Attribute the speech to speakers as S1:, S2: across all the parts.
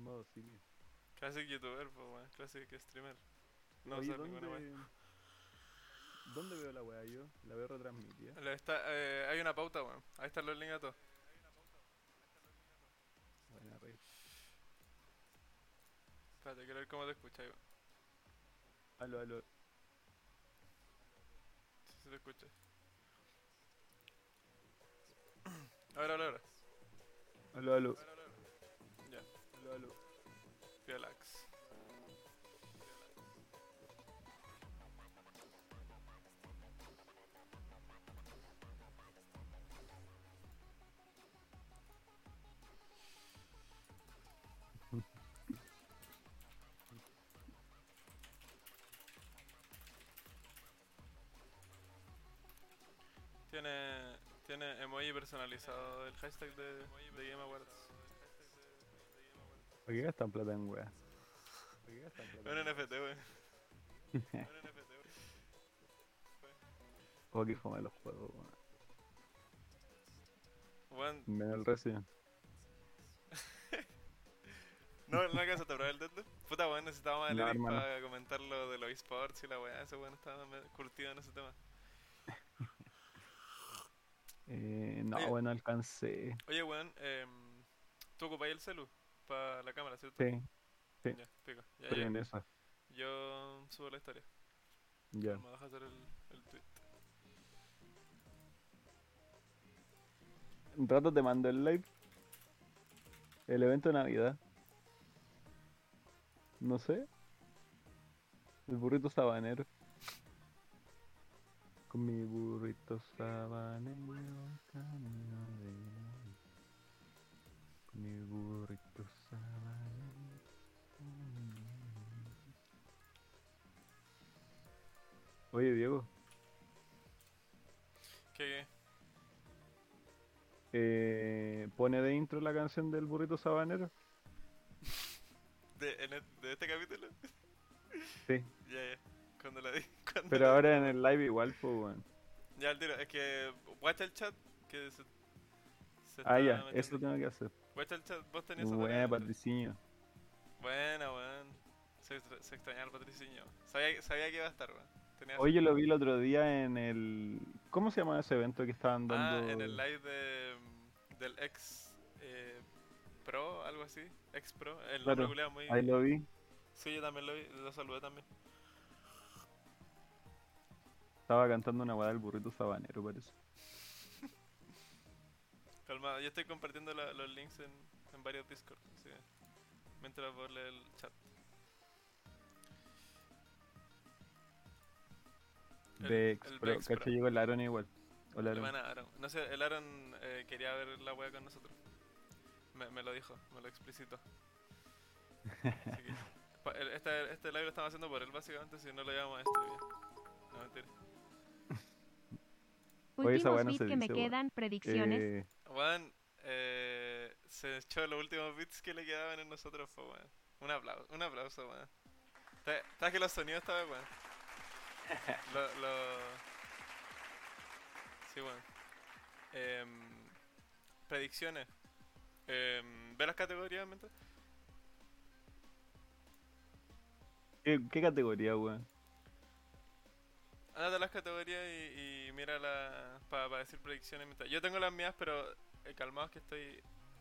S1: Modo simio.
S2: Classic youtuber, pues weón. Classic streamer. No
S1: Oye,
S2: usar ninguna
S1: ¿dónde. ¿Dónde veo la weá yo? La veo retransmitida.
S2: Le está- eh, hay una pauta, weón. Ahí están los links a todos.
S1: Buena rey.
S2: Espérate, quiero ver cómo te escucha, weón.
S1: Aló, aló.
S2: Si se te escucha. Ahora, ahora, ahora.
S1: Aló, aló.
S2: Ya,
S1: Aló,
S2: relax. Tiene, tiene emoji personalizado el hashtag de, de Game Awards.
S1: ¿Por qué gastan plata en weá? ¿Por qué gastan plata
S2: Un NFT, wey. Un NFT, wey.
S1: Oh, que fome los juegos, weón.
S2: Weón,
S1: Menos el Resident.
S2: no, no alcanzaste a probar el Deadloop. Puta, weón, necesitábamos a
S1: No,
S2: Eric
S1: hermano.
S2: para comentar lo de los esports y la weá. Ese weón estaba curtido en ese tema.
S1: Eh, no,
S2: Oye.
S1: bueno, alcancé.
S2: Oye, weón, em, ¿tú ocupáis el celu? Para la cámara, ¿cierto?
S1: Sí, sí.
S2: Ya, pico. Ya,
S1: estoy
S2: ya.
S1: en esa.
S2: Yo subo la historia.
S1: Ya.
S2: Me deja hacer el, el tweet.
S1: Un rato te mando el live. El evento de Navidad. No sé. El burrito sabanero. Con mi burrito sabanero. camino de. Con mi burrito Oye, Diego.
S2: ¿Qué?
S1: Eh, pone de intro la canción del burrito sabanero.
S2: ¿De, en el- de este capítulo?
S1: Sí.
S2: Ya, ya. Cuando la di. cuando
S1: Pero
S2: la-
S1: ahora en el live igual, pues, weón.
S2: Ya, al tiro. Es que. Watch el chat. Que se. se
S1: Ah, ya,
S2: metiendo.
S1: eso tengo que hacer.
S2: Watch el chat. Vos tenías
S1: Buena. Patricinio.
S2: Buena, weón. Se, se extrañaba al patricinio. Sabía, sabía que iba a estar, weón. Tenía
S1: Hoy yo lo vi el otro día en el. ¿Cómo se llama ese evento que estaban
S2: Ah,
S1: dando?
S2: en el live de, del ex eh, pro, algo así. Ex pro. El
S1: Claro,
S2: muy.
S1: Ahí lo vi.
S2: Sí, yo también lo vi. Lo saludé también.
S1: Estaba cantando una weá del burrito sabanero, parece.
S2: Calmado, yo estoy compartiendo la- los links en, en varios Discord. mientras vos lees el chat. El-
S1: Vex,
S2: el
S1: pero cacho llegó el Aaron igual. Hola, Aaron.
S2: Aaron. No sé, el Aaron eh, quería ver la wea con nosotros. Me, me lo dijo, me lo explicitó. Así que, pa- el- este, este live lo estamos haciendo por él básicamente, si no lo llevamos a streaming. No, mentira.
S3: Últimos
S1: no
S3: bits
S1: se
S3: que me
S1: dice,
S3: quedan, predicciones.
S1: Eh,
S2: Juan, eh, se echó los últimos bits que le quedaban en nosotros, fue weón. Un aplauso, un aplauso, weón. Ta- ¿Sabes que los sonidos estaban, weón? Lo, lo... Sí, weón. Em, predicciones. Em, ¿Ve las categorías, mente?
S1: ¿qué, qué categoría, weón?
S2: Ándate a las categorías y, y mira la para decir predicciones. mientras- Yo tengo las mías, pero eh, calmados que estoy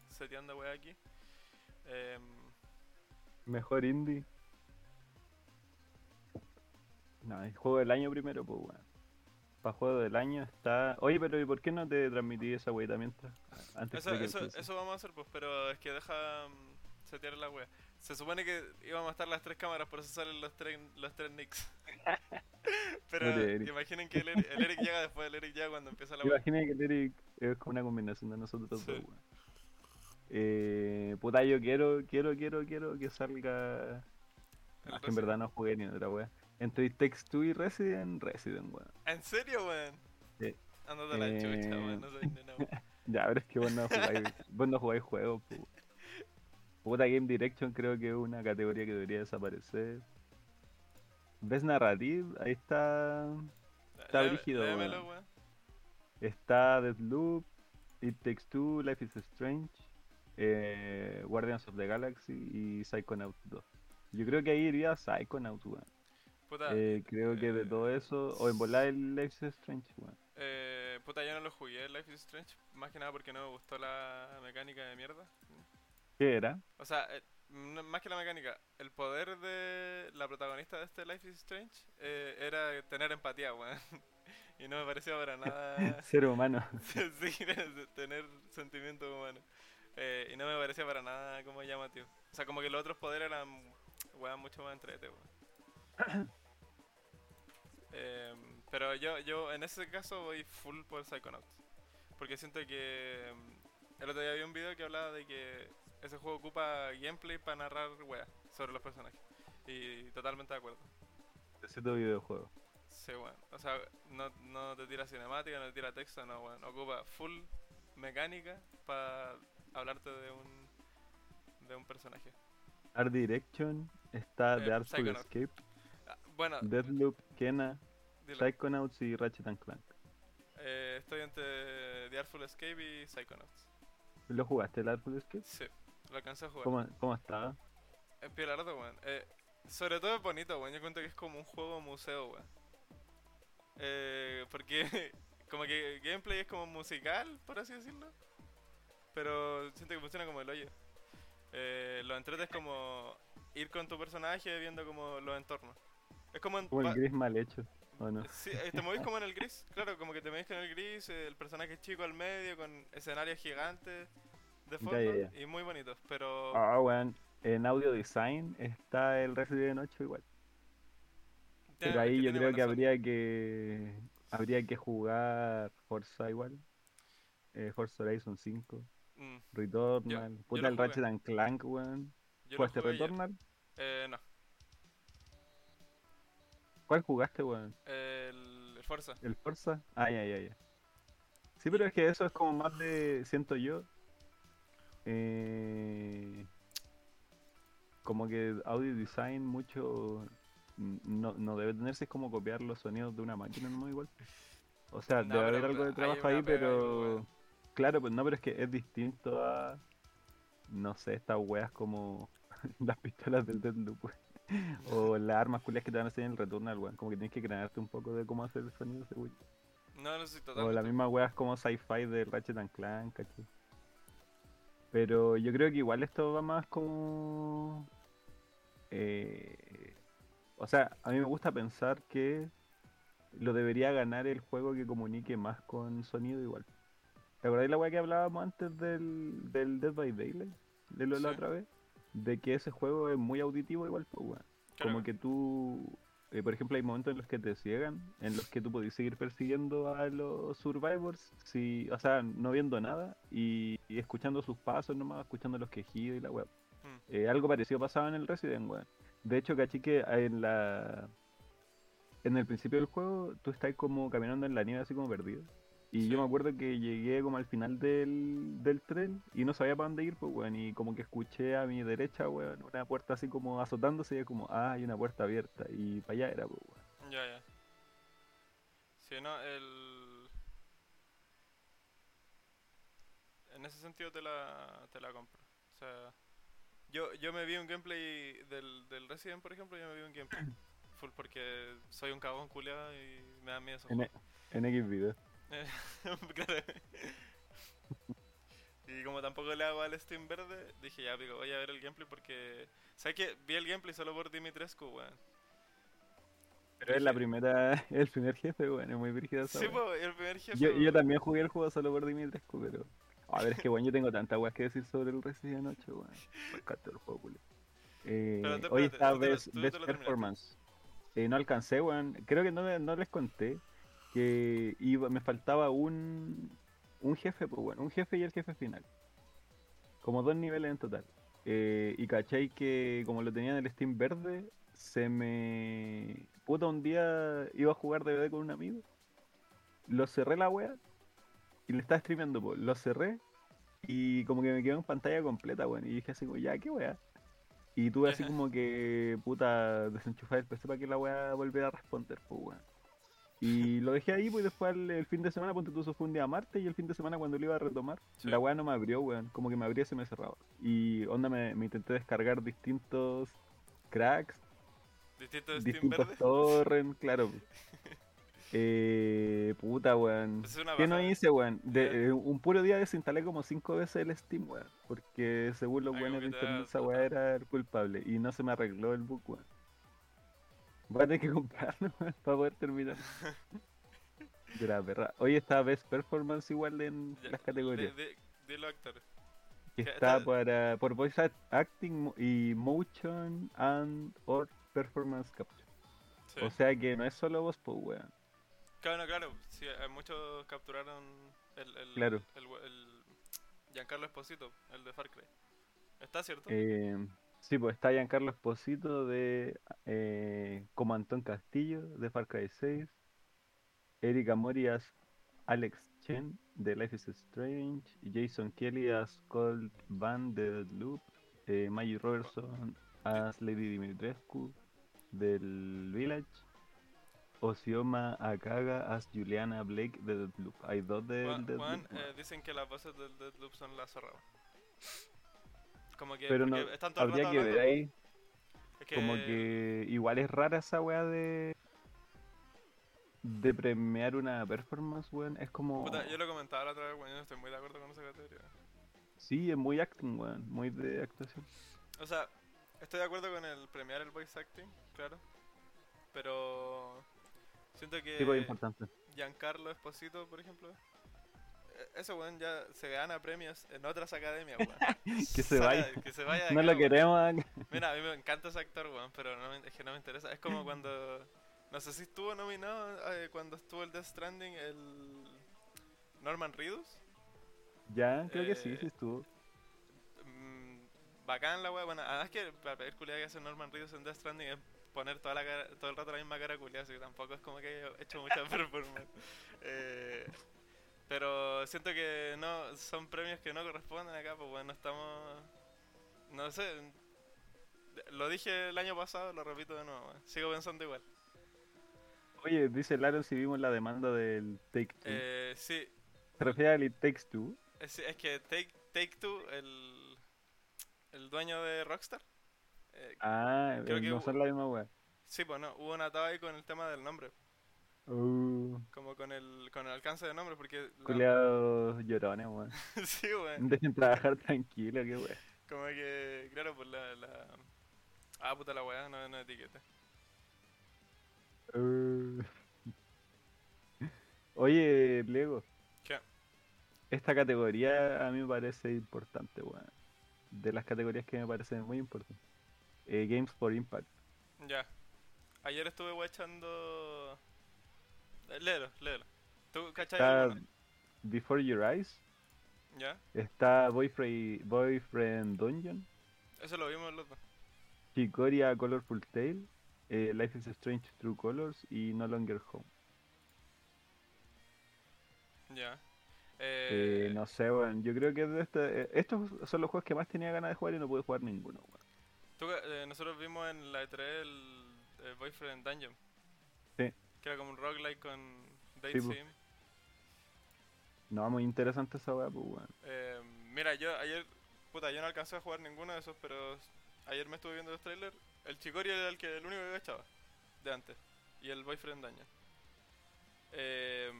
S2: seteando weá aquí. Em,
S1: Mejor indie. No, el juego del año primero, pues, weón. Para juego del año está. Oye, pero ¿y por qué no te transmití esa weita mientras? Antes
S2: Eso, eso, eso vamos a hacer, pues, pero es que deja mm, setear la wea. Se supone que íbamos a estar las tres cámaras, por eso salen los tres, los tres nicks. pero imaginen que el Eric, el Eric llega después, el Eric llega cuando empieza la wea.
S1: Imagina que el Eric es como una combinación de nosotros
S2: Sí.
S1: dos, weón. Eh, puta, yo quiero, quiero, quiero, quiero que salga. Ah, que en verdad no jugué ni otra wea. Entre It Takes Two y Resident, Resident, weón.
S2: ¿En serio, weón?
S1: Sí.
S2: Ándate a la
S1: Eh,
S2: chucha, weón, no soy.
S1: Ya, pero es que vos no jugáis, vos no jugáis juegos, pu. Puta Game Direction creo que es una categoría que debería desaparecer. ¿Ves Narrative? Ahí está. Está brígido, weón. Está Deathloop, It Takes Two, Life is Strange, eh, Guardians of the Galaxy y Psychonauts 2. Yo creo que ahí iría Psychonauts, weón.
S2: Puta,
S1: Eh, creo que de
S2: eh,
S1: todo eso, o en volar el Life is Strange, weón.
S2: eh, puta, yo no lo jugué el Life is Strange, más que nada porque no me gustó la mecánica de mierda.
S1: ¿Qué era?
S2: O sea, eh, más que la mecánica, el poder de la protagonista de este Life is Strange eh, era tener empatía, weón. Y no me pareció para nada.
S1: Ser humano.
S2: sí, tener sentimientos humanos. Eh, y no me parecía para nada como llamativo. O sea, como que los otros poderes eran weón, mucho más entrete, weón. Em, pero yo, yo en ese caso voy full por Psychonauts. Porque siento que em, el otro día vi un video que hablaba de que ese juego ocupa gameplay para narrar weas sobre los personajes. Y totalmente de acuerdo.
S1: Tu videojuego.
S2: Sí, weón. O sea, no, no te tira cinemática, no te tira texto, no, weón. Ocupa full mecánica para hablarte de un de un personaje.
S1: Art Direction está
S2: Eh,
S1: The Artful
S2: Psychonauts.
S1: Escape,
S2: bueno,
S1: Deathloop, Kena,
S2: dilo.
S1: Psychonauts y Ratchet and Clank.
S2: Eh, estoy entre The Artful Escape y Psychonauts.
S1: ¿Lo jugaste el Artful Escape?
S2: Sí, lo alcancé a jugar.
S1: ¿Cómo, cómo estaba?
S2: Es pielardo, weón. Eh, sobre todo es bonito, weón. Yo cuento que es como un juego museo, weón. Eh, porque como que gameplay es como musical, por así decirlo. Pero siento que funciona como el hoyo. Eh, lo entrete es como ir con tu personaje viendo como los entornos. Es como en
S1: Como el gris mal hecho, ¿o no?
S2: Sí, eh, te movís como en el gris, claro, como que te movís con el gris, eh, el personaje chico al medio, con escenarios gigantes de fondo
S1: ya,
S2: y muy bonitos, pero
S1: Ah, weón. En audio design está el Resident 8 igual. Pero ahí yo creo que habría que habría que jugar Forza igual. Eh, Forza Horizon 5,
S2: Mm,
S1: Returnal,
S2: yo
S1: puta el
S2: jugué.
S1: Ratchet and Clank, weón. ¿Jugaste. Returnal?
S2: Eh, no,
S1: ¿Cuál jugaste, weón?
S2: el, el Forza.
S1: ¿El Forza? Ah, ya, ya, ya. Sí, pero es que eso es como más de, siento yo, eh, como que audio design mucho no, no debe tenerse es como copiar los sonidos de una máquina, no igual. O sea,
S2: No,
S1: debe haber algo de trabajo ahí, pero claro, pues no, pero es que es distinto a, no sé, estas weas como las pistolas del Deathloop, weón. o las armas culias que te van a hacer en el Returnal, weón. Como que tienes que crearte un poco de cómo hacer el sonido ese weón.
S2: No, no sé
S1: O
S2: totalmente.
S1: las mismas weas como sci-fi de Ratchet and Clank, ¿cachai? Pero yo creo que igual esto va más como... eh, o sea, a mí me gusta pensar que lo debería ganar el juego que comunique más con sonido igual. ¿Te acordáis la wea que hablábamos antes del, del Dead by Daylight? De lo de la otra vez. De que ese juego es muy auditivo igual, pues weón.
S2: Claro.
S1: Como que tú, eh, por ejemplo, hay momentos en los que te ciegan, en los que tú podés seguir persiguiendo a los survivors, si, o sea, no viendo nada y, y escuchando sus pasos nomás, escuchando los quejidos y la web.
S2: Mm.
S1: algo parecido pasaba en el Resident, weón. De hecho, caché que en la en el principio del juego tú estás como caminando en la nieve así como perdido. Y
S2: Sí.
S1: yo me acuerdo que llegué como al final del, del tren y no sabía para dónde ir, pues, weón. Y como que escuché a mi derecha, weón, una puerta así como azotándose y como, ah, hay una puerta abierta. Y para allá era, pues, weón.
S2: Ya, ya. Sí, no, el... En ese sentido te la, te la compro. O sea, yo, yo me vi un gameplay del, del Resident, por ejemplo, yo me vi un gameplay. Full porque soy un cagón culiado y me da miedo esos
S1: En, en X video.
S2: Claro. Y como tampoco le hago al Steam verde, dije ya, pico, voy a ver el gameplay porque... ¿Sabes qué? Vi el gameplay solo por Dimitrescu, weón.
S1: Pero es la primera, el primer jefe, weón, es muy brígido
S2: Sí, pues, el primer jefe.
S1: Yo, yo
S2: weón.
S1: también jugué el juego solo por Dimitrescu, pero. A ver, es que bueno, yo tengo tantas weas que decir sobre el Resident 8, weón. Encanta el juego, culo. Eh,
S2: Pero
S1: hoy está Best,
S2: te.
S1: Performance. Eh, no alcancé, weón. Creo que no, no les conté que iba, me faltaba un, un jefe, pues bueno, un jefe y el jefe final. Como dos niveles en total. Eh, y cachai que como lo tenía en el Steam verde, se me... Puta, un día iba a jugar DVD con un amigo. Lo cerré la wea y le estaba streameando, po. lo cerré y como que me quedó en pantalla completa, weón. Y dije así como, ya, qué wea. Y tuve así como que, puta, desenchufar el PC para que la wea volviera a responder, pues weón. Y lo dejé ahí, pues después el, el fin de semana, ponte tú, eso fue un día martes y el fin de semana cuando lo iba a retomar,
S2: Sí.
S1: la weá no me abrió, weón. Como que me abría y se me cerraba. Y onda, me, me intenté descargar distintos cracks, distintos
S2: verde.
S1: torrents, claro. Eh, puta, weón. ¿Qué no hice, weón? De, eh, un puro día desinstalé como cinco veces el Steam, weón. Porque según los weones de internet, esa weá era el culpable. Y no se me arregló el book, weón. Voy a tener que comprarlo, para poder terminar. De la perra. Hoy está Best Performance igual en
S2: Ya,
S1: las categorías.
S2: actor.
S1: Que
S2: que
S1: está para, por Voice act- Acting y Motion and or Performance Capture.
S2: Sí.
S1: O sea que no es solo voz, pues, weón.
S2: Claro, claro. Sí, muchos capturaron el, el,
S1: Claro.
S2: el, el Giancarlo Esposito, el de Far Cry. ¿Está cierto?
S1: Eh, sí, pues está Giancarlo Esposito de eh, como Antón Castillo de Far Cry 6, Erika Morias, Alex Chen de Life is Strange, Jason Kelly as Cold Van de Deadloop, eh, Maggie Robertson as Lady Dimitrescu del Village, Osioma Akaga as Juliana Blake de Deadloop. Hay dos
S2: Juan,
S1: Deadloop.
S2: Juan, eh, dicen que las voces del Deadloop son la zorra. Como que,
S1: Pero no,
S2: están todo el
S1: habría
S2: rato
S1: que ver ahí.
S2: es que-
S1: Como que igual es rara esa weá de. de premiar una performance, weón. Es como.
S2: puta, yo lo comentaba la otra vez, weón, yo no estoy muy de acuerdo con esa categoría.
S1: Sí, es muy acting, weón. Muy de actuación.
S2: O sea, estoy de acuerdo con el premiar el voice acting, claro. Pero siento que
S1: Sí, pues importante.
S2: Giancarlo Esposito, por ejemplo, ese weón ya se gana premios en otras academias, weón.
S1: Que se vaya.
S2: Que se vaya
S1: No
S2: acá,
S1: lo
S2: weón.
S1: queremos acá.
S2: Mira, a mí me encanta ese actor, weón, pero no es que no me interesa. Es como cuando. No sé si estuvo nominado eh, cuando estuvo el Death Stranding, el. Norman Reedus.
S1: Ya, creo que sí,
S2: Eh,
S1: sí estuvo.
S2: Mm, bacán la weá. Bueno, además que para pedir culiada que hace Norman Reedus en Death Stranding es poner toda la cara- todo el rato la misma cara culiada, así que tampoco es como que haya hecho mucha performance. Eh, pero siento que no son premios que no corresponden acá, pues bueno, estamos. No sé. Lo dije el año pasado, lo repito de nuevo. Sigo pensando igual.
S1: Oye, dice Laron si vimos la demanda del Take Two.
S2: Eh, sí,
S1: ¿Se refiere al It Takes Two?
S2: es, es que Take, Take Two, el, el dueño de Rockstar. eh,
S1: Ah,
S2: Creo
S1: eh,
S2: que
S1: no son la misma weá.
S2: sí, pues no, hubo un atado ahí con el tema del nombre.
S1: Uh,
S2: Como con el, con el alcance de nombre, porque. la-
S1: culiados llorones, weón.
S2: sí, weón.
S1: Dejen trabajar tranquilo, qué weón.
S2: Como que, claro, pues la. la... Ah, puta la weá, no, no etiqueta.
S1: Uh. Oye, Lego.
S2: ¿Qué?
S1: Esta categoría a mí me parece importante, weón. De las categorías que me parecen muy importantes. Eh, Games for Impact.
S2: Ya. Ayer estuve watchando. Léelo, léelo. ¿Tú cachai
S1: Está? Before Your Eyes.
S2: ¿Ya?
S1: Está Boyfriend, Boyfriend Dungeon.
S2: Eso lo vimos los dos.
S1: Chicoria Colorful Tale. eh, Life is Strange True Colors. Y No Longer Home.
S2: Ya.
S1: Eh,
S2: Eh,
S1: no sé, weón. Yo creo que de este- eh, estos son los juegos que más tenía ganas de jugar y no pude jugar ninguno, weón.
S2: tú, eh, nosotros vimos en la E3 el, el Boyfriend Dungeon. Que era como un roguelike con Date
S1: Sí.
S2: Sim.
S1: No, muy interesante esa weá, pues, weón.
S2: Eh, mira, yo ayer, puta, yo no alcancé a jugar ninguno de esos, pero ayer me estuve viendo los trailers. El Chicori era el que el único que cachaba de antes. Y el Boyfriend Dungeon. Eh,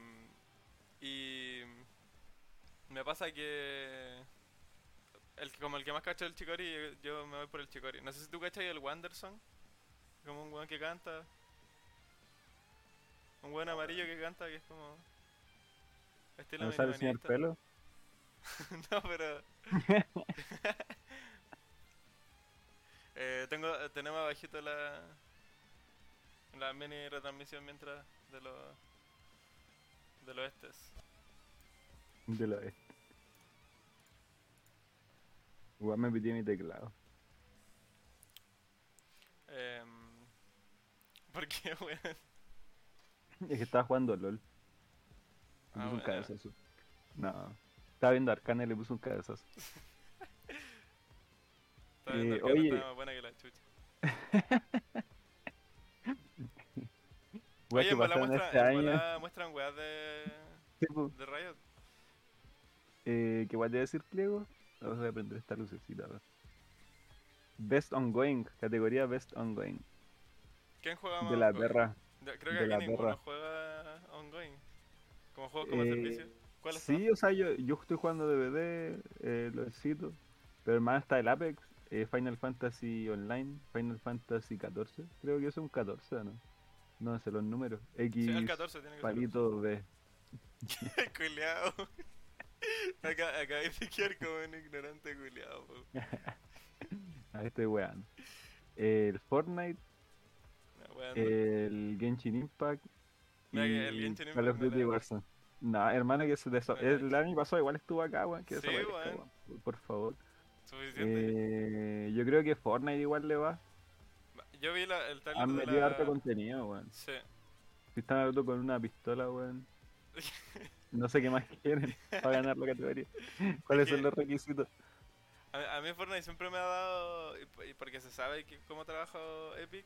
S2: y me pasa que el, como el que más cacha es el Chicori, yo, yo me voy por el Chicori. No sé si tú cachas el Wanderson, como un weón que canta. Un weón amarillo que canta que es como... Estilo
S1: ¿No sale el señor pelo?
S2: no, pero. eh, tengo, tenemos abajito la. La mini retransmisión mientras de los. De los estes.
S1: De lo este. Igual me pidí mi teclado.
S2: Eh, ¿Por qué, weón?
S1: Es que estaba jugando LOL. Le
S2: Ah,
S1: puse un
S2: bueno.
S1: cabezazo. No. Estaba viendo Arcane y le puse un cabezazo.
S2: Está viendo
S1: Eh, oye.
S2: está más buena que la chucha. Oye,
S1: que pasaron
S2: muestra,
S1: este año.
S2: muestran weas de,
S1: Sí,
S2: de Riot.
S1: Eh, ¿Qué igual de decir, Pliego? Vamos a prender esta lucecita. a ver. Best Ongoing, categoría Best Ongoing.
S2: ¿Quién juega más
S1: De la perra.
S2: Creo que
S1: de
S2: aquí ninguno juega ongoing. Como juegos como
S1: Eh,
S2: servicio. ¿Cuál es?
S1: Sí, o sea, yo, yo estoy jugando DVD, eh, lo cito. Pero más está el Apex, eh, Final Fantasy Online, Final Fantasy 14. Creo que es un 14, ¿o ¿no? No sé los números. X
S2: Sí, el 14 tiene que
S1: palito B.
S2: ser. culeado. Acá, acá hay que como un ignorante culeado.
S1: Ahí estoy weando. El Fortnite, El Genshin Impact
S2: Mira que
S1: y
S2: el Genshin
S1: Call of
S2: Impact
S1: Duty Warzone. No, hermano, que deso-
S2: Me la-
S1: el año pasado igual estuvo acá, weón. Que
S2: Sí, weón.
S1: por- favor.
S2: Suficiente.
S1: Eh, yo creo que Fortnite igual le va.
S2: Yo vi la, el trailer
S1: Han
S2: de
S1: metido
S2: la...
S1: harto contenido, weón.
S2: Sí.
S1: Si están hablando con una pistola, weón. No sé qué más quieren para ganar la categoría. ¿Cuáles son los requisitos?
S2: A, a mí Fortnite siempre me ha dado, y porque se sabe que cómo trabaja Epic,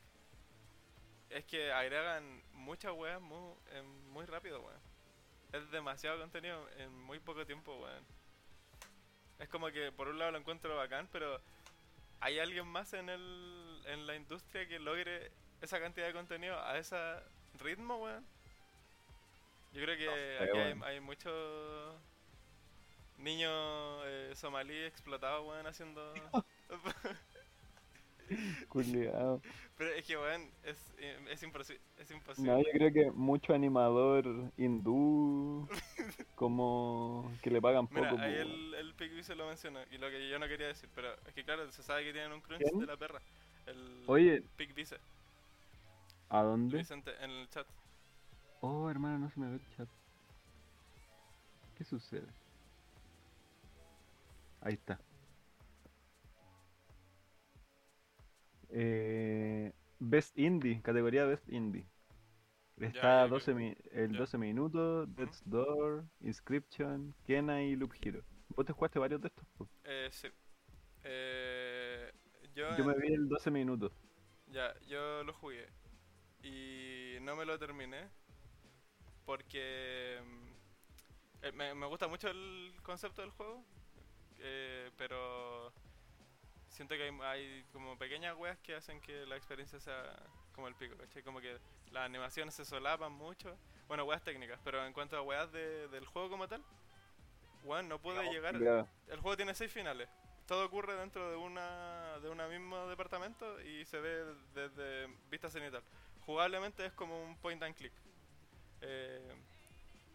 S2: es que agregan muchas weas muy, muy rápido, weón. Es demasiado contenido en muy poco tiempo, weón. Es como que por un lado lo encuentro bacán, pero ¿hay alguien más en, el, en la industria que logre esa cantidad de contenido a ese ritmo, weón? Yo creo que
S1: sé,
S2: aquí hay, muchos niños eh, somalí explotados, weón, haciendo...
S1: Culeado.
S2: Pero es que, weón, es, eh, es, imposi- es imposible.
S1: No, yo creo que mucho animador hindú, como que le pagan poco.
S2: Mira, ahí el, el Pick se lo mencionó, y lo que yo no quería decir, pero es que claro, se sabe que tienen un crunch
S1: ¿Quién?
S2: de la perra. El
S1: Oye,
S2: Pick Vice,
S1: ¿a dónde?
S2: Vicente, en el chat.
S1: Oh, hermano, no se me ve el chat. ¿Qué sucede? Ahí está. Eh, Best Indie, categoría Best Indie. Está
S2: ya,
S1: 12 mi- el
S2: ya.
S1: 12 minutos, Death's Door, Inscription, Kena y Loop Hero. Vos te jugaste varios de estos. po?
S2: Eh, sí. Eh, yo,
S1: Yo me vi el 12 minutos.
S2: Ya, yo lo jugué. Y no me lo terminé. Porque mm, eh, me, me gusta mucho el concepto del juego. eh, pero siento que hay, hay como pequeñas weas que hacen que la experiencia sea como el pico, ¿cachai? Como que las animaciones se solapan mucho. Bueno, weas técnicas, pero en cuanto a weas de- del juego como tal, weón, no pude llegar. El juego tiene seis finales. Todo ocurre dentro de una de un mismo departamento y se ve desde vista cenital. Jugablemente es como un point and click. Eh,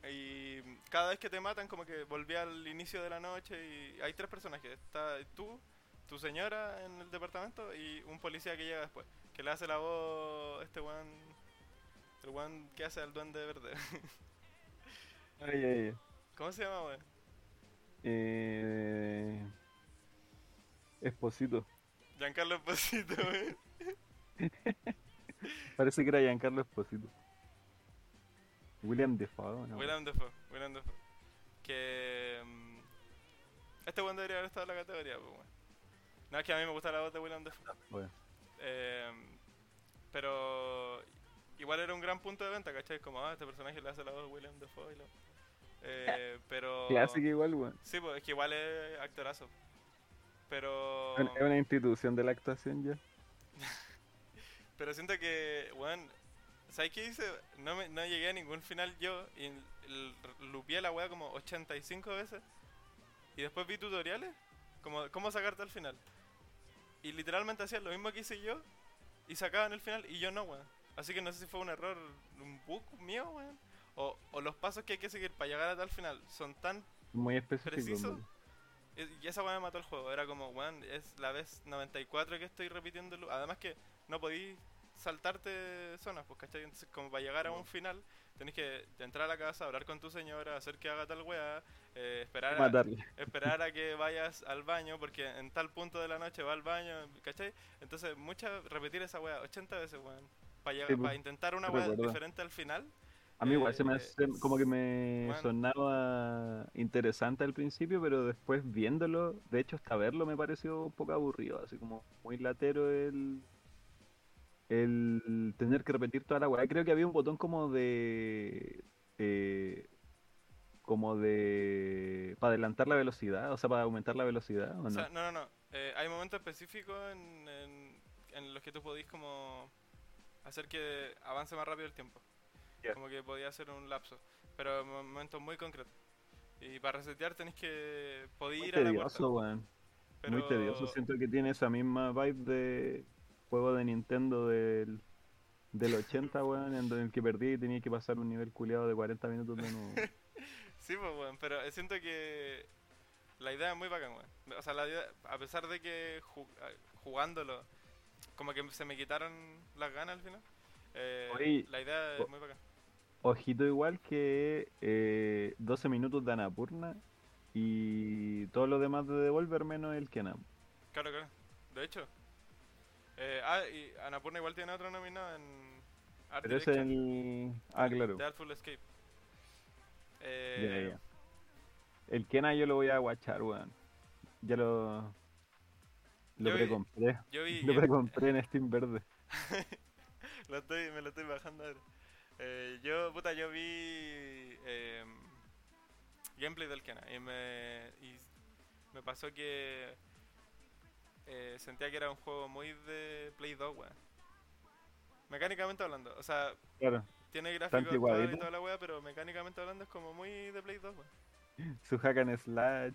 S2: y cada vez que te matan como que volví al inicio de la noche y hay tres personajes. Está tú, tu señora en el departamento y un policía que llega después. Que le hace la voz este weón... El weón que hace al duende verde.
S1: Ay, ay, ay.
S2: ¿Cómo se llama weón?
S1: Eh... Esposito.
S2: Giancarlo Esposito, weón.
S1: Parece que era Giancarlo Esposito. William Defoe, ¿no?
S2: William Defoe, William Defoe. Que. mm, este weón debería haber estado en la categoría, pues weón. No, es que a mí me gusta la voz de William Defoe.
S1: Bueno,
S2: Eh, pero. Igual era un gran punto de venta, ¿cachai? Como, ah, este personaje le hace la voz de William Defoe y lo. Eh, pero.
S1: Clásico igual, weón.
S2: Sí, pues es que igual es actorazo. Pero.
S1: Es una institución de la actuación ya.
S2: Pero siento que, weón, ¿sabes qué hice? No, me, no llegué a ningún final yo y lupié la weá como 85 veces. Y después vi tutoriales, como cómo sacarte al final. Y literalmente hacían lo mismo que hice yo y sacaban el final y yo no, weón. Así que no sé si fue un error, un bug mío, weón. O, o los pasos que hay que seguir para llegar a tal final son tan
S1: Muy específico.
S2: ¿Preciso?
S1: weón.
S2: y esa weá me mató el juego. Era como, weón, es la vez 94 que estoy repitiendo. el. Además que no podí saltarte zonas, pues, ¿cachai? Entonces, como para llegar a un final, tenés que entrar a la casa, hablar con tu señora, hacer que haga tal weá, eh, esperar, a, esperar a que vayas al baño, porque en tal punto de la noche va al baño, ¿cachai? Entonces, muchas, repetir esa weá 80 veces, weón. Para
S1: Sí, pues,
S2: intentar una weá diferente al final.
S1: A mí igual se me
S2: Eh,
S1: hace como que me
S2: bueno.
S1: sonaba interesante al principio, pero después viéndolo, de hecho hasta verlo me pareció un poco aburrido, así como muy latero el, el tener que repetir toda la weá. Creo que había un botón como de. Como de. para adelantar la velocidad, o sea, para aumentar la velocidad, ¿o
S2: O
S1: no?
S2: sea, no, no, no. eh, hay momentos específicos en, en, en los que tú podís como hacer que avance más rápido el tiempo.
S1: Ya.
S2: Como que podía hacer un lapso. Pero en momentos muy concretos. Y para resetear tenés que podís
S1: Muy
S2: ir a la
S1: tedioso,
S2: puerta.
S1: weón.
S2: Pero...
S1: Muy tedioso. Siento que tiene esa misma vibe de juego de Nintendo del, del 80, weón, en el que perdí y tenía que pasar un nivel culeado de 40 minutos de nuevo.
S2: Sí, pues, weón, pero siento que la idea es muy bacán, weón. O sea, la idea, a pesar de que ju- jugándolo, como que se me quitaron las ganas al final, eh,
S1: Oye,
S2: la idea
S1: o-
S2: es muy bacán.
S1: Ojito igual que eh, 12 minutos de Anapurna y todo lo demás de Devolver menos el Kenam.
S2: Claro, claro. De hecho. Eh, ah, y Anapurna igual tiene otro nominado en Art
S1: Pero es el... Ah, claro.
S2: The Artful Escape. Eh.
S1: El Kena yo lo voy a guachar, weón. Ya lo... Lo
S2: Yo vi-
S1: precompré.
S2: Yo vi...
S1: Lo precompré en Steam Verde.
S2: Lo estoy, me lo estoy bajando ahora. Eh, yo, puta, yo vi eh, gameplay del Kena y me, y me pasó que eh, sentía que era un juego muy de Play 2, weón. Mecánicamente hablando, o sea,
S1: Claro.
S2: Tiene gráficos y toda la wea, pero mecánicamente hablando es como muy de Play 2, weón.
S1: Su hack and slash.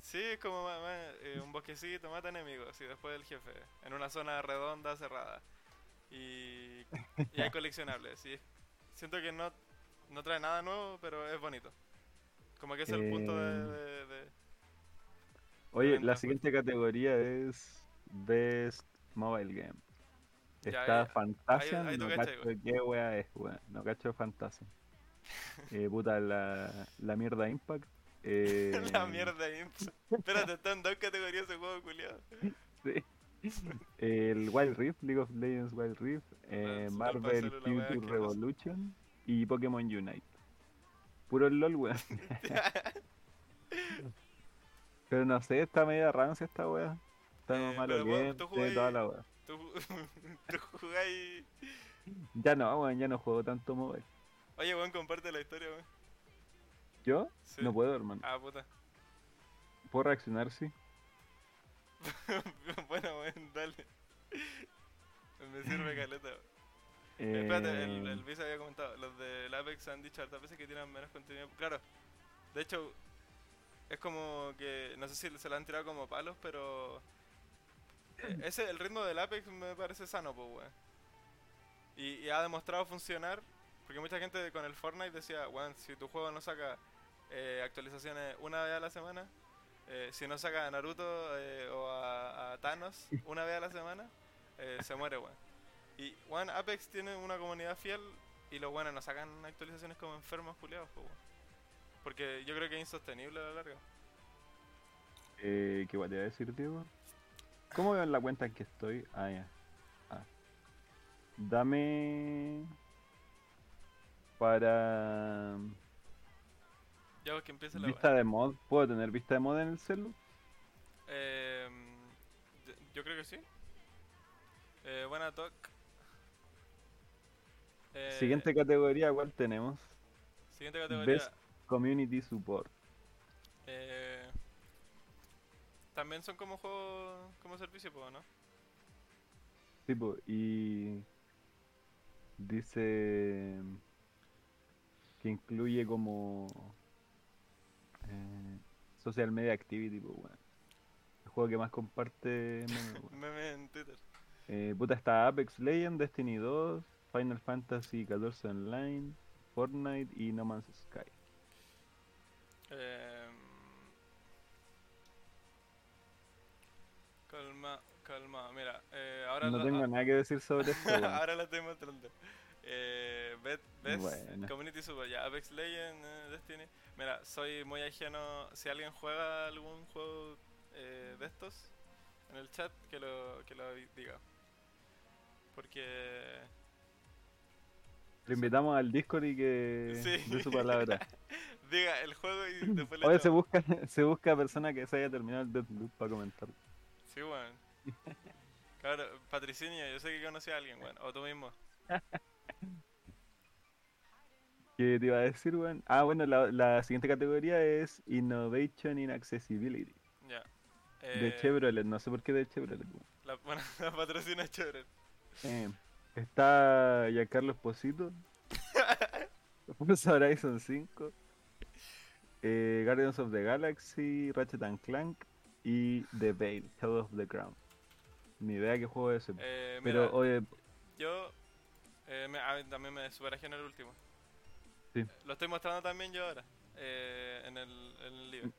S2: Sí, es como eh, un bosquecito, mata enemigos y después el jefe, en una zona redonda, cerrada. Y, y hay coleccionables. Y siento que no, no trae nada nuevo, pero es bonito. Como que es el punto de...
S1: Eh,
S2: de- de-
S1: Oye, la
S2: pues.
S1: siguiente categoría es Best Mobile Game. Está
S2: ahí-
S1: Fantasia, no cacho qué wea es, weón. No cacho Fantasia. Eh, puta, la, la mierda Impact. eh,
S2: La mierda ahí. Espérate, está en dos categorías ese juego culiado.
S1: sí. El Wild Rift, League of Legends Wild Rift, eh,
S2: Super
S1: Marvel
S2: wea
S1: Future. Revolution y Pokémon Unite. Puro el LOL, weón. Pero no sé, está media rancia esta wea. Está
S2: Eh,
S1: malo que toda la wea.
S2: Tú, tú jugáis...
S1: Ya no, weón, ya no juego tanto mobile.
S2: Oye, weón, comparte la historia, weón.
S1: ¿Yo?
S2: Sí.
S1: No puedo, hermano.
S2: Ah, puta.
S1: ¿Puedo reaccionar? Sí.
S2: bueno, weón, dale. Me sirve caleta. weón.
S1: Eh,
S2: Espérate, el, el Visa había comentado, los del Apex han dicho hartas veces que tienen menos contenido. Claro, de hecho, es como que, no sé si se lo han tirado como palos, pero ese, el ritmo del Apex me parece sano, pues, weón. Y, y ha demostrado funcionar, porque mucha gente con el Fortnite decía, weón, si tu juego no saca eh, actualizaciones una vez a la semana, eh, si no saca a Naruto eh, o a, a Thanos una vez a la semana, eh, se muere, weón. Y One Apex tiene una comunidad fiel y los buenos no sacan actualizaciones como enfermos culiados, po, weón. Porque yo creo que es insostenible a la larga.
S1: eh, ¿Qué iba a decir, Diego? ¿Cómo veo en la cuenta en que estoy? Ah, ya. Ah. Dame. Para.
S2: Ya vos que empiece la
S1: Vista de mod. ¿Puedo tener vista de mod en el celu?
S2: Eh, yo- yo creo que sí. Eh, buena talk. Eh,
S1: Siguiente categoría, ¿cuál tenemos?
S2: siguiente categoría.
S1: Best Community Support.
S2: eh, también son como juegos como servicio, ¿no?
S1: Tipo, y. Dice. Que incluye como. eh, social Media Activity, pues, weón. El juego que más comparte. meme.
S2: Meme en Twitter.
S1: Eh, puta, está Apex Legends, Destiny 2, Final Fantasy XIV Online, Fortnite y No Man's Sky.
S2: Eh, calma, calma. Mira, eh, ahora
S1: No tengo nada que decir sobre esto, weón.
S2: ahora la estoy mostrando. Eh, Bet- Best
S1: Bueno.
S2: Community Super, ya, Apex Legends, eh, Destiny. Mira, soy muy ajeno. Si alguien juega algún juego eh, de estos en el chat, que lo, que lo di- diga. Porque.
S1: Lo invitamos al Discord y que
S2: Sí.
S1: dé su palabra.
S2: Diga el juego y después le
S1: Oye, se busca, se busca persona que se haya terminado el Deathloop para comentar.
S2: Sí, weón. Claro, Patricinio, yo sé que conocí a alguien, weón. O tú mismo.
S1: ¿Qué te iba a decir, weón? Ah, bueno, la, la siguiente categoría es Innovation in Accessibility.
S2: Ya.
S1: De
S2: Eh,
S1: Chevrolet, no sé por qué de Chevrolet, weón.
S2: La, bueno, la patrocina es chévere.
S1: Eh, está Giancarlo Esposito. Forza Horizon 5. eh, Guardians of the Galaxy, Ratchet and Clank y The Veil, Shadow of the Crown. Ni idea qué juego es ese.
S2: Eh,
S1: pero
S2: mira,
S1: oye,
S2: yo eh, me- a mí también me superajé en el último.
S1: Sí.
S2: Lo estoy mostrando también yo ahora. eh, en el, en el libro.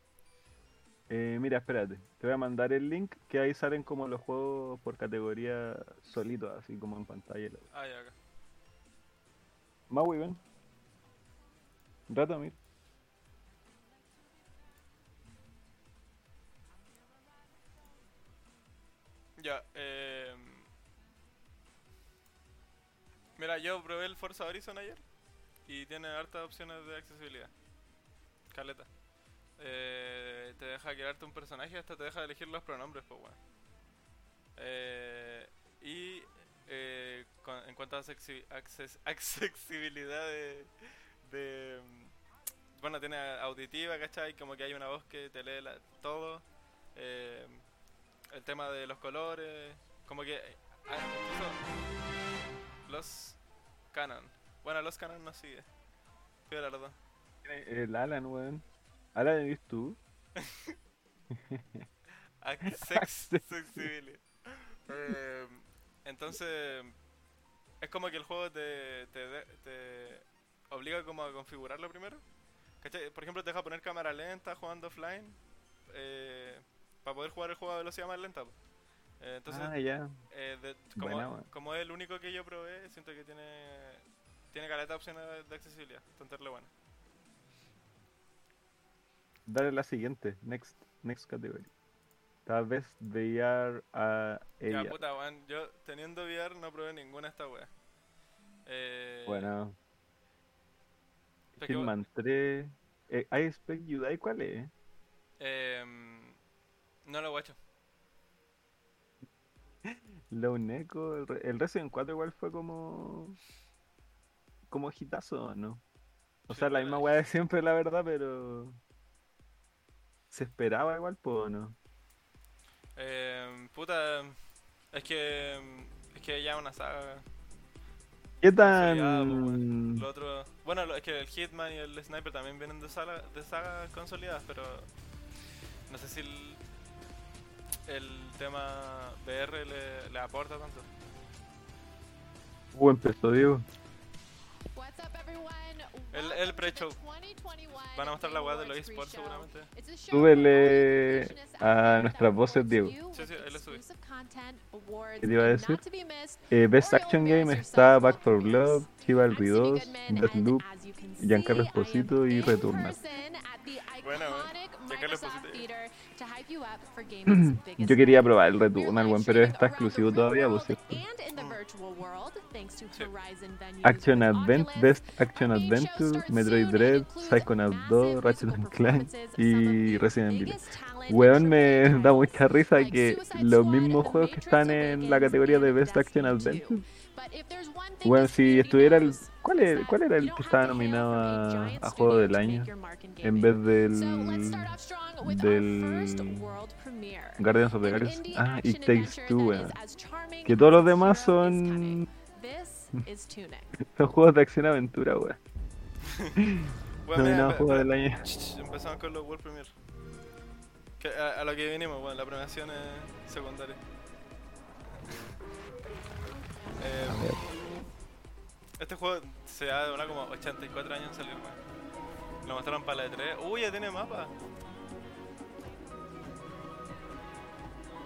S1: eh, mira, espérate. Te voy a mandar el link que ahí salen como los juegos por categoría solitos, así como en pantalla.
S2: Ah, ya, acá.
S1: Maui, ven. Ratomir.
S2: Ya, eh... Mira, yo probé el Forza Horizon ayer y tiene hartas opciones de accesibilidad. Caleta. Eh, te deja crearte un personaje, hasta te deja elegir los pronombres, pues bueno. Eh, y eh, con- en cuanto a accesi- acces- accesibilidad de, mm, Bueno, tiene auditiva, ¿cachai? Como que hay una voz que te lee la- todo. El tema de los colores, como que ah, incluso los canon. Bueno, los canon no sigue. Fíjate la verdad.
S1: El Alan, weón. Alan, ¿eres tú?
S2: Accessibility. Eh, entonces, es como que el juego te, te, de- te obliga como a configurarlo primero. ¿Cachai? Por ejemplo, te deja poner cámara lenta jugando offline eh, para poder jugar el juego a velocidad más lenta. Eh, entonces,
S1: ah, ya.
S2: eh, de- como,
S1: Buena, weón.
S2: como es el único que yo probé, siento que tiene tiene caleta de opciones de, accesibilidad. Entonces, bueno.
S1: Dale la siguiente. Next, next category. Tal vez VR a
S2: Ya,
S1: ella.
S2: puta, weón. Yo teniendo VR no probé ninguna de estas weas. Eh,
S1: Bueno. Hitman 3. Eh, I Expect You Die, ¿cuál es?
S2: em, no lo guacho.
S1: Lone Echo. El, Re- el Resident 4 igual fue como. Como hitazo, ¿no? O
S2: Sí,
S1: sea, la misma weá de siempre, la verdad, pero. Se esperaba igual, po, ¿no?
S2: Em, puta, es que es que ya una saga.
S1: ¿Qué tan.
S2: Lo otro, bueno, lo- es que el Hitman y el Sniper también vienen de, sala, de sagas consolidadas, pero no sé si el, el tema VR le, le aporta tanto.
S1: Uh, empezó, Diego.
S2: El- el pre-show.
S3: 2021
S2: Van a mostrar la web de los esports seguramente.
S1: Súbele a nuestras voces, Diego.
S2: Sí, sí, ahí lo subí.
S1: ¿Qué te iba a decir? Eh, Best Action Game está Back for Blood. Chivalry
S3: I'm Stevie
S1: 2,
S3: Goodman, and
S1: Deathloop, Giancarlo Esposito y Returnal.
S3: iconic
S2: Giancarlo Esposito.
S1: Yo quería probar el Returnal, weón, pero está exclusivo todavía, por
S3: world
S1: cierto. Action Advent. Best Action Adventure, Metroid Dread, Psychonauts 2,
S3: massive
S1: Ratchet and Clank y Resident Evil. Weón, me da mucha risa que los mismos juegos que están en la categoría de Best Action
S3: Destiny 2.
S1: Adventure.
S3: This
S1: si estuviera el. ¿Cuál,
S3: that
S1: ¿Cuál era el que estaba nominado
S3: a
S1: a, a Juego del Año? En vez del. del. Guardians of the Galaxy. Ah, It
S3: action
S1: Takes
S3: adventure
S1: Two,
S3: charming
S1: Que todos los demás son.
S3: This is Tunic.
S1: Son juegos de acción-aventura, weón.
S2: Bueno, mira,
S1: Nominados
S2: ve-
S1: Juego del Año.
S2: Empezamos con los World Premiere. Que a, a lo que vinimos, bueno, la premiación es secundaria. Eh,
S1: A ver.
S2: Este juego se ha demorado como 84 años en salir, weón. Lo mostraron para la E3. Uy, ya tiene mapa.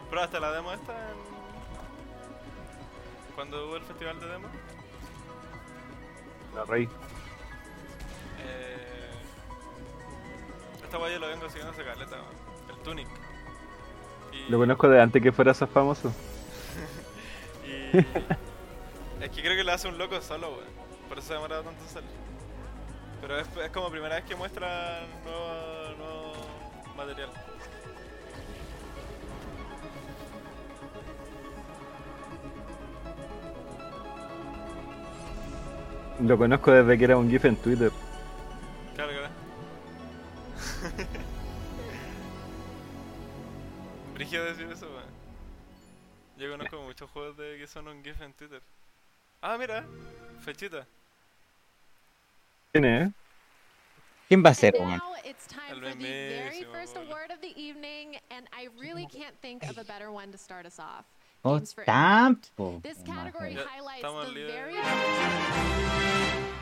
S2: Pero hasta la demo esta en... Cuando hubo el festival de demo.
S1: La Rey.
S2: Eh, esta guay lo vengo siguiendo hace caleta, weón. el Tunic. Y,
S1: Lo conozco de antes que fuera ese famoso.
S2: y es que creo que lo hace un loco solo, weón. Por eso se demorado tanto en. Pero es, como primera vez que muestra nuevo, nuevo material.
S1: Lo conozco desde que era un GIF en Twitter.
S2: Carga. Brígido decir eso, weón. Yo conozco muchos juegos de que son un GIF en Twitter. Ah, mira, fechita.
S1: ¿Quién es?
S4: ¿Quién va a ser,
S3: time
S2: El
S3: for the very
S2: mismísimo,
S3: first
S2: boludo.
S3: award of the evening, and I really can't think of a better one to start us off.
S4: Oh, tampo.
S2: Estamos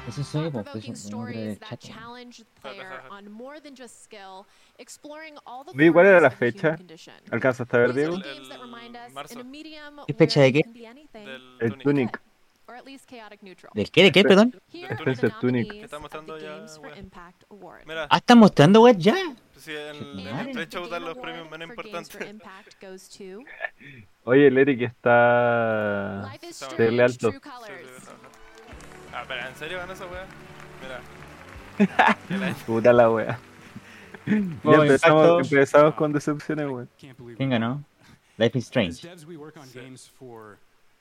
S4: Eso soy,
S3: thought-provoking
S4: no creo
S3: stories
S4: del
S3: that
S4: chat. weón.
S3: challenge the
S2: Ajá,
S3: player
S2: ajá.
S3: on more than just skill, exploring all the
S1: Oye, ¿cuál era la fecha? ¿Alcanzaste a ver, Diego?
S4: ¿Qué fecha de qué?
S2: Del
S1: El
S2: Tunic.
S1: Tunic.
S3: or at least chaotic neutral.
S4: ¿Del qué? ¿De qué, perdón?
S3: The
S1: El Tunic.
S3: nominees
S2: Está mostrando ya, wea. Mira,
S4: Ah, ¿están mostrando, weón, ya?
S2: sí, el, el pre-show dan
S3: Game
S2: los premios menos importantes.
S1: Oye, el Eric está. Terrible
S3: Strange
S1: alto.
S2: Ah, pero ¿en serio van esa weá? Mira. Que la-
S1: Puta la wea. Ya empezamos, empezamos con decepciones, weón.
S5: Can't believe
S4: ¿Quién ganó? Life is Strange.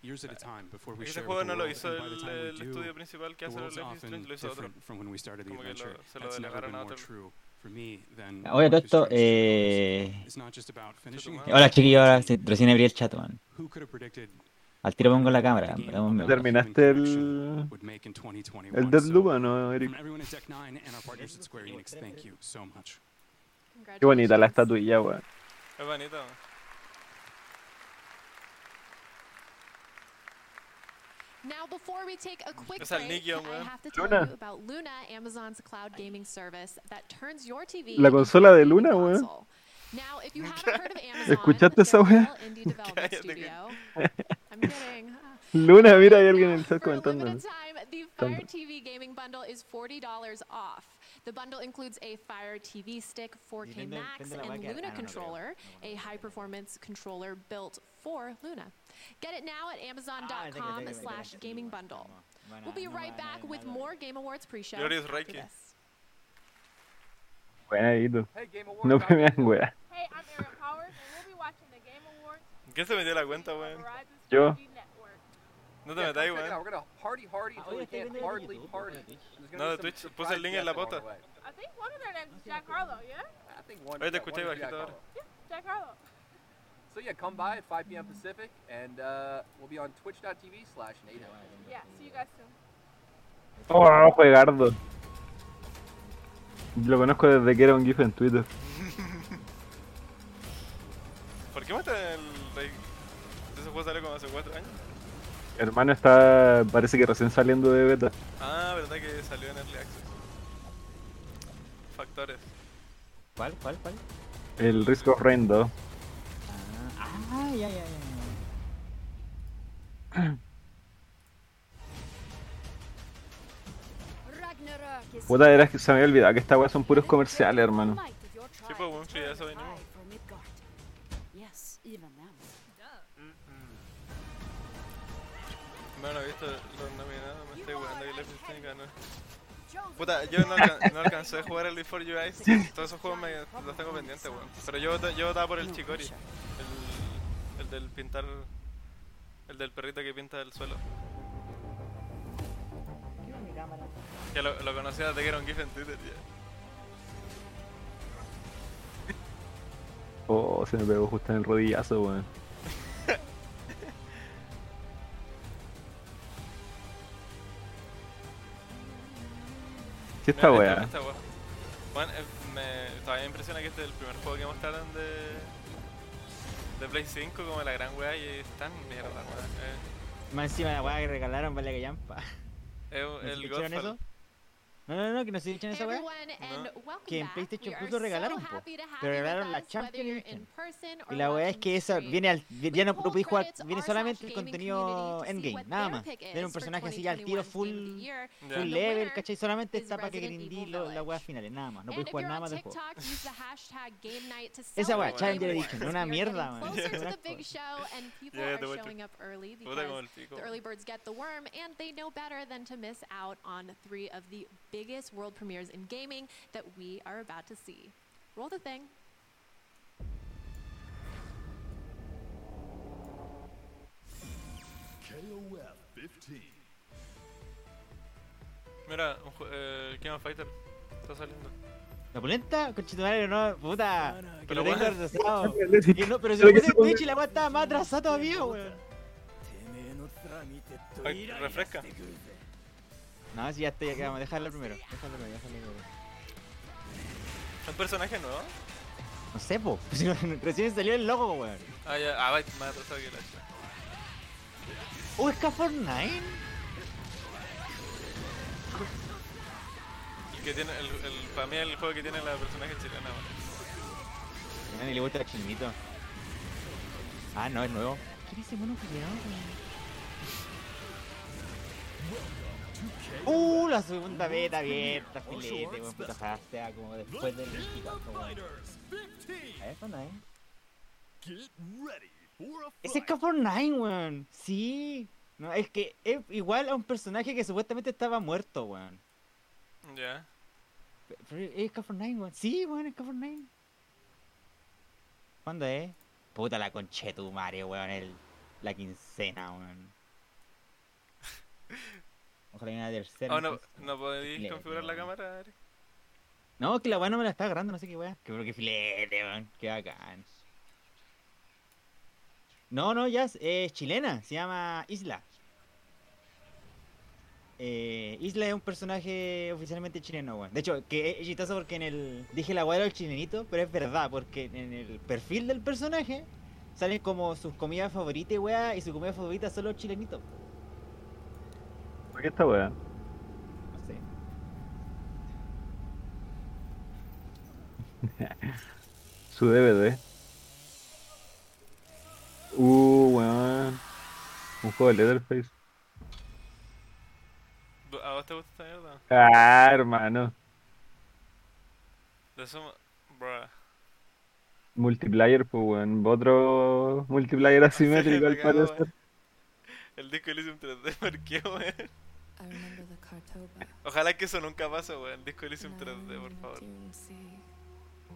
S5: Years at a time before we
S2: Ese
S5: share
S2: juego no lo hizo el, el
S5: do,
S2: estudio principal que hace Life is Strange, lo hizo otro.
S5: from when we started the
S2: Como que lo-
S5: adventure.
S2: se lo
S5: That's never
S2: delegaron
S5: been
S2: a
S5: more
S2: otro.
S5: true for me than
S4: Oye, todo esto, eh...
S5: me. It's not just about finishing
S2: madre.
S5: a
S4: Hola
S5: game,
S4: chiquillos, ahora recién abrí el chat, weón.
S5: Who could have predicted
S4: Al tiro pongo la cámara.
S1: ¿Terminaste el-
S5: connection would make in 2021?
S1: ¿El
S5: So,
S1: Deathloop o no, Eric?
S5: From everyone at Deck 9 and our partners at Square Enix, thank you so much.
S1: Qué bonita la estatuilla, weón.
S2: Es bonito. weón.
S3: Now, before we take a quick break, I have to tell
S1: Luna.
S3: you about Luna, Amazon's cloud gaming service that turns your TV
S1: La
S3: into a
S1: consola de Luna, weón.
S3: console. Now, if you haven't heard of Amazon,
S1: ¿Escuchaste esa. Luna, mira, hay alguien en el chat comentando.
S3: the Fire. TV gaming bundle is $40 off. The bundle includes a Fire TV stick, 4K
S4: Depende-
S3: Max,
S4: depende de la
S3: and
S4: wea que-
S3: Luna
S4: ah, no, no creo.
S3: controller, a high-performance controller built for Luna. Get it now at
S4: Ah,
S3: amazon.com slash gaming bundle. We'll be right back with more Game Awards pre-show
S2: Glorious
S3: after
S2: Reiki.
S3: this.
S1: Buena, Hito.
S6: Hey, Game Awards.
S1: No
S6: I'm
S1: me vean, wea.
S6: Hey, I'm Aaron Powers, and we'll be watching the Game Awards
S2: ¿Quién se metió la cuenta,
S6: on
S2: weón?
S6: Verizon
S1: Yo.
S6: 5G network.
S2: No te metáis, weón. No, de Twitch. Puse el link en la
S6: surprise
S2: pauta.
S6: guests along the way. I think one of their names is Jack Harlow, yeah? I think one.
S2: Oye, te escuché bajito
S6: Jack
S2: ahora.
S6: Jack Harlow. So yeah, come by at 5 p.m. Pacific, and uh, we'll be on twitch.tv slash native.
S7: Yeah, see you guys soon.
S1: Oh, juegardo. Lo conozco desde que era un GIF en Twitter.
S2: ¿Por qué matan el rey? Ese juego salió como hace 4 años.
S1: Hermano está, parece que recién saliendo de beta.
S2: Ah, verdad que salió en Early Access. Factores.
S4: ¿Cuál, cuál, cuál?
S1: El Risk of Rain 2.
S4: Ah, ah, ya, ya, ya.
S1: Puta, era que se me había olvidado que esta weá son puros comerciales, hermano.
S2: Sí, pues, sí, ya eso venimos. No, no he visto los nominados, me estoy jugando que Strange ganó. Puta, yo no, alcan- no alcancé a jugar el Before You Eyes. Todos esos juegos me, los tengo pendientes, weón. Pero yo, yo votaba por el Chicori. El, el del pintar. El del perrito que pinta el suelo. Que lo, lo conocía desde que era un GIF en Twitter ya.
S1: Oh, se me pegó justo en el rodillazo, weón. ¿Qué esta weá?
S2: esta weá. Bueno, eh, me, todavía me impresiona que este es el primer juego que mostraron de. de Play 5 como la gran weá y es tan mierda, weón.
S4: Más encima la weá que regalaron, vale que llampa.
S2: Eh,
S4: ¿No
S2: es
S4: se
S2: el Godfall.
S4: eso? No, no, no, que no se echan esa weá.
S3: Welcome
S4: Que en. PlayStation Plus lo regalaron, po. Pero regalaron la Champions Y la weá es que esa viene al. Ya no, no podéis jugar, viene solamente el contenido endgame, nada más.
S3: is
S4: un personaje así ya al tiro
S3: 2021's Game of
S4: full.
S2: Ya.
S4: full level, ¿cachai? Solamente está para que grindí
S3: Village.
S4: weas finales, nada más. No podéis jugar nada más del juego. Esa weá, Challenger Edition, una mierda, man.
S3: are
S2: te el pico.
S3: the early birds get the worm, and they know better than to miss out on three of the biggest world premieres in gaming that we are about to see. Roll the thing.
S8: KOF 15.
S2: Mira, un eh, King of Fighter está saliendo.
S4: La polenta, conchetumare, no, puta. Que
S2: Pero
S4: lo tengo
S2: bueno.
S4: retrasado. Y no, pero si
S1: Pero
S4: lo
S1: que
S4: puse
S1: se
S4: en Twitch y la weá estaba más atrasada todavía, weón.
S2: Ay, refresca.
S4: No, si ya estoy acá, dejarlo primero. Déjalo primero, déjalo primero.
S2: ¿Un personaje nuevo?
S4: No sé, po. Si no, Recién salió el logo, weón.
S2: Ah, ya. Ah, va, me ha atrasado que la.
S4: Uh, es K49.
S2: El que tiene, el, el, para mí el juego que tiene la personaje chilena, weón.
S4: Ni le gusta el chinito. Ah, no, es nuevo. ¿Qué dice mono culiao, weón? Uh, la segunda beta abierta, filete, weón. Puta, sea como después del 24, weón. A ver, ¿cuándo es? Ese es K49, weón. Sí. No, es que es igual a un personaje que supuestamente estaba muerto, weón.
S2: Ya.
S4: Pero es K49, weón. Sí, weón, es K49. ¿Cuándo es? Puta la conchetu, Mario, weón. El, la quincena, weón. Ojalá que una tercera.
S2: Oh, no, no podéis configurar la
S4: weón.
S2: cámara, Ari?
S4: No, que la weá no me la está agarrando, no sé qué weá. Que pero que filete, weón. Qué bacán. No, no, ya es, es chilena, se llama Isla. Eh, Isla es un personaje oficialmente chileno, weón. De hecho, que es chistoso porque en el. Dije la weá del chilenito, pero es verdad, porque en el perfil del personaje salen como sus comidas favoritas, weá, y su comida favorita son los chilenitos.
S1: ¿Por qué esta weá?
S4: No sé.
S1: Su DVD. Uh, weón. Un juego de Leatherface.
S2: ¿A vos te gusta esta mierda?
S1: Ah, hermano.
S2: De eso... Bruh.
S1: Multiplayer, pues weón. Otro multiplayer asimétrico al parecer.
S2: El disco Elysium 3D, ¿por qué, weón?
S7: I remember the Cartoba.
S2: Ojalá que eso nunca pase, weón. El disco Elysium 3D, por favor.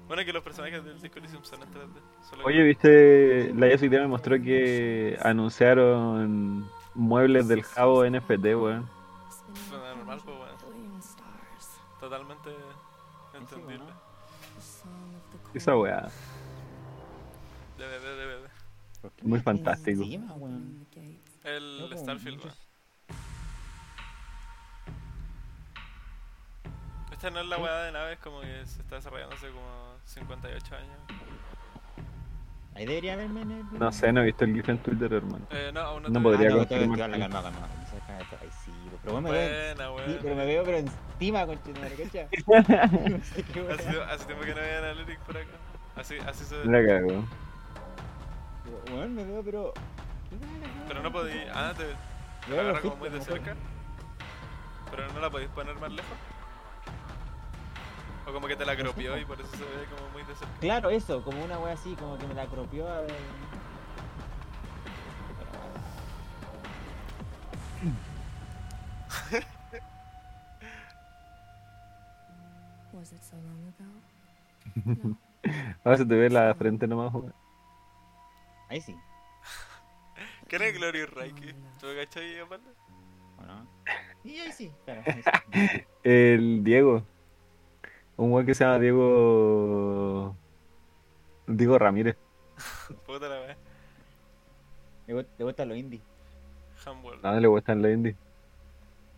S2: Bueno, que los personajes del disco Elysium son en 3D. Solo
S1: Oye, viste, la Jessica me mostró que anunciaron muebles del Jabo NFT, weón.
S2: Suena normal, pues, weón. Totalmente entendible.
S1: Esa weá.
S2: DVD, DVD.
S4: ¿Por qué
S1: Muy fantástico.
S2: El Starfield, weón. Esta no es la weá de naves como que se está desarrollando hace como 58 años.
S4: Ahí debería verme en el.
S1: No sé, no he visto el GIF en Twitter, hermano.
S2: Eh, no, aún no,
S1: No podría
S4: Ah, no,
S1: confirmar.
S4: calma, calma. calma, Ahí sí, pero bueno, me veo.
S2: Buena,
S4: Sí, pero me veo pero encima, conchetumare, ¿cacha? No sé qué
S2: Hace, tiempo que no veía Analytics por acá. Así, así se ve.
S1: La cago.
S4: Bueno, me veo, pero.
S2: Pero no podí. Ah, te, te la agarra como muy de cerca. Pero no la podéis poner más lejos. O como que te la cropió y por eso se ve como muy de cerca.
S4: Claro, eso, como una wea así, como que me la cropió a ver.
S7: Was it so long ago? No.
S1: Ahora se te ve la frente nomás, weón.
S4: Ahí sí,
S2: ¿Quién es Glorious Reiki? ¿Tú me cachai, aparte?
S4: ¿o no? Y ahí sí, claro. ahí sí.
S1: El Diego. Un weón que se llama Diego. Diego Ramírez.
S2: Puta la wea.
S4: Le gu- le gusta lo indie.
S2: Hamworld.
S1: No, no le gustan los indies.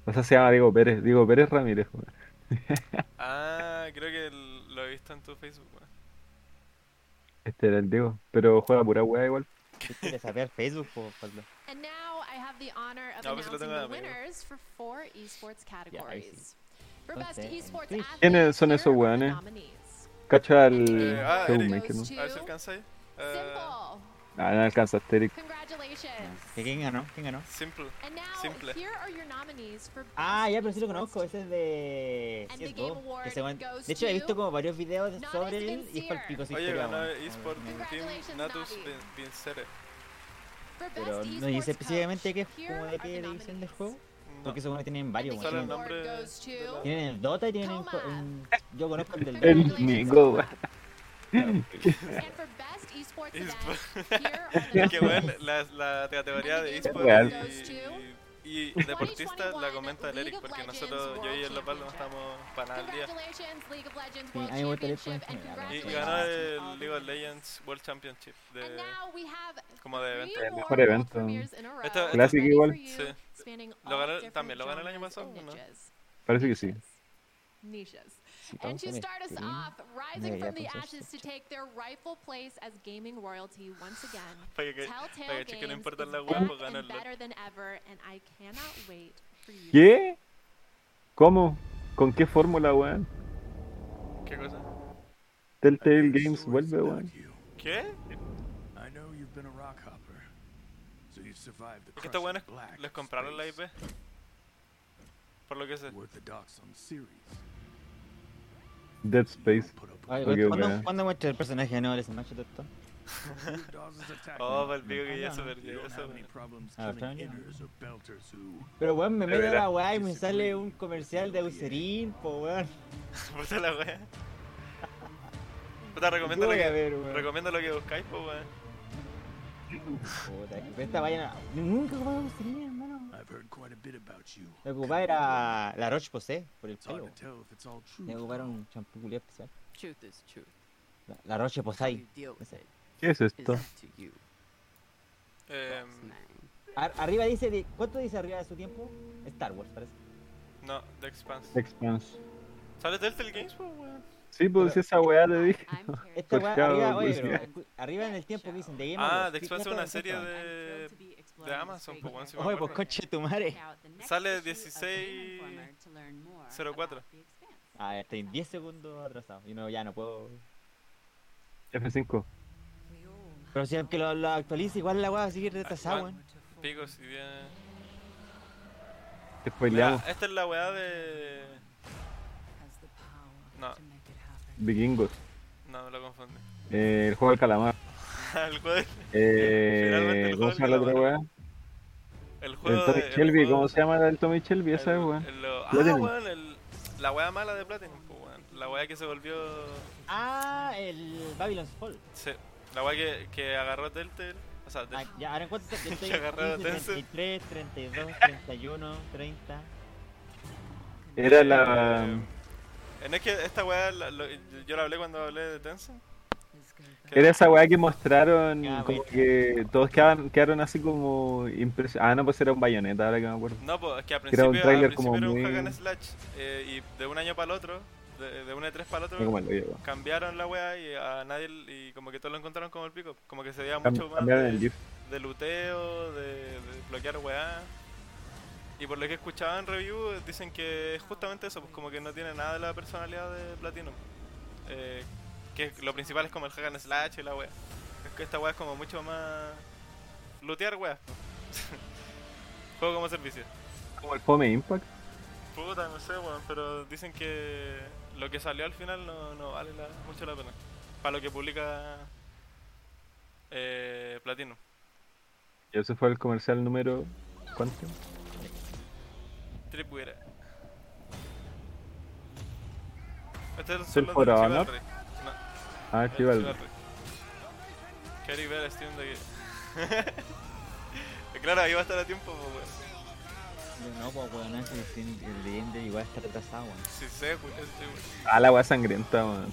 S1: O sea, se llama Diego Pérez. Diego Pérez Ramírez, weón.
S2: Ah, creo que el- lo he visto en tu Facebook, weón.
S1: Este era el Diego. Pero juega pura weá igual.
S4: ¿Qué quieres saber? Facebook, po, Pablo.
S3: And now I have the honor of
S2: No, pues lo
S3: announcing
S2: tengo
S3: the
S2: de
S3: winners for four esports categories. For
S1: ¿Quiénes son esos weones? Cacha
S3: here
S2: Ah,
S1: Showmaker, ¿no?
S2: A ver si alcanzáis.
S3: Simple.
S1: Ah, no alcanzaste, Eric.
S3: Congratulations.
S4: ¿Qué- ¿Quién ganó? ¿Quién ganó?
S2: simple.
S3: And now
S2: Simple.
S3: here are your nominees for
S4: Ah, ya, pero sí lo conozco. Ese es de
S3: And the
S4: CSGO.
S3: Game Award
S4: Que se van-
S3: goes
S4: De hecho, he visto
S3: to
S4: como varios videos sobre él y es para el pico
S2: Oye,
S4: historia,
S2: ganó eSport Team
S3: Congratulations,
S2: Natus.
S3: For
S4: Pero no dice específicamente qué es como de qué
S3: the
S4: división del juego. Porque según tienen varios,
S2: Solo el nombre
S4: Tienen el Dota y tienen el, Yo conozco el del
S1: El
S3: esports
S2: Esports.
S3: the
S2: Qué bueno, la, la categoría de
S3: And the
S2: eSport
S1: Real.
S2: Y, deportista la comenta el Eric, porque nosotros, yo y el Lopal no estamos para nada al día.
S4: General.
S2: Y, ganó el League of Legends World Championship de
S3: now we have
S2: como de evento.
S1: El mejor evento.
S2: Esto-
S1: Clásico igual.
S2: Sí. Lo ganó- también lo ganó el año pasado, ¿no?
S1: Parece que sí.
S3: Niches. And to start us off, rising from the ashes to take their rightful place as gaming royalty once again. Telltale Games is back and better than ever, and I cannot wait for you.
S1: ¿Qué? ¿Cómo? ¿Con qué fórmula, weón?
S2: ¿Qué cosa?
S1: Telltale Games vuelve, weón.
S2: ¿Qué?
S5: I know you've been a rock hopper, so you've survived the
S2: Es que estos
S5: crushing
S2: weones
S5: black
S2: les compraron la IP. Por lo que sé.
S1: Dead Space.
S4: Ay,
S1: Ok,
S4: ¿cuándo,
S1: weón.
S4: ¿cuándo muestra el personaje no les macho esto?
S2: Oh, para el pico que ya se perdió eso.
S4: Ah, Pero weón, me meto a la weá y me sale un comercial de Eucerin, po weón.
S2: Puta la wea. Puta, recomiendo lo que,
S4: ver,
S2: recomiendo lo que buscáis, pues weón.
S4: Puta, que esta vayan a... Nunca ocupaba Eucerin, hermano.
S5: I've heard quite a bit about you.
S4: Lo que ocupaba era la Roche Posay, por el pelo. Me ocuparon un champú culiao especial. La, la Roche
S8: How
S4: Posay.
S8: you deal with
S4: Ese.
S8: it
S1: ¿Qué es
S8: is
S1: esto?
S2: Eh.
S4: Ar- arriba dice... de- ¿Cuánto dice arriba de su tiempo? Star Wars, parece.
S2: no, The Expanse.
S1: Expanse.
S2: ¿Sale Telltale Games, pues weón?
S1: Sí, pues si esa weá te dije.
S4: Esta weá
S1: Pues,
S4: arriba, oye,
S1: pues,
S4: pero escu- arriba en el tiempo que dicen de Game
S2: Ah, The
S4: ¿qué-
S2: Expanse es una serie
S4: está?
S2: de, de Amazon, pues weón, si
S4: Oye, pues coche tu madre.
S2: Sale 16.04.
S4: Ah, estoy 10 segundos atrasado. Y no, ya no puedo.
S1: F5.
S4: Pero si aunque lo, lo actualice, igual la weá va a seguir retrasada, weón.
S2: Pico, si viene.
S1: Te
S2: Mira,
S1: spoileamos.
S2: esta es la weá de. No,
S1: Vikingos.
S2: no, me lo confundí.
S1: Eh, el juego del calamar.
S2: el juego,
S1: Eh,
S2: Finalmente el
S1: ¿Cómo
S2: juego
S1: se llama la
S2: del
S1: otra weá?
S2: el
S1: El
S2: juego
S1: Tommy
S2: de. el
S1: Shelby,
S2: juego-
S1: ¿cómo se llama el Tommy Shelby? Esa es,
S2: el-
S1: weón.
S2: el- Ah, weón, el, la weá mala de Platinum, pues weón. La weá que se volvió.
S4: Ah, el Babylon's Fall.
S2: Sí, la weá que, que agarró Telltale. O sea,
S4: Ah, ya, ahora en cuánto está. Yo estoy
S2: Que agarrado
S4: 15,
S2: Tencent.
S4: 33, 32, 31, 30.
S1: Era la.
S2: Eh, en es que esta weá, la- lo- yo la hablé cuando hablé de Tencent.
S1: Era esa weá que mostraron
S4: Ya,
S1: como que todos quedaban, quedaron así como impresionados. Ah, no, pues era un bayoneta, ahora que me acuerdo.
S2: No, pues es que al
S1: Era un
S2: principio, al
S1: tráiler
S2: principio
S1: como
S2: era un
S1: muy-
S2: hack and slash eh, y de un año para el otro, de, de un E3 para el otro, cambiaron la weá y a nadie, y como que todos lo encontraron como el pico, como que se veía
S1: Cam-
S2: mucho más
S1: el
S2: de, de luteo, de, de bloquear weá. Y por lo que he escuchado en review, dicen que es justamente eso, pues como que no tiene nada de la personalidad de Platinum. Eh, que lo principal es como el hack and slash y la weá. Es que esta weá es como mucho más... Lootear weá. Juego como servicio.
S1: Como el Home Impact.
S2: Puta, no sé, weón, pero dicen que lo que salió al final no, no vale la- mucho la pena. Para lo que publica eh, Platino.
S1: Y ese fue el comercial número. ¿Cuánto?
S2: Tripwire. Este es el
S1: ¿Es el Ah,
S2: el
S1: Chivalry.
S2: Chivalry. Queréis ver a Steam de aquí. claro, ahí va a estar a tiempo, pues, weón.
S4: No, pues weón, ese el el leyenda igual está retrasado, weón.
S2: Si sé, weón, este, weón.
S1: Ah, la weá sangrienta, weón.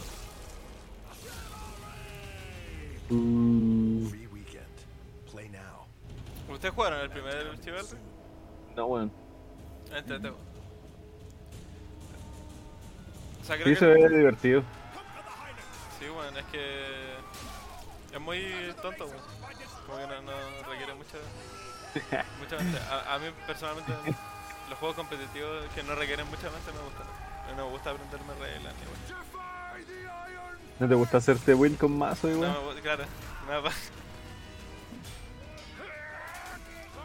S1: Mm,
S9: Free weekend. Play now.
S2: ¿Ustedes jugaron el primer Chivalry?
S1: no, weón.
S2: Este, este. O sea, creo
S1: Sí
S2: que
S1: se ve divertido.
S2: Sí, bueno, es que es muy tonto, weón. Como que no, no requiere mucha, mucha mente. A, a mí personalmente los juegos competitivos que no requieren mucha mente me gustan. No me gusta aprenderme reglas ni weón.
S1: ¿No te gusta hacerte build con mazo,
S2: No
S1: igual?
S2: gusta, claro, me da paz.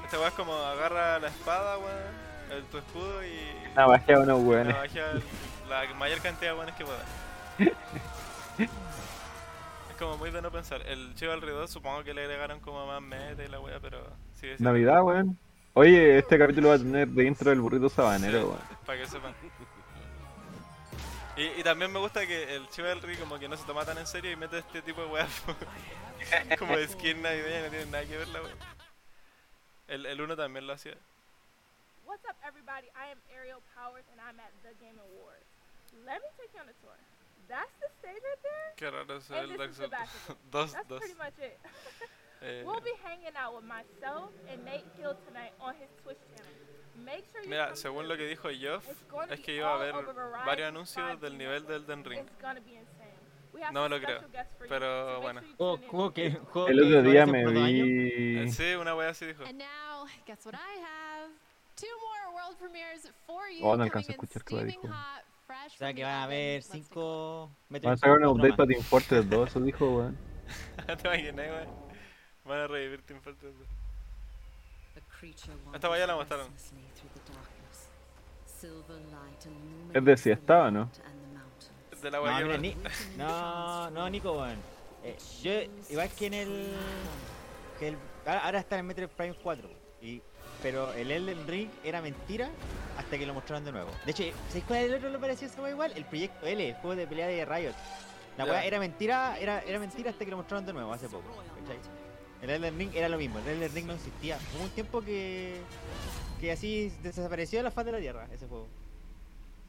S2: Esta weá es como agarra la espada, weón, el, tu escudo y
S1: Una magia a unos weones.
S2: navaja la mayor cantidad de weones que pueda. Es como muy de no pensar. El Chivalry 2 supongo que le agregaron como más meta y la wea, pero sigue siendo-
S1: Navidad, weón. Oye, este capítulo va a tener de intro el burrito sabanero, weón.
S2: Para que sepan. Y, y también me gusta que el Chivalry como que no se toma tan en serio y mete este tipo de weas como de skin navideña, no tiene nada que ver la wea. El, el 1 también lo hacía.
S8: What's up, everybody? I am Ariel Powers, and I'm at the Game Awards. Let me take you on a tour. That's the stage right there.
S2: Qué raro se ve
S8: And
S2: el
S8: this is
S2: Dark
S8: the back
S2: Souls
S8: of it.
S2: 2,
S8: That's
S2: 2.
S8: pretty much it.
S2: Eh,
S8: we'll be hanging out with myself and Nate Hill tonight on his Twitch channel. Make sure you
S2: Mira,
S8: come
S2: según
S8: through.
S2: lo que dijo
S8: gonna
S2: es
S8: be
S2: que iba a haber varios anuncios
S8: 5G
S2: del nivel del. Elden Ring.
S8: It's gonna be insane. We have
S2: No me
S8: some
S2: lo creo,
S8: special guests for you,
S2: pero
S8: so make
S2: bueno.
S8: sure you
S4: Juego,
S8: tune in.
S4: juego que, juego
S1: El
S4: que
S1: otro día me
S4: años.
S2: Eh,
S1: vi.
S2: Sí, una wea así dijo.
S3: And now, guess what I have? Two more world premieres for you.
S1: Oh, no
S3: coming
S1: alcanzo a
S3: in
S1: escuchar
S3: steaming hot,
S4: O sea que van a haber
S3: Let's take a look.
S4: 5
S1: Van a sacar un update para. Team Fortress 2, eso dijo, weón.
S2: ¿Te imaginas, weón? Van a revivir Team Fortress 2.
S10: Esta
S2: vaya la mostraron.
S1: Es de si estaba, ¿no?
S2: De la
S4: No, mira, ni- no, no, Nico, weón. Eh, yo, igual que en el. Que el ahora, ahora está en el Metroid Prime 4. Y, pero el Elden Ring era mentira hasta que lo mostraron de nuevo. De hecho, ¿sabéis cuál es el otro le pareció esa weá igual? El Proyecto L, el juego de pelea de Riot. La weá era mentira, era, era mentira hasta que lo mostraron de nuevo hace poco. ¿cachai? El Elden Ring era lo mismo, el Elden Ring no existía. Hubo un tiempo que. que así desapareció de la faz de la tierra ese juego.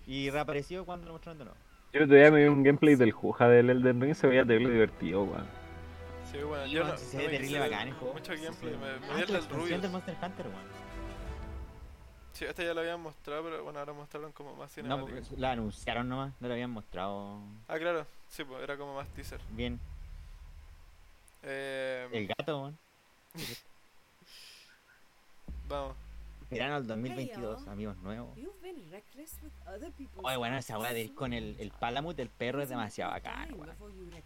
S4: Y reapareció cuando lo mostraron de nuevo.
S1: Yo día me vi un gameplay del Juja del Elden Ring y se veía terrible divertido, weón.
S2: Sí, bueno, yo no.
S4: se
S2: no
S4: ve terrible bacán
S2: ver
S4: el juego.
S2: Mucho gameplay, me, me
S4: Ah, que
S2: el
S4: la
S2: del
S4: Monster Hunter, weón.
S2: Sí, este ya lo habían mostrado, pero bueno, ahora mostraron como más
S4: No,
S2: cinemática.
S4: porque la anunciaron nomás, no lo habían mostrado
S2: Ah, claro, sí, pues era como más teaser.
S4: bien.
S2: Eh,
S4: El gato, weón.
S2: Vamos.
S4: Verano del 2022, amigos nuevos. Oye, bueno, esa weá de ir con el, el Palamut, el perro, es demasiado bacán, weón.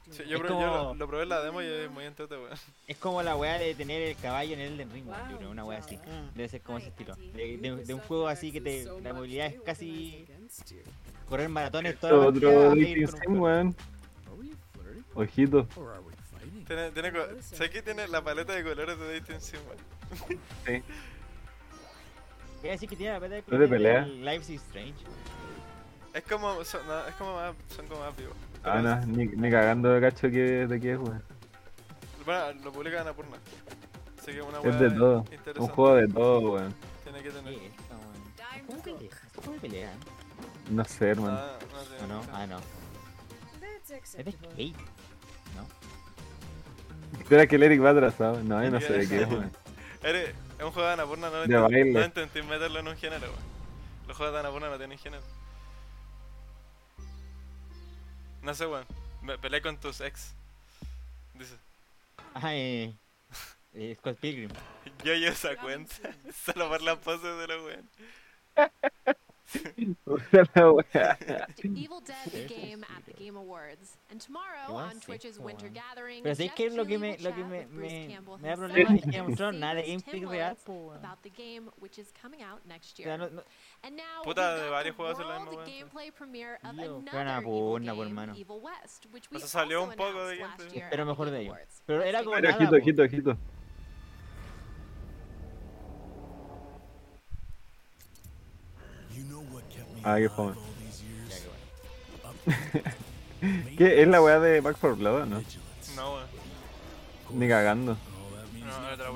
S2: Sí, yo,
S4: Es
S2: pro- yo lo,
S4: como-
S2: lo probé en la demo y es muy entretenido, weón.
S4: Es como la weá de tener el caballo en el Elden Ring, weón, yo creo, una weá así. Debe ser como ese estilo. De, de- de un juego así que te, la movilidad es casi correr maratones toda la
S1: Otro weón. Ojito.
S2: Tiene, tiene, ¿Sabes que tiene la paleta de colores de Dating Sim, weón?
S1: Sí.
S4: Voy a decir que tiene la peta de
S1: ¿No es de pelea?
S4: el Life is Strange.
S2: Es como, son, no, es como más, son como más vivos.
S1: Ah, no, ni, ni cagando de cacho que de qué es, weón.
S2: Bueno, lo publican a Purna. Así que una
S1: Es
S2: weá
S1: de todo.
S2: interesante.
S1: Un juego de todo, weón.
S2: Tiene que tener.
S4: ¿Qué es esta, weón? ¿Es como pelea? ¿Es como pelea? ¿eh?
S1: No sé, hermano.
S2: Ah, no
S4: ¿O no? Ah, no. Es de skate. ¿No?
S1: Espera que el Eric va atrasado. No, yo no sé de qué es, weón.
S2: Eres, es un juego de Anapurna, no,
S1: De
S2: no intenté meterlo en un género, weón. Los juegos de Anapurna no tienen género. No sé, weón. Me peleé con tus ex. Dice.
S4: Eh, eh, Scott Pilgrim.
S2: Yo llevo esa cuenta. Solo por las poses de los weón.
S1: La.
S3: Evil Dead the game at the Game Awards. And tomorrow
S4: Igual
S3: on
S4: sí,
S3: Twitch's
S4: po,
S3: Winter. Gathering,
S4: Pero ¿sabéis
S3: Jeff
S4: qué es lo que me, lo que
S3: chat
S4: me, da problema? Es que
S3: and
S4: no mostraron nada de gameplay real,
S3: Willis
S4: po, weón.
S3: about the game which is coming out next
S4: O
S3: year.
S4: sea, no, no,
S3: And now
S2: Puta, de varios juegos hacen lo
S3: world
S2: mismo, weón.
S3: gameplay premiere of
S4: Tío,
S3: another
S4: fueron a
S3: evil
S4: purna,
S3: game,
S4: por hermano.
S3: Evil West, which we
S2: salió un poco de gameplay.
S3: year
S4: pero mejor de ellos. Pero era
S3: take
S4: como
S3: a
S1: Pero
S4: nada,
S1: ojito,
S4: po.
S1: ojito, ojito.
S9: You know what kept me
S1: Ah, qué
S9: years?
S1: ¿Qué? ¿Es la weá de Back 4 Blood o no?
S2: No, weón.
S1: Ni cagando.
S2: No,
S9: nothing
S2: otra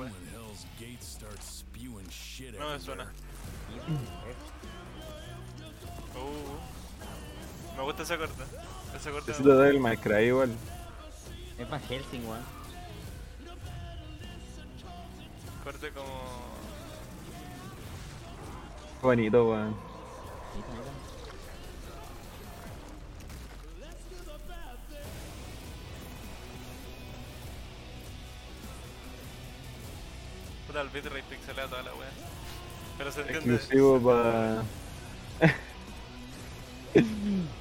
S9: shit
S2: No me suena. Uh, me gusta ese corte. Ese corte. me
S1: Necesito dar el Minecraft igual.
S4: Es más Helsing, weón.
S2: Corte como.
S1: Bonito, weón.
S2: Puta, el bitrate pixelea toda la wea. Pero se entiende.
S1: Exclusivo para.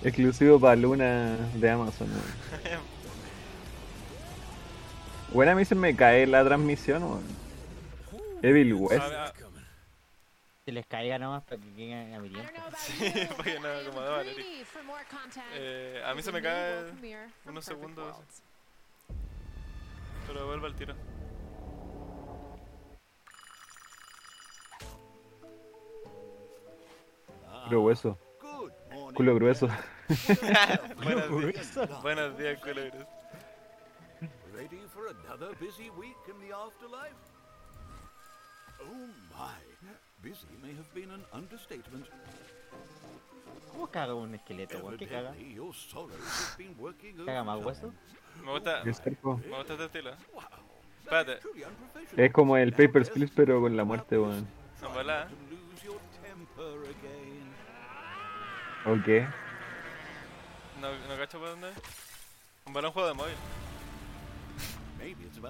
S1: Exclusivo para Luna de Amazon. weón. Bueno, a mí se me cae la transmisión, weón. Evil West.
S4: Se les caiga nomás para que queden a mi
S2: Sí, porque
S3: but
S2: no, como
S3: content.
S2: Eh, a mí se me cae unos segundos. Pero vuelve al tiro.
S1: Culo hueso. Culo grueso.
S2: Buenos días. Buenos días, culeros.
S5: Ready for another busy week in the afterlife? Oh my.
S10: Busy may have been an understatement.
S4: ¿Cómo caga un esqueleto, weón? ¿Qué caga? ¿Caga más hueso?
S2: Me gusta, me gusta este estilo.
S10: Wow,
S2: Espérate.
S1: Es como el Papers, Please, pero con la muerte, weón.
S2: en volada.
S10: To lose your temper again.
S1: ¿O qué?
S2: No, no cacho por dónde. Un balón juego de móvil.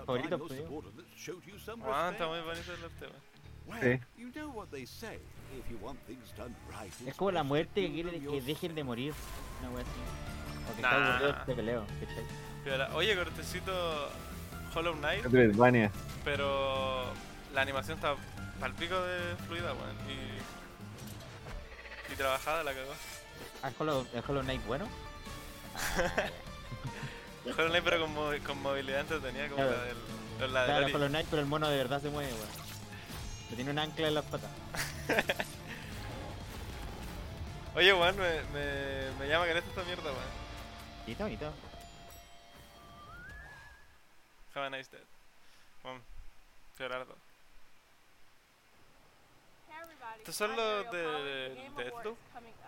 S4: Favorito
S2: Juan, está
S10: respect.
S2: muy bonito el arte, weón.
S1: Sí.
S4: Es como la muerte que quiere que dejen de morir. Una wea así. O que
S2: Nah.
S4: está aburrido este peleo, ¿cachai?
S2: Piola. Oye, cortecito Hollow Knight, pero la animación está pal pico de fluida, weón. Y, y trabajada la cagó.
S4: ¿Ah, Hollow, el Hollow Knight bueno?
S2: Hollow Knight, pero con, con movilidad entretenida, como
S4: Claro.
S2: la del, la
S4: Claro,
S2: Ori.
S4: Hollow Knight, pero el mono de verdad se mueve, weón. Le tiene un ancla en las patas.
S2: Oye, weón, me, me, me llama caleta esta mierda, weón.
S4: Y está bonito.
S2: Have a nice day. Bueno, Gerardo.
S8: Hey everybody.
S2: Estos son los de- de- de esto.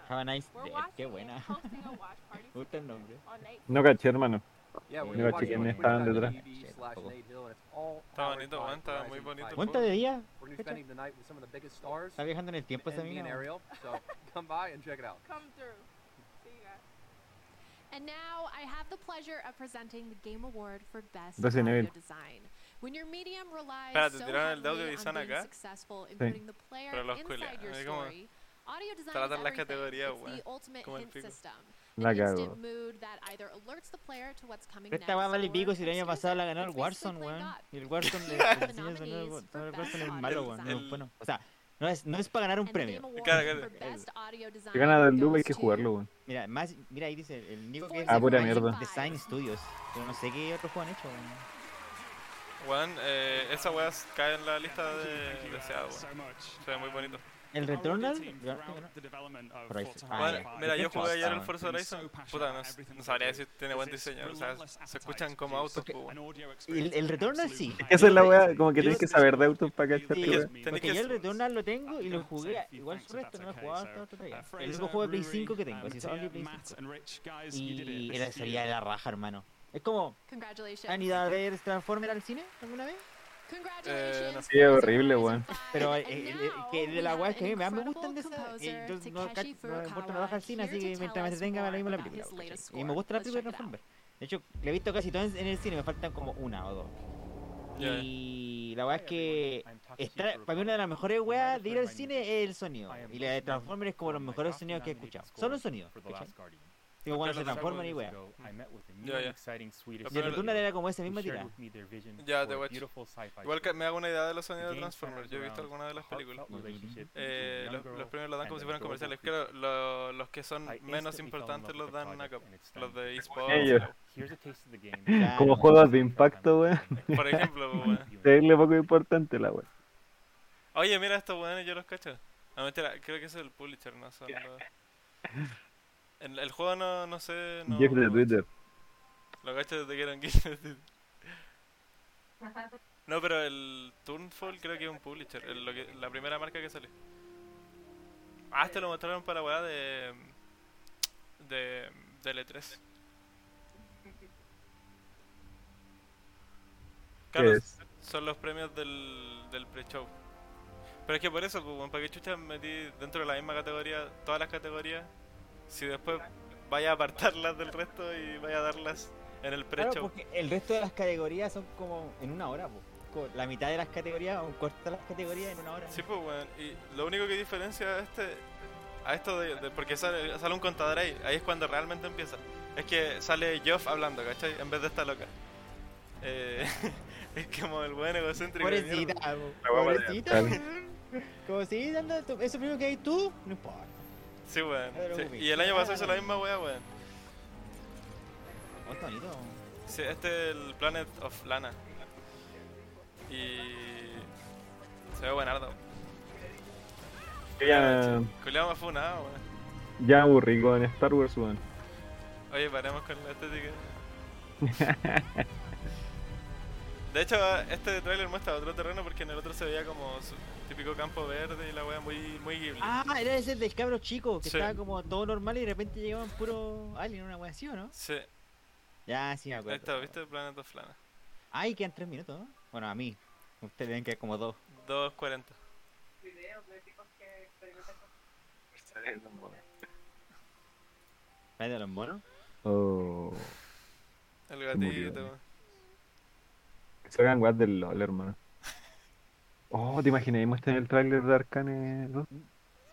S4: Have a nice day. Qué buena. Me gusta el nombre.
S1: No caché, hermano.
S6: Yeah, we're
S1: Mira,
S6: on
S1: estaban detrás.
S6: twitch.tv slash Nate Hill, and it's all
S2: Está bonito, weón, está muy bonito.
S6: 5G.
S4: ¿Cuánto de día?
S6: We're gonna be spending the night with some of the biggest stars.
S4: Está viajando en el tiempo esa mina.
S6: come by and check it out.
S8: come through. See you guys.
S3: And now I have the pleasure of presenting the Game Award for Best
S1: Resident
S3: Audio. Design. When your medium relies
S2: Espérate,
S3: so
S2: ¿tiraron el de
S3: heavily
S2: audio
S3: on being
S2: acá?
S3: successful in
S1: Sí.
S3: putting the player
S2: Pero los
S3: inside your story, audio design is everything. It's the ultimate
S2: como el
S3: hint
S2: pico.
S3: system.
S1: La cago.
S4: esta weá vale
S3: or
S4: pico si el año pasado la ganó el Warzone, weón. Y el Warzone le el Warzone es malo, weón. Bueno. O sea, no es, no es para ganar un premio.
S2: Claro,
S1: Si gana del Doom hay que jugarlo, weón.
S4: Mira, más, mira ahí dice el Nico que es
S3: Ah,
S1: pura mierda.
S4: Design Studios. Pero no sé qué otros juegos han hecho, weón.
S2: Weón, eh, esa weá cae en la lista de deseado, weón. Se ve muy bonito.
S4: El Returnal. Horizon. Ah,
S2: Bueno,
S4: ya.
S2: mira, yo jugué ayer el. Forza Horizon. Puta, no, no sabría decir tiene buen diseño. O sea, se escuchan como autos, pues.
S4: El, el Returnal sí.
S1: Esa es la weá, como que tienes que saber de autos para cacharte,
S4: Sí,
S2: que-
S1: weón.
S2: tenés
S4: porque
S2: que
S4: yo el Returnal lo tengo y lo jugué. Igual su resto no lo he jugado hasta otro día. El único juego de Play 5 que tengo, así solo de Play 5. Y era, sería de la raja, hermano. Es como. ¿han ido a ver Transformer al cine alguna vez?
S3: Congratulations.
S2: no.
S1: Sí, es horrible, weón.
S3: 5.
S4: Pero eh, eh, que de la weá que a mí me gustan de
S3: incredible
S4: esa, eh, yo no, no me importa no bajar al cine, así que mientras me entretenga me la misma la película. Y me gusta la película de
S3: check it out.
S4: Transformer. De hecho, le he visto casi todo en el cine, me faltan como una o dos. Y la weá es que está, para mí una de las mejores weas de ir al cine es el sonido. Y la de Transformer es como los mejores sonidos que he escuchado. Solo el sonido. ¿cachai? Digo, cuando se transforman y wea.
S2: Ya, ya.
S4: Y el Returnal era como esa misma tira.
S2: Ya, te watch. Igual que me hago una idea de los sonidos de Transformers. Yo he visto algunas de las películas. Eh, los, los premios los dan como si fueran comerciales. Creo lo- los que son menos importantes los dan acá. Los de eSports.
S1: Como juegos de impacto, weón.
S2: Por ejemplo, weón.
S1: Seguirle poco importante la weón.
S2: Oye, mira estos weones, yo los cacho. No, mentira, creo que es el publisher, no son los... El, el juego no, no sé, no...
S1: Jeff de Twitter.
S2: Lo cacho desde que eran Jeff de Twitter. No, pero el Turnfall creo que es un publisher, el- lo que, la primera marca que salió. Ah, este lo mostraron para weá de... De... De L3.
S1: ¿Qué
S2: Claro, son los premios del, del pre-show. Pero es que por eso, pues, ¿para qué chucha metí dentro de la misma categoría todas las categorías? Si después vaya a apartarlas del resto y vaya a darlas en el
S4: Claro,
S2: pre-show.
S4: porque el resto de las categorías son como en una hora, po. Como La mitad de las categorías, un cuarto de las categorías en una hora.
S2: Sí, pues, weón. Y lo único que diferencia a este. A esto de. de- porque sale, sale un contador ahí. Ahí es cuando realmente empieza. Es que sale Geoff hablando, ¿cachai? En vez de esta loca. Eh, es como el buen egocéntrico.
S4: Pobrecita, pobrecita. Como si dando tu- eso primero que hay tú, no importa.
S2: Sí, weón. Sí, Y el año pasado hizo la misma weá, weón.
S4: Oh, está bonito.
S2: Sí, este es el Planet of Lana. Y. Se ve buenardo.
S1: Ya,
S2: Culeado más funado, weón.
S1: ya me aburrí con Star Wars, weón.
S2: Oye, paremos con la estética. De hecho, este tráiler muestra otro terreno porque en el otro se veía como su típico campo verde y la wea muy, muy Ghibli.
S4: Ah, era ese del cabro chico, que
S2: Sí.
S4: estaba como todo normal y de repente llegaban puro alien, una wea así, ¿o no?
S2: Sí,
S4: Ya, sí me
S2: ahí
S4: acuerdo.
S2: está, ¿viste? Planet of Lana.
S4: Ay, quedan tres minutos, ¿no? Bueno, a mí. Ustedes ven que como dos.
S2: 2.40.
S4: ¿Ves de los monos?
S1: Oh.
S2: El gatito.
S1: Que hagan guas del LOL, hermano. Oh, ¿te imaginas? Muestran el tráiler de Arcane 2.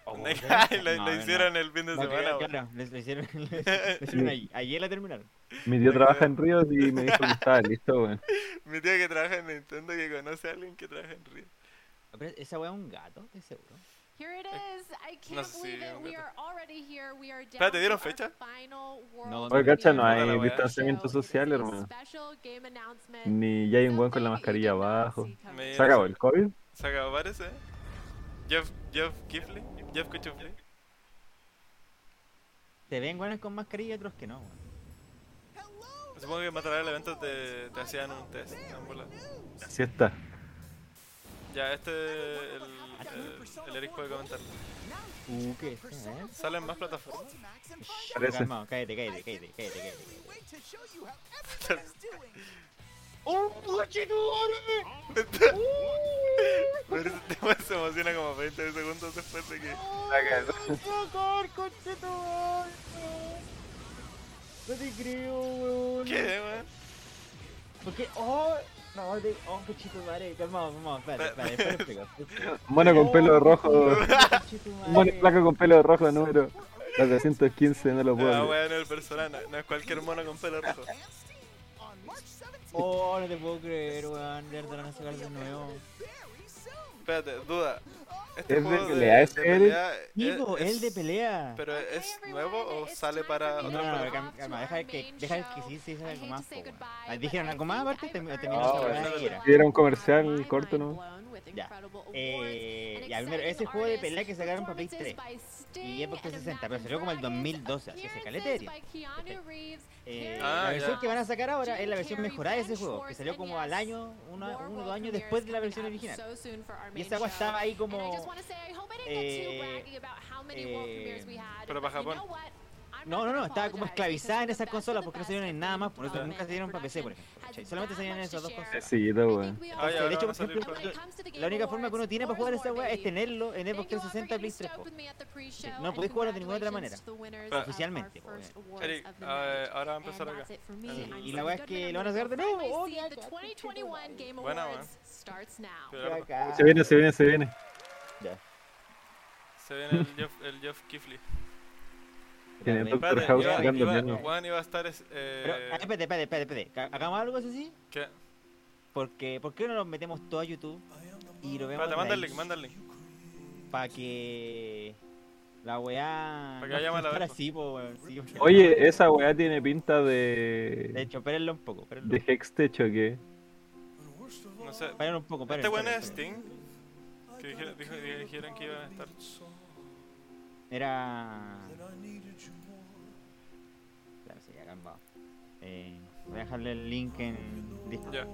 S2: Ay, lo,
S4: No,
S2: lo
S4: no.
S2: hicieron el fin de semana,
S4: claro, les hicieron, les- les hicieron ayer, ayer la terminaron.
S1: Mi tío trabaja en Ríos y me dijo que estaba listo, weón.
S2: Mi tío que trabaja en Nintendo que conoce a alguien que trabaja en Río.
S4: Pero esa wea es un gato, estoy seguro.
S3: Here it is. I
S2: No
S3: can't
S2: sé si
S3: believe it.
S2: un
S3: We
S2: gato.
S3: are already here. We are down
S2: Espérate, ¿dieron fecha?
S4: No,
S1: Oye, cacha, no hay distanciamiento social, hermano. Ni ya hay un weón con la mascarilla abajo. ¿Se acabó el COVID?
S2: Se acabó, parece. Jeff, Jeff Kifley, Jeff Cuchufley.
S4: Te ven buenas con mascarilla y otros que no, weón.
S2: Supongo que matar el evento te, te hacían un test.
S1: Así está.
S2: Ya, este. El, el, el Eric puede comentar.
S4: Uh, ¿qué es? eh?
S2: ¿Salen más plataformas?
S1: Parece.
S4: Calmado, cállate, cállate, cállate, cállate, cállate. ¡Oh, coche tu
S2: Pero ese tema se emociona como 20 segundos después de que.
S4: ¡Sacar, coche tu No te creo, weón.
S2: ¿Qué, weón?
S4: Porque, oh, no, te, oh, cochito madre, calmado, calmado, espérate, espérate, espérate, espérate, espérate.
S1: Mono con pelo rojo.
S4: Coche tu
S1: Mono placa con pelo rojo, número 415, no lo puedo.
S2: Ah,
S1: leer.
S2: weón, el personal, no, no es cualquier mono con pelo rojo.
S4: Oh, no te puedo creer, weón, de verdad van a sacar de nuevo.
S2: Espérate, duda. Este
S1: ¿Es de
S2: juego
S1: pelea, es él?
S2: pelea es-
S4: el de pelea.
S2: ¿Pero es nuevo o sale para
S4: No,
S2: otra
S4: no, no, calma, calma, deja que, deja que sí, sí, algo más, ¿Dijeron algo
S3: más
S4: aparte? Termi- terminó.
S1: Sí, era un comercial corto, ¿no?
S4: Ya. Eh, ya, primero, ese juego de pelea que sacaron para Play 3 y Xbox 360, pero salió como el 2012, así hace caleterio. Eh,
S2: Ah,
S4: la versión
S2: ya.
S4: que van a sacar ahora es la versión mejorada de ese juego, que salió como al año, uno o dos años después de la versión original. Y esa agua estaba ahí como... eh, eh,
S2: Pero para Japón.
S4: No, no, no, estaba como esclavizada en esas consolas porque no salieron en nada más, por eso nunca salieron para PC, por ejemplo. ¿cachai? Solamente salían en esas dos consolas.
S1: Sí, weón.
S2: Ah, ya,
S4: de hecho, por ejemplo, la única forma que uno tiene para jugar esa weá es tenerlo en Xbox 360 y Play 3. po. No podéis jugarlo de ninguna otra manera. Oficialmente.
S2: Eric, ah, ahora va a empezar acá.
S4: Sí, y la weá es que lo van a sacar de nuevo. Oh, qué
S3: The 2021 Game
S2: Buena,
S4: acá.
S1: Se viene, se viene, se viene.
S4: Ya.
S2: Se viene el Jeff, el Jeff Kifley.
S1: Tiene
S4: Espérate,
S1: Doctor
S2: Espérate,
S1: House
S2: iba,
S1: jugando
S2: iba,
S1: piano.
S2: Juan iba a estar. es-
S4: Pero,
S2: Eh,
S4: ah, espérate, espérate, espérate, espérate. ¿Hagamos algo así?
S2: ¿Qué?
S4: Porque, ¿por qué no nos metemos todo a YouTube y lo vemos
S2: Espérate, el link.
S4: Para que la weá...
S2: Pa' que haya mala verga.
S4: así, po, weón. Sí,
S1: Oye, esa weá tiene pinta
S4: De
S1: de.
S4: hecho, espérenlo un poco, espérenlo.
S1: de Hextech o qué.
S2: No sé.
S4: Espérenlo un poco,
S2: Este
S4: espérenlo.
S2: weón es. Sting. Que dijeron que iban a estar.
S4: Era... Claro, sí, calmado. Eh, voy a dejarle el link en Discord.
S2: Ya.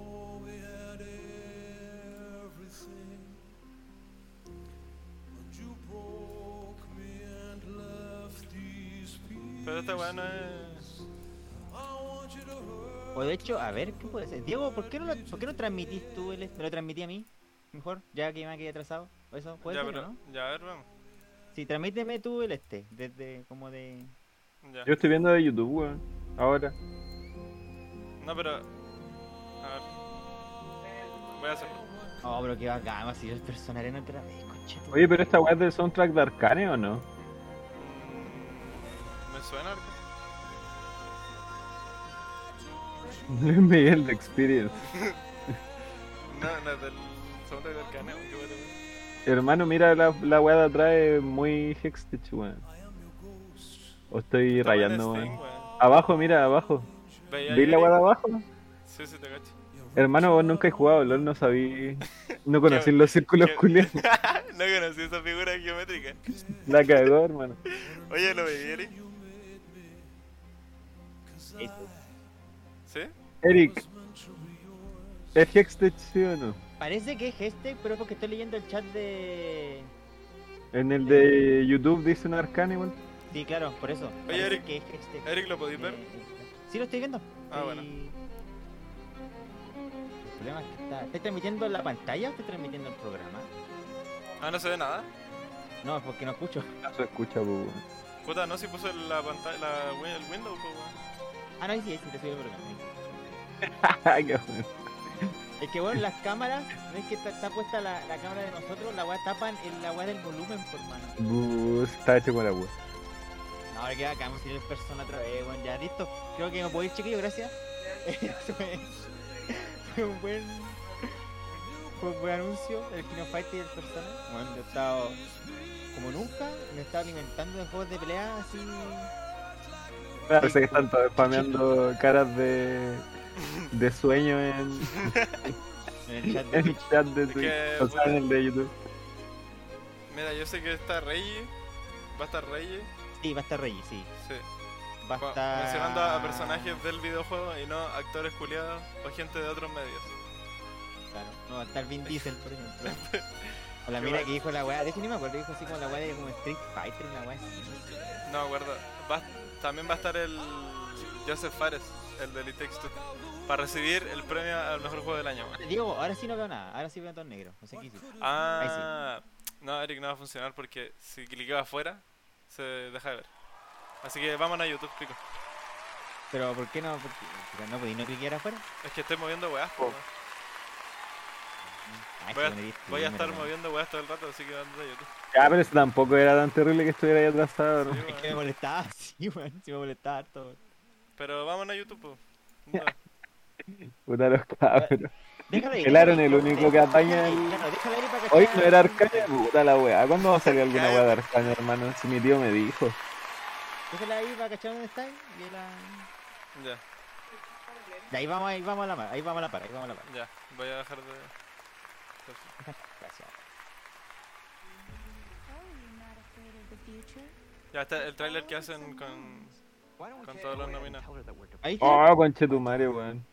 S2: Pero esta weá no es.
S4: O de hecho, a ver, ¿qué puede ser? Diego, ¿por qué no, lo, ¿por qué no transmitís tú el, me lo transmití a mí? Mejor, ya que me quedé atrasado. ¿O eso puede
S2: Ya,
S4: ser,
S2: pero.
S4: no?
S2: Ya, a ver, vamos.
S4: Sí, transmíteme tú el este, desde como de...
S2: Ya.
S1: Yo estoy viendo de YouTube, weón. Ahora.
S2: No, pero. A ver. Voy a hacerlo.
S4: Oh, pero que bacán, así el personaje en otra vez, conche tu
S1: Oye, pero esta weá es del soundtrack de Arcane o no?
S2: Mm, ¿Me suena?
S1: Luis Miguel de Experience.
S2: No, no es del soundtrack del caneo. Qué bueno.
S1: Hermano, mira la, la weá de atrás, es muy Hextech, weón. O estoy rayando,
S2: Sting,
S1: weón. Abajo, mira, abajo.
S2: ¿Veis
S1: ¿Veis la weá de abajo?
S2: Sí, sí, te cacho.
S1: Hermano, vos nunca has jugado LOL, no sabí. No conocí los círculos culiados.
S2: no conocí esa figura geométrica.
S1: La cagó, hermano.
S2: Oye, ¿lo veí, Eric? ¿Sí?
S1: Eric, ¿Es Hextech sí o no?
S4: Parece que es este, pero es porque estoy leyendo el chat de.
S1: En el de YouTube dice un arcana igual.
S4: Sí, claro, por eso.
S2: Oye, Eric,
S4: que es Hextech.
S2: Eric, ¿lo podéis ver?
S4: Sí, lo estoy viendo.
S2: Ah,
S4: Estoy-
S2: bueno.
S4: El problema es que está. ¿Estás transmitiendo la pantalla o estás transmitiendo el programa?
S2: Ah, no se ve nada.
S4: No, es porque no escucho.
S1: No se escucha, pues.
S2: Puta, no, si puse la pantalla, la, el Windows, pues.
S4: Ah, no, sí, sí, te sigo el programa.
S1: Qué bueno.
S4: Es que bueno, las cámaras, ves que está, está puesta la, la cámara de nosotros, la weá tapan el, la weá del volumen, por mano.
S1: Bu, está hecho con agua.
S4: No, ahora que acá vamos a ir en persona otra vez, bueno, ya listo. Creo que me puedo ir, chiquillo, gracias. fue, fue un buen. Fue un buen anuncio el Kino Fight y el persona. Bueno, yo he estado como nunca, me he estado alimentando de juegos de pelea así.
S1: Parece que están todos spameando caras de, de sueño en,
S4: En el chat de
S1: en el
S4: Twitch.
S1: chat de
S2: Es
S1: Twitch.
S2: que,
S1: O sea, en el de YouTube.
S2: Mira, yo sé que está Reggie. Va a estar Reggie.
S4: Sí, va a estar Reggie, sí.
S2: Sí.
S4: Va a
S2: Co-
S4: estar.
S2: Mencionando a personajes del videojuego y no actores culiados o gente de otros medios.
S4: Claro, no va a estar Vin Diesel, por ejemplo. O la
S2: bueno.
S4: que dijo la weá, de hecho ni me acuerdo, dijo así como la weá de como Street Fighter, una weá así.
S2: No me acuerdo. Va- también va a estar el Joseph Fares, el de Elite Takes Two, para recibir el premio al mejor juego del año. man.
S4: Digo, ahora sí no veo nada, ahora sí veo todo en negro, no sé qué hiciste.
S2: Ah, no, Eric, no va a funcionar porque si cliqueo afuera se deja de ver. Así que vámonos a YouTube, pico.
S4: Pero ¿por qué no? ¿Por qué? Pero no podí no cliquear afuera.
S2: Es que estoy moviendo weas,
S1: Oh.
S4: Ay,
S2: Voy a,
S4: sí, me diste,
S2: voy a
S4: me
S2: estar moviendo weas todo el rato, así que anda a YouTube.
S1: Ya, pero eso tampoco era tan terrible que estuviera ahí atrasado, ¿no?
S2: Sí,
S4: Es que me molestaba, sí, weón, sí me molestaba harto.
S2: Pero vámonos a YouTube, po.
S1: Puta los cabros.
S4: Déjalo.
S1: El Aaron
S4: déjalo
S1: el único que apaña el- Hoy no era Arcaña, puta la weá. ¿Cuándo va a salir alguna weá de Arcaña, hermano? Si mi tío me dijo.
S4: Déjala ahí para cachar dónde está y la...
S2: Ya,
S4: De ahí vamos, ahí vamos a la par, ahí vamos a la par, ahí vamos a la par.
S2: ya. Voy a dejar de.
S4: Gracias.
S2: Ya está el tráiler que hacen con, con todos los nominados.
S4: Ahí está.
S1: Oh, conche tu Mario, weón.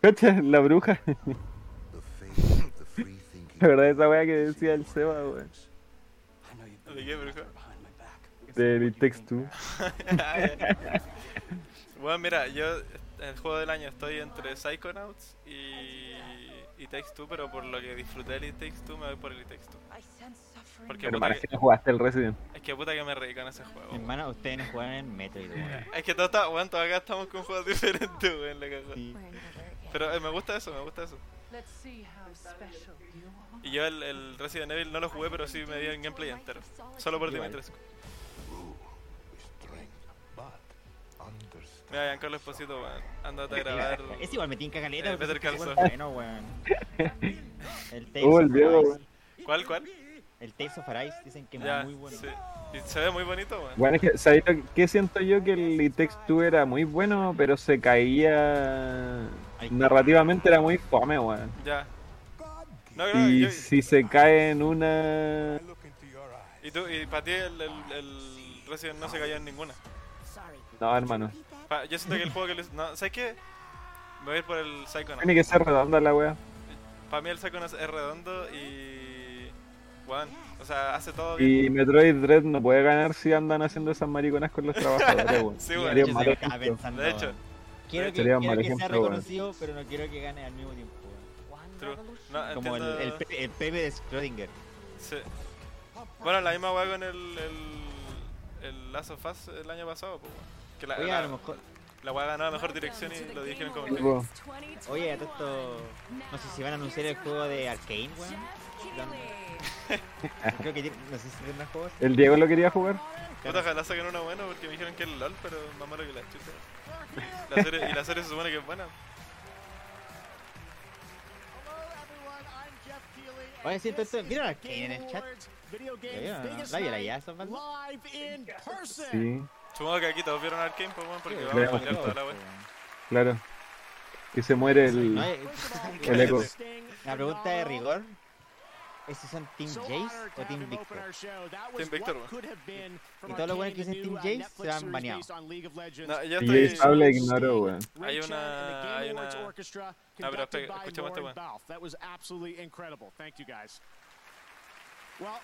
S1: Cacha, la bruja. La verdad, esa weá que decía el Seba, weón.
S2: ¿De qué, brujo?
S1: De It Takes Two.
S2: bueno, mira, yo el juego del año estoy entre Psychonauts y, y Takes Two, pero por lo que disfruté el Takes Two me voy por el Takes Two. Porque
S1: es
S2: que,
S1: que no jugaste el Resident.
S2: es que puta que me reí con ese juego.
S4: Hermano, ustedes no juegan en Metroid, weón.
S2: Es que todo está, bueno, todos acá estamos con juegos diferentes, weón, la cagó.
S4: Sí.
S2: Pero eh, me gusta eso, me gusta eso. Y yo el, el Resident Evil no lo jugué, pero sí me di el gameplay entero. Solo por. Dimitrescu. Mira, Giancarlo Esposito, weón. Andate a grabar.
S4: Es igual, me tinca caleta.
S2: Eh, Better Call Saul.
S4: bueno, weón. El Tales
S1: Uh, el Diego, weón.
S2: ¿Cuál, cuál?
S4: El Tales of Arise dicen que
S2: Ya,
S4: es muy bueno.
S2: sí. Y se ve muy bonito, weón.
S1: Bueno, es que, ¿sabéis lo que siento yo? Que el It Takes Two era muy bueno, pero se caía.
S4: Ay,
S1: Narrativamente era muy fome, weón.
S2: Ya. No, no,
S1: Y
S2: yo-
S1: si se cae en una.
S2: y tú, y para ti el, el, el Resident no se cayó en ninguna.
S1: No, hermano.
S2: Pa- yo siento que el juego que les. No, ¿sabes qué? Me voy a ir por el Psychonauts.
S1: Tiene que ser redonda la wea.
S2: Para mí el Psychonauts es redondo y. Weón, o sea, hace todo bien.
S1: Y Metroid Dread no puede ganar si andan haciendo esas mariconas con los trabajadores, weón.
S2: Sí.
S1: Sería
S4: de
S1: un
S4: hecho,
S1: mal ejemplo.
S2: De.
S4: Quiero que, quiero
S1: mal
S4: que sea reconocido, pero no quiero que gane al mismo tiempo. weón.
S2: true. No,
S4: Como el,
S2: entiendo-
S4: el, el Pepe de Schrödinger.
S2: Sí. Bueno, la misma weá con el, el, el Last of Us el año pasado, pues. Que la,
S4: Oye,
S2: la,
S4: a lo mejor.
S2: la weá ganó la mejor dirección y lo dijeron como.
S4: Oye, a todo esto. No sé si van a anunciar el juego de Arkane, weón. Creo que no sé si tendrán juegos.
S1: El Diego lo quería jugar.
S2: Puta, ojalá saquen uno bueno porque me dijeron que es LOL, pero más malo que la chucha. La serie, y la serie se supone que es buena.
S4: Oye, siento esto. ¿Vieron Arkane en el chat? No? ¿La ya, esos bandos?
S1: Sí,
S2: Supongo que aquí todos vieron Arkane, pues, weón, porque
S4: Sí,
S2: vamos a spoilear toda la
S4: weón.
S1: claro. Que se muere el,
S4: No,
S1: el eco.
S4: La pregunta de rigor. ¿Esos son Team Jace o Team Victor?
S2: Team Victor, weón.
S4: Y todos los buenos que dicen Team Jace se van baneados.
S2: No, yo estoy...
S1: Jace habla ignoro, weón.
S2: Hay una- hay una-
S11: Orchestra
S2: Ah, pero escuchemos este weón.
S11: That was absolutely incredible. Thank you guys. Well,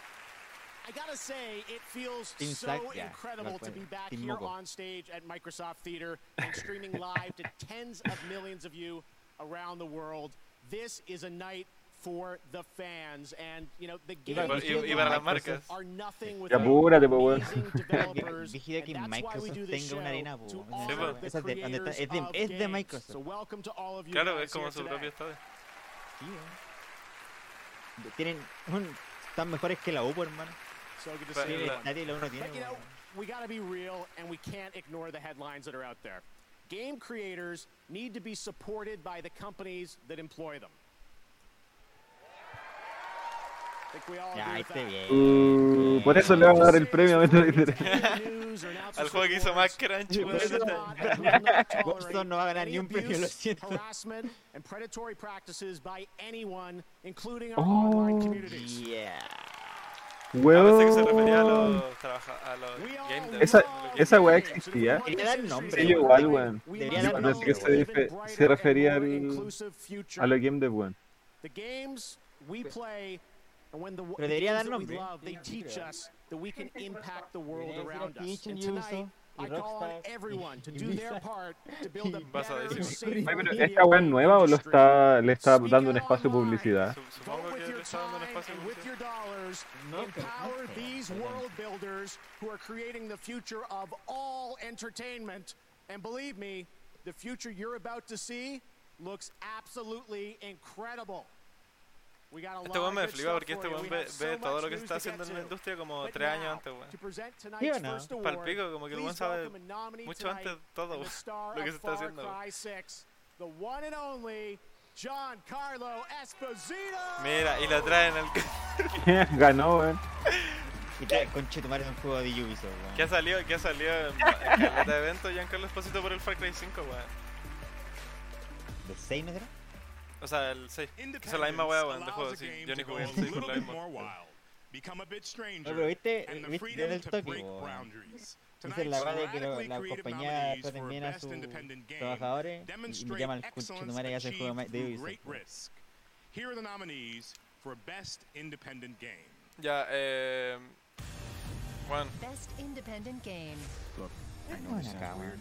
S11: I gotta say, it feels
S4: Team
S11: so
S4: yeah,
S11: incredible
S4: no
S11: to be back
S4: Team
S11: here
S4: Moco.
S11: on stage at Microsoft Theater and streaming live to tens of millions of you around the world. This is a night for the fans, and you know the
S4: Y
S11: games
S4: para-
S2: y- y para las marcas.
S11: are nothing
S1: Ya
S11: without
S1: apúrate, po, weón.
S11: amazing developers,
S4: Vigila que
S11: and that's why we
S4: Microsoft
S11: do this
S4: tenga una
S11: show
S4: arena, po,
S11: to
S4: weón.
S11: honor
S2: Sí, po.
S11: the
S4: Esa es de- donde está- es de-
S11: creators
S4: es de. Microsoft.
S11: So welcome to all of you
S2: Claro,
S11: guys
S2: es como
S11: here
S2: su
S11: today.
S2: propio estadio.
S4: Sí, weón. Tienen un- están mejores que la U, hermano.
S11: So good to see
S4: Tiene
S2: la-
S11: everyone.
S4: la U tiene.
S11: But, you know, we got to be real and we can't ignore the headlines that are out there. Game creators need to be supported by the companies that employ them.
S4: Ya,
S11: that.
S4: bien.
S1: Uh, por eso le vamos a dar el premio a Metro
S2: Al juego que hizo más crunch.
S4: Warzone no va a ganar ni un premio, lo siento.
S11: communities.
S4: Yeah.
S2: Ah, pensé que se refería a los, trabaja- a los game devs.
S1: Esa, esa weá existía.
S4: Quería dar nombre.
S1: Sí, igual, weón.
S4: Debería dar
S1: que se, se refería al, a los game dev, weón.
S11: The games we play
S4: Pero debería dar nombre.
S2: ¿Vas a decir?
S1: Ay, pero ¿Esta
S11: web
S1: nueva o lo está, le está dando un espacio de publicidad?
S2: Supongo que le está dando un espacio
S4: de publicidad.
S11: Empower these world builders who are creating the future of all entertainment. And believe me, the future you're about to see looks absolutely incredible.
S2: Este weón me flipa porque este weón
S11: We
S2: ve, todo lo que se está haciendo en la industria como tres años antes, weón.
S4: ¿Sí o no?
S2: Palpico, como que el weón sabe mucho antes de todo, weón, lo que se está haciendo, weón.
S11: Cry 6, the one and only Giancarlo Esposito.
S2: Mira, y lo traen al...
S1: Ganó, weón.
S4: Y tal, conche tu madre es un juego de Ubisoft, weón.
S2: que ha salido, que ha salido en, en caleta de evento Giancarlo Esposito por el Far Cry 5, weón.
S4: ¿De 6 no será?
S2: O sea, el 6. Esa es la misma weá, weón, de juego, sí. Yo ni jugué el 6 por la misma.
S5: Become a bit
S4: No,
S5: stranger,
S4: pero viste,
S5: and the
S4: viste el
S5: to
S4: toque,
S5: boundaries.
S4: Dice la de que lo- la compañía
S5: for
S4: bien a
S5: Best
S4: sus
S5: Independent Game
S4: trabajadores y-
S5: demonstrate
S4: llaman conche tu
S5: excellence
S4: madre y hace el juego de Ubisoft.
S5: great
S4: weón.
S5: risk. Here are the nominees for Best Independent Game.
S2: Ya, eh... Bueno,
S12: Best Independent Game.
S4: Bueno, acá, weón.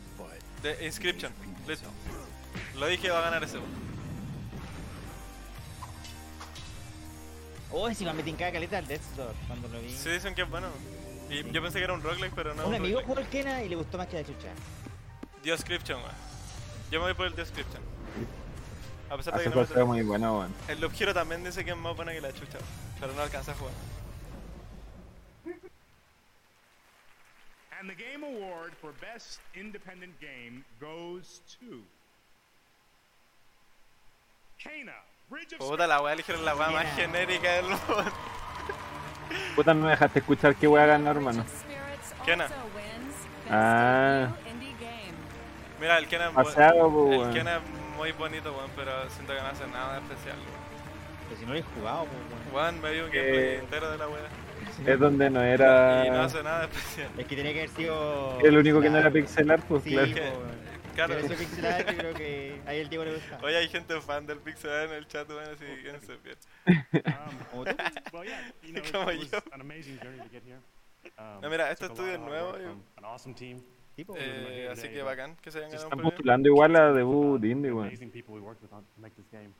S2: de Inscription. Listo. Lo dije, va a ganar ese,
S4: Oh, encima me tincaba caleta al Death Store cuando lo vi.
S2: Sí, dicen que es bueno. Y yo pensé que era un roguelike, pero no.
S4: un amigo jugó el Kena y le gustó más que la chucha.
S2: Description, weón. Yo me voy por el Description. A pesar de que no me
S1: muy buenas, weón.
S2: El Hero también dice que es más buena que la chucha, pero no alcanza a jugar.
S5: And the Game Award for Best Independent Game goes to of
S2: Puta la weá, eligieron la weá más genérica del mundo.
S1: Puta, no me dejaste escuchar qué weá ganó, hermano.
S12: Spirits
S2: Kena.
S12: also wins Best
S1: Ah.
S12: Debut Indie Game.
S2: Mira, el Kena es bu-
S1: Pasado, po,
S2: el
S1: weón.
S2: Kena es muy bonito, weón, pero siento que no hace nada especial. weón.
S4: Si no he jugado, weón.
S2: Weón, me vi un
S1: Eh,
S2: gameplay entero de la weá.
S1: Es donde no era.
S2: Y no hace nada especial.
S4: Es que tenía que haber sido.
S1: El único que no era
S4: pixelar.
S1: pues
S4: Sí,
S1: claro.
S2: Que-. Claro.
S4: Hubiera sido pixel art, yo creo que ahí el Diego le gusta.
S2: Oye, hay gente fan del Pixel Art en el chat, weón, así que no se pierda.
S5: Um,
S4: Como
S2: yo. No, mira, este estudio es nuevo y-.
S4: Tipo,
S2: Eh, así que bacán que se hayan ganado un
S1: están postulando igual a debut indie, weón.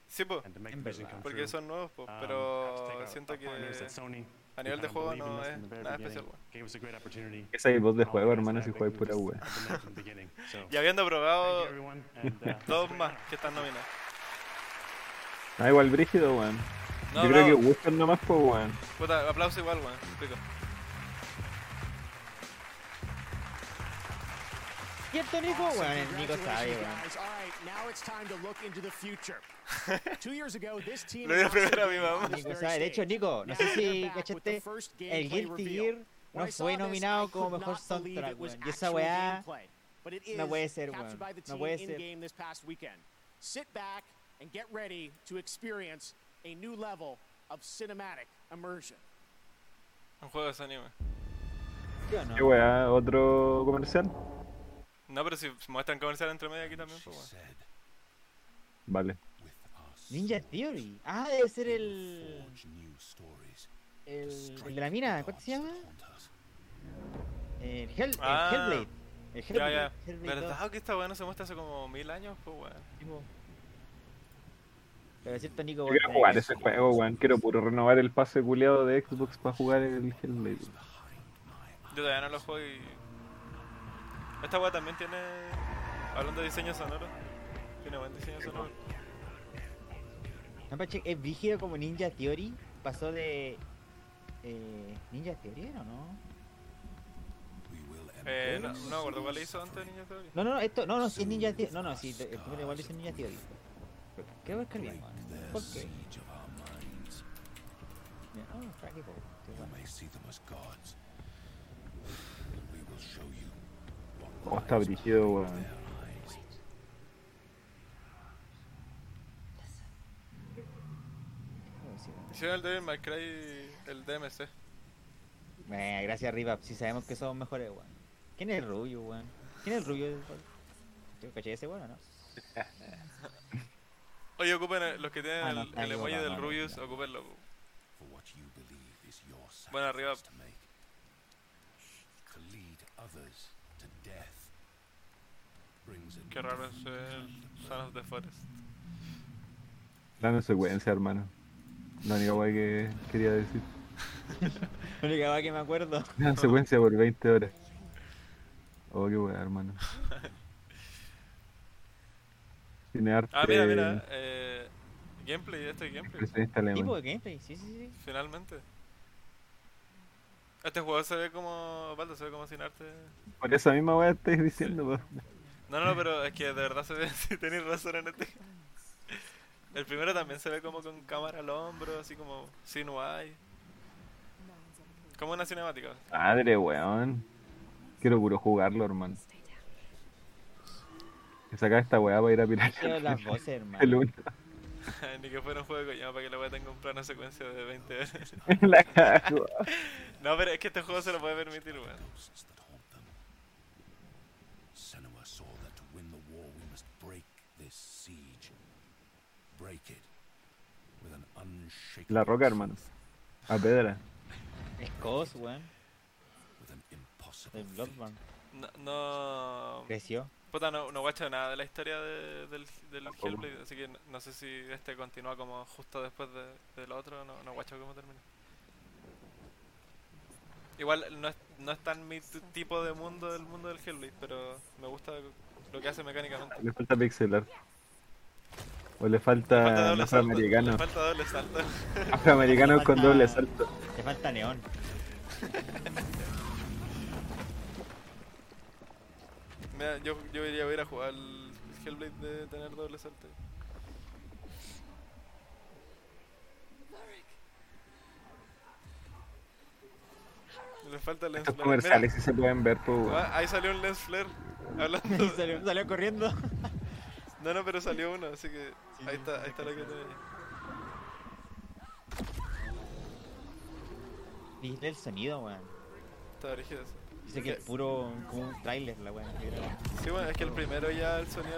S2: Sí, po, porque son nuevos, po,
S5: Um,
S2: pero siento que a nivel de juego no es
S5: very
S2: nada especial, weón.
S1: Esa hay voz de juego, hermano, si
S5: they
S1: pura.
S5: So,
S2: Y habiendo
S5: thank
S2: probado dos más que están nominados.
S1: Ah, igual brígido, weón.
S2: No,
S1: Yo creo que gustan nomás, pues, weón.
S2: Puta, aplauso igual, weón. Pico.
S11: The future. Two years ago, this team
S2: Lo
S11: announced
S2: primero a mi mamá.
S4: Nico sabe. De hecho. Nico, no sé si cachaste,
S11: first
S4: el Guilty. Gear no fue nominado como mejor soundtrack, weón. Y esa weá no puede ser, weón.
S11: by the
S4: No
S11: team
S4: puede ser.
S11: in-game this past weekend. Sit back and get ready to experience a new level of cinematic immersion.
S2: Un juego de anime.
S4: ¿Sí o no?
S1: ¿Qué weá? ¿Otro comercial?
S2: No, pero si muestran comercial entre medio aquí también, pues bueno.
S1: Vale.
S4: Ninja Theory. Ah, debe ser el. El, el de la mina, ¿cuánto se llama? El, Hell, el
S2: Ah,
S4: Hellblade. El
S2: Ya,
S4: Hellblade.
S2: ya.
S4: Hellblade
S2: ¿Verdad
S4: 2.
S2: que esta weá no se muestra hace como mil años? Pues weón.
S4: Tipo. Pero es cierto, Nico.
S1: Yo quiero jugar ese juego, weón. Quiero puro renovar el pase culiado de Xbox para jugar el Hellblade.
S2: Yo todavía no lo juego y. Esta weá también tiene. Hablando de diseño sonoro. Tiene buen diseño sonoro.
S4: No, Pache, es brígido como Ninja Theory. Pasó de. Eh, Ninja Theory era o no?
S2: Eh, no, no me acuerdo cuál hizo antes de Ninja Theory.
S4: No, no, no, esto, no, no, es Ninja Theory. No, no, sí, el primero igual dice Ninja Theory. Creo que escribí mal. ¿Por qué? Mira, Oh, Fraggy Bow, qué bueno.
S1: Oh, está brígido, weón.
S2: Hicieron el Devil May Cry, el DMC.
S4: Eh, gracias, Riva. Si sabemos que somos mejores, weón. ¿Quién es el rubio, weón? ¿Quién es el rubio? ¿Tú caché ese weón o no?
S2: Oye, ocupen el- los que tienen
S4: Ah, no,
S2: el, el emoji del
S4: no,
S2: Rubius,
S4: no.
S2: ocupenlo. Bueno, arriba. Qué raro es el Son of the Forest.
S1: Plano secuencia, hermano. La única weá que quería decir.
S4: La única weá que me acuerdo.
S1: Una secuencia por 20 horas. Oh, qué weá, hermano. Tiene arte.
S2: Ah, mira, mira. Eh, gameplay, este es gameplay.
S4: Tipo de gameplay, sí, sí, sí.
S2: Finalmente. Este juego se ve como. Valdo, se ve como sin arte.
S1: Por esa misma weá estáis diciendo, po.
S2: No, no, no, pero es que de verdad se ve. Si tenéis razón en este. El primero también se ve como con cámara al hombro, así como sin UI. Como una cinemática.
S1: Madre, weón. Quiero puro jugarlo, hermano. Que sacar esta weá para ir a pirar.
S4: Quiero las voces, hermano.
S1: El uno.
S2: Ni que fuera un juego de Kojima para que la wea tenga un plano secuencia de 20 horas.
S1: La cago.
S2: No, pero es que este juego se lo puede permitir, weón.
S9: Senua saw that to win the war we must break this siege. Break it with an unshakable
S1: La roca, hermano. A pedra.
S4: Es Cos, weón. El Bloodborne.
S2: No. no...
S4: Creció.
S2: Puta, no, no guacho nada de la historia de- del, del. Hellblade, así que no, no sé si este continúa como justo después de, del otro, no, no guacho cómo termina. Igual no es, no es tan mi t- tipo de mundo el mundo del Hellblade, pero me gusta lo que hace mecánicamente.
S1: Le falta pixelar. O le
S2: Le
S1: falta,
S2: falta doble salto.
S1: afroamericano.
S2: Le falta doble salto.
S1: Afroamericano
S4: Le
S1: con
S4: falta-
S1: doble salto.
S4: Le falta neón.
S2: Mira, yo, yo iría a ir a jugar el Hellblade de tener doble salto. Le falta el lens
S1: Estos
S2: flare.
S1: comerciales sí se pueden ver, pues,
S2: Mira,
S1: weón.
S2: ah, ahí salió un lens flare. Hablando.
S4: salió, salió corriendo.
S2: No, no, pero salió uno, así que ahí está, ahí está lo que tenía.
S4: Dijiste el sonido, weón.
S2: Está rígido eso.
S4: Dice que es puro como un trailer la weón.
S2: Sí, bueno, es que el primero ya el sonido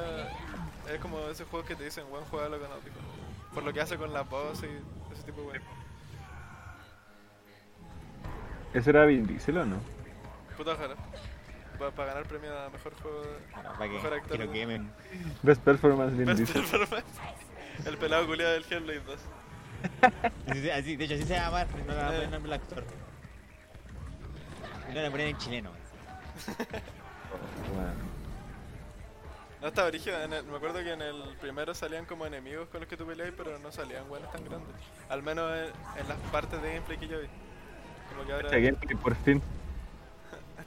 S2: es como esos juegos que te dicen, weón, juegalo con audífonos. Por lo que hace con la voz y ese tipo de weón.
S1: ¿Ese era Vin Diesel o no?
S2: Puta Para ganar premio a mejor juego de.
S4: Para que,
S2: mejor actor.
S4: que.
S1: Best Performance Vin
S2: Best performance. El pelado culiado del Hellblade 2.
S4: Así, de hecho, así se llama. No le van a poner nombre al actor. No le ponen en chileno.
S2: No estaba el- me acuerdo que en el primero salían como enemigos con los que tú peleabas, pero no salían buenos tan grandes. Al menos en, en las partes de gameplay que yo vi. Como que ahora.
S1: Este gameplay, por fin.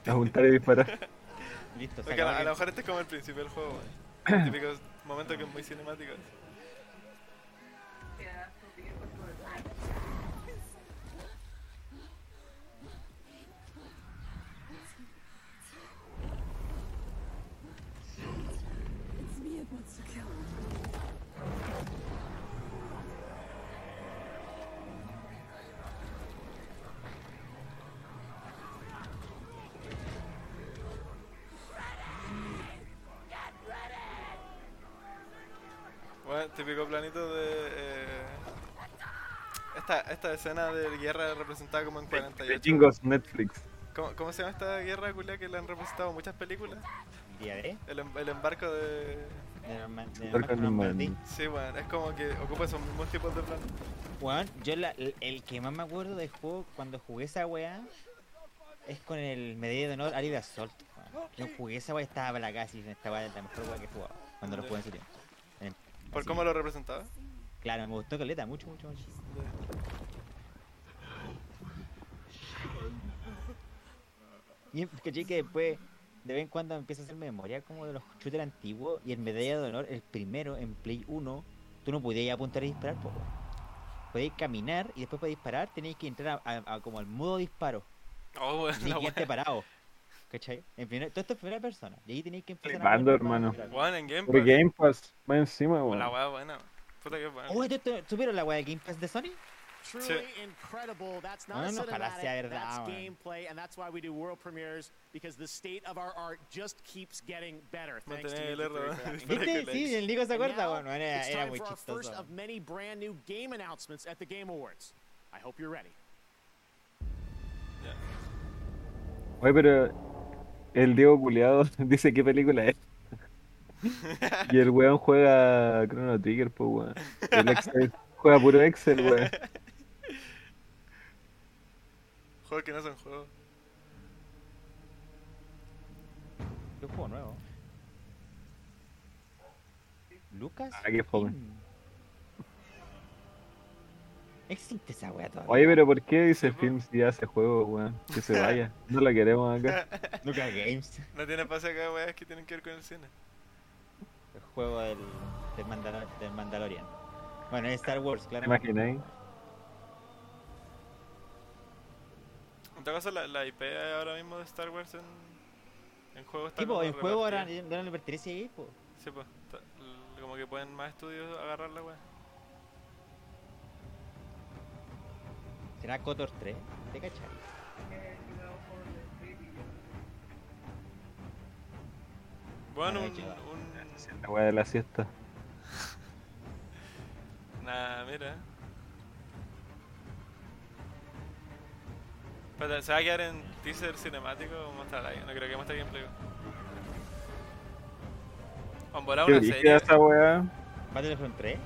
S1: A juntar y disparar.
S4: Listo, se
S2: Porque a, a lo mejor este es como el principio del juego, weón. Típicos momentos que es muy cinemático. Típico planito de. eh, esta, esta escena de guerra representada como en
S1: De
S2: 48.
S1: chingos Netflix.
S2: ¿Cómo, cómo se llama esta guerra culia que la han representado en muchas películas?
S4: ¿Día de?
S2: El, em- el embarco de.
S4: De de.
S2: Sí, bueno, es como que ocupa esos mismos tipos de planos.
S4: Weón, yo la- el, el que más me acuerdo del juego cuando jugué esa weá es con el medalla de honor Ari de Assault. Yo jugué esa weá y estaba para la casa y esta weá es la mejor weá que he jugado cuando lo jugué en ese tiempo.
S2: ¿Por
S4: así.
S2: cómo lo representaba?
S4: Claro, me gustó caleta, mucho, mucho, mucho. Y caché que después, de vez en cuando empieza a hacer memoria como de los shooters antiguos y el medalla de honor, el primero en Play 1, tú no podías apuntar y disparar, weón. Podías caminar y después para disparar tenías que entrar a, a- a como al modo disparo.
S2: Oh,
S4: Tenías que
S2: weá.
S4: parado. ¿Cachai? En primer- todo esto es primera persona. Y ahí tenías que empezar
S1: Flipando,
S4: a
S1: hermano.
S2: Weón, en Game
S1: Por
S2: Pass.
S1: Game Pass, va encima, weón.
S2: La weá buena. Puta que buena.
S4: Oh, ¿esto- esto- ¿Supieron la weá de Game Pass de Sony?
S11: A
S4: Bueno, ojalá
S11: cinematic.
S4: sea verdad,
S11: that's
S4: weón.
S11: gameplay, and that's why we do world premieres because the state of our art just keeps getting better.
S2: No
S11: Thanks to
S2: tenía
S11: you,
S2: el error.
S4: ¿Viste? Sí, el Nico se acuerda, bueno, era, era muy chistoso.
S11: of many brand new game announcements at the Game Awards. I hope you're ready.
S1: Oye, pero el Diego Culeado dice qué película es. y el weón juega Chrono Trigger, pues weón. El Excel, juega puro Excel, weón.
S2: Juegos que no son juegos.
S4: ¿Qué juego nuevo? ¿Lucas?
S1: Ah, qué fome.
S4: ¿Existe esa weá todavía?
S1: Oye, pero ¿por qué dice film si hace juego, weón? Que se vaya. No la queremos acá.
S4: Lucas Games.
S2: No tiene pase acá, weas que tienen que ver con el cine.
S4: El juego del, del, Mandalor- del Mandalorian. Bueno, es Star Wars,
S1: ¿Te
S4: claro.
S1: imagináis?
S2: En todo caso, la, la IP ahora mismo de Star Wars en, en juego está
S4: Tipo, el juego ahora no le pertenece a EA, po.
S2: Sí, pues. Como que pueden más estudios agarrar la wea.
S4: ¿Será KOTOR 3? ¿Te cachai?
S2: Bueno,
S4: Ah,
S2: un, un-
S1: La weá de la siesta.
S2: Nah, mira. Espérate, ¿se va a quedar en teaser cinemático o mostrar ahí? No creo que muestre gameplay. ¿Han volado
S1: ¿Qué
S2: una serie?
S1: esa weá?
S4: ¿Battlefront 3?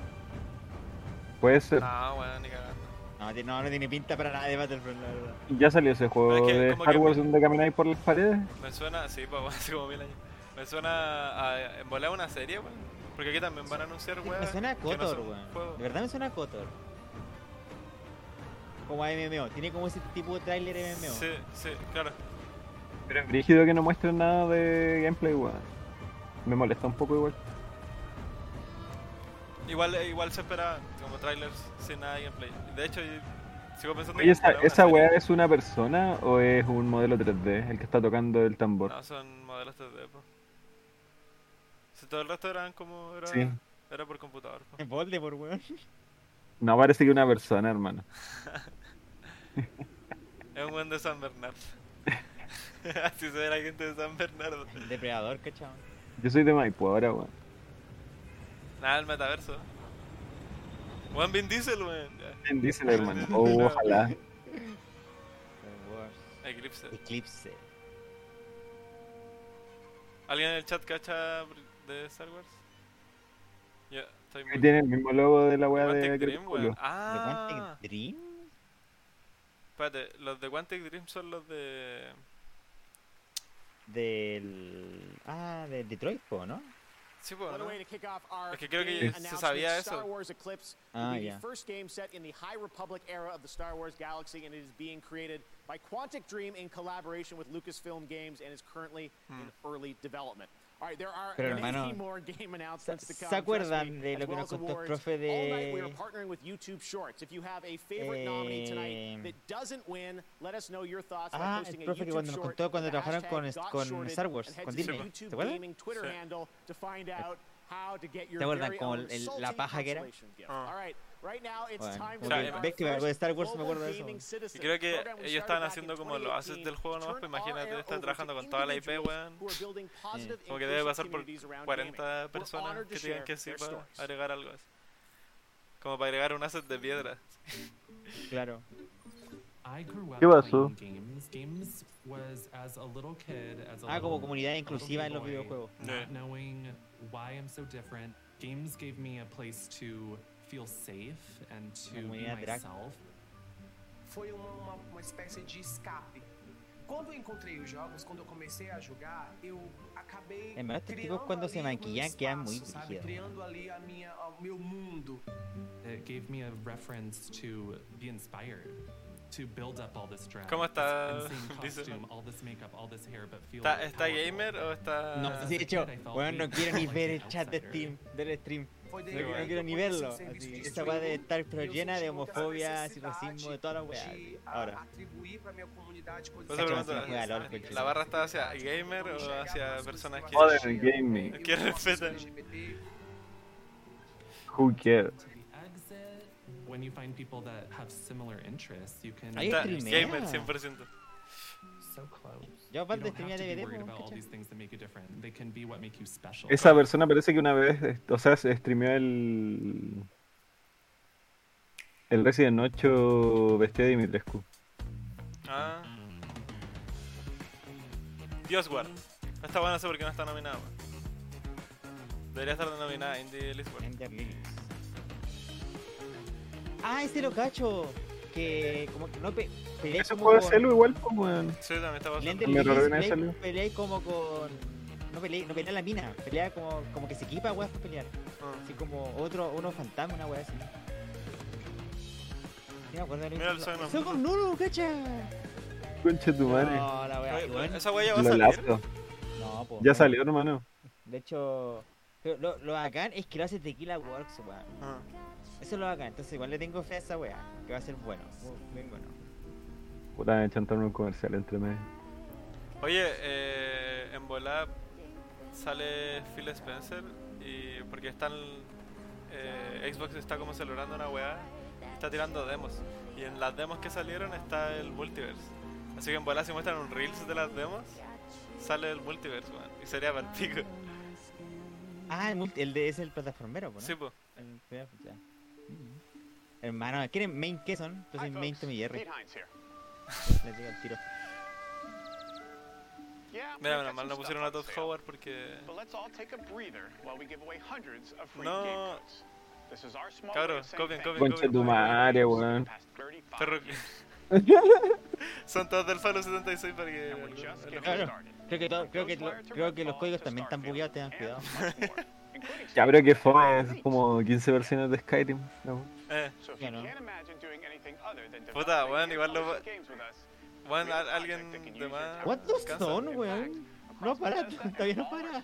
S1: Puede ser.
S2: No, weón, ni cagando.
S4: No, no, no tiene pinta para nada de Battlefront, la verdad.
S1: Ya salió ese juego
S2: es que
S1: de Star Wars donde camináis por las paredes.
S2: Me suena, sí, pues hace como mil años. Me suena a volar una serie, weón. Porque aquí también van a anunciar, weón.
S4: Me suena a KOTOR, weón. De verdad me suena a KOTOR. Como a MMO. Tiene como ese tipo de tráiler MMO.
S2: Sí, sí, claro.
S1: Pero es brígido que no muestren nada de gameplay, weón. Me molesta un poco igual.
S2: Igual, eh, igual se esperaba como trailers sin nada de gameplay. De hecho, sigo pensando
S1: Oye, ¿esa, esa weá es una persona o es un modelo 3D el que está tocando el tambor?
S2: No, son modelos 3D, po. Si todo el resto eran como. Era,
S1: Sí.
S2: era por computador, po.
S4: En Voldemort, weón.
S1: No parece que una persona, hermano.
S2: Es un buen de San Bernardo. Así se ve la gente de San Bernardo.
S4: El depredador, cachao.
S1: Yo soy de Maipo ahora, weón.
S2: Nada, el metaverso. Juan Vin Diesel, weón.
S1: ¿Quién dice hermano? Oh, ojalá.
S4: Star Wars.
S2: Eclipse.
S4: Eclipse.
S2: ¿Alguien en el chat cacha de Star Wars? Ya, estoy
S1: Ahí
S2: muy.
S1: tiene el mismo logo de la weá
S2: Quantic
S1: de
S2: Dream, weón.
S4: ¿De
S2: Ah,
S4: Quantic Dream?
S2: espérate, los de Quantic Dream son los de.
S4: Del. Ah, de Detroit, ¿no?
S2: Sí,
S11: bueno.
S2: ¿no? Es que creo que sí.
S11: Star Wars Eclipse
S4: ah,
S11: First game set in the High Republic era of the Star Wars galaxy and it is being created by Quantic Dream in collaboration with Lucasfilm Games and is currently in hmm. early development. All right, there are
S4: Pero, hermano,
S11: more game announcements to
S4: ¿Se acuerdan de lo que nos contó el profe de.
S11: partnering with YouTube Shorts. If you have a favorite nominee
S4: Eh,
S11: tonight that doesn't win, let us know your thoughts by
S4: Ah,
S11: posting
S4: el
S11: a
S4: profe que cuando nos contó cuando trabajaron con, con Star Wars, con Disney.
S11: YouTube
S4: ¿Se acuerdan?
S2: Sí.
S4: ¿Te acuerdan como el- la paja que era?
S2: Ah.
S11: All right, right now it's
S4: Bueno,
S11: time
S4: como
S11: to
S2: que-
S4: ves que me acuerdo de Star Wars, me acuerdo de eso.
S2: Y creo que ellos estaban haciendo como los
S11: 2018
S2: del juego nomás,
S11: to
S2: pues imagínate
S11: air
S2: trabajando con
S11: to
S2: toda la IP, weón. Como que debe pasar por
S11: communities around
S2: 40
S11: gaming. We're
S2: personas que
S11: share
S2: que sí para agregar algo a eso. Como para agregar un asset de piedra.
S4: Claro.
S13: I grew up
S1: ¿Qué pasó?
S13: playing games. Games was as a little kid, as a
S4: Ah, como comunidad inclusiva en los videojuegos.
S13: Not feel safe and to be myself.
S14: Foi uma, uma, uma espécie de escape. Quando eu encontrei os jogos, quando eu comecei a jogar, eu acabei criando
S4: se
S14: um
S4: maquillan quedan muy
S14: espaço, sabe?
S4: brígidos.
S14: Criando ali a minha, o meu mundo.
S13: It gave me a reference to be inspired. To build up all this drag.
S2: ¿Cómo está,
S13: costume, all this makeup, all this hair, but feel
S2: ¿Está, está gamer o está.?
S4: No, de hecho, bueno, no quiero ni ver el chat de Steam, del stream. No, quiero- ni verlo. Así, esa weá debe estar pero llena de homofobia, racismo, de toda la weá. Ahora.
S2: ¿La barra está hacia gamer o hacia personas que.
S1: Modern gaming.
S2: que respetan?
S1: Who cares?
S13: exit when you find people that have similar interests you can
S4: Ahí
S2: Está
S4: streamea.
S2: gamer 100%.
S13: so close
S4: Yo
S13: you
S4: aparte
S13: don't
S4: streamea
S13: have to be
S4: DVD,
S13: worried
S4: po,
S13: about all
S4: ¿cachai?
S13: these things that make you different they can be what make you special
S1: Esa persona parece que una vez, eh, o sea, se streameó el. El Resident 8 vestido de Dimitrescu.
S2: Ah. Dios Guard. Está buena, no sé por qué no está nominada. Debería estar nominada Indie Elite World.
S4: Ah, ese lo cacho. Que como que no pe peleáis como
S1: juego de
S4: con-
S1: igual, pues, weón.
S2: Sí, también está pasando.
S4: Peleáis- peleáis como con. No peleáis, no pelea la mina, pelea como, como que se equipa weas para pelear.
S2: Ah.
S4: Así como otro, uno fantasma, una wea así. Sí, me acuerdo de lo
S2: Mira el of
S4: ¡Son con Nuno, cacha!
S1: Concha tu madre.
S4: No, la wea,
S2: Oye,
S4: igual.
S2: ¿Esa wea ya va a salir?
S4: No, po.
S1: Ya salió, hermano.
S4: De hecho, lo, lo bacán es que lo hace Tequila Works, weón. Eso es lo bacán. Entonces, igual le tengo fe a esa wea, que va a ser bueno. Muy, bueno.
S1: Puta, me chantaron un comercial entre medio.
S2: Oye, eh, en Volab sale Phil Spencer y porque están eh, Xbox está como celebrando una weá y está tirando demos y en las demos que salieron está el multiverse así que en Volab si muestran un reels de las demos sale el multiverse weón, y sería para el pico
S4: Ah, el, multi- el de es el plataformero, ¿no?
S2: sí pues
S4: El primero, ya. Hermano, ¿quieren main qué son? Yo soy main Tommy Jerry. Les digo al tiro.
S2: mira menos mal no pusieron a Todd Howard porque no. cabros copien copien
S1: Concha
S2: copien.
S1: tu madre, weón.
S2: Perro son todos del Fallout 76 para que
S4: Claro, creo que, todo- creo, que lo- creo que los códigos también están bugueados, tengan cuidado.
S1: Ya, pero que fue es como 15 versiones de Skyrim. ¿no?
S2: eh
S4: Bueno,
S2: Puta, weón, igual lo. Weón, al- alguien de más.
S4: ¿Cuántos
S2: cansa.
S4: son, weón? No para, todavía no para.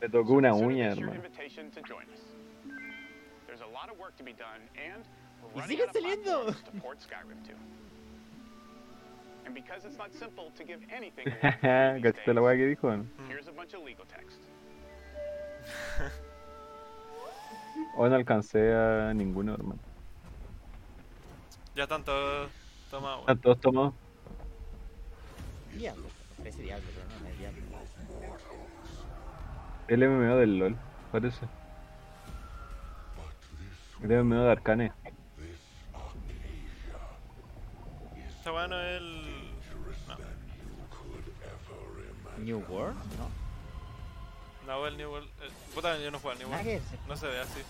S1: Le tocó una uña, hermano.
S4: ¡Y siguen saliendo!
S1: ¿Cachaste la weá que dijo? no? Hoy no alcancé a ninguno, hermano.
S2: Ya están todos tomados,
S1: Están
S2: weón.
S1: todos tomados.
S4: Diablo, parece diablo, pero no, no es diablo.
S1: El MMO del LOL, parece. El MMO de Arcane.
S2: Está bueno el. No,
S4: New World, ¿no?
S2: No el New World. eh, puta, yo no juego al New World. No se ve así.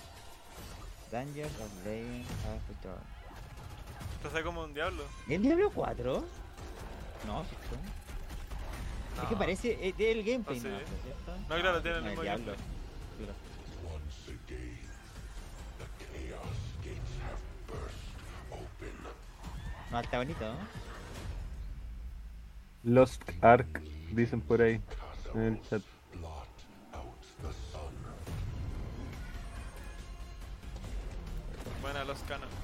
S4: Dungeons of Raven After
S2: Te hace como un diablo.
S4: ¿El Diablo 4? No, sí, sí. Es que
S2: No.
S4: parece es del gameplay,
S2: Ah, sí.
S4: ¿no? ¿cierto?
S2: No, claro, tiene el mismo
S4: Diablo.
S2: gameplay.
S4: Claro. No, está bonito, ¿no?
S1: Lost Ark, dicen por ahí. En el chat.
S2: Buena los canos.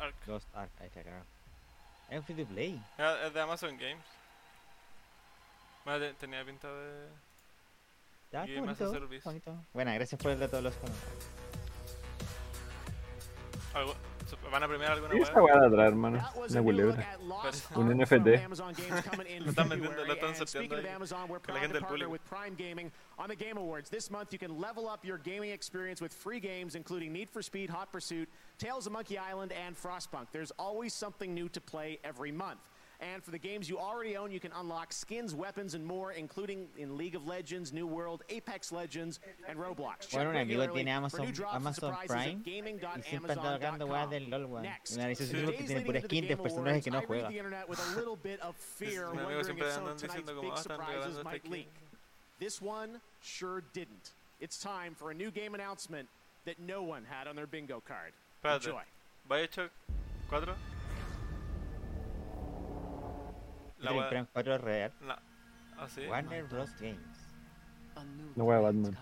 S2: Ark.
S4: Lost Ark, ahí está, claro. Es un free to play.
S2: Era- Es de Amazon Games. Tenía pinta de.
S4: Ya,
S2: Game as a
S4: bonito,
S2: Service.
S4: bonito. Bueno, gracias por el dato de los comentarios.
S2: Algo- ¿Van a premiar alguna
S1: ¿Qué es
S2: weá?
S1: esa weá de atrás, hermano? Una culebra. Un NFT.
S2: Lo están vendiendo, lo están sorteando
S11: of
S2: ahí.
S11: Amazon, we're
S2: Que la gente del público.
S11: with Prime Gaming on the Game Awards. This month, you can level up your gaming experience with free games, including Need for Speed, Hot Pursuit, Tales of Monkey Island, and Frostpunk. There's always something new to play every month. And for the games you already own, you can unlock skins, weapons, and more, including in League of Legends, New World, Apex Legends, and Roblox. Check
S4: Bueno, un amigo tiene Amazon, Amazon Prime y siempre anda
S11: gaming.amazon.com.
S4: tocando weas del LOL, weón.
S11: Next,
S4: Me analizó ese tipo que tiene
S11: leading
S4: pura
S11: into
S4: skin de personajes que no
S11: Awards, I read
S4: juega.
S11: the internet with a little bit of fear,
S2: Mi amigo siempre
S11: if
S2: andan diciendo como,
S11: big
S2: "Ah, están regalando
S11: might
S2: este
S11: leak. This one sure didn't. It's time for a new game announcement that no one had on their bingo card.
S2: Espérate. Bioshock 4. La
S4: ¿Viste
S2: weá-
S4: el Prime 4 es real?
S2: No. ¿Ah, sí?
S4: Warner Bros. Games.
S1: De Batman.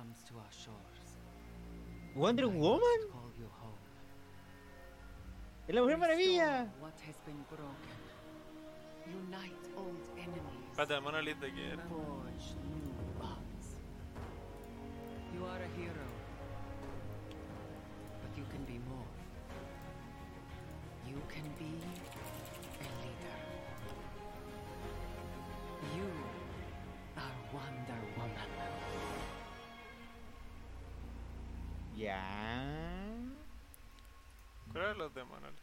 S4: Wonder Woman. Es la Mujer Maravilla.
S15: What has been broken. Unite old enemies.
S2: Espérate, Monolith de qué era.
S15: Forge new bonds. You are a hero. You can be a leader. You are Wonder Woman.
S4: Ya.
S2: ¿Cuál era los de Monolith?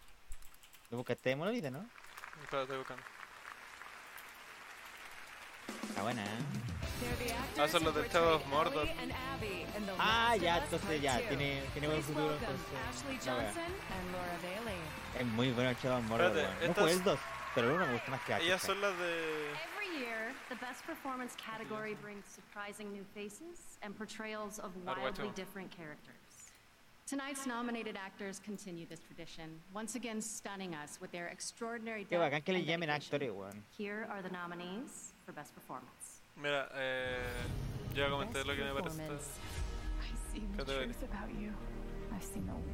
S4: Lo buscaste de monolito, ¿no?
S2: Espera, estoy buscando.
S4: Está buena, ¿eh?
S2: Ah, son los de Shadow of Mordor.
S4: Ah, ya, entonces ya, tiene, tiene buen futuro. Entonces,
S12: Ashley
S4: la wea.
S12: Johnson and Laura Bailey.
S4: Es muy bueno el Shadow of Mordor,
S2: Espérate,
S4: weón. No
S2: estas-
S4: jugué el 2, pero el 1 me gusta más que H.
S2: Ellas son las de.
S16: Every year, the Best Performance category brings surprising new faces and portrayals of wildly different characters. Tonight's nominated actors continue this tradition, once again stunning us with their extraordinary
S4: Qué
S16: depth
S4: bacán que le
S16: and
S4: llamen
S16: dedication.
S4: actores, weón.
S16: Here are the nominees for Best Performance.
S2: Mira, eh. Yo comenté lo que me parece. esta categoría.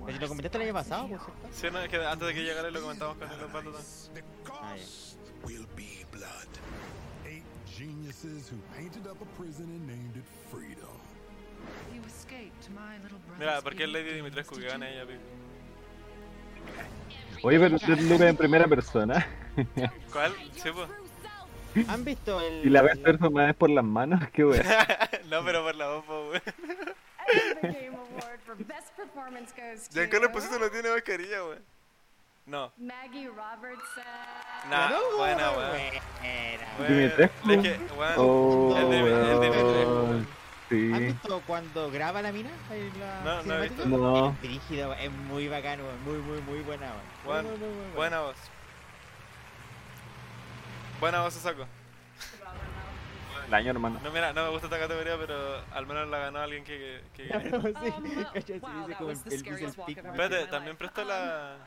S4: Pero si lo comentaste el año pasado, pues, ¿cierto?
S2: Sí, no, es que antes de que llegara lo comentamos con el Osvaldo también.
S4: Ah, ya.
S5: will be blood. Eight geniuses who painted up a prison and named it freedom.
S15: You escaped my little brother's
S2: Mira, ¿por qué es
S15: being
S2: Lady Dimitrescu que gana ella, pico?
S1: Oye, pero Deathloop en primera persona.
S2: ¿Cuál? Sí, pues.
S4: ¿Han visto el.
S1: y la ves personajes por las manos, qué weá.
S2: no, pero por la voz,
S16: to
S2: Giancarlo Esposito no tiene mascarilla, wey. No.
S16: Maggie Robertson.
S2: Nah,
S4: No,
S2: buena, weón. weón,
S1: Oh,
S2: el, de, el Dimitrescu.
S1: weón. Sí.
S4: ¿Has visto cuando graba la mina? La
S2: No, no he
S4: cinemática?
S2: visto.
S1: No.
S4: Es brígida, weón, es muy bacano, weón, muy, muy, muy buena. weón.
S2: Buen-
S4: Muy, muy, muy buena.
S2: buena voz. Buena voz, saco.
S1: El año, hermano.
S2: No, mira, no me gusta esta categoría, pero al menos la ganó alguien que. que, que-
S4: sí, como el.
S2: Espérate, también presta la.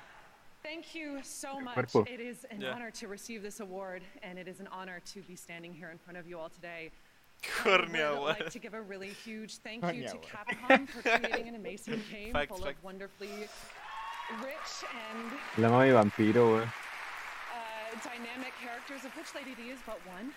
S12: Thank you so much. It is an
S2: Yeah.
S12: honor to receive this award, and it is an honor to be standing here in front of you all today.
S2: Cornea,
S12: I would like to give a really huge thank
S4: Cornea,
S12: you to. Capcom for creating an amazing game full of wonderfully rich and
S1: La mami vampiro, weón.
S12: Uh, dynamic characters, of which Lady D is but one.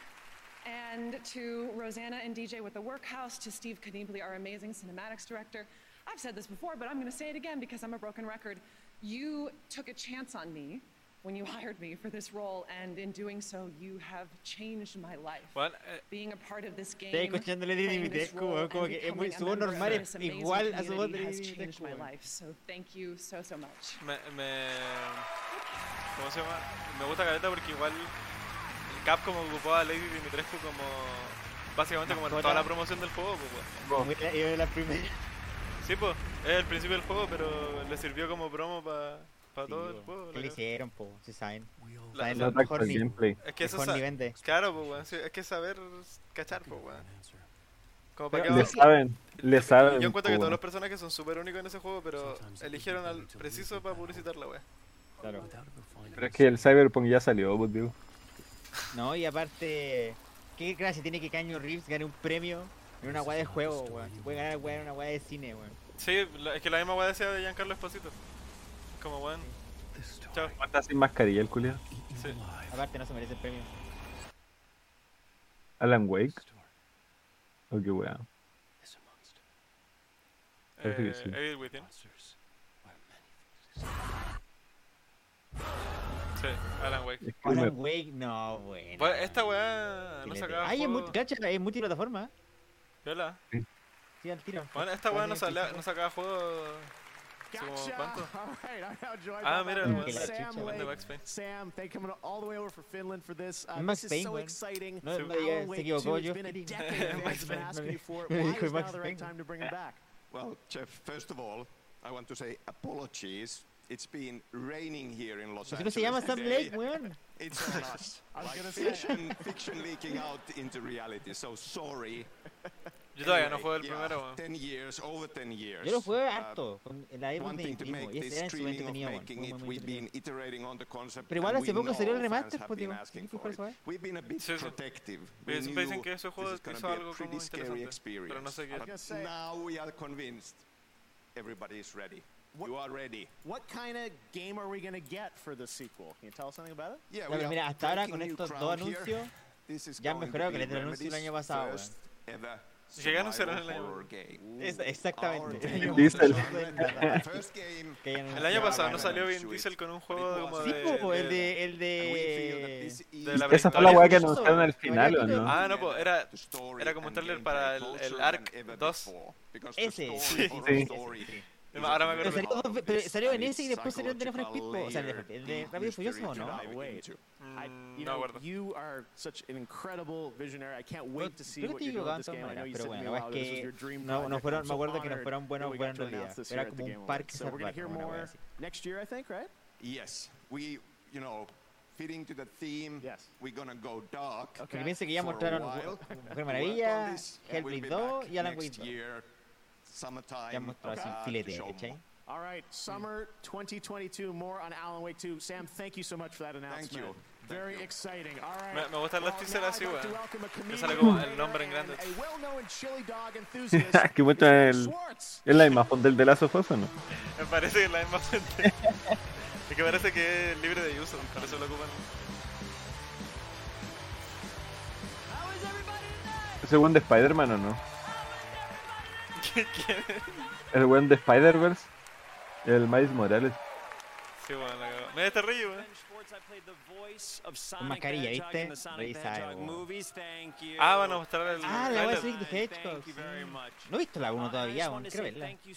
S12: And to Rosanna and DJ with the Workhouse, to Steve Kniebly, our amazing cinematics director. I've said this before, but I'm going to say it again because I'm a broken record. You took a chance on me when you hired me for this role, and in doing so, you have changed my life.
S2: Weón, eh,
S12: Being a part of this game,
S4: Estoy escuchándole de
S12: playing this role,
S4: weón, como
S12: and
S4: que es muy,
S12: becoming
S4: su voz
S12: member of
S4: normal es
S12: this amazing
S4: igual a su voz de
S12: community has changed my life. So thank you so so much.
S2: me, me. ¿Cómo se llama? Me gusta Caleta porque igual. El Capcom ocupó a Lady Dimitrescu como. Básicamente como en toda la promoción del juego, pues, weón.
S4: De la primera.
S2: Sí, pues, es el principio del juego, pero le sirvió como promo para
S4: Sí,
S2: todo el
S4: weón.
S2: juego.
S4: ¿Qué le hicieron, po? Si saben.
S2: La-
S4: Saben
S2: la-
S4: lo mejor ni-
S1: gameplay.
S2: Es que eso
S4: Mejor ni vende.
S2: Claro, pues, weón, es que saber cachar, pues, weón. Como para que
S1: Le saben, le saben.
S2: Yo encuentro que
S1: po,
S2: todos los
S1: weón.
S2: personajes son súper únicos en ese juego, pero eligieron al preciso para publicitar la wea.
S4: Claro.
S1: Pero es que el Cyberpunk ya salió, pues digo.
S4: No, y aparte, qué gracia tiene que Caño Reeves gane un premio en una weá de juego, weón. Se puede ganar weá en una weá de cine, weón.
S2: Sí, es que la misma wea decía de Giancarlo Esposito. Como weón. Chao.
S1: Está sin mascarilla el culiao.
S2: Sí.
S4: Aparte no se merece el premio.
S1: Alan Wake. Oh, qué weá.
S2: Eh,
S1: sí.
S2: Evil Within. Sí, Alan Wake.
S1: Es
S4: Alan Wake, no, bueno.
S2: Pues esta weá no sacaba
S4: Ay, es,
S2: juego.
S4: multi- cacha, es multiplataforma.
S2: Viola.
S4: Sí, al tiro.
S2: Bueno, esta weá no, sacaba juego. Ah, mira, el
S11: Sam
S2: el weón de
S11: Lake.
S2: Max Payne.
S11: Sam, thank you coming all the way over from Finland for this. Uh,
S4: Max
S11: this is
S4: Payne,
S11: so exciting.
S4: No, no diga, se equivocó
S11: 2, it's
S4: yo.
S2: Max Payne.
S11: me for
S4: dijo Max Payne.
S17: Well, Jeff, first of all, I want to say apologies. It's been raining here in Los
S4: Pues si no
S17: Angeles
S4: se llama Sam. Lake, weón.
S17: It's on us.
S11: I was
S17: like
S11: gonna say.
S17: fiction, fiction leaking out into reality. So sorry.
S2: Yo todavía no
S17: Anyway,
S2: juego el
S17: yeah,
S2: primero, weón.
S17: 10 years, over 10 years.
S4: Yo lo jugué
S17: Uh,
S4: harto, con en la época de
S17: to
S4: primo,
S17: make
S4: y
S17: this
S4: ese era en
S17: streaming of
S4: entretenido,
S17: making it, we've been iterating on the concept.
S4: Pero igual hace
S17: we
S4: poco salió el
S17: know fans
S4: remaster,
S17: have
S4: pues
S17: been
S4: digo,
S17: asking
S4: ¿qué fue
S17: for
S4: eso,
S17: it.
S4: eh?
S17: We've been a bit
S2: Sí, sí.
S17: protective.
S2: Pero
S17: We
S2: siempre dicen
S17: knew
S2: que ese juego
S17: this is gonna
S2: hizo
S17: be a
S2: algo
S17: pretty
S2: como
S17: scary
S2: interesante,
S17: experience.
S2: pero no sé qué.
S17: But now we are convinced everybody is ready. You are ready.
S11: What kind of game are we going to get for the sequel? Can you tell us something about it?
S17: Yeah, we
S4: mira, hasta ahora con estos dos anuncios
S17: This is
S4: ya han
S17: going to
S4: mejorado que el anuncio del año pasado,
S2: ¿Qué anunciaron el año?
S4: exactamente. El
S1: Diesel.
S2: El año pasado no salió Vin Diesel con un juego como
S4: Sí,
S2: de.
S4: po, el
S2: de-.
S4: El de.
S2: de la
S1: Esa fue la weá que anunciaron al final, ¿o no?
S2: Ah, no, pues era, era como un trailer para el, el Ark 2.
S4: Ese.
S1: Sí.
S2: Ahora me
S4: Pero
S2: acuerdo.
S4: salió, pero salió en ese y después salió el de Need for Speed, po. O sea, de, Rápido y Furioso, ¿o no?
S2: Mm, no acuerdo.
S11: you are such an incredible visionary. I can't wait to see what you're doing with this game. I know
S4: en
S11: you
S4: pero
S11: said
S4: bueno, es
S11: ago this was
S4: que
S11: your dream
S4: no, no fueron, me acuerdo que no fueron buenos buenos en realidad. Era como un parque
S11: Awards. So we're gonna hear
S4: salvaje,
S11: next year, I think, right?
S17: Yes, we, you know, fitting to the theme, we're gonna go dark.
S4: Porque piensa que ya
S17: for a
S4: mostraron
S17: while.
S4: Mujer Maravilla, Hellblade 2 y Alan Wake
S17: Next
S4: 2. Ya mostró así
S17: uh,
S4: filete, ¿cachai?
S11: All right, summer 2022. More on Alan Wake 2. Sam, thank you so much for that announcement.
S17: you.
S11: Very exciting. All right.
S2: Me, me gustan teasers
S11: now
S2: así, weón.
S11: comedian,
S2: sale como el nombre en grande.
S11: and a well-known chili dog enthusiast.
S1: que muestra el. Es la misma font del de Last of Us, ¿o no?
S2: Me parece que es la misma es que parece que es libre de uso, por eso lo ocupan.
S1: ¿Es el weón de Spider-Man o no?
S2: ¿Quién?
S1: El weón de Spider-Verse. El Miles Morales.
S2: Sí, bueno, la cagó. Mira este weón.
S4: Con mascarilla, ¿viste?
S2: Ah, van a mostrar el.
S4: Ah, la voy a. Sonic the Hedgehog. sí. No he visto la 1 todavía, weón. Quiero verla.
S2: Yo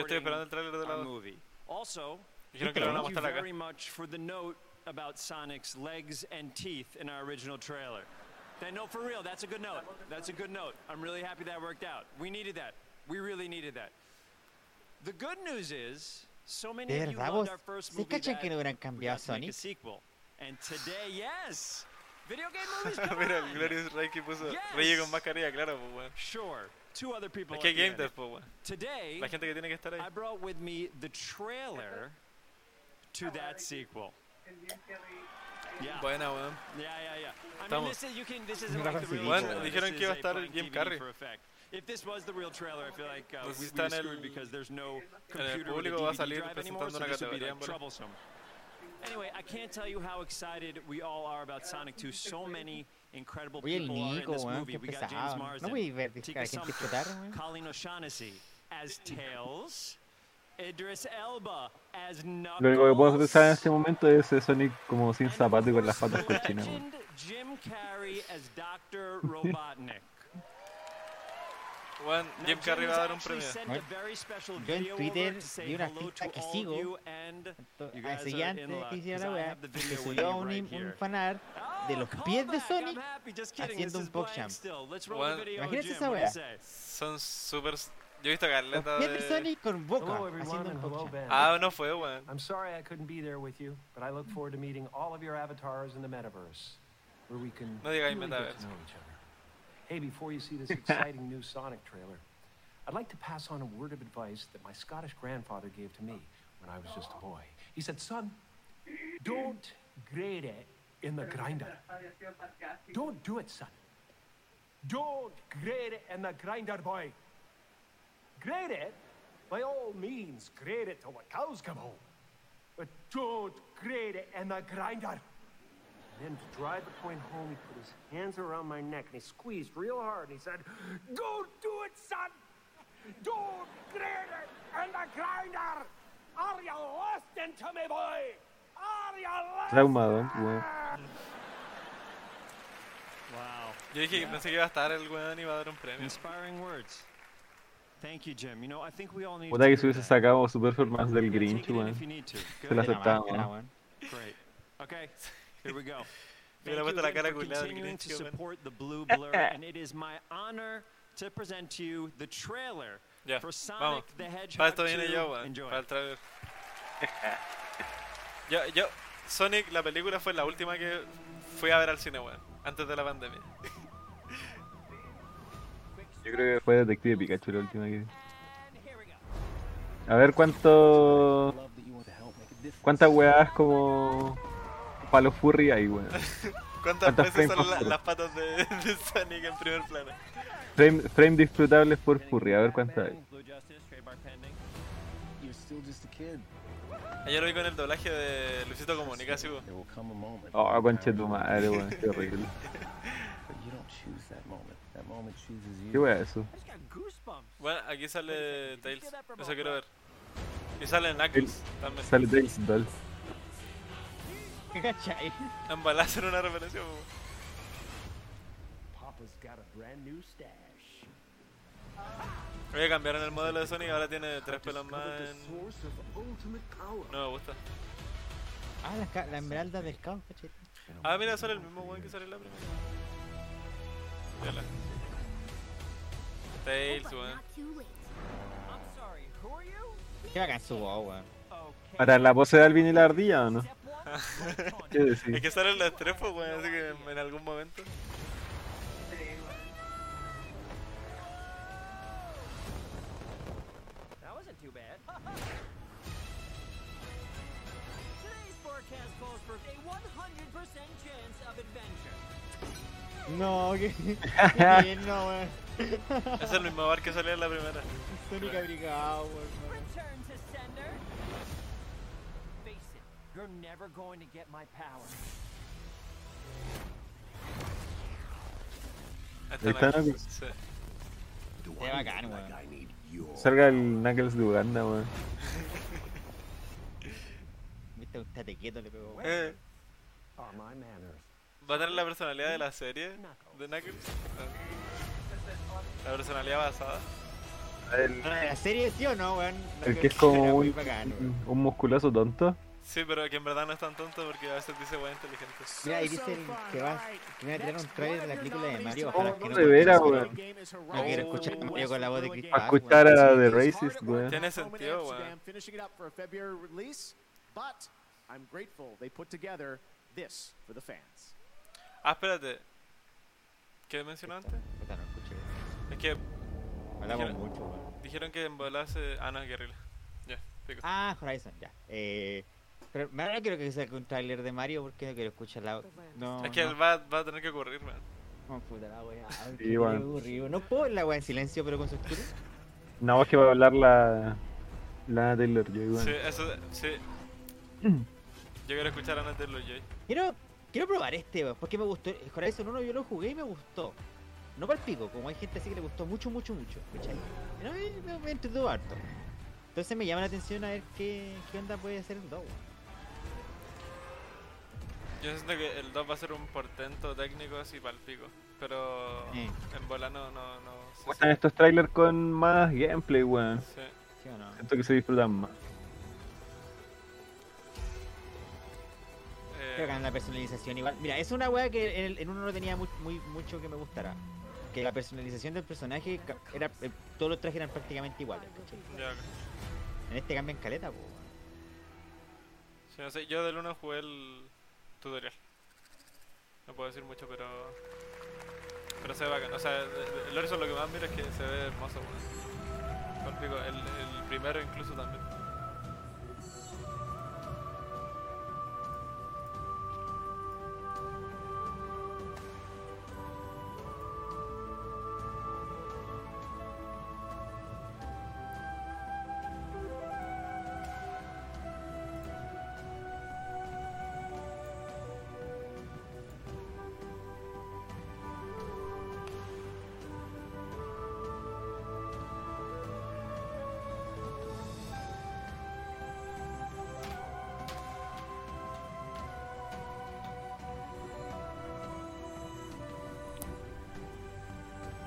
S2: estoy esperando el trailer de la
S18: our
S2: 2.
S18: movie. Also,
S2: Dijeron que lo van a
S18: thank you
S2: mostrar acá.
S18: very much for the note about Sonic's legs and teeth in our original trailer. That note for real, that's a good note. That's a good note. I'm really happy that worked out. We needed that. We really needed that. The good news is, so many
S4: De
S18: of you
S4: verdad,
S18: loved
S4: vos.
S18: our first
S4: ¿Se
S18: movie
S4: cachan
S18: that
S4: que no hubieran
S18: we
S4: cambiado
S18: got to make a sequel. And today, yes, video game movies. come
S2: Mira,
S18: on.
S2: el Glorious Ray que puso
S18: Yes.
S2: Rey con mascarilla, claro, pues, weón.
S18: Sure, two other people.
S2: Es que hay
S18: at the
S2: game
S18: end.
S2: dev, pues, weón.
S18: Today,
S2: La gente que tiene que estar ahí.
S18: I brought with me the trailer to that sequel. Yeah.
S2: Buena, weón.
S18: Yeah, yeah, yeah. I mean,
S2: Estamos.
S18: this is you can. This isn't
S2: Mira,
S18: like the real
S2: Bueno, dijeron que iba a estar Jim Carrey.
S18: If this was the real trailer, I feel like uh, we,
S2: está en el-
S18: screwed because there's no
S2: en el
S18: computer with a
S2: público va a
S18: DVD
S2: salir
S18: drive anymore,
S2: presentando
S18: so
S2: una
S18: this would be
S2: categoría,
S18: like troublesome. Anyway, I can't tell you how excited we all are about Sonic 2. So many incredible
S4: Oye, el
S18: people are in
S4: Nico,
S18: this movie.
S4: qué
S18: We got James
S4: pesado.
S18: Marsden,
S4: No voy a ver
S18: Tika. Colin O'Shaughnessy as Tails,
S1: Lo único que puedo pensar en este momento es Sonic como sin zapato y con las patas cochinas,
S18: Jim Carrey as Dr. Robotnik. Now,
S2: Jim Carrey va a dar un premio.
S4: Yo en Twitter vi una
S18: to
S4: que sigo,
S18: are
S4: antes de que hiciera la weá, que subió un,
S18: right
S4: un fanart de los
S18: Oh,
S4: pies de Sonic haciendo un PogChamp.
S18: Jim.
S4: esa weá.
S2: Son súper. Yo he visto
S4: Los
S2: caleta
S4: pies de
S2: de.
S4: Sonic con boca
S19: Hello, everyone,
S4: haciendo un
S19: and hello, Ben.
S2: Ah, no fue, weón.
S19: I'm sorry I couldn't be there with you, but I look forward to meeting all of your avatars in the metaverse, where we can
S2: No
S19: really get to know each other. Hey, before you see this exciting new Sonic trailer, I'd like to pass on a word of advice that my Scottish grandfather gave to me when I was just a boy. He said, "Son, don't grate it in the grinder. Don't do it, son. Don't grate it in the grinder, boy. Grate it, by all means, grade it till the cows come home. But don't grade it and the grinder. And then to drive the point home, he put his hands around my neck and he squeezed real hard and he said, Don't do it, son! Don't grade it and the grinder! Are you listening to me, boy? Are you listening?
S1: Traumado, weón.
S18: Wow.
S2: Yo dije que pensé que iba a estar el weón y iba a dar un premio.
S18: Inspiring words.
S1: Puta que se hubiese sacado su performance del Grinch, weón. Se lo aceptamos.
S18: Great. Okay, here we go.
S2: Me hubiera
S18: Thank you
S2: puesto la cara
S18: for continuing to
S2: weón.
S18: support the Blue Blur, and it is my honor to present to you the trailer for Sonic
S2: vamos.
S18: the
S2: Para
S18: Hedgehog
S2: esto viene
S18: 2.
S2: yo, weón.
S18: Enjoy.
S2: Para el trailer. Yo, yo, Sonic, la película fue la última que fui a ver al cine, weón. Antes de la pandemia.
S1: Yo creo que fue Detective Pikachu la última que. A ver cuánto. ¿Cuántas weas como. Palo furry hay, weón?
S2: ¿Cuántas
S1: ¿Cuántas
S2: veces la-
S1: furry?
S2: las patas de, de Sonic en primer plano?
S1: Frame, frame disfrutables por furry, a ver cuántas hay.
S2: Ayer lo vi con el doblaje de Luisito Comunica, sí,
S20: moment.
S1: Oh, conche tu madre, weón, qué horrible.
S20: Choose that moment. That moment chooses you.
S1: ¿Qué wea es eso?
S2: Bueno, aquí sale Tails. Eso quiero ver. Y sale Knuckles también.
S1: Sale Tails Doll.
S4: ¿Qué cachai?
S2: En balazo en una referencia, po.
S19: Papa's got a brand new stash.
S2: Oye, cambiaron el modelo de Sonic, ahora tiene tres pelos más en... No me gusta.
S4: Ah, la, la esmeralda del caos, cachai.
S2: Ah, mira, sale el mismo weón que sale en la primera. Mírala. Tails, weón.
S4: Qué bacán su voz, weón.
S1: ¿Para la pose de Alvin y la ardilla o no? ¿Qué decir?
S2: Es que salen las tres, pues, weón, así que en algún momento.
S4: No, que. Qué bien, no, weón.
S2: Es el mismo bar que salía en la primera.
S4: Sonic abrigado, weón.
S15: Return to sender. Face it, you're never going to get my power.
S2: Ahí
S1: está
S2: Knuckles. Sí.
S4: Qué bacán, weón.
S1: Salga el Knuckles de Uganda, weón.
S4: Viste, un tate quieto le pegó.
S2: Eh,
S19: Are my manners.
S2: ¿Va a tener la personalidad de la serie de Knuckles? Ah. La personalidad basada.
S1: El,
S4: No, ¿La serie sí o no, weón?
S1: el que es como un,
S4: bacán,
S1: un musculoso tonto.
S2: Sí, pero que en verdad no es tan tonto porque a veces dice weón inteligente.
S4: Mira, ahí dicen que va que a tirar un trailer de la película de Mario. Ojalá que no.
S1: de veras, weón.
S4: No quiero escuchar a Mario con la voz de Chris weón.
S1: escuchar a The Racist, weón.
S2: Tiene sentido, weón.
S11: Amsterdam, finishing it up for a February release, but I'm grateful they put together this for the fans.
S2: Ah, espérate. ¿Qué mencionó antes?
S4: No escuché.
S2: Es que.
S4: Hablamos
S2: dijeron-
S4: mucho, weón.
S2: Dijeron que en bola se. Ah, no, es guerrilla. Ya, pico.
S4: Ah, Horizon, ya. Eh, pero me ahora quiero que saque un tráiler de Mario porque no quiero escuchar la No,
S2: es que
S4: no.
S2: él va, va a tener que ocurrir, man.
S4: No, puta la wea.
S1: Sí,
S4: aburrido. No puedo ver la wea en silencio, pero con su escudo.
S1: No, es que va a hablar la. La Taylor Joy, weón.
S2: Sí, eso. Sí. Yo quiero escuchar a Ana Taylor Joy.
S4: Quiero, quiero probar este, weón, porque me gustó. El Horizon 1 yo lo jugué y me gustó. No para el pico, como hay gente así que le gustó mucho, mucho, mucho. ¿cachai? No, me, me, me entretuvo harto. Entonces me llama la atención a ver qué, qué onda puede hacer el 2. weón.
S2: Yo siento que el 2 va a ser un portento técnico así para el pico. Pero en bola no, no, no. sé
S1: ¿Cómo
S2: si-
S1: están estos trailers con más gameplay, weón?
S2: Sí.
S4: ¿Sí o no?
S1: Siento que se disfrutan más.
S4: Que en la personalización igual. Mira, es una wea que en, el- en uno no tenía muy, muy, mucho que me gustara. Que la personalización del personaje era eh, todos los trajes eran prácticamente iguales.
S2: ya.
S4: En este cambian caleta, po. weón.
S2: Sí, no sé, yo del 1 jugué el tutorial. No puedo decir mucho, pero. Pero se ve bacán. O sea, el- Horizon lo que más miro es que se ve hermoso, weón. El primero incluso también.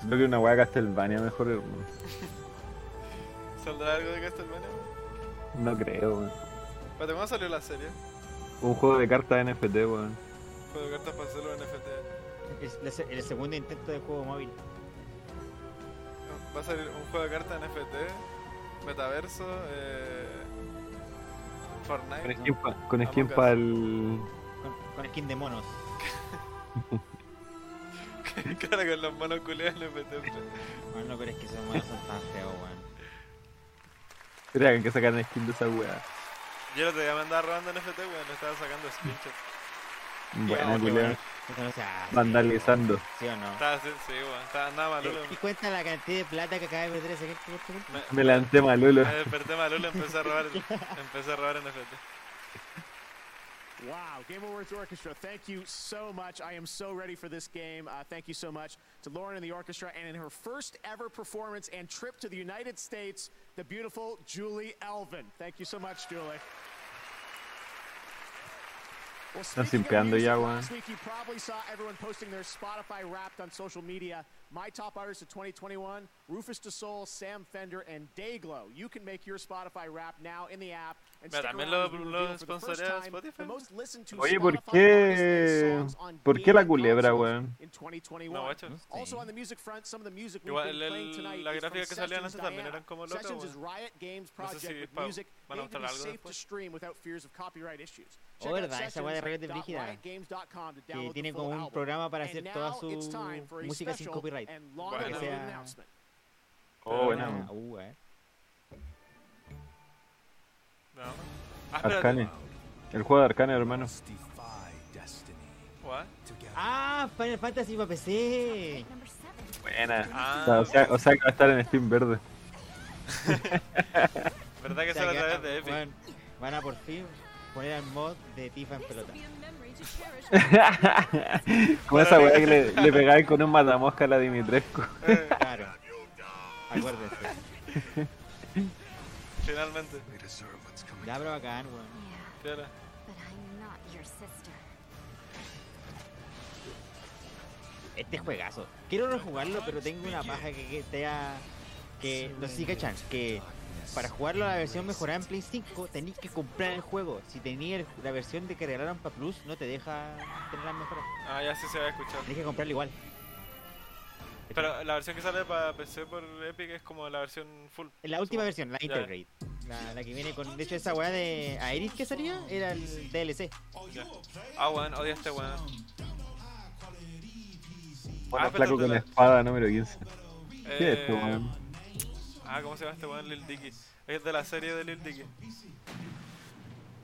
S1: Creo que una weá Castlevania mejor, hermano.
S2: ¿Saldrá algo de Castlevania?
S1: No creo, weón.
S2: Espérate, ¿cuándo salió la serie?
S1: Un juego de cartas NFT, weón.
S2: Juego de cartas para hacerlo en NFT.
S4: El segundo intento de juego móvil.
S2: Va a salir un juego de cartas NFT, metaverso, eh, Fortnite.
S1: Con skin, pa- con
S2: Among
S1: skin
S2: Us.
S1: para el.
S4: Con, con skin de monos.
S2: Cara con los monos culiados NFT.
S4: Bueno, pero es que esos monos son tan feos, weón.
S1: Espera, que sacan skin de esa weá.
S2: Yo el otro día me andaba robando NFT, weón, le estaba sacando screenshot.
S1: Buena,
S4: qué
S1: culiao.
S4: bueno. Eso no.
S1: Vandalizando.
S4: ¿Sí o no?
S2: Estaba así, sí, weón, estaba andaba malulo.
S4: ¿Y cuenta la cantidad de plata que acaba de perder ese gente culpa?
S1: Me levanté malulo.
S2: Me desperté malulo, empecé a robar, empecé a robar NFT.
S11: Wow, Game Awards Orchestra, thank you so much. I am so ready for this game. Uh, thank you so much to Lauren and the orchestra. And in her first ever performance and trip to the United States, the beautiful Julie Elvin. Thank you so much, Julie. Well,
S1: Están simpeando ya, weón.
S11: Last week you probably saw everyone posting their Spotify Wrapped on social media. My top artists of 2021: Rufus DeSoul, Sam Fender, and Dayglow. You can make your Spotify Wrapped now in the app. And
S2: Mira,
S11: stick
S2: también
S11: around
S2: lo-
S11: as
S2: lo
S11: for the first time
S2: Spotify.
S11: the most listened to
S1: Oye, ¿por qué?
S11: songs on
S1: ¿Por qué la
S11: gaming
S1: culebra,
S11: consoles
S1: weón?
S2: No, guacho.
S11: Also on the music front, some of the music we've
S2: Igual
S11: been playing tonight
S2: la
S11: is from
S2: gráfica que salían
S11: Sessions
S2: antes también eran como locas,
S11: Sessions is. Riot Games
S2: No sé
S11: project
S2: si
S11: with music
S2: van a
S11: made to be
S2: algo
S11: safe to stream without fears of copyright issues.
S4: Oh,
S11: Check out
S4: verdad, esa weá de Riot es brígida.
S11: sessions.riotgames.com to
S4: Que
S11: download the
S4: tiene
S11: full
S4: como un
S11: album.
S4: programa para hacer toda su
S11: time for a
S4: música sin copyright.
S11: and
S4: Para que sea-
S11: announcement.
S1: Oh, buena.
S4: Uh, eh.
S2: No. Ah.
S1: Arcane. El juego de Arcane, hermano.
S2: What?
S4: Ah, Final Fantasy para PC.
S1: Buena.
S2: Ah.
S1: o, sea, o sea que va a estar en Steam verde.
S2: ¿Verdad que
S4: O sea,
S2: sale a través
S4: van-
S2: de Epic?
S4: Van, van a por fin poner al mod de Tifa en pelota.
S1: Como esa weá que le, le pegáis con un matamosca a la Dimitrescu.
S4: Claro. Acuérdense.
S2: Finalmente.
S4: Ya, pero bacán, weón.
S2: Piola.
S16: But I'm not your sister.
S4: Este juegazo. Quiero rejugarlo, pero tengo una paja que, ha- que no sé si cachan, que para jugarlo a la versión mejorada en Play 5 tenéis que comprar el juego. Si tenías la versión de que regalaron para Plus, no te deja tener las mejoras.
S2: Ah, ya sí se va a escuchar.
S4: Tienes que comprarlo igual.
S2: Pero la versión que sale para PC por Epic es como la versión full.
S4: La última versión, la
S2: Ya.
S4: Integrate. La, la que viene con. De hecho, esa weá de Aerith que salía era el DLC.
S2: Ya. Ah, weón, odio a este weón.
S1: Bueno,
S2: Ah,
S1: flaco con la espada número 15. ¿Qué es
S2: Eh,
S1: esto, weón?
S2: Ah, ¿cómo se llama este weón? Lil Dicky. Es de la serie de Lil Dicky.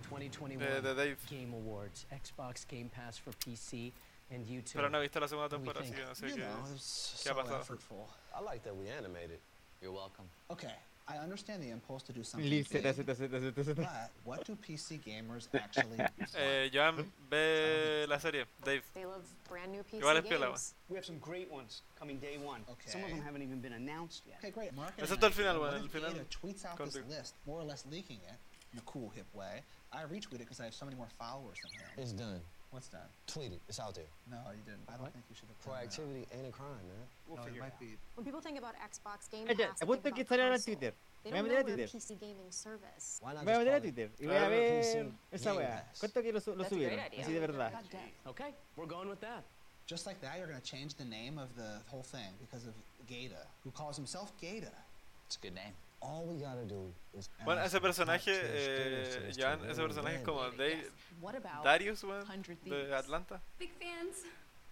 S15: 2021
S2: De- de Dave.
S15: Game Awards, Xbox Game Pass for PC, and YouTube.
S2: Pero no he visto la segunda
S15: What do we
S2: temporada, así
S15: think?
S2: que no sé
S21: You
S2: qué,
S21: know, it's
S2: qué ha
S21: so
S2: pasado.
S21: effortful.
S20: I like that we animated.
S21: You're welcome. Okay, I understand the impulse to do something
S4: Lil
S21: big, but what do PC gamers actually
S2: Eh, Joan, ve la serie, Dave.
S22: They love brand new PC
S2: Igual es piola,
S22: games.
S23: We have some great ones coming day one. Okay. Some of them haven't even been announced yet.
S21: Okay, great. Marketing
S2: Excepto el
S21: idea.
S2: final,
S21: What
S2: weón, el
S21: if
S2: final.
S21: Ada tweets out this
S2: contigo.
S21: list, more or less leaking it in a cool, hip way. I retweet it because I have so many more followers than him.
S20: It's done.
S21: What's done?
S20: Tweet it. It's out there.
S21: No, you didn't. I don't think you should have done that.
S20: Proactivity ain't a crime, man.
S21: We'll no, it might be.
S22: When people think about Xbox Game
S4: Calla,
S22: Pass,
S4: te
S22: they
S4: apuesto
S22: think
S4: que
S22: about
S4: sale ahora
S22: console.
S4: Twitter.
S22: They
S4: Voy a
S22: don't
S4: a
S22: know we're a PC gaming service.
S20: Why not
S4: Voy a
S20: just call it
S4: Twitter y voy a
S20: Game
S4: ver
S20: Pass?
S4: esa weá. ¿Cuánto que lo, su- lo
S22: That's a great
S4: subieron?
S22: idea.
S4: Así de verdad.
S15: Okay, we're going with that.
S21: Just like that, you're going to change the name of the whole thing because of Gata, who calls himself Gata.
S20: It's a good name. All we gotta do is
S2: Bueno,
S20: ask
S2: ese
S20: the
S2: personaje, eh,
S20: studios to
S2: Joan,
S20: really
S2: ese personaje es como Dave,
S22: What about
S2: Darius, weón,
S22: 100
S2: de
S22: Thieves?
S2: Atlanta.
S22: Big fans.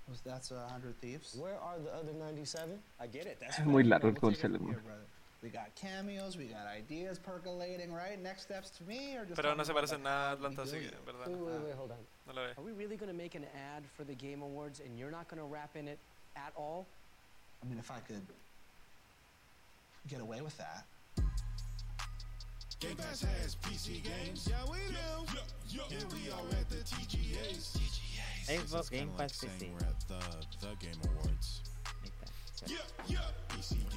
S21: Was that's a hundred thieves?
S20: Where are the other 97?
S21: I get it. That's
S1: Es muy largo el
S21: We'll it
S1: concepto,
S21: from here,
S1: hermano.
S21: brother. We got cameos, we got ideas percolating, right? Next steps to me, or just
S2: Pero no se parece nada a Atlanta, así que, verdad.
S20: Wait, wait, wait, hold on.
S2: No lo ve.
S15: Are we really going to make an ad for the Game Awards and you're not going to rap in it at all?
S21: I mean, if I could get away with that.
S5: Game Pass has PC games. Yeah, we do. And we are at the TGAs.
S4: Xbox Game Pass PC.
S5: We're at the, the Game Awards.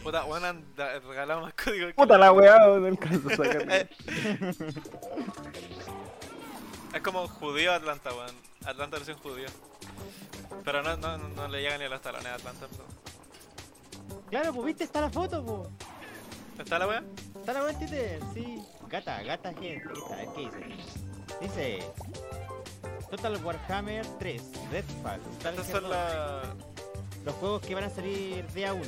S2: Puta, weón, más código que
S1: Puta la weá, no alcanzo a sacar.
S2: Es como judío Atlanta, weón. Atlanta versión judío. Pero no, no, no le llega ni a los talones a Atlanta, pero...
S4: Claro, pues viste, está la foto, pues.
S2: ¿Está la wea?
S4: Está la wea en Twitter, sí. Gata, gata, gente. Ver qué dice. Dice. Total Warhammer 3, Redfall,
S2: Estas son
S4: 2.
S2: las.
S4: Los juegos que van a salir día 1.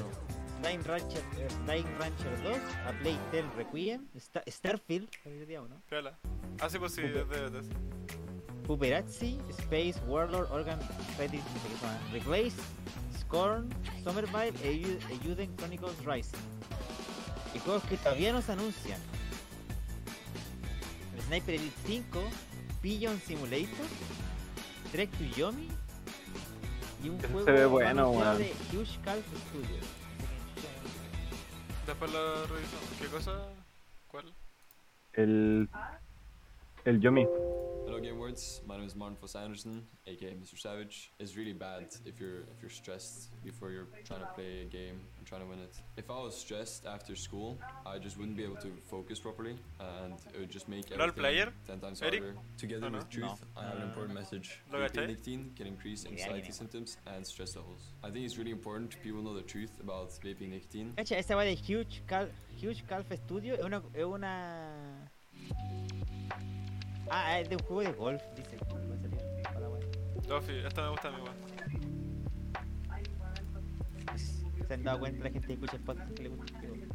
S4: Dying Rancher, eh, Dying Rancher 2, A Plague Tale Requiem, Sta- Starfield, salir día 1.
S2: Piola. Ah, sí, pues sí, de.
S4: Puperazzi, Space, Warlord, Organ, Fetish, qué Replace, Scorn, Somerville e Euden Chronicles Rising. Y juegos que todavía no se anuncian. Sniper Elite 5, Pigeon Simulator, Trek to Yomi y un
S1: Ese
S4: juego
S1: se ve bueno,
S4: de Huge Calf Studios.
S2: Después lo revisamos. ¿Qué cosa? ¿Cuál?
S1: El. El Yomi.
S24: Hello, Game Words. My name is Martin Foss Anderson, aka Mr. Savage. It's really bad if you're if you're stressed before you're trying to play a game and trying to win it. If I was stressed after school, I just wouldn't be able to focus properly, and it would just make everything
S2: player?
S24: ten times
S2: Eric?
S24: harder. Together
S2: Oh, no?
S24: with Truth,
S2: No.
S24: I have an important message. Vaping nicotine can increase anxiety
S4: yeah.
S24: symptoms and stress levels. I think it's really important people know the truth about vaping nicotine.
S4: Cacha, esa va de Huge, Cal Huge Calf Studio es una, es una... Ah, es de un juego de golf, dice. Va a salir para la web.
S2: Tofi, esta me gusta a mí, weón.
S4: Se han dado cuenta la gente que escucha el podcast que le gusta el juego.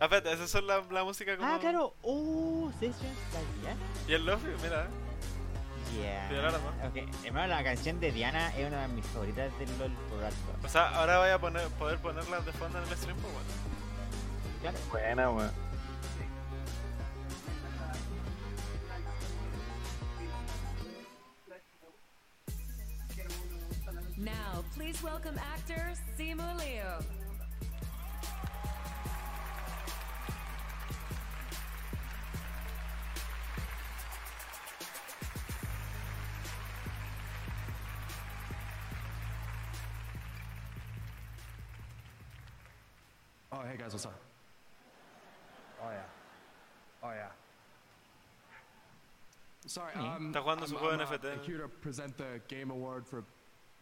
S2: Ah, espérate, esa es la, la música como.
S4: Ah, claro. Oh, Sessions ya.
S2: Y el Lofi, mira.
S4: Yeah.
S2: Sí, ahora no.
S4: Ok, hermano, la canción de Diana es una de mis favoritas del LOL por alto.
S2: O sea, ahora voy a poner, poder ponerla de fondo en el stream, pues.
S4: Claro.
S1: Buena, weón.
S25: Now, please welcome actor Simu Liu.
S26: Oh, hey guys, what's up? Oh yeah. Oh yeah. Sorry,
S2: Hmm.
S26: um,
S2: Está jugando
S26: I'm-
S2: juego
S26: I'm, uh,
S2: NFT.
S26: here to present the Game Award for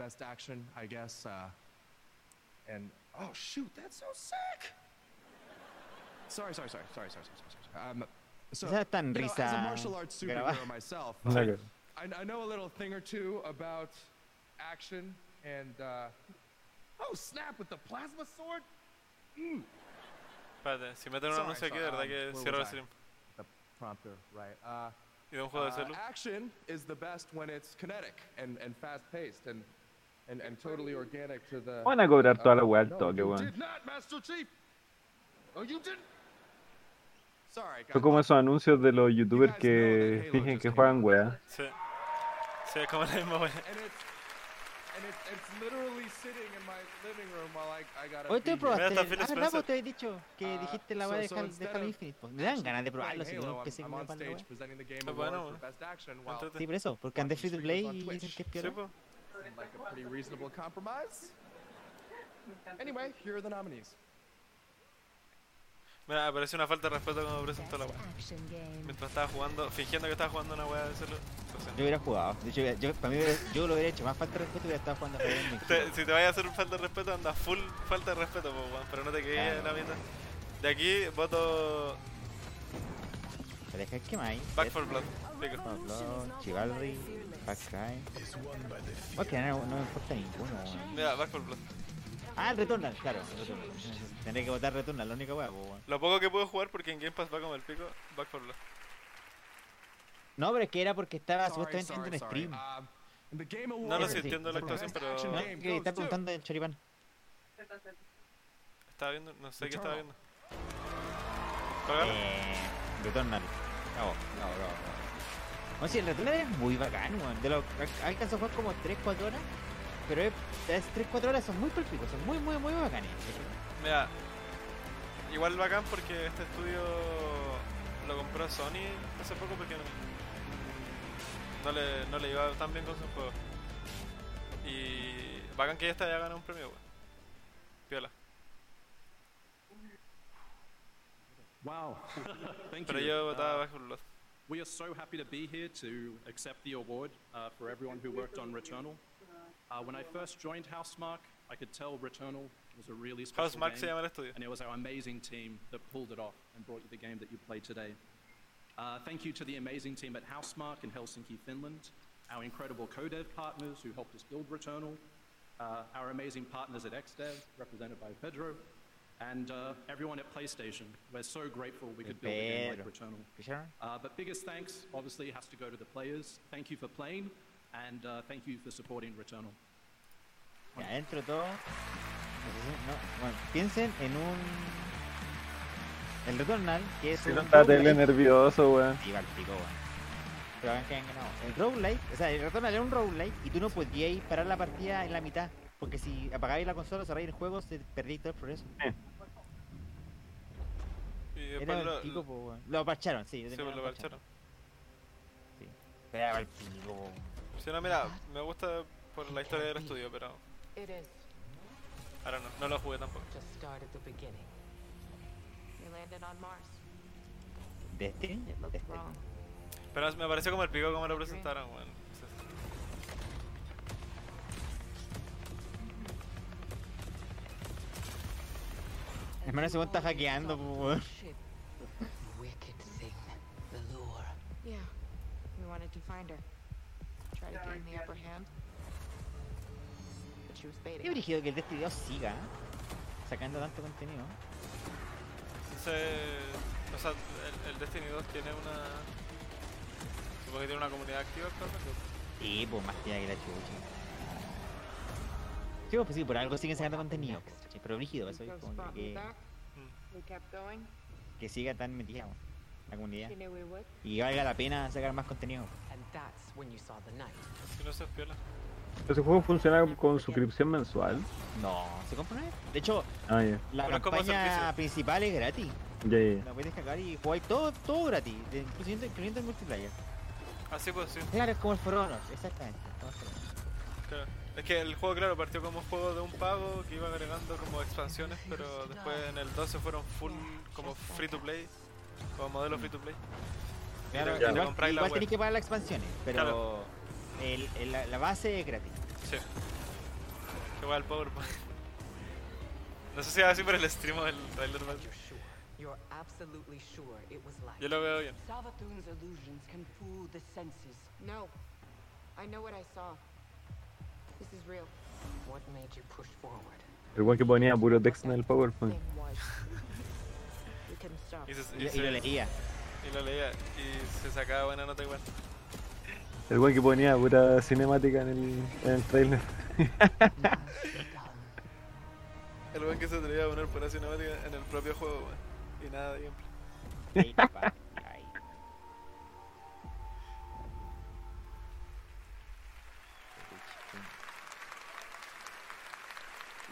S26: Best Action, I guess. Uh, and oh shoot, that's so sick! Sorry, sorry, sorry, sorry, sorry, sorry, sorry. sorry. Um, so,
S4: Esa es
S26: you know, as a martial arts
S4: grabada.
S26: superhero myself,
S1: Claro.
S26: I, I know a little thing or two about action and uh, oh snap with the plasma sword. Mm.
S2: Espérate, si meten un
S26: Sorry,
S2: anuncio aquí, de verdad
S26: um,
S2: que
S26: where
S2: cierro el stream.
S26: The prompter, right? Uh,
S2: ¿Y de un juego de
S26: uh, action is the best when it's kinetic and, and fast paced and,
S1: Van a cobrar toda la
S26: Uh,
S1: weá al
S26: no,
S1: toque, weón.
S26: Oh, you didn't. Sorry,
S1: Son como esos anuncios de los youtubers que fingen que juegan weá.
S2: Sí. Sí, es como la misma
S26: gotta.
S4: Hoy te
S26: be here.
S4: probaste. Ah. Pues te habéis dicho que
S26: Uh,
S4: dijiste la weá de Halo Infinite. Me dan ganas de probarlo, si no, que weá.
S26: for
S2: weón.
S26: Best Action while
S4: Sí, por eso, porque andé free to play y dicen que es
S2: pues.
S26: Seemed like a pretty reasonable compromise. Anyway, here are the nominees.
S2: Mira, me pareció una falta de respeto como presentó la wea. Mientras estaba jugando, fingiendo que estaba jugando una wea de celu. Lo siento.
S4: Yo hubiera jugado. De hecho, yo, para mí, yo lo hubiera hecho más falta de respeto hubiera estado jugando a.
S2: Te- si te vayas a hacer un falta de respeto, anda full falta de respeto, po, weón, pero no te quedes en la mitad. De aquí voto
S4: Pero es que ¿qué más hay?
S2: Back for Blood. Pico.
S4: Back for Blood, Chivalry, Cry. Ok, no, no me importa ninguno.
S2: Mira, Back for Blood.
S4: Ah, el Returnal, claro. Returnal. Tendré que votar Returnal, la única weá, weón.
S2: Lo poco que puedo jugar porque en Game Pass va como el pico, Back for Blood.
S4: No, pero es que era porque estaba
S26: Sorry,
S4: supuestamente
S26: sorry,
S4: en
S26: sorry.
S4: stream.
S26: Game
S2: No,
S26: Award
S2: sí, entiendo la actuación, pero-
S4: No, que está preguntando el choripán.
S2: Estaba viendo, no sé qué estaba viendo.
S4: Eh, Returnal. Bravo, bravo, bravo. No, sí, el Returnal es muy bacán, weón. De lo, al- alcanzó a jugar como 3-4 horas. Pero es, es 3-4 horas son muy palpicos, son muy, muy, muy bacanes.
S2: Mira, igual bacán porque este estudio lo compró Sony hace poco porque no, no le, no le iba tan bien con sus juegos. Y bacán que esta ya ganó un premio, weón. Piola.
S27: Wow. Thank
S2: Pero
S27: you.
S2: yo votaba
S27: Uh,
S2: 4 Blood.
S27: We are so happy to be here to accept the award uh, for everyone who worked on Returnal. Uh, when I first joined Housemark, I could tell Returnal was a really special game,
S2: llama el estudio.
S27: and it was our amazing team that pulled it off and brought you the game that you played today. Uh, thank you to the amazing team at Housemark in Helsinki, Finland, our incredible co-dev partners who helped us build Returnal, uh, our amazing partners at XDev, represented by Pedro, and uh, everyone at PlayStation. We're so grateful we could build a game like. Returnal. Uh, but biggest thanks, obviously, has to go to the players. Thank you for playing, and uh, thank you for supporting Returnal.
S4: Ya, dentro de todo. no, bueno, piensen en un. El Returnal, que es
S1: Si
S4: un.
S1: no está tele nervioso, weón.
S4: Sí, va pico, weón. Pero hagan que hayan ganado. El roguelike, o sea, el Returnal era un roguelike y tú no podías parar la partida en la mitad. Porque si apagáis la consola, cerráis el juego, se perdí todo el progreso.
S2: Y
S4: Era
S2: lo,
S4: pico, po, weón. Lo parcharon, sí.
S2: sí, pues lo parcharon.
S4: Sí. Pero era el pico, po.
S2: Si no, mira, me gusta por la historia del estudio, pero ahora no, no lo jugué tampoco.
S4: Destiny.
S28: It looked wrong.
S2: Pero me pareció como el pico como lo presentaron, weón.
S4: Hermano, ese weón está hackeando, po, weón.
S28: Wicked thing. The lure.
S22: Yeah. We wanted to find her.
S28: Try to gain the upper hand. But she was baiting.
S4: Qué brígido que el Destiny 2 siga sacando tanto contenido.
S2: Se, o sea, el, el Destiny 2 tiene una. Supongo que tiene una comunidad activa actualmente.
S4: Sí, pues más tía que la chucha. Sí, pues sí, por algo siguen sacando contenido. pues. Pero brígido, eso es como que,
S28: back. We kept going.
S4: que siga tan metida la comunidad. Y valga la pena sacar más contenido.
S2: No se piola.
S1: Ese juego funciona con suscripción mensual.
S4: No, se compra una vez. De hecho,
S1: Ah,
S4: la
S2: Pero
S4: campaña principal es gratis.
S1: Ya.
S4: La puedes descargar y jugáis todo, todo gratis, incluyendo, incluyendo el multiplayer.
S2: Así pues, sí.
S4: Claro, es como el For Honor, exactamente.
S2: Claro. Es que el juego, claro, partió como un juego de un pago que iba agregando como expansiones, pero después en el 12 fueron full como free to play, como modelo free to play.
S4: Claro,
S2: Y
S4: igual, igual tenéis que pagar las expansiones, pero
S2: Claro.
S4: el, el- la, la base es gratis.
S2: Sí. Igual el PowerPoint. No sé si va así por el stream o el trailer. ¿vale?
S28: You're absolutely sure it was light.
S2: Yo lo veo bien.
S28: Savathun's illusions can fool the senses.
S22: No. I know what I saw. This is real.
S28: What made you push forward?
S1: El que ponía puro texto en el PowerPoint.
S2: Y, se-
S4: Y, y
S2: se-
S4: lo leía.
S2: Y lo leía. Y se sacaba buena nota igual.
S1: El weón que ponía pura cinemática en el, en el trailer.
S2: El buen que se atrevía a poner pura cinemática en el propio juego, weón. Y nada de gameplay.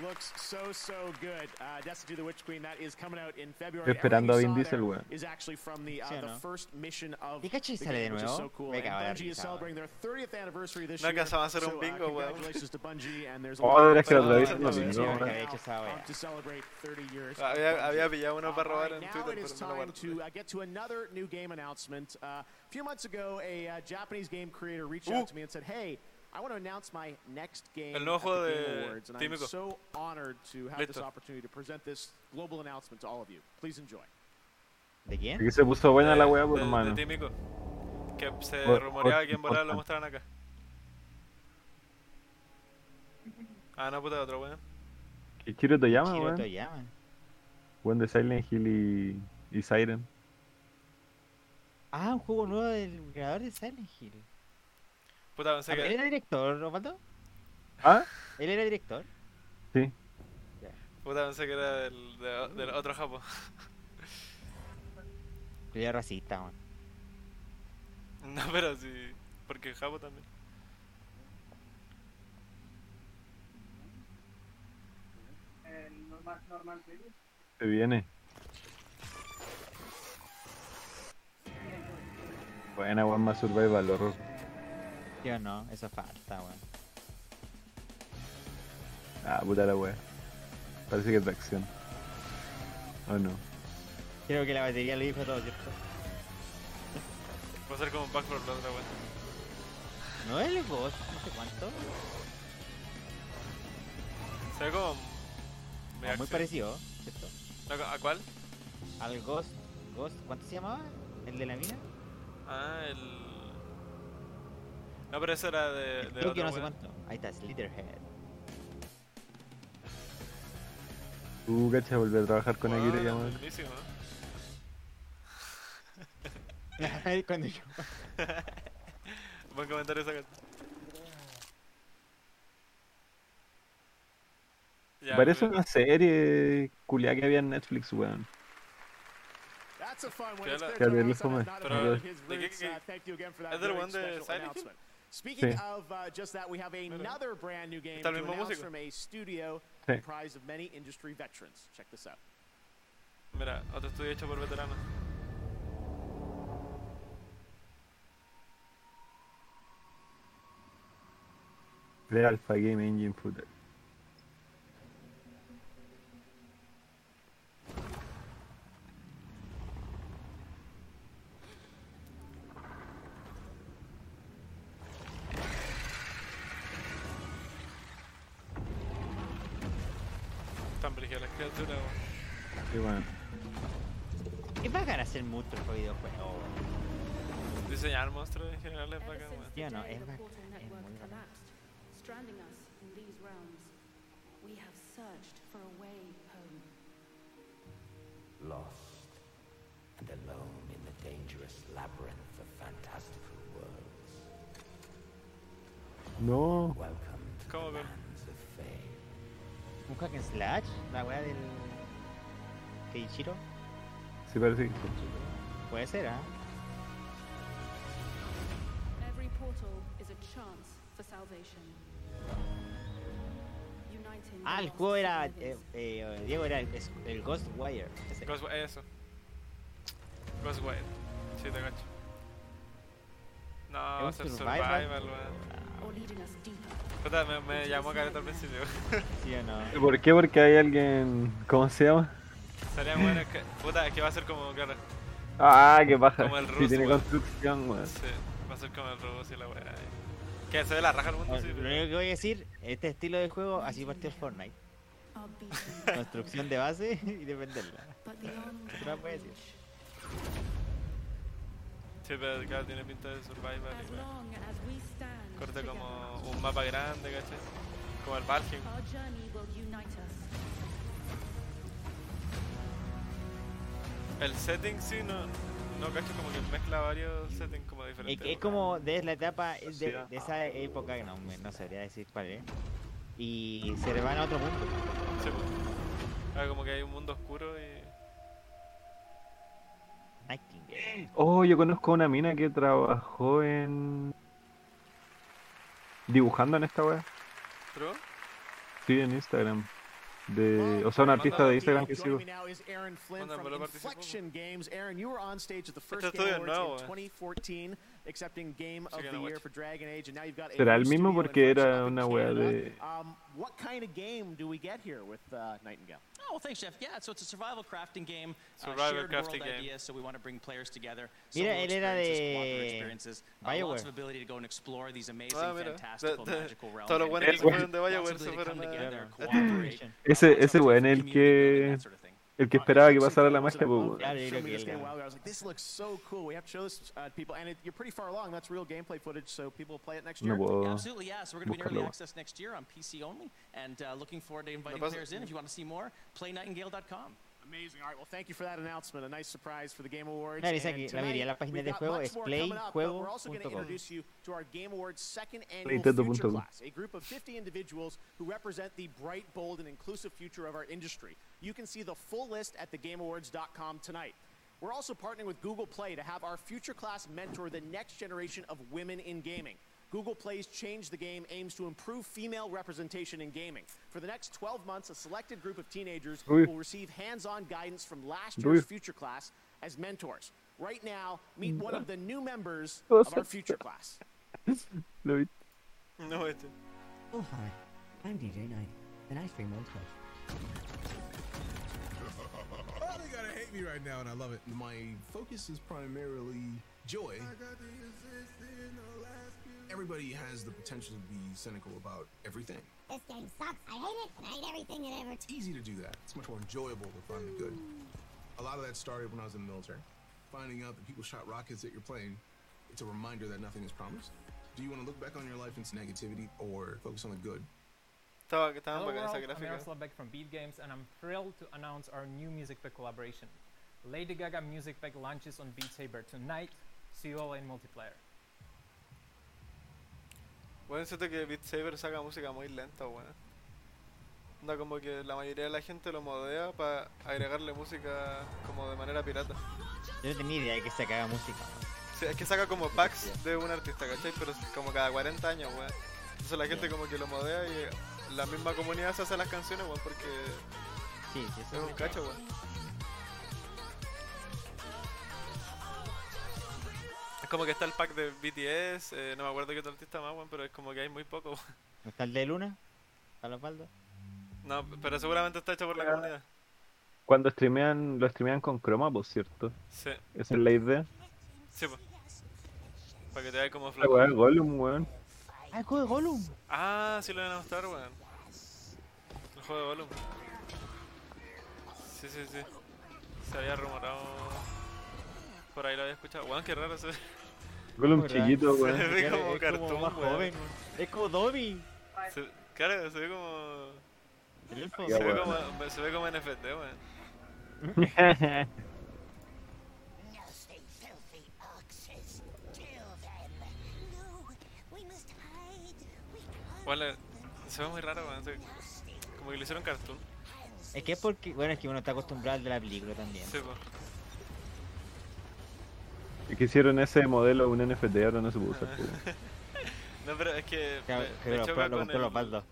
S11: Looks so so good. Uh, Destiny the Witch Queen that is coming out in February.
S1: Esperando a
S11: Everything
S1: Vin
S11: you saw
S1: Diesel,
S11: there
S1: weón.
S11: Is actually from the uh,
S4: ¿Sí o
S11: the
S4: no?
S11: first mission of
S4: Pikachu
S11: the
S4: sale de
S11: game, which
S4: nuevo.
S11: so cool.
S4: Me
S11: And
S4: cago
S11: Bungie is celebrating their 30th anniversary this
S2: No
S11: year.
S2: alcanzaba a hacer un
S11: so, uh,
S2: bingo, weón.
S11: congratulations to Bungie and there's a
S1: Oh,
S11: lot of
S1: que lo
S11: fun
S1: traes
S11: to
S1: los
S11: do
S1: bingos,
S11: now
S1: weón.
S4: había hecho esa wea.
S11: to celebrate 30 years.
S2: Había, había pillado uno
S11: Uh,
S2: para
S11: all
S2: robar en
S11: now
S2: Twitter,
S11: it is
S2: pero no lo
S11: time
S2: guardé.
S11: to uh, get to another new game announcement. Uh, a few months ago, a uh, Japanese game creator reached
S2: Uh.
S11: out to me and said, "Hey, I want to announce my next game
S2: El nuevo juego de
S11: Awards, and I'm
S2: Tímico.
S11: so honored to have this
S2: Listo.
S11: opportunity to present this global announcement to all of you. Please enjoy."
S4: ¿De quién?
S1: Aquí se puso buena la weá, por hermano.
S2: de Tímico. Que se
S1: Por-
S2: rumoreaba
S1: por-
S2: que en volada lo mostraran acá. Ah, no, puta, otro weón.
S1: ¿Qué Chiro Toyama,
S4: Chiro
S1: weón?
S4: Toyama.
S1: Weón de Silent Hill y, y Siren.
S4: Ah, un juego nuevo del creador de Silent Hill.
S2: Puta, pensé
S4: Ah, ¿Él era director, Osvaldo?
S1: ¿Ah?
S4: ¿Él era director?
S1: Sí.
S2: Puta, pensé que era del, de, del otro japo.
S4: Yo era racista, man.
S2: No, pero sí. Porque japo también.
S1: Se viene. Buena, weón, más survival horror.
S4: Yo no, eso falta, weón.
S1: Ah, puta la wea. Parece que es de acción. ¿O no?
S4: Creo que la batería lo dijo todo, ¿cierto?
S2: Va a ser como un for Blood, la weón.
S4: No es el boss, no sé cuánto.
S2: Se ve como.
S4: Ah, muy
S2: acción.
S4: parecido, ¿cierto?
S2: ¿A cuál?
S4: Al Ghost, Ghost, ¿cuánto se llamaba? ¿El de la mina?
S2: Ah, el. No, pero eso era de. de
S4: Creo que
S2: otro
S4: no sé
S2: weón.
S4: cuánto. Ahí está, Slitherhead.
S1: Uh, cacha, volver a trabajar con
S2: Weón,
S1: Akira Yamaoka.
S2: buenísimo.
S4: Cuando yo...
S2: Buen comentario esa carta. Ya,
S1: Parece una serie culiada que había en Netflix, weón.
S11: That's a fun one.
S2: ¿Qué
S11: It's
S2: la-
S11: clear
S1: Que
S11: Joe
S1: el
S11: Harrison
S1: fome.
S11: has not
S2: Pero,
S11: abandoned
S2: ¿de
S11: his
S2: qué-
S11: roots.
S2: qué-
S11: Uh, thank you again for that
S2: ¿Es del
S11: very
S2: one de
S11: special
S2: Silent Hill?
S11: Announcement. Speaking
S1: Sí.
S11: of uh, just that, we have another brand new game
S2: Está el
S11: to announce from a studio
S1: Sí.
S11: comprised of many industry veterans. Check this out.
S2: Mira, otro estudio hecho por veteranos.
S1: De Alpha Game Engine Footage.
S2: Están brígidas las criaturas, weón.
S1: Sí, bueno.
S4: Es bacán hacer monstruos para videojuegos. weón.
S2: Diseñar monstruos en general es bacán, weón.
S4: Sí no, es
S16: the
S4: bacán.
S16: portal
S4: Es muy bacán.
S16: stranding us in these realms. We have searched for a way home.
S20: Lost and alone in the dangerous labyrinth of fantastical worlds.
S1: No.
S20: Welcome to
S4: ¿Un hack and slash? ¿La weá del... Keiichiro?
S1: Sí, parece que sí.
S4: Puede ser, ¿ah?
S16: Every portal is a chance for salvation. Uniting
S4: Ah,
S16: the
S4: el juego era... Eh, eh, Diego era el, es- el Ghostwire. ese.
S2: Ghost- eso. Ghostwire. Sí, te cacho. No, va a
S4: un
S2: ser
S4: survival?
S2: survival, weón. Puta, me, me llamó careta al principio.
S4: ¿Sí o no?
S1: ¿Y ¿Por qué? Porque hay alguien. ¿Cómo se llama?
S2: Sería bueno que. Puta, es que va a ser como, claro.
S1: Ah, qué baja.
S2: Como el
S1: Sí,
S2: ruso,
S1: tiene
S2: weón.
S1: construcción, weón.
S2: Sí, va a ser como el robot y la weá. Que se ve la raja al mundo,
S4: Bueno,
S2: sí.
S4: Lo
S2: pero-
S4: único que voy a decir, este estilo de juego así partió el Fortnite. Construcción de base y defenderla. ¿Qué más puede decir?
S2: Sí, pero claro, tiene pinta de survival.
S16: as
S2: y weá.
S16: Together,
S2: como un mapa grande, ¿cachai? Como el Valheim. El setting sí, no, no cacho como que mezcla varios settings como
S4: Es,
S2: diferentes.
S4: que es como de la etapa de, esa época, que no, me- no sabría decir cuál es. Y se le van a otro mundo.
S2: Sí, pues. Ah, como que hay un mundo oscuro y...
S1: Oh, yo conozco a una mina que trabajó en. Dibujando en esta wea.
S2: ¿True?
S1: Sí, en Instagram. De, o sea, un artista de Instagram que sigo.
S11: Aaron Flynn from. Inflection Games. Aaron, you were on stage at the first
S2: Este
S11: Game
S2: estudio es
S11: Awards
S2: nuevo,
S11: in
S2: eh.
S11: 2014, accepting Game of
S2: que
S11: the
S2: no
S11: Year for Dragon Age, and now you've got
S1: Será el mismo porque era una wea de.
S11: Um, what kind of game do we get here with uh, Nightingale?
S29: Oh, well, thanks, Jeff. Yeah, so it's a survival crafting game, uh,
S2: Survival
S29: shared
S2: crafting
S29: world
S2: game.
S29: idea, so we want to bring players together.
S4: Mira,
S29: solo
S4: él era
S29: experiences, cooperative
S4: de
S29: experiences, uh,
S4: BioWare.
S29: lots of ability to go and explore these amazing,
S2: Ah,
S29: fantastical,
S2: De- de-
S29: magical realms.
S2: todos los
S29: and
S2: buenos que
S29: lots
S2: se fueron de
S29: of
S2: BioWare se fueron
S29: come
S2: a-
S29: together,
S2: a
S29: cooperate,
S1: Ese,
S29: uh,
S1: ese
S29: lots
S1: weón, el
S29: community building
S1: que. El que esperaba que pasara la magia, pues.
S4: Claro, yo
S11: Show
S4: creo
S11: me
S4: que
S11: this
S4: él
S11: game a
S4: ganó.
S11: while ago. I was like, this looks so cool. We have to show this to people, and it, you're pretty far along. That's real gameplay footage, so people will play it next
S1: No
S11: year.
S1: puedo.
S29: Yeah, absolutely, yeah. So we're going to be in early
S1: buscarlo.
S29: Next year on PC only, and uh, looking forward to inviting
S2: pasa-
S29: players in. If you want to see more, playnightingale.com.
S11: Amazing. All right. Well, thank you for that announcement. A nice surprise for the Game Awards.
S4: Claro, dice
S11: And
S4: que la mayoría de las
S11: tonight,
S4: páginas
S11: we've
S4: de
S11: got
S4: juego
S11: much
S4: es
S11: more coming up, but we're also going to
S4: playjuego.com.
S11: introduce you to our Game Awards second annual
S1: Nintendo
S11: Future
S1: punto com.
S11: Class, a group of 50 individuals who represent the bright, bold, and inclusive future of our industry. You can see the full list at thegameawards.com tonight. We're also partnering with Google Play to have our future class mentor the next generation of women in gaming. Google Play's Change the Game aims to improve female representation in gaming. For the next 12 months, a selected group of teenagers
S1: Uy.
S11: will receive hands-on guidance from last
S1: Uy.
S11: year's future class as mentors. Right now, meet one of the new members of our future class.
S1: Lo vi.
S2: No, este.
S30: Oh, hi. I'm DJ Knight, and I stream on Twitch.
S5: Oh, they gotta hate me right now, and I love it. My focus is primarily joy.
S31: Everybody has the potential to be cynical about everything.
S32: This game sucks. I hate it. and I hate everything it ever.
S31: It's easy to do that. It's much more enjoyable to find the good. A lot of that started when I was in the military. Finding out that people shot rockets at your plane, it's a reminder that nothing is promised. Do you want to look back on your life into negativity or focus on the good?
S2: Estaba, estaba
S33: Hello
S2: bacana
S33: world, I'm
S2: gráfica.
S33: Yaroslav Beck from Beat Games, and I'm thrilled to announce our new Music Pack collaboration. Lady Gaga Music Pack launches on Beat Saber tonight. See you all in multiplayer.
S2: Bueno, siento que Beat Saber saca música muy lenta, weón. Onda como que la mayoría de la gente lo modea para agregarle música como de manera pirata.
S4: Yo no tenía idea de que se acaba música.
S2: Sí, es que saca como packs de un artista, ¿cachai? Pero como cada 40 años, weón. Entonces la gente como que lo modea y la misma comunidad se hace las canciones, weón, porque
S4: Sí, sí, eso
S2: es un cacho, weón. como que está el pack de BTS, eh, no me acuerdo qué otro artista más, weón, pero es como que hay muy poco, weón.
S4: ¿No ¿Está el de Luna? ¿A los baldos?
S2: No, pero seguramente está hecho por la comunidad.
S1: Cuando streamean, lo streamean con Chroma, pues cierto.
S2: Sí.
S1: Esa es la idea.
S2: Sí, pues. Para que te vea como
S1: La weá de Gollum, weón.
S4: Ah, el juego de Gollum.
S2: Ah, sí lo van a mostrar, weón. El juego de Gollum. Sí, sí, sí. Se había rumorado. Por ahí lo había escuchado. Weón, qué raro se ve.
S1: Gollum chiquito, weón.
S2: Se ve
S4: Es
S2: como
S4: como
S2: cartoon,
S4: más
S2: weón.
S4: joven. Es como Dobby.
S2: Se- Claro, se ve como.
S4: El elfo.
S2: Se ve como, se ve como NFT, weón.
S32: No. No,
S2: le- se ve muy raro, weón. se- Como que lo hicieron cartoon.
S4: Es que es porque, bueno, es que uno está acostumbrado al de la película también.
S2: Sí, pues.
S1: Y que hicieron ese modelo un NFT, ahora no se puede usar. pues.
S2: No, pero es que. Me,
S4: que
S2: me
S4: lo-
S2: choca
S4: lo
S2: con el-.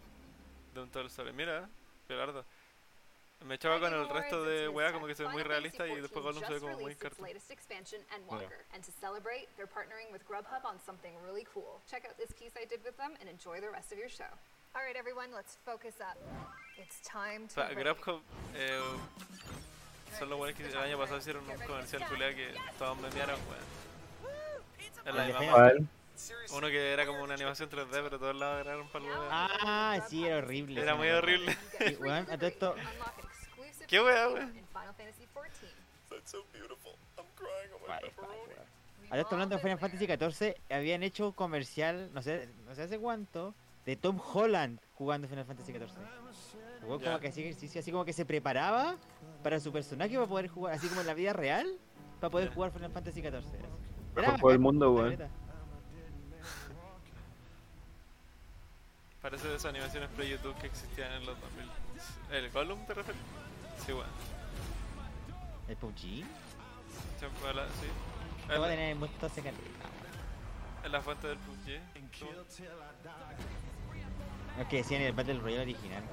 S2: De un Toy Story. Mira, Gerardo. Me choca con el resto de weá, como que se ve muy realista y después Gollum se ve como muy
S34: released its
S2: cartoon.
S34: and to celebrate, they're partnering with Grubhub on something really cool. Check out this piece I did with them and enjoy the rest of your show. All right, everyone, let's focus up. It's time
S2: O
S34: to
S2: sea,
S34: rate.
S2: Grubhub eh, son los buenos que el año pasado hicieron un comercial culiao que todos memearon, weón. Es la
S4: ¿El de
S2: misma
S4: Final
S2: marca.
S1: ¿Cuál?
S2: Uno que era como una animación 3D, pero todos lados agarraron para el weón.
S4: Ah, sí, era horrible.
S2: Era muy horrible.
S4: Weón, a todo esto.
S2: ¿Qué weón? That's so beautiful. I'm crying on
S4: weón. Ahora estoy hablando de Final Fantasy XIV, habían hecho un comercial, no sé, no sé hace cuánto, de Tom Holland jugando Final Fantasy XIV. Jugó como que hacía ejercicio, así como que se preparaba para su personaje para poder jugar, así como en la vida real, para poder jugar Final Fantasy XIV. Era
S1: Mejor juego del mundo, weón.
S2: Parece de esas animaciones pre-YouTube que existían en los 2000. ¿El Gollum te refieres? Sí, weón.
S4: ¿El PUBG?
S2: Siempre sí.
S4: A tener mucho secreto.
S2: Es la fuente del PUBG.
S4: Lo que decían en el Battle Royale original.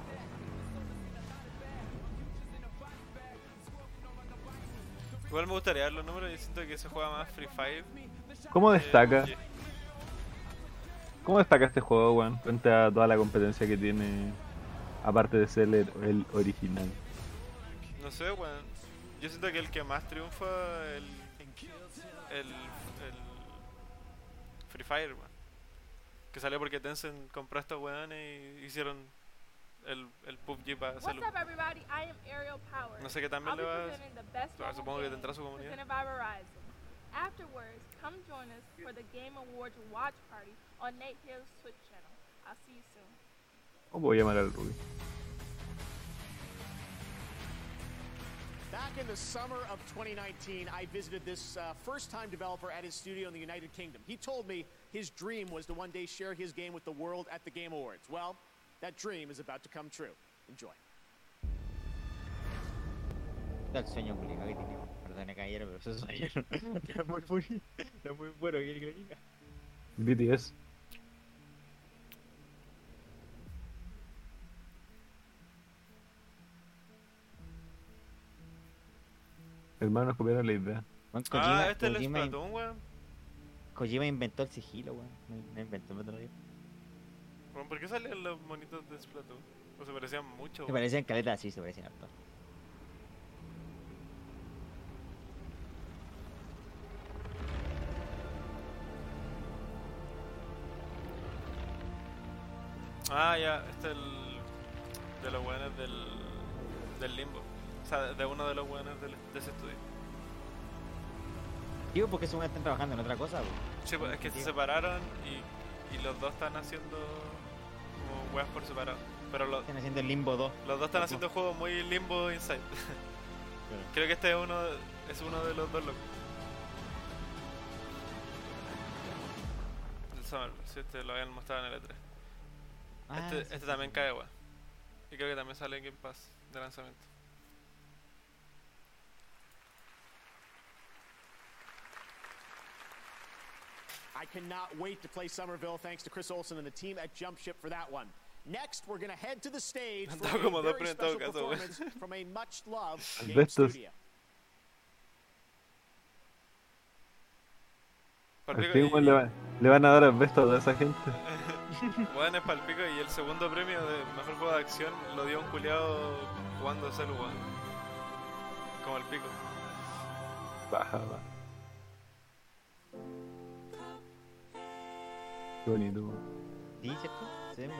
S2: Igual me gustaría ver los números y siento que se juega más Free Fire.
S1: ¿Cómo
S2: que
S1: destaca? ¿Cómo destaca este juego, weón? Frente a toda la competencia que tiene, aparte de ser el, el original.
S2: No sé, weón. Yo siento que el que más triunfa el. El. el Free Fire, weón. Que salió porque Tencent compró a estos weones y hicieron el, el PUBG para
S35: What's up, everybody? I am Ariel Power.
S2: No sé qué también
S35: I'll
S2: le
S35: be
S2: va a-
S35: presenting the best
S2: Ah, supongo que
S35: game
S2: tendrá su comunidad.
S35: presented by Verizon. Afterwards, come join us for the Game Awards watch party on Nate Hill's Twitch channel. I'll see you soon.
S1: ¿Cómo voy a llamar al Ruby?
S11: Back in the summer of 2019, I visited this uh, first time developer at his studio in the United Kingdom. He told me his dream was to one day share his game with the world at the Game Awards. Well, that dream is about to come true. Enjoy.
S4: El sueño culiado que tiene. Perdón, caballero, pero eso es sueño. Era muy bonito. Era muy bueno, ¿quiere que lo diga?
S1: BTS. Hermanos copiaron la idea.
S4: Weón,
S2: Ah,
S4: Kojima-
S2: este es el Splatoon, weón.
S4: Kojima inventó el sigilo, weón. No, inventó el Battle Royale.
S2: Weón, ¿Por qué salían los monitos de Splatoon? O se parecían mucho,
S4: Se parecían caletas, sí, se parecían harto.
S2: Ah, ya, este es el. de los buenos del. del limbo. O sea, de uno de los buenos del, de ese estudio.
S4: Digo, porque según están trabajando en otra cosa, po.
S2: Sí, pues es que se separaron y, y los dos están haciendo. Como weas por separado. Pero los,
S4: Están haciendo el Limbo 2.
S2: los dos están haciendo juegos muy limbo inside. Creo que este es uno, es uno de los dos locos. El Summer, sí, este lo habían mostrado en el E3.
S4: Ah,
S2: este
S4: sí,
S2: este
S4: sí,
S2: también cae wea. Y creo que también sale en Game Pass de lanzamiento.
S11: I cannot wait to play Somerville thanks to Chris Olsen and the team at Jump Ship for that one. Next, we're going to head to the stage for a very special performance from a much-loved game studio.
S2: Palpico y-
S1: le, va- le van a dar asbesto a toda esa gente.
S2: Weón es palpico y el segundo premio de mejor juego de acción lo dio un culiado jugando celu, weón. Como el pico.
S1: Baja, baja. Qué bonito. weón.
S4: Sí, ¿cierto? Se ve.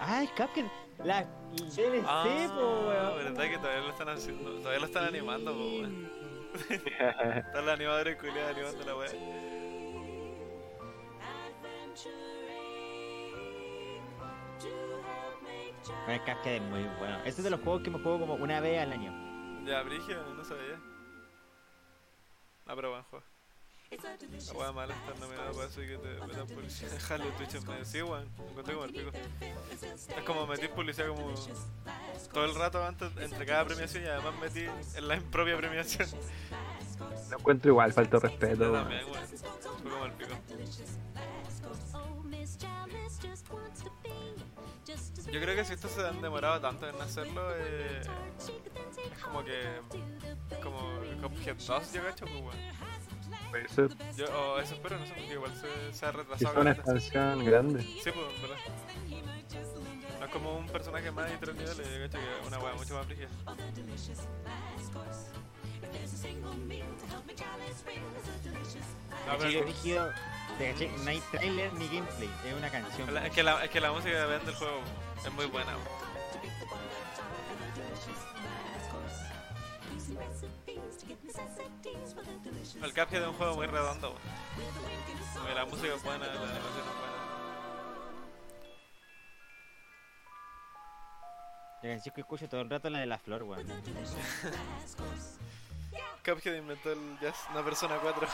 S4: Ah, es Capcom. La el DLC,
S2: Ah,
S4: po, weón.
S2: verdad que todavía lo están haciendo, todavía lo están animando, po, weón. Están los animadores culiados animando la weá.
S4: El Cascade es muy bueno. Este es de los juegos que me juego como una vez al año.
S2: Ya, Brigio, no sabía. Ah, pero buen juego. La weá mala estar nominado para eso que te metan publicidad. Dejarle Twitch en medio. Sí, weón, me encontré como el pico. Es como meter publicidad como todo el rato antes entre cada premiación y además metí en la propia premiación.
S1: Lo encuentro igual, falta respeto.
S2: Yo también, weón. Fue como el pico. Yo creo que si estos se han demorado tanto en hacerlo, eh, es como que. como Cuphead 2, yo cacho, pues, weón.
S1: Puede ser.
S2: Yo, o eso espero, no sé, porque igual se, se ha retrasado.
S1: es una expansión grande.
S2: Sí, pues, verdad. No es como un personaje más y tres niveles, yo cacho que es una weá mucho más frígida. No, pero-
S4: no hay trailer ni gameplay, es una canción.
S2: La- Es que, la, es que la música ven del juego es muy buena. weón. El Cuphead es un juego muy redondo. weón. Porque La música es buena, la animación es buena.
S4: La canción que escucho todo el rato es la de la flor, weón.
S2: Cuphead inventó el jazz, una persona 4.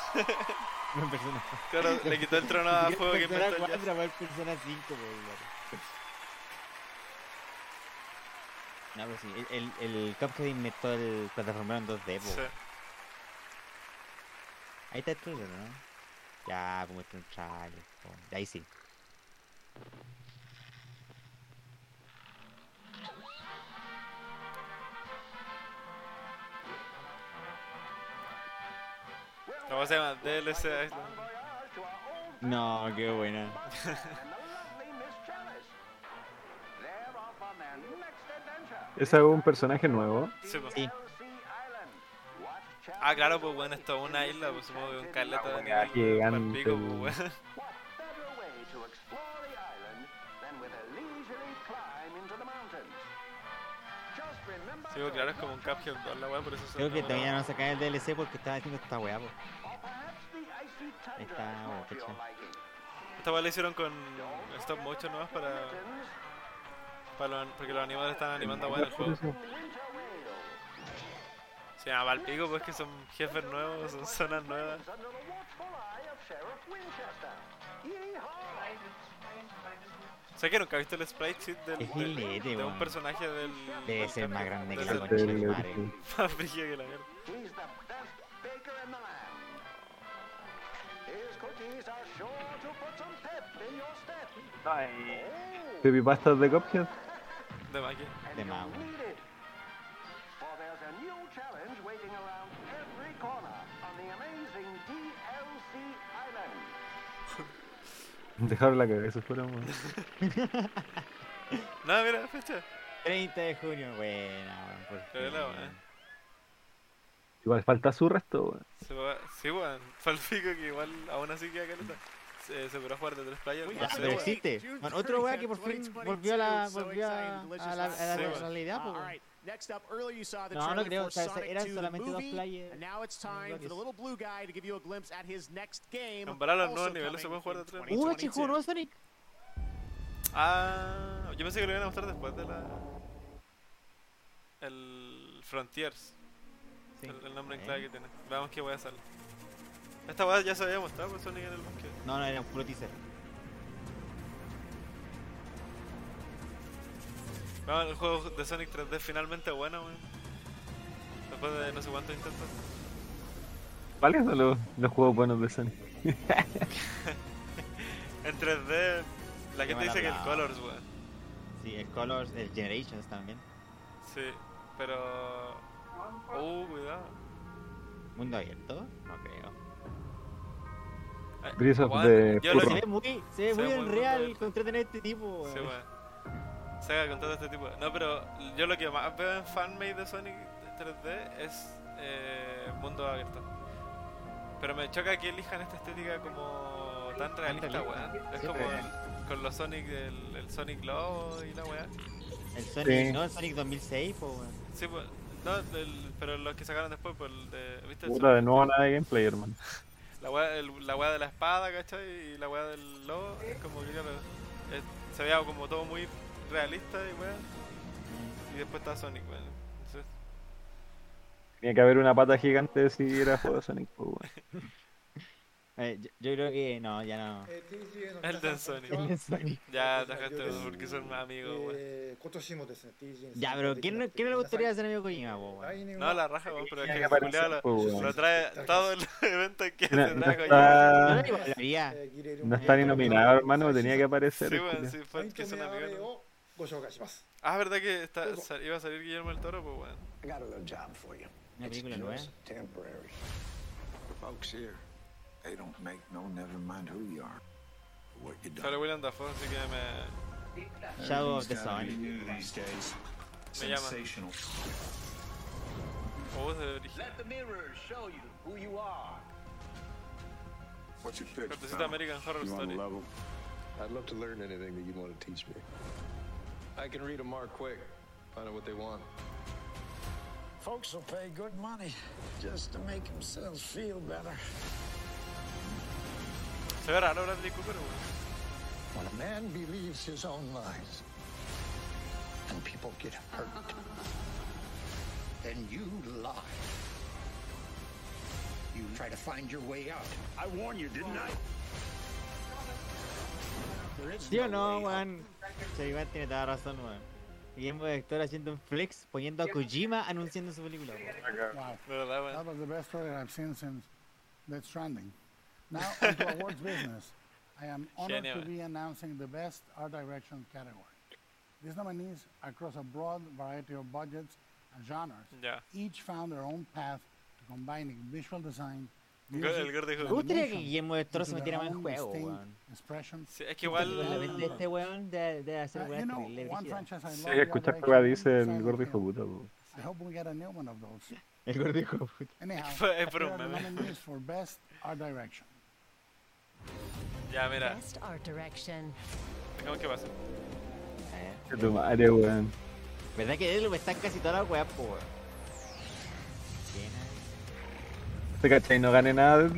S4: Una persona.
S2: Claro, le quitó el trono a juego que
S4: Persona
S2: inventó el jazz.
S4: 4, va Persona 5, weón. No, pero sí, el, el, el Cuphead inventó el plataformero en 2D, po. Ahí está el trailer, ¿no? Ya, como está el trailer. ahí sí.
S2: ¿Cómo se llama? DLC Island.
S4: No, qué buena.
S1: ¿Ese es un personaje nuevo?
S2: Sí. Ah, claro, pues bueno, esto es una isla, pues supongo que un caleta de
S1: weá
S2: nivel.
S1: gigante,
S2: palpico, pues,
S1: weón.
S2: Sí, pues, claro, es como un Cuphead 2 la weá, por eso se
S4: Creo que todavía no sacan el DLC porque estaba haciendo esta weá, está, weón, caché.
S2: Esta weá la hicieron con stop motion nomás para. para los- porque los animadores están animando weá en el juego. Se llama Valpico, pues que son jefes nuevos, son zonas nuevas. ¿Sabes que nunca he visto el sprite sheet del,
S4: Es
S2: del- de un personaje del.
S4: Debe
S2: del
S4: ser más
S2: Cuphead?
S4: grande que la concha de su madre.
S2: Más brígido que la mierda.
S1: Creepypastas de Cuphead.
S2: De Maki.
S4: De más,
S1: Dejaron la cabeza fuera, weón.
S2: No, mira la fecha.
S4: 30 de junio, buena, weón.
S2: weón.
S1: Igual falta su resto, weón.
S2: Se va- Sí, weón. Falfico que igual aún así queda caleta. eh, se curó jugar de tres no sé,
S4: pero
S2: weón.
S4: existe. Otro weá que por fin volvió a la, volvió a, a la, a la, a la realidad, po, weón.
S11: Next up, earlier you saw the
S4: No, no
S11: trailer
S4: creo,
S11: for
S4: o sea,
S11: Sonic
S4: eran
S11: 2, the movie,
S4: players.
S11: and now it's time for the little blue guy to give you a glimpse at his next game.
S2: Comparar los nuevos niveles se jugar de.
S4: Uh,
S11: 2022.
S4: nuevo Sonic.
S2: Ah, yo pensé que lo iban a mostrar después de la. El Frontiers.
S4: Sí.
S2: El, el nombre en clave que tiene. Veamos qué voy a hacer. Esta weá ya se había mostrado por Sonic en el bosque.
S4: No, no, era un puro teaser.
S2: Vamos, el juego de Sonic 3D finalmente bueno, weón. Después de no sé cuántos intentos.
S1: ¿Cuáles son los, los juegos buenos de Sonic?
S2: En 3D, la gente dice que el. Colors, weón.
S4: Sí, el Colors, el Generations también.
S2: Sí, pero. Uh, cuidado.
S4: ¿Mundo abierto? No creo.
S1: Breath of
S2: weón,
S1: the.
S4: Se ve muy, se ve
S2: Se
S4: muy
S2: muy
S4: en real con este tipo,
S2: Sí,
S4: weón.
S2: Sega con todo este tipo. No, pero yo lo que más veo en fanmade de Sonic 3D es eh, mundo abierto. Pero me choca que elijan esta estética como tan realista, weón. Es como el- con los Sonic, el, el Sonic Low y la weá.
S4: El Sonic,
S1: Sí.
S4: no, el Sonic 2006, pues, weón.
S2: Sí, pues, no, el- pero los que sacaron después, pues el de. ¿Viste? El
S1: Puta, de nuevo nada de gameplay, hermano.
S2: La weá, el- la weá de la espada, ¿cachai? Y la weá del lobo, es como que claro, es- se veía como todo muy realista y weón. Y después está Sonic, weón.
S1: Tenía que haber una pata gigante si era juego de Sonic, pues,
S4: eh, yo, creo que no, ya no.
S2: El de Sonic.
S4: El de Sonic.
S2: Ya, porque son más amigos, weón.
S4: Ya, pero ¿quién, ¿quién le gustaría ser amigo Kojima, weón?
S2: No, la raja, pero es que el lo, trae todo el evento que
S1: no,
S2: se trae
S4: No,
S1: no, está ni nominado, hermano, tenía que aparecer.
S2: Sí, weón, sí, fue que son amigos.
S36: をご紹介します。
S2: Ah, verdad que está, sa- iba a salir Guillermo del Toro, pues weón.
S20: I got a little job for you.
S4: Una
S20: It's
S4: película nueva.
S20: just temporary. The folks here, they don't make no never mind who you are. or What you
S2: Sale
S20: done.
S2: William Dafoe, así que me,
S4: Shadow of the Sun.
S2: me llama. Oh, es de origen.
S20: the mirror show you who you are.
S37: What's your pitch?
S2: Cortesita
S37: pal?
S2: American Horror
S37: You on
S2: Story.
S37: the level? I'd love to learn anything that you want to teach me. I can read them mark quick, find out what they want.
S20: Folks will pay good money just to make themselves feel better.
S2: Se ve raro Bradley Cooper, weón.
S20: When a man believes his own lies and people get hurt, then you lie. You try to find your way out. I warned you, didn't I? There is
S4: ¿Sí o
S20: no
S4: no,
S20: way out.
S4: weón? Sí, igual tiene toda razón, weón. Guillermo del Toro haciendo un flex, poniendo a Kojima anunciando su película.
S38: Wow.
S2: Verdad, weón.
S38: That was the best trailer I've seen since Death Stranding. Now, onto awards business. I am honored
S2: Genio,
S38: to be eh. announcing the Best Art Direction category. These nominees across a broad variety of budgets and genres.
S2: Ya.
S38: Each found their own path to combining visual design,
S2: El gordo dijo-
S4: Me gustaría que Guillermo del Toro se metiera más en juego, weón.
S2: Sí, es que igual.
S4: este weón debe, hacer
S38: Uh,
S4: weón
S38: I
S2: Sí,
S1: escuchar weá
S38: Direction,
S1: dice el hijo
S38: Hill.
S1: puta, po.
S38: I hope we get a new one of those.
S4: El gordo hijo de puta.
S2: Es por un meme.
S38: nominees for Best Art Direction.
S2: Ya, mira, dejamos que pase.
S1: Que tu madre, weón.
S4: ¿Verdad que él está en casi todas las weas, po, weón?
S1: Este cachai no gane nada.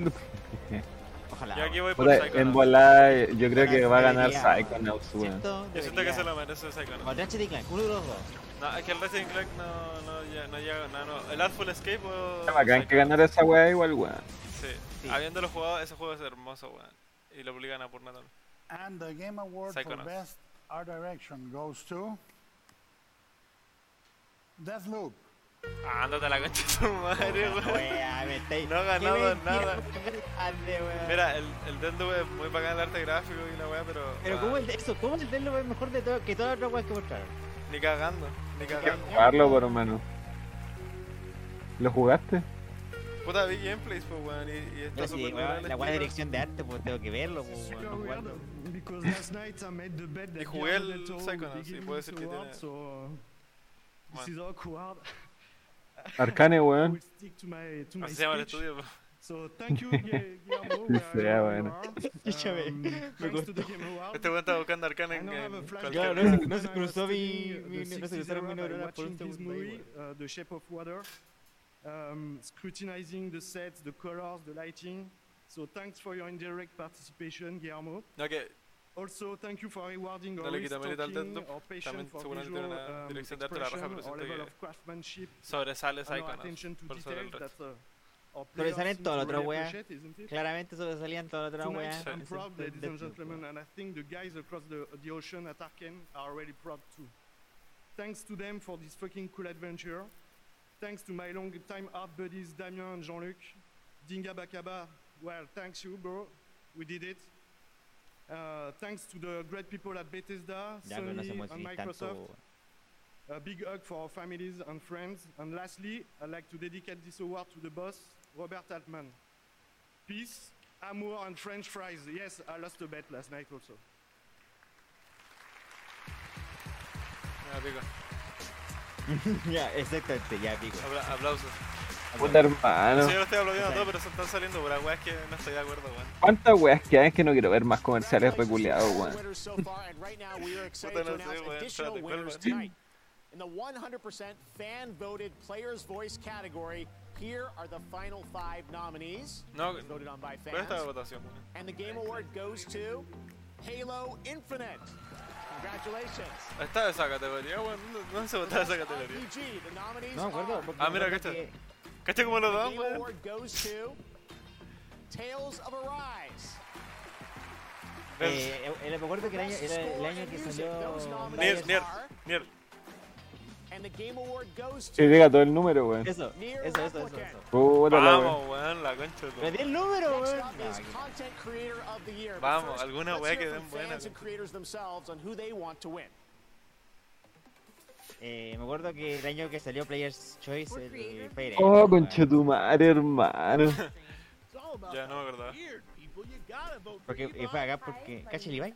S4: Ojalá.
S2: Yo aquí voy por
S1: Puta, en
S2: Psychonauts.
S1: yo creo que va a ganar
S4: debería,
S1: Psychonauts, weón.
S4: ¿Cierto?
S2: Yo siento que
S4: Debería.
S2: se lo merece Psychonauts.
S4: O Ratchet y Clank, uno de los dos.
S2: No, es que el Resident Clank no, no, ya- no llega no, no. El Artful Escape o.
S1: Es bacán que
S2: Psychonauts.
S1: ganar esa weá igual, weón.
S2: Sí.
S4: Sí.
S2: Habiéndolo jugado, ese juego es hermoso, weón. Y lo publican a Purna también.
S38: And the Game Award for
S2: Psychonauts.
S38: Best Art Direction goes to Deathloop.
S2: Ándate a la concha de tu madre, weón. No ha ganado nada. Mira, el, el Deathloop es muy bacán el arte gráfico y la weá, pero.
S4: Pero
S2: ah,
S4: ¿cómo el, eso? ¿Cómo el Deathloop es mejor de todo, que todas las otras weas que mostraron?
S2: Ni cagando, ni cagando.
S1: jugarlo, por hermano. ¿Lo jugaste?
S2: Puta, vi gameplays, pues, weón, y, y está
S4: sí,
S2: súper
S4: weón,
S2: bien
S4: la wea de dirección de arte, pues tengo que verlo, pues, weón, no jugarlo.
S39: Because last night I made the bet that
S2: Y jugué el Psychonauts, y
S39: us
S2: decir que tiene- Bueno.
S1: Arcane,
S39: I
S1: weón.
S39: will stick to my to my
S2: Así se llama el estudio, pues.
S39: So thank you, Gu- Guillermo.
S1: Sea, bueno.
S39: Um,
S4: me
S39: Awards.
S2: Este weón está buscando arcana en, en cualquier
S4: no no se cruzó mi, mi-
S39: the
S4: no se
S39: 60s
S4: cruzaron
S39: by
S4: neuronas por un segundo weón.
S39: uh, The Shape of Water, um, scrutinizing the sets, the colors, the lighting. So thanks for your indirect participation, Guillermo.
S2: Que
S39: Also, thank you for rewarding our
S2: le
S39: risk
S2: quita mérito al
S39: talking
S2: Deathloop,
S39: or
S2: también
S39: for
S2: seguramente
S39: visual
S2: tiene
S39: um,
S2: dirección de arte de la raja,
S39: expression
S2: pero
S39: or level of craftsmanship
S2: sobresale
S39: and our
S2: Psychonauts
S39: attention to
S2: por sobre el
S39: detail
S2: resto.
S39: that uh, our players
S4: Sobresalen
S39: seem
S4: todas las
S39: to
S4: otras
S39: really appreciate, isn't it?
S4: Claramente sobresalían todas las otras
S39: Tonight,
S4: weas.
S39: I'm proud,
S4: de-
S39: ladies and gentlemen, and I think the guys across the, the ocean at Arkane are really proud too. Thanks to them for this fucking cool adventure. Thanks to my long-time art buddies Damien and Jean-Luc. Dinga Bakaba, well, thanks you, bro. We did it. Uh, thanks to the great people at Bethesda,
S4: Ya, pero no
S39: Sony, and Microsoft.
S4: tanto.
S39: A big hug for our families and friends. And lastly, I'd like to dedicate this award to the boss, Robert Altman. Peace, amour, and French fries. Yes, I lost a bet last night also.
S2: Ya, pico.
S4: ya, exactamente, ya pico.
S2: Apla- aplausos.
S1: Puta hermano.
S2: Sí, yo lo estoy aplaudiendo todo, pero se están saliendo puras weas que no estoy de acuerdo, weón.
S1: ¿Cuántas weas que hay que no quiero ver más comerciales reculeados, weón?
S11: In the 100% fan-voted Player's Voice category, here are the final five nominees.
S2: No,
S11: voted on by
S2: ¿cuál
S11: fans.
S2: está la votación?
S11: And the Game Award goes to Halo Infinite. Congratulations.
S2: Está esa categoría, weón. ¿Dónde- ¿Dónde se votaba esa categoría?
S11: RPG, the nominees
S4: No acuerdo.
S2: Ah, mira,
S4: acuerdo
S2: cacha. ¿Cacha cómo lo
S11: The
S2: dan,
S11: Game
S2: weón?
S11: Award goes to Tales of Arise.
S4: Eh, eh, me acuerdo que el año, era el año que salió.
S2: Nier, Nier, Nier.
S11: And the Game Award goes to
S1: Que llega todo el número, weón.
S4: Eso, eso, eso, eso. eso.
S1: Wea.
S2: Vamos, weón, la concha
S4: Me di el número, weón.
S2: Vamos, alguna
S11: hear
S2: que den buena,
S11: fans and creators themselves on who they want to win.
S4: Eh, me acuerdo que el año que salió Player's Choice, el Fire
S1: Oh, conchetumare, hermano.
S2: Ya, no me acordaba.
S4: Porque y fue acá porque. ¿Cacha el Ibai?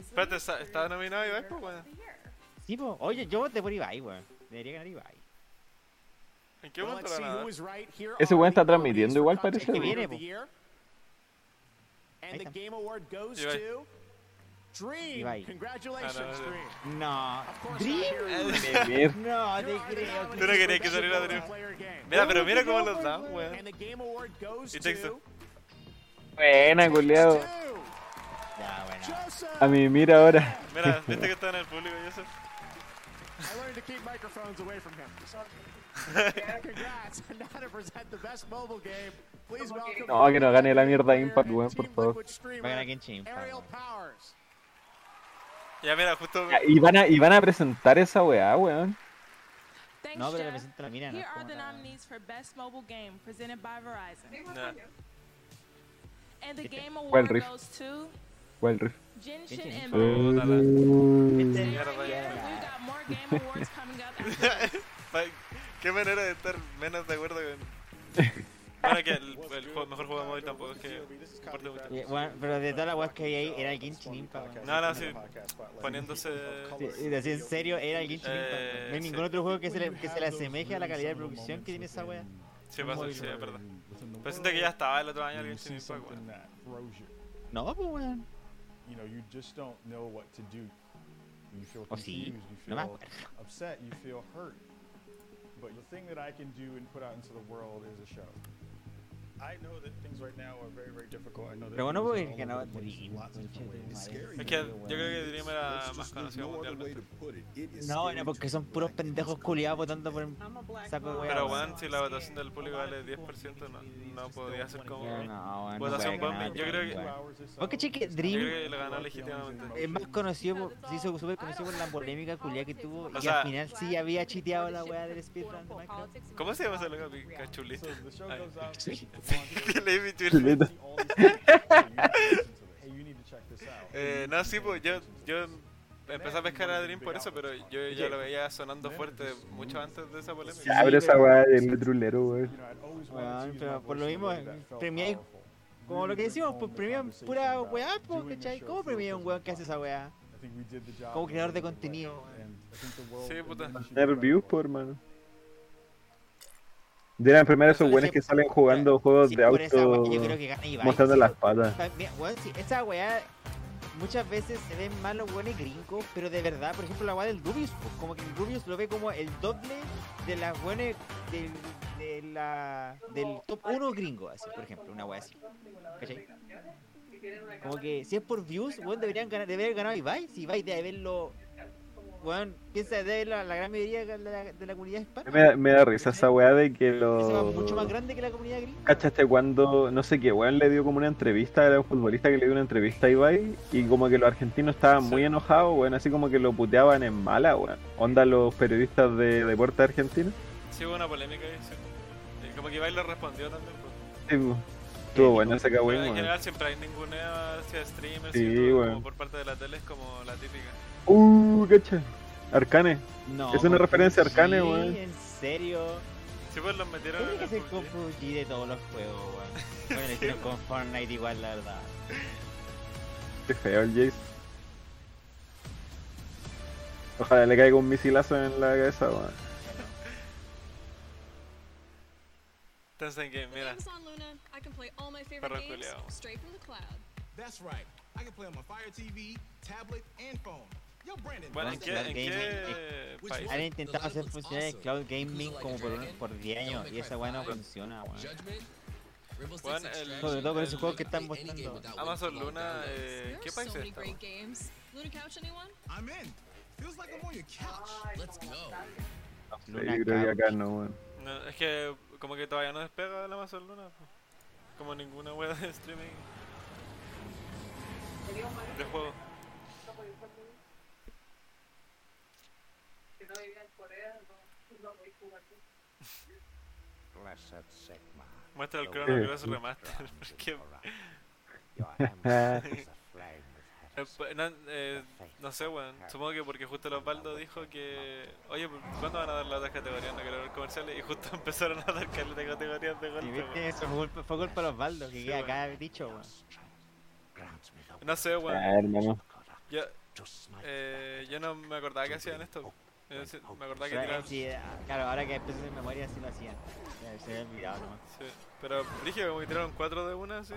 S2: Espérate, ¿está- ¿estaba nominado Ibai, pues, weón?
S4: Sí, po. Oye, yo voté por Ibai, weón. Debería ganar Ibai.
S2: ¿En qué momento la
S1: Ese weón está transmitiendo igual, parece,
S4: weón.
S11: of the Year. And the Game Award goes
S2: Ibai.
S11: to Dream.
S4: Ibai.
S11: Congratulations,
S2: no,
S11: Dream.
S4: No. Creo.
S2: Tú no querías que saliera Dream. Mira, pero mira cómo los dan, weón. Y texto.
S11: to
S1: Buena, culiado.
S4: Ya, bueno.
S1: A mí, mira ahora.
S2: Mira, viste que está en el público, Joseph.
S11: I learned to keep microphones away from him. Congrats. Now to present the best mobile game. Please welcome
S1: No, que no gane la mierda Impact, weón, por favor.
S4: Va a ganar Genshin Impact,
S11: Ariel
S4: weón.
S11: Powers.
S2: Ya, mira, justo.
S1: Ya, Y van a, y van a presentar esa weá, weón.
S4: No, pero presenta la mina, no
S35: Here are the nominees for Best Mobile Game presented by Verizon. And the Game Award
S1: Riff.
S35: goes to
S1: Wild Rift.
S35: Genshin Impact.
S2: Qué manera de estar menos de acuerdo con. Bueno, que el, el juego- mejor juego de móvil tampoco es que importe mucho.
S4: Y, bueno, pero de todas las weas que hay ahí, era el Genshin Impact, weón.
S2: No, no, sí. Poniéndose.
S4: Sí, y así en serio, era el Genshin Impact. No hay
S2: Eh,
S4: ningún otro juego que se, le, que se le asemeje a la calidad de producción que tiene esa wea.
S2: Sí, pasa, sí, es verdad. Pero siento que ya estaba el otro año el Genshin Impact, weón.
S4: No, pues weón.
S40: You know, you just don't know what to do. You feel
S4: Oh, sí.
S40: confused, you
S4: No me
S40: feel
S4: acuerdo.
S40: upset, you feel hurt. But the thing that I can do and put out into the world is a show.
S4: Pero bueno,
S40: things
S4: pues
S40: are all
S4: ganaba
S40: over the place in
S4: Dream.
S2: Es que yo creo que Dream era más conocido mundialmente.
S4: No, no, porque son puros pendejos culiados votando por el saco de.
S2: Pero,
S4: weón.
S2: weón, si la votación del público vale 10%, no, no podía ser como.
S4: No, no
S2: votación bombing. Yo creo que.
S4: weón. ¿Vos caché que
S2: Yo creo
S4: Dream
S2: que le ganó legítimamente.
S4: es más conocido, por- se hizo súper conocido por la polémica culiada que tuvo y
S2: sea-
S4: al final sí había chiteado la wea del speedrun?
S2: ¿Cómo se llama ese loco? Picachulita. Eh, no, sí, pues yo, yo empecé a pescar a Dream por eso, pero yo ya lo veía sonando fuerte mucho antes de esa polémica.
S1: Ya, pero esa weá del trulero, weón.
S4: Pero por lo mismo, premiáis, como lo que decimos, pues premian pura weá, pues, ¿cachai? ¿Cómo premia un weón que hace esa weá? Como creador de contenido.
S2: Sí, puta.
S1: Dar views, por hermano. Deberían primero esos
S4: sí,
S1: que salen jugando juegos
S4: sí,
S1: de
S4: esa
S1: auto
S4: weá yo creo que gana Ibai,
S1: mostrando
S4: sí.
S1: las patas.
S4: Pa- mira, weón, sí, esa weá muchas veces se ven mal los buenos gringos, pero de verdad, por ejemplo, la weá del Rubius, pues, como que el Rubius lo ve como el doble de las buenas del, de la, del top 1 gringo, así, por ejemplo, una weá así. ¿Cachai? Como que si es por views, weón, deberían ganar, debería haber ganado Ibai, si Ibai debe verlo. Weón, piensa de la, la gran mayoría de la, de la comunidad hispana.
S1: Me da, me da risa esa weá de que lo.
S4: es mucho más grande que la comunidad gringa.
S1: ¿Cachaste cuando, no sé qué, weón le dio como una entrevista, era un futbolista que le dio una entrevista a Ibai y como que los argentinos estaban muy enojados, weón, así como que lo puteaban en mala, weón. Onda los periodistas de deporte argentinos.
S2: Sí, hubo una polémica ahí, sí. Y como que Ibai le respondió también, pues.
S1: Sí, po. estuvo bueno ese cagüín,
S2: Bueno, en general siempre hay ninguneo hacia streamers
S1: Sí,
S2: y todo,
S1: weón.
S2: como por parte de la tele es como la típica.
S1: Uh, cacha. Arcane.
S4: No,
S1: es una referencia a Arcane, weón.
S4: ¿En serio?
S2: Sí, pues los metieron
S4: ¿Cómo
S2: en
S4: que
S2: el
S4: hacer
S2: PUBG.
S4: con PUBG de todos los juegos, weón? Bueno, lo hicieron con Fortnite igual, la verdad.
S1: Qué feo el Jace. Ojalá le caiga un misilazo en la cabeza, weón.
S2: Tencent Game, mira.
S41: Amazon Luna, I can play all my favorite
S2: Perro
S41: games
S2: culiao.
S41: straight from the cloud.
S31: That's right. I can play on my Fire TV, tablet, and phone.
S2: Bueno, ¿en qué, en qué país?
S4: Han intentado hacer funcionar el cloud gaming como por, un- por 10 años y esa weá no funciona, weón.
S2: Bueno, el,
S4: Sobre todo con esos juegos que están mostrando.
S2: Amazon Luna, eh, ¿qué país es
S1: yo creo que acá no, weón.
S2: No, es que como que todavía no despega el Amazon Luna. Como ninguna web de streaming de juego.
S42: Blessed Sigma.
S2: Muestra el
S42: the
S2: Chrono
S42: way
S2: Cross
S42: to
S2: remaster.
S42: drive
S2: Porque...
S42: is corrupt. Your hamster is aflame with
S2: Eh, pues, no, eh, no sé, weón. Supongo que porque justo el Osvaldo dijo que. Oye, pues, ¿cuándo van a dar las otras categorías? No quiero ver comerciales. Y justo empezaron a dar de categorías de golpe,
S4: eso fue culpa, de Osvaldo, que
S2: Sí,
S4: queda acá dicho, weón.
S2: No sé, weón.
S1: Hermano.
S2: Yo, eh, yo no me acordaba que hacían esto. Sí, Me acordaba que tiraban.
S4: sí, ah, claro, ahora que empiezo en memoria sí lo hacían. Se había olvidado nomás.
S2: Sí, pero dije como que tiraron cuatro de una, sí.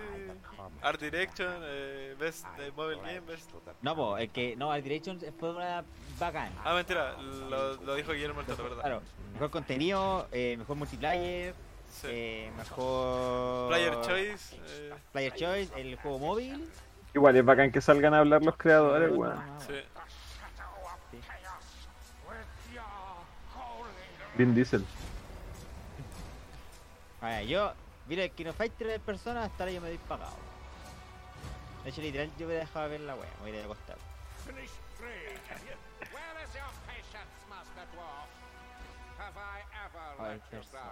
S2: Art Direction, eh, Best eh, Mobile Game, Best.
S4: No, pues, el que. No, Art Direction fue una bacán.
S2: Ah, mentira, lo, lo dijo Guillermo el Toro, ¿verdad?
S4: Claro, mejor contenido, eh, mejor multiplayer, eh, mejor.
S2: Player Choice, eh.
S4: Player Choice, el juego móvil.
S1: Igual es bacán que salgan a hablar los creadores, weón.
S2: Sí.
S1: Vin Diesel.
S4: Vaya, yo, mira, el Kino Fighter de personas, hasta ahora yo me doy pagado. De hecho, literal, yo me he dejado ver la wea, me voy a ir a acostar. Persona.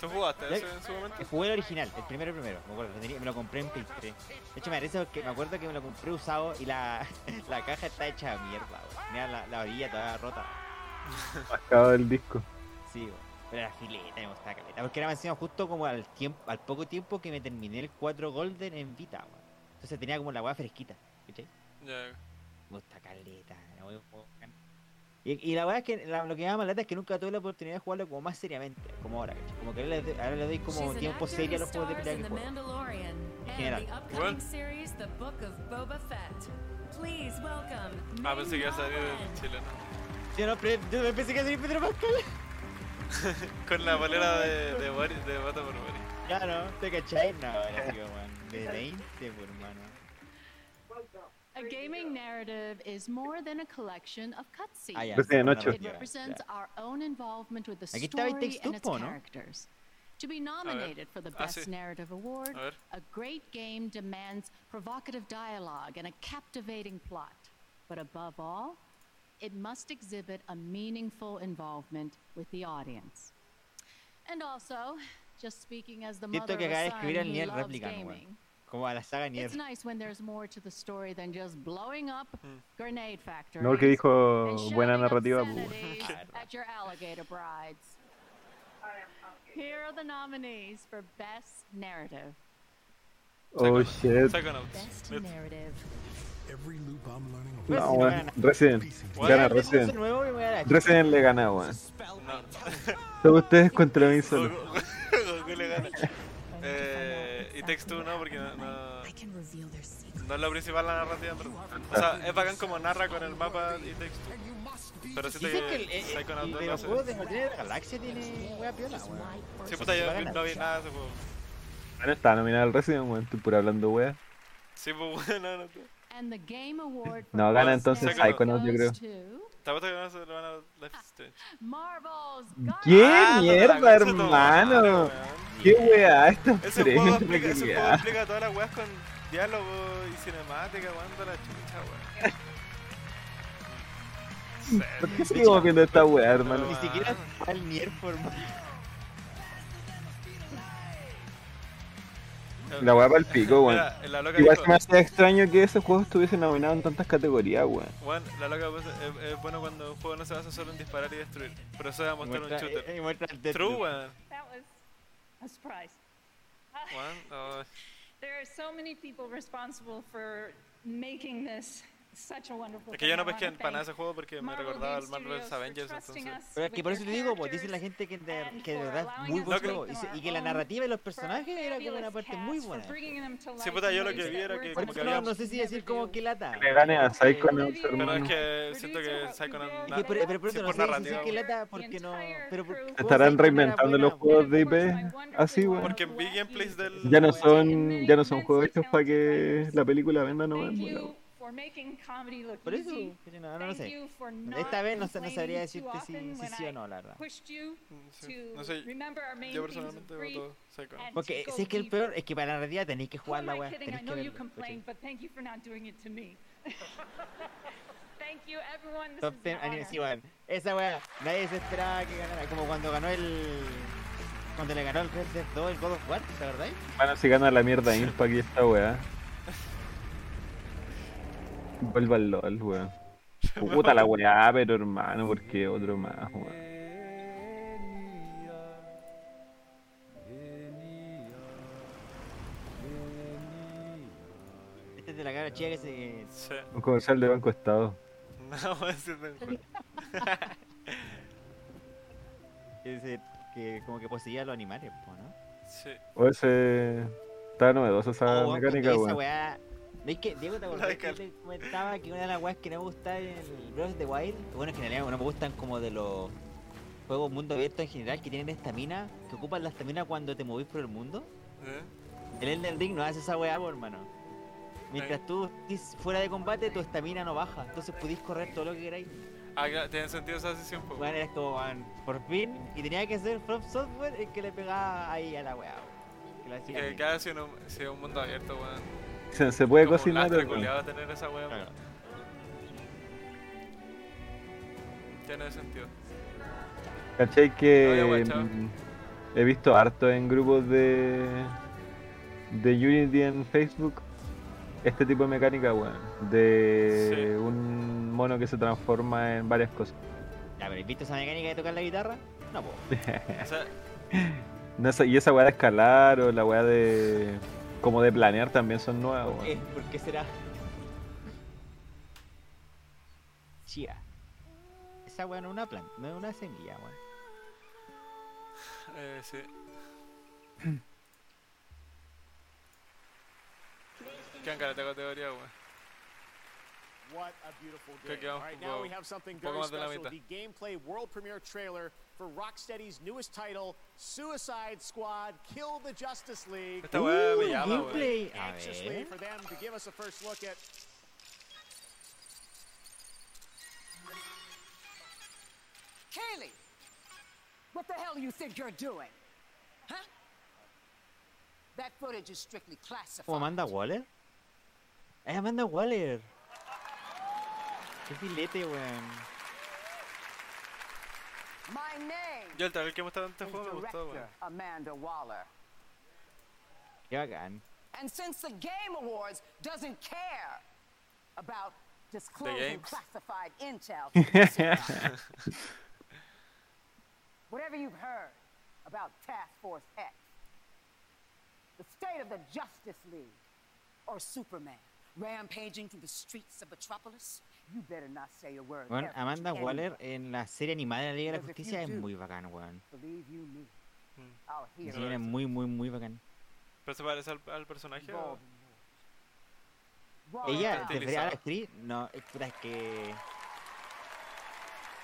S2: ¿Tú jugaste ese en su momento?
S4: Jugué el original, el primero primero, me acuerdo, me lo compré en Play 3. De hecho me parece porque me acuerdo que me lo compré usado y la, la caja está hecha de mierda, weón. Tenía la, la orilla toda rota.
S1: Mascado del disco.
S4: Sí. Pero era fileta, me gustaba caleta. Porque era encima justo como al tiempo, al poco tiempo que me terminé el 4 Golden en Vita, weón. Entonces tenía como la weá fresquita, ¿cachai?
S2: Ya.
S4: Me gusta caleta, era muy bacán. Y, y la verdad es que la- lo que me da más lata es que nunca tuve la oportunidad de jugarlo como más seriamente, como ahora, ¿cachai? Como que ahora le, doy- ahora le doy como tiempo serio a los juegos de pelea que juego. En general.
S25: series
S2: Ah, pensé que iba a salir el chileno.
S4: Yo no, pre- yo pensé que iba a Pedro Pascal.
S2: Con la bolera de, de, Boris, de Bata por Boris.
S4: Claro, ¿te cachai? No, era así, weón. De 20, por hermano.
S16: A gaming narrative is more than a collection of cutscenes.
S4: Ah, ya,
S1: Resident
S4: una
S1: ocho.
S16: It
S4: ya,
S16: represents
S4: ya.
S16: our own involvement with the
S4: Aquí
S16: story and its
S4: po, ¿no?
S16: characters. To be nominated for the
S2: Ah,
S16: Best
S2: sí.
S16: Narrative Award,
S2: A
S16: a great game demands provocative dialogue and a captivating plot. But above all, it must exhibit a meaningful involvement with the audience. And also, just speaking as the
S4: Siento
S16: mother of
S4: que acaba de
S16: a son
S4: escribir el Nier
S16: loves
S4: Replicant, weón.
S16: gaming,
S4: Como a la saga Nier.
S16: it's nice when there's more to the story than just blowing up mm. grenade factories.
S1: No, porque dijo
S16: and
S1: buena
S16: shouting
S1: narrativa, pues.
S16: at your alligator brides. Here are the nominees for Best Narrative.
S1: Oh shit.
S16: Best Narrative.
S5: Every loop I'm learning on
S1: No,
S4: si
S1: weón. Resident. Gana
S4: Resident
S1: Resident. le gana, weón. Todos ustedes contra mí solo.
S2: Goku, le gana. Eh, y Takes Two no, porque no, no, no es lo principal la narrativa, verdad. O sea, es bacán como narra con el mapa y Takes Two. Pero siento
S4: Dicen que el, el,
S2: Psychonauts
S4: el
S2: 2
S4: de
S2: lo
S4: los juegos de la Galaxia tiene wea piola, weón.
S2: Sí, puta, yo no vi nada de ese juego.
S1: Bueno, estaba nominado al Resident, weón. Estoy pura hablando wea.
S2: Sí, pues bueno, no, no.
S16: And the Game Award for
S1: No, gana entonces Psychonauts, yo creo. ¿Qué
S2: Ah,
S1: mierda, hermano? ¿Qué wea? Estos
S2: Ese
S1: premios
S2: juego, ese explica todas las weas con diálogo y cinemática, cuando la chucha.
S1: ¿Por qué seguimos viendo esta wea, hermano?
S4: Ni siquiera está el Nier formal.
S1: La wea para el pico, weón. Igual se me hace extraño que ese juego estuviese nominado en tantas categorías, weón.
S2: Weón, la loca pues, es, es bueno cuando un juego no se basa solo en disparar y destruir. Pero eso va a mostrar un
S4: muestra-
S2: shooter.
S4: y- y muestra el
S2: True, weón.
S43: A surprise.
S2: Weón, oh,
S43: There are so many people responsible for making this
S2: Es que yo no pesqué
S43: wanna
S2: para nada
S43: thank
S2: ese juego porque me recordaba al Marvel's Avengers, entonces.
S4: Pero es que por eso te digo, pues dice la gente que, de, que de verdad muy buen juego. Y, que la narrativa y los personajes era como una parte muy buena.
S2: Sí, puta, yo lo que vi era que como
S4: eso
S2: que
S4: no,
S2: había...
S4: no sé si decir como que lata.
S1: Que le gane a Psychonauts,
S2: Pero es que siento que Psychonauts...
S4: Es que por, pero por
S2: sí,
S4: eso no
S2: por
S4: sé si decir que lata porque no. Pero
S1: estarán reinventando los juegos de IP así, weón.
S2: Porque vi gameplays del...
S1: Ya no son, ya no son juegos hechos para que la película venda nomás,
S43: Thank
S4: Por eso, que no, no lo sé.
S43: you for not
S4: Esta vez no, no sabría
S43: too
S4: decirte si,
S43: often
S4: si
S43: when
S4: sí o
S43: I
S4: no, la verdad.
S43: pushed you
S2: Sí,
S43: to
S2: No sé,
S43: remember our main
S2: yo personalmente voto
S43: and
S4: Porque si es que el peor es que para la narrativa tenéis que jugar la
S43: I
S4: weá. Tenéis que
S43: know you
S4: verlo.
S43: complained, but thank you for not doing it to me. thank you, everyone. This
S4: Top
S43: is
S4: 10
S43: an
S4: anime,
S43: honor.
S4: sí, weón. Esa weá, nadie se esperaba que ganara. Como cuando ganó el. Cuando le ganó el Red Dead 2 el God of War, ¿te acordáis?
S1: Bueno, si gana la mierda Impact y esta weá. Vuelva al LOL, weón. Puta la weá, pero hermano, porque otro más, weón.
S4: Este es de la cara chica que se.
S2: Sí.
S1: Un comercial de Banco Estado.
S2: No, a decir del juego.
S4: que, como que poseía a los animales, po, ¿no?
S2: Sí.
S1: O ese. Está novedosa esa
S4: Oh, weón,
S1: mecánica,
S4: esa
S1: weón.
S4: ¿Veis que Diego te acordás que te comentaba que una de las weas que no me gusta en el Breath of the Wild? Bueno, en realidad no me gustan como de los juegos mundo abierto en general que tienen estamina, que ocupan la estamina cuando te movís por el mundo.
S2: ¿Eh?
S4: El Elden Ring no hace esa weá, hermano. Mientras tú estés fuera de combate, tu estamina no baja. Entonces podéis correr todo lo que queráis.
S2: Ah, tiene sentido esa decisión, pues.
S4: Bueno, eres como, weón, por fin. Y tenía que ser From Software el que le pegaba ahí a la weá, weón. Que lo hacía
S2: Que cada si un, si un mundo abierto, weón.
S1: Se, se puede
S2: Como
S1: cocinar,
S2: culiao tener esa weón. Tiene sentido.
S1: ¿Cachai que mm, he visto harto en grupos de de Unity en Facebook este tipo de mecánica, weón, de un mono que se transforma en varias cosas.
S4: Ya, pero ¿has visto esa mecánica de tocar la guitarra? No, po.
S2: O sea,
S1: No, esa- y esa weá de escalar o la weá de como de planear también son nuevas,
S4: ¿Por qué?
S1: weón.
S4: ¿Por qué será? Chía. Esa weá no es una planta, no es una semilla, weón.
S2: eh, sí. Caleta de categoría, weón.
S11: What a beautiful
S2: Creo
S11: game.
S2: que vamos
S11: All right,
S2: un
S11: now
S2: poco-
S11: we have something
S2: un poco más de la mitad.
S11: The gameplay world for Rocksteady's newest title, Suicide Squad Kill the Justice League.
S2: Esta weá me llama, weón.
S4: gameplay.
S11: Anxiously for them to give us a first look at
S44: Kaylee! What the hell you think you're doing? Huh? That footage is strictly classified.
S4: ¿Como Amanda Waller? Es Amanda Waller. Qué filete, weón.
S44: My name
S2: Yo el trailer que mostraron este juego me gustó, weón.
S44: Director Amanda Waller.
S4: Qué bacán.
S44: And since the Game Awards doesn't care about disclosing classified intel, to the citizens, whatever you've heard about Task Force X, the state of the Justice League, or Superman rampaging through the streets of Metropolis, You better not say a word.
S4: Weón,
S44: ever to
S4: Amanda. Waller en la serie animada de la Liga de la Justicia
S44: you
S4: es muy bacán, weón.
S2: Mm.
S4: Sí, es muy, muy, muy bacán.
S2: ¿Pero se parece al, al personaje? o-
S4: Ella, ¿te referías a la actriz? No, es puta, es que.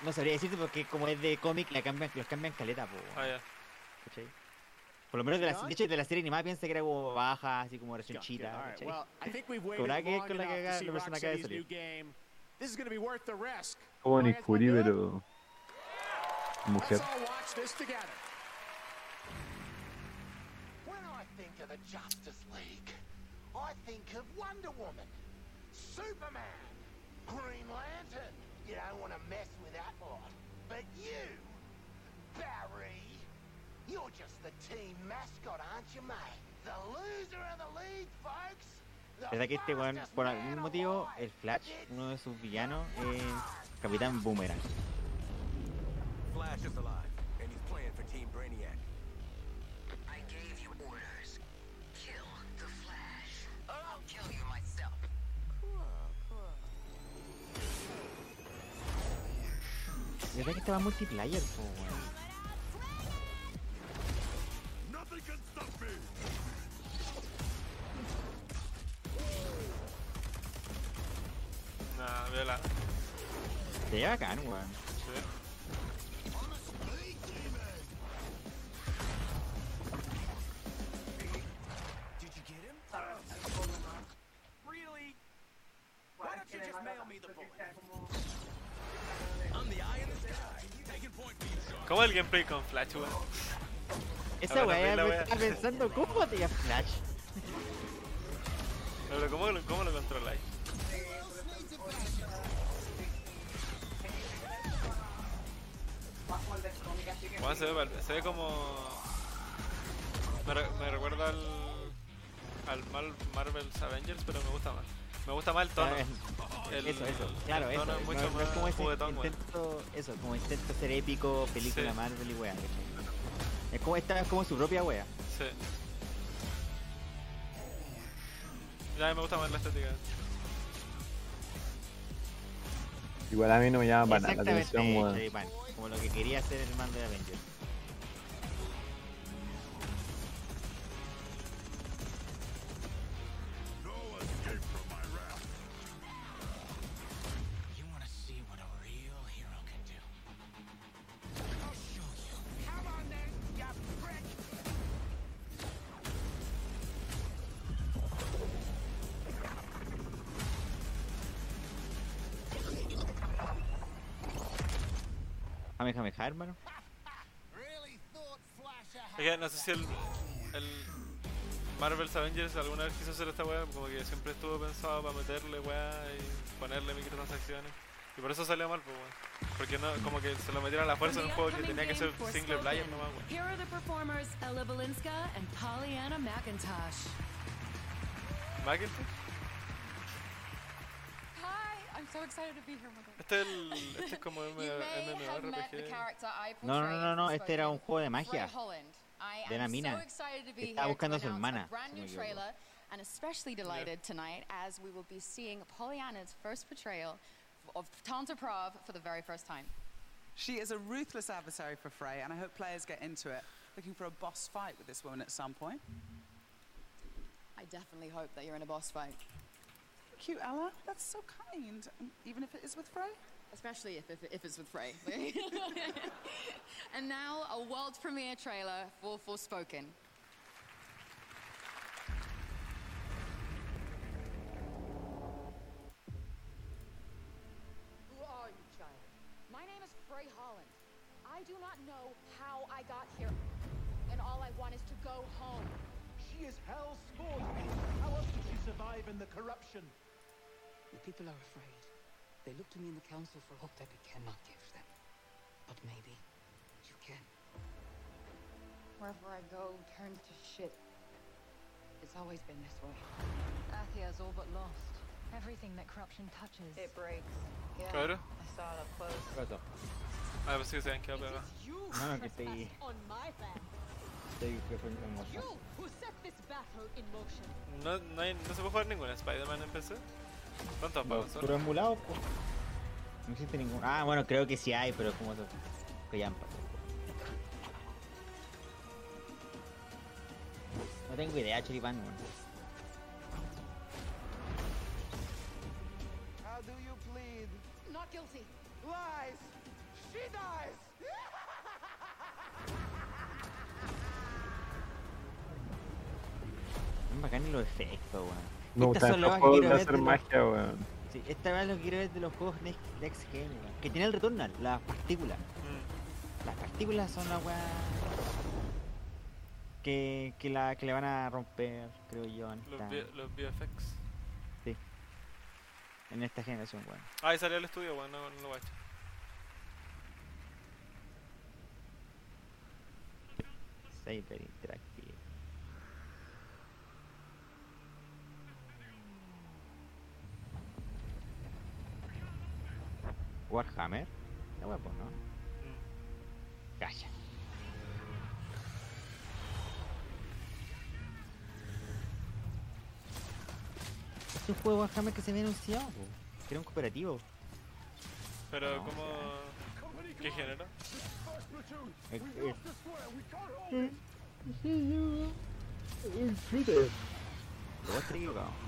S4: No sabría decirte porque como es de cómic, la cambian, los cambian caleta, po.
S2: Ah, ya.
S4: ¿cachai? Por lo menos de, la, de hecho de la serie animada piensa que era como baja, así como recién chita, ¿cachai? Con la que
S11: long
S4: con la que la persona acaba de salir.
S11: Game. This is going to be worth the risk.
S1: Como
S11: You
S1: Nick Fury,
S11: wanna do it?
S1: pero. Mujer.
S11: Let's all watch this together.
S42: When I think of the Justice League, I think of Wonder Woman, Superman, Green Lantern. You don't want to mess with that lot. But you, Barry, you're just the team mascot, aren't you, mate? The loser of the league, folks. The
S4: ¿Verdad que este weón, por algún motivo, el Flash, uno de sus villanos, es Capitán Boomerang?
S45: Flash is alive, and he's playing for Team Brainiac. I gave you orders. Kill the Flash. Or I'll kill you myself.
S4: ¿Verdad que estaba multiplayer, po, weón?
S45: Point being sharp.
S2: ¿Cómo el gameplay con Flash, weón?
S4: Esa weá estaba pensando, ¿cómo batea Flash?
S2: Pero ¿cómo, lo- cómo lo controláis? Bueno, se ve, se ve como... Me, re- me recuerda al... Al mal Marvel's Avengers, pero me gusta más. Me gusta más el tono.
S4: Ah,
S2: El-
S4: eso, eso, claro,
S2: el
S4: eso.
S2: tono es
S4: no-
S2: mucho
S4: no, es como ese
S2: juguetón,
S4: intento, eso, como intento ser épico, película
S2: Sí.
S4: Marvel y ¿cachai? Es como esta, es como su propia wea.
S2: Sí. Ya me gusta más la estética.
S1: Igual a mí no me llama para nada la atención.
S4: Choripan, como lo que quería hacer el mando de Avengers. Hermano.
S2: No sé si el, el Marvel's Avengers alguna vez quiso hacer esta weá, como que siempre estuvo pensado para meterle weá y ponerle microtransacciones. Y por eso salió mal, pues weón. Porque no, como que se lo metieron a la fuerza en un juego que tenía que ser single player nomás, weón.
S25: Here are the performers Ella Balinska and Pollyanna McIntosh.
S2: Macintosh.
S46: Hi, I'm so excited to be here with
S2: Este es el, este es como M-
S46: You may have met the
S2: MMORPG.
S46: character
S4: No, no, no, no, este era un juego de magia. De la mina.
S46: so excited to be
S4: Estaba buscando a su hermana,
S46: brand
S4: si
S46: new trailer and especially delighted tonight as we will be seeing Pollyanna's first portrayal of Tanta Prav for the very first time.
S47: She is a ruthless adversary for Frey, and I hope players get into it, looking for a boss fight with this woman at some point.
S46: I definitely hope that you're in a boss fight.
S47: Cute, Ella. That's so kind. Even if it is with Frey?
S46: Especially if, if, if it's with Frey. and now a world premiere trailer for Forspoken.
S48: Who are you, child? My name is Frey Holland. I do not know how I got here, and all I want is to go home.
S42: She is hell's spawn. How else did she survive in the corruption?
S49: The people are afraid. They look to me in the council for hope that we cannot give them. But maybe you can.
S48: Wherever I go turns to shit. It's always been this way.
S50: Athia's all but lost. Everything that corruption touches.
S34: It breaks. Yeah.
S2: Claro.
S34: I saw it up close.
S4: ¿Qué pasó?
S2: Ah, pensé que se habían quedado pegados.
S4: No, no, que estoy,
S50: On my land.
S4: estoy que fue en motion.
S50: You who set this battle in motion.
S2: No, no, hay, no se puede jugar ningún Spider-Man en PC. ¿Cuántos pagos son?
S4: Pero emulado, po. No existe ningún. Ah, bueno, creo que sí hay, pero como eso. Que ya No tengo idea, Choripán, weón.
S51: How do you plead?
S48: Not guilty.
S51: Lies! She dies!
S4: Es bacán los efectos, weón.
S1: Me
S4: Estas son las
S1: juegos de hacer
S4: los-
S1: magia, weón.
S4: Sí, esta vez lo quiero ver de los juegos Next, Next Gen, weón. Que tiene el Returnal, las partículas. Las partículas son las weas que, que, la, que le van a romper, creo yo, en
S2: Los, los VFX.
S4: sí. en esta generación, weón.
S2: Ah, ahí salió el estudio, weón, no, no lo voy a echar.
S4: Cyber Interactive. Warhammer. Wea, pues, ¿no? Calla. Este es un juego de Warhammer que se había anunciado, que era un cooperativo.
S2: Pero,
S4: No,
S2: ¿cómo. ¿Qué género?
S4: Eh, eh. Shooter. Lo voy a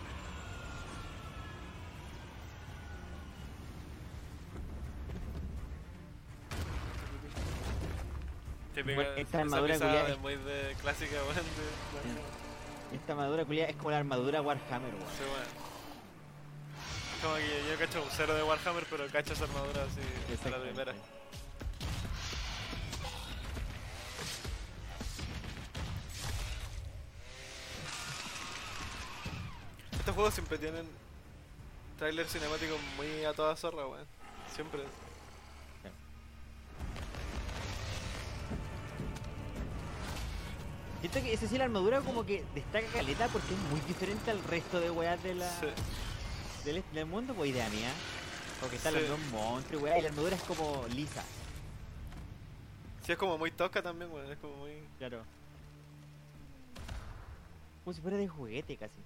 S2: Típica,
S4: Bueno, esta armadura
S2: de
S4: es-
S2: muy de clásica, weón. de-
S4: Esta armadura culia es como la armadura Warhammer, weón.
S2: Sí, weón. Como que yo, yo cacho un cero de Warhammer, pero cacho esa armadura así de la primera. Estos juegos siempre tienen trailers cinemáticos muy a toda zorra, weón. Siempre.
S4: Siento que esa sí la armadura como que destaca caleta porque es muy diferente al resto de weas de la,
S2: Sí.
S4: del, del mundo, pues idea mía. Porque están
S2: Sí.
S4: los dos monstruos, weá, y la armadura es como lisa.
S2: Sí, es como muy tosca también, weón. Es como muy.
S4: Claro. Como si fuera de juguete casi.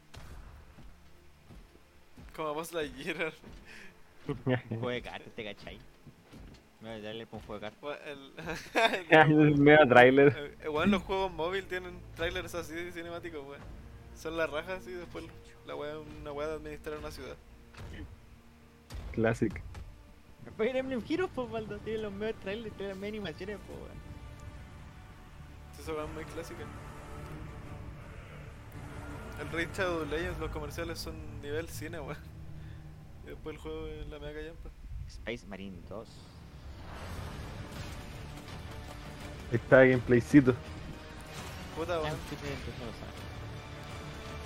S2: Como Lightyear.
S4: Un juego de cartas, ¿te cachai? Me voy a darle por un juego de cartas.
S2: Weón,
S1: El medio
S2: eh, weón, los juegos móvil tienen trailers así de cinemáticos, weón. Son las rajas y después la weá, una weá de administrar una ciudad.
S1: Classic.
S4: Fire Emblem Heroes, pues, Baldo, tiene los medios trailers, tiene las medias animaciones, pues, weón.
S2: Esa weá es muy clásica. El Raid Shadow Legends, los comerciales son nivel cine, weón. Y después el juego es la mega callampa.
S4: Space Marine 2.
S1: Ahí está gameplaycito.
S2: Puta, weón.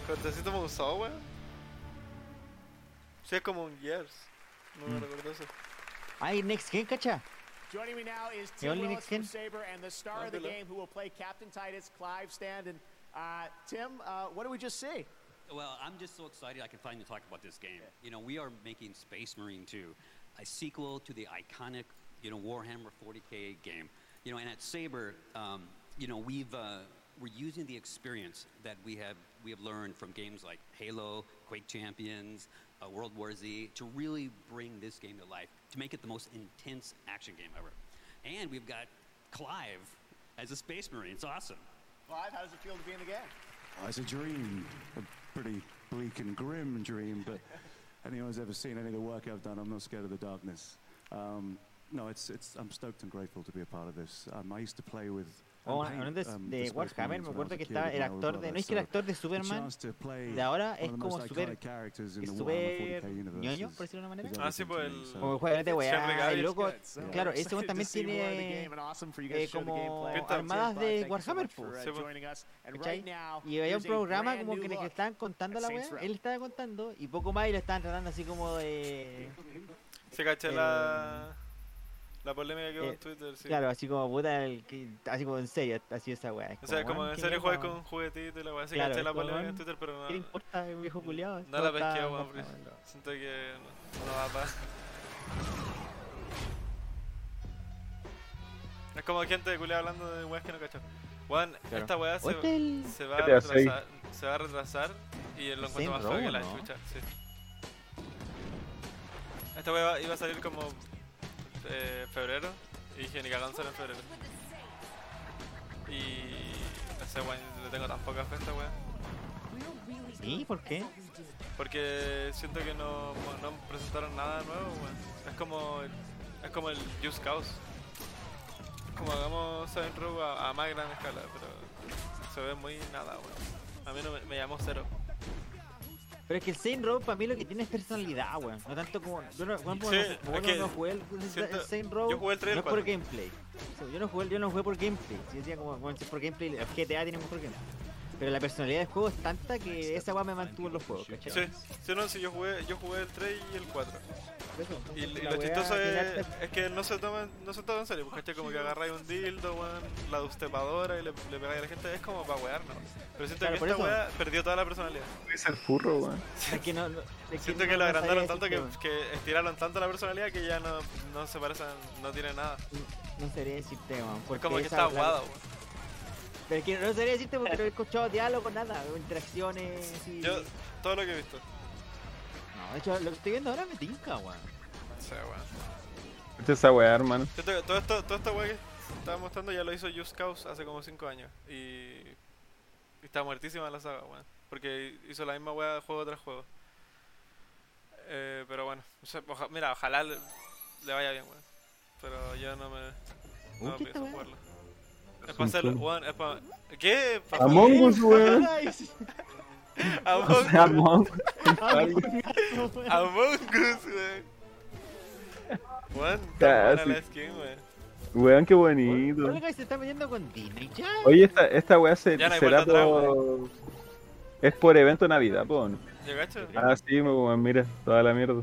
S2: ¿Cortecito me usado, weón? Sí, es como un Years. No me recuerdo eso.
S4: Ay, Next Gen, cacha.
S11: Joining me now is
S4: The
S11: Tim Willis from Saber and the star of the game who will play Captain Titus, Clive Standen. Uh, Tim, uh, what did we just see?
S52: Well, I'm just so excited I can finally talk about this game. You know, we are making Space Marine 2, a sequel to the iconic, you know, Warhammer 40k game. You know, and at Saber, um, you know, we've uh, we're using the experience that we have we have learned from games like Halo, Quake Champions, uh, World War Z to really bring this game to life, to make it the most intense action game ever. And we've got Clive as a Space Marine. It's awesome.
S11: Clive, how does it feel to be in the game?
S53: Oh, it's a dream, a pretty bleak and grim dream, but anyone who's ever seen any of the work I've done, I'm not scared of the darkness. Um, no, it's, it's, I'm stoked and grateful to be a part of this. Um, I used to play with.
S4: Oh,
S53: and paint,
S4: hablando de,
S53: um,
S4: de
S53: the Space
S4: Warhammer, me acuerdo que estaba el actor de. ¿No es que el actor de Superman de ahora
S53: one
S4: es como
S53: in
S4: Es
S53: the Warhammer
S4: súper
S53: 40k universe
S4: ñoño, por decirlo de una manera?
S2: Ah, sí, pues el-
S4: Como juega de
S2: Henry
S4: weá, el loco. Claro, ese
S11: to
S4: también tiene eh, como armadas de Warhammer, po.
S11: uh, now,
S4: Y había un programa como que el que estaban contando la weá, él estaba contando y poco más y lo estaban tratando así como de.
S2: Se caché
S4: El-
S2: la. La polémica que hubo
S4: eh,
S2: en Twitter, sí.
S4: Claro, así como puta, el que- así como en serio, así esa weá. es
S2: O sea, como en
S4: ¿qué
S2: serio juegas con juguetitos y la weá. Sí,
S4: Claro,
S2: caché la polémica en Twitter, pero no.
S4: ¿Qué le importa el viejo culiado?
S2: No la pesqué, weón. Siento que no, no va pa. Es como gente culiada hablando de weas que no cachó.
S4: Claro.
S2: esta weá se,
S4: O el-
S2: se va a retrasar. Se va a retrasar y lo encuentro más feo que la chucha, sí. Esta weá iba a salir como eh, febrero y cagando sale en febrero. Y no sé, weón, le tengo tan poca fe a esta weá.
S4: ¿Sí? ¿Por qué?
S2: Porque siento que no, no presentaron nada nuevo, weón. Es como es como el Just Cause. Como hagamos Saints Row a, a más gran escala, pero se ve muy nada, weón. A mí no me, me llamó cero.
S4: Pero es que el Saint Row para mí lo que tiene es personalidad, weón. No tanto como. Yo no, weón,
S2: Sí,
S4: no, bueno, no jugué el, el Saint Row.
S2: yo jugué el 3 y
S4: no es por
S2: 4.
S4: gameplay. Sí, yo no jugué, yo no jugué por gameplay. Si decía como, bueno, si por gameplay, el GTA tiene mejor gameplay. Pero la personalidad del juego es tanta que esa weá me mantuvo en los juegos, ¿cachai?
S2: Sí, sí, no, sí, yo jugué, yo jugué el 3 y el 4. Y, y lo chistoso es, que no se toman, no se toman en serio, porque como que agarráis un dildo, weón, la destepadora y le, le pegáis a la gente, es como para wear, ¿no? Pero siento
S4: Claro,
S2: que esta weá perdió toda la personalidad.
S1: Es el furro, weón.
S4: Es que no, no- es
S2: Siento
S4: no-
S2: que lo
S4: no
S2: agrandaron tanto que, estiraron tanto la personalidad que ya no, no se parecen, no tiene nada.
S4: weón. No sabría decirte, weón.
S2: Es
S4: porque
S2: como que está aguado, weón.
S4: Pero es que no sabría decirte porque no he escuchado diálogo, nada, o interacciones. Y...
S2: Yo, todo lo que he visto.
S4: De hecho, lo que estoy viendo ahora me tinca, weón.
S2: Sea, weón.
S1: Escucha esa weá, hermano.
S2: Todo esto, toda esta weá que estaba mostrando ya lo hizo Just Cause hace como 5 años. Y, y está muertísima la saga, weón. Porque hizo la misma weá juego tras juego. Eh, pero bueno, o sea, oja- mira, ojalá le, le vaya bien, weón. Pero yo no me. No
S4: ¿qué
S2: pienso
S4: esta
S2: jugarlo. Es para
S1: zoom.
S2: weón, es para. ¿Qué? Pa-
S1: Among Us, weón.
S2: Among
S1: O sea,
S2: Us.
S1: Among
S2: Among Us, weón. Weón, está
S1: Casi.
S2: buena la skin, weón.
S1: Weón, qué bonito.
S4: Oiga, se está metiendo con Disney ya.
S1: Oye, esta, esta weá se,
S2: no
S1: será
S2: vuelta atrás,
S1: por... Es por evento Navidad, po, ¿no? Ah, sí, me- weón, mira, toda la mierda.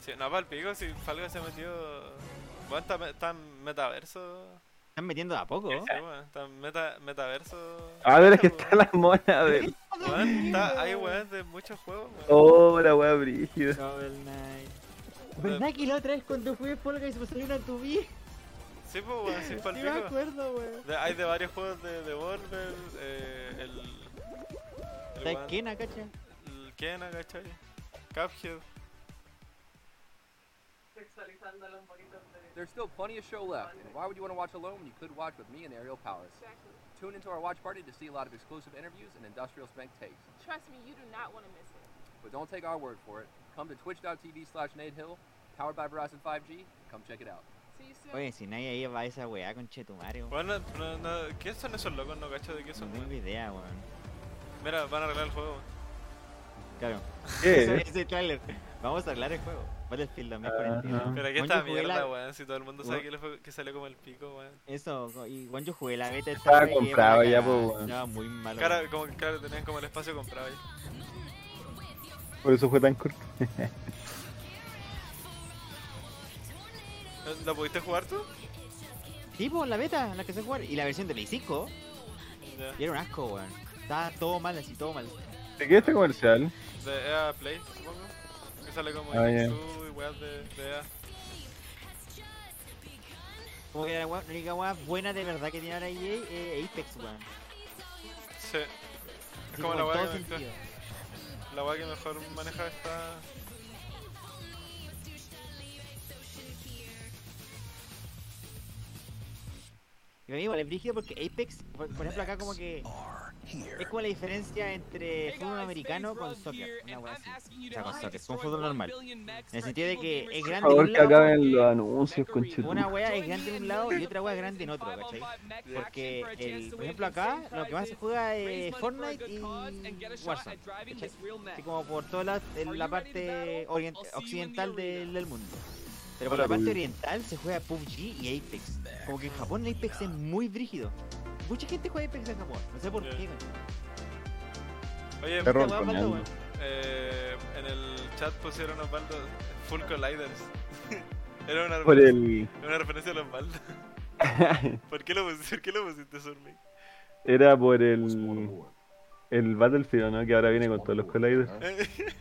S2: Sí, no, para el pico, si Falga se metió. Bueno, está, está en metaverso.
S4: Están metiendo de a poco.
S2: Sí, bueno, está en meta, metaverso.
S1: A ver, es que está la mona del...
S2: Weón, está, hay weón de muchos juegos, weón.
S1: Oh, la weá brígida.
S4: Shovel Knight. ¿Verdad que la otra vez cuando fui a Fall Guys me salió una tubí?
S2: Sí, pues, weón, sí, para
S4: Sí
S2: el
S4: me
S2: pico.
S4: acuerdo, weón.
S2: De- hay de varios juegos de Devolver, eh, el. el
S4: ¿Sabes
S2: weón-
S4: quién, cacha?
S2: El Kena, ¿cachai? Cuphead.
S54: There's still plenty of show left, and why would you want to watch alone when you could watch with me and Ariel Powers? Tune into our watch party to see a lot of exclusive interviews and industrial spank takes.
S55: Trust me, you do not want to miss it.
S54: But don't take our word for it. Come to twitch.tv slash Nate Hill, powered by Verizon 5G. Come check it out.
S55: See you soon.
S4: Oye, si nadie ahí va a esa weá con Chetumario.
S2: Bueno, no, no, ¿qué son esos locos? No cacho de qué
S4: No
S2: son.
S4: tengo idea, weón.
S2: Mira, van a arreglar el juego.
S4: Claro.
S1: ¿Qué?
S4: Ese, ese trailer. Vamos a arreglar el juego. Battlefield 2042.
S2: Pero aquí está mierda,
S4: la-
S2: weón. Si todo el mundo sabe que, le fue- que salió como el pico, weón.
S4: Eso, y cuando yo jugué la beta
S1: Estaba
S4: esta,
S1: comprado ya, pues, weón.
S4: Estaba muy malo.
S2: Claro, como, que- claro, tenían como el espacio comprado ahí.
S1: Por eso fue tan corto.
S2: ¿Lo pudiste jugar tú?
S4: Sí, pues la beta, la que se jugar. Y la versión de Play 5.
S2: Ya.
S4: Y era un asco, weón. Estaba todo mal, así, todo mal.
S1: ¿De qué este comercial?
S2: De EA Play, supongo. Que sale como
S1: Ah.
S2: YouTube y weas de, de EA.
S4: Como que la, única weá buena de verdad que tiene ahora EA es Apex, weón.
S2: Sí. Es
S4: Sí,
S2: como la wea que mejor, la wea que mejor maneja esta.
S4: Y a mí igual es brígido porque Apex, por, por ejemplo, acá como que es como la diferencia entre fútbol americano con soccer. Una wea así. O sea, con soccer, con fútbol normal. En el sentido de que es
S1: Por
S4: grande en
S1: favor,
S4: un
S1: que
S4: lado,
S1: acaben los anuncios,
S4: una wea es grande en un lado y otra wea es grande en otro, ¿cachai? Porque, el, por ejemplo, acá lo que más se juega es Fortnite y Warzone. ¿cachai? Así como por toda la, parte orient- occidental del, del mundo. Pero por la parte oriental se juega PUBG y Apex. Como que en Japón Apex es muy brígido. Mucha gente juega Apex en Japón, no sé por qué.
S2: Oye,
S1: Perro coñando.
S4: falta,
S2: eh, en el chat pusieron los baldos Full Colliders. Era una,
S1: Por
S2: referencia-
S1: el...
S2: era una referencia a los baldos. ¿Por qué lo pusiste, ¿Por qué lo pusiste?
S1: Era por el... El Battlefield, ¿no? Que ahora viene con todos los colliders.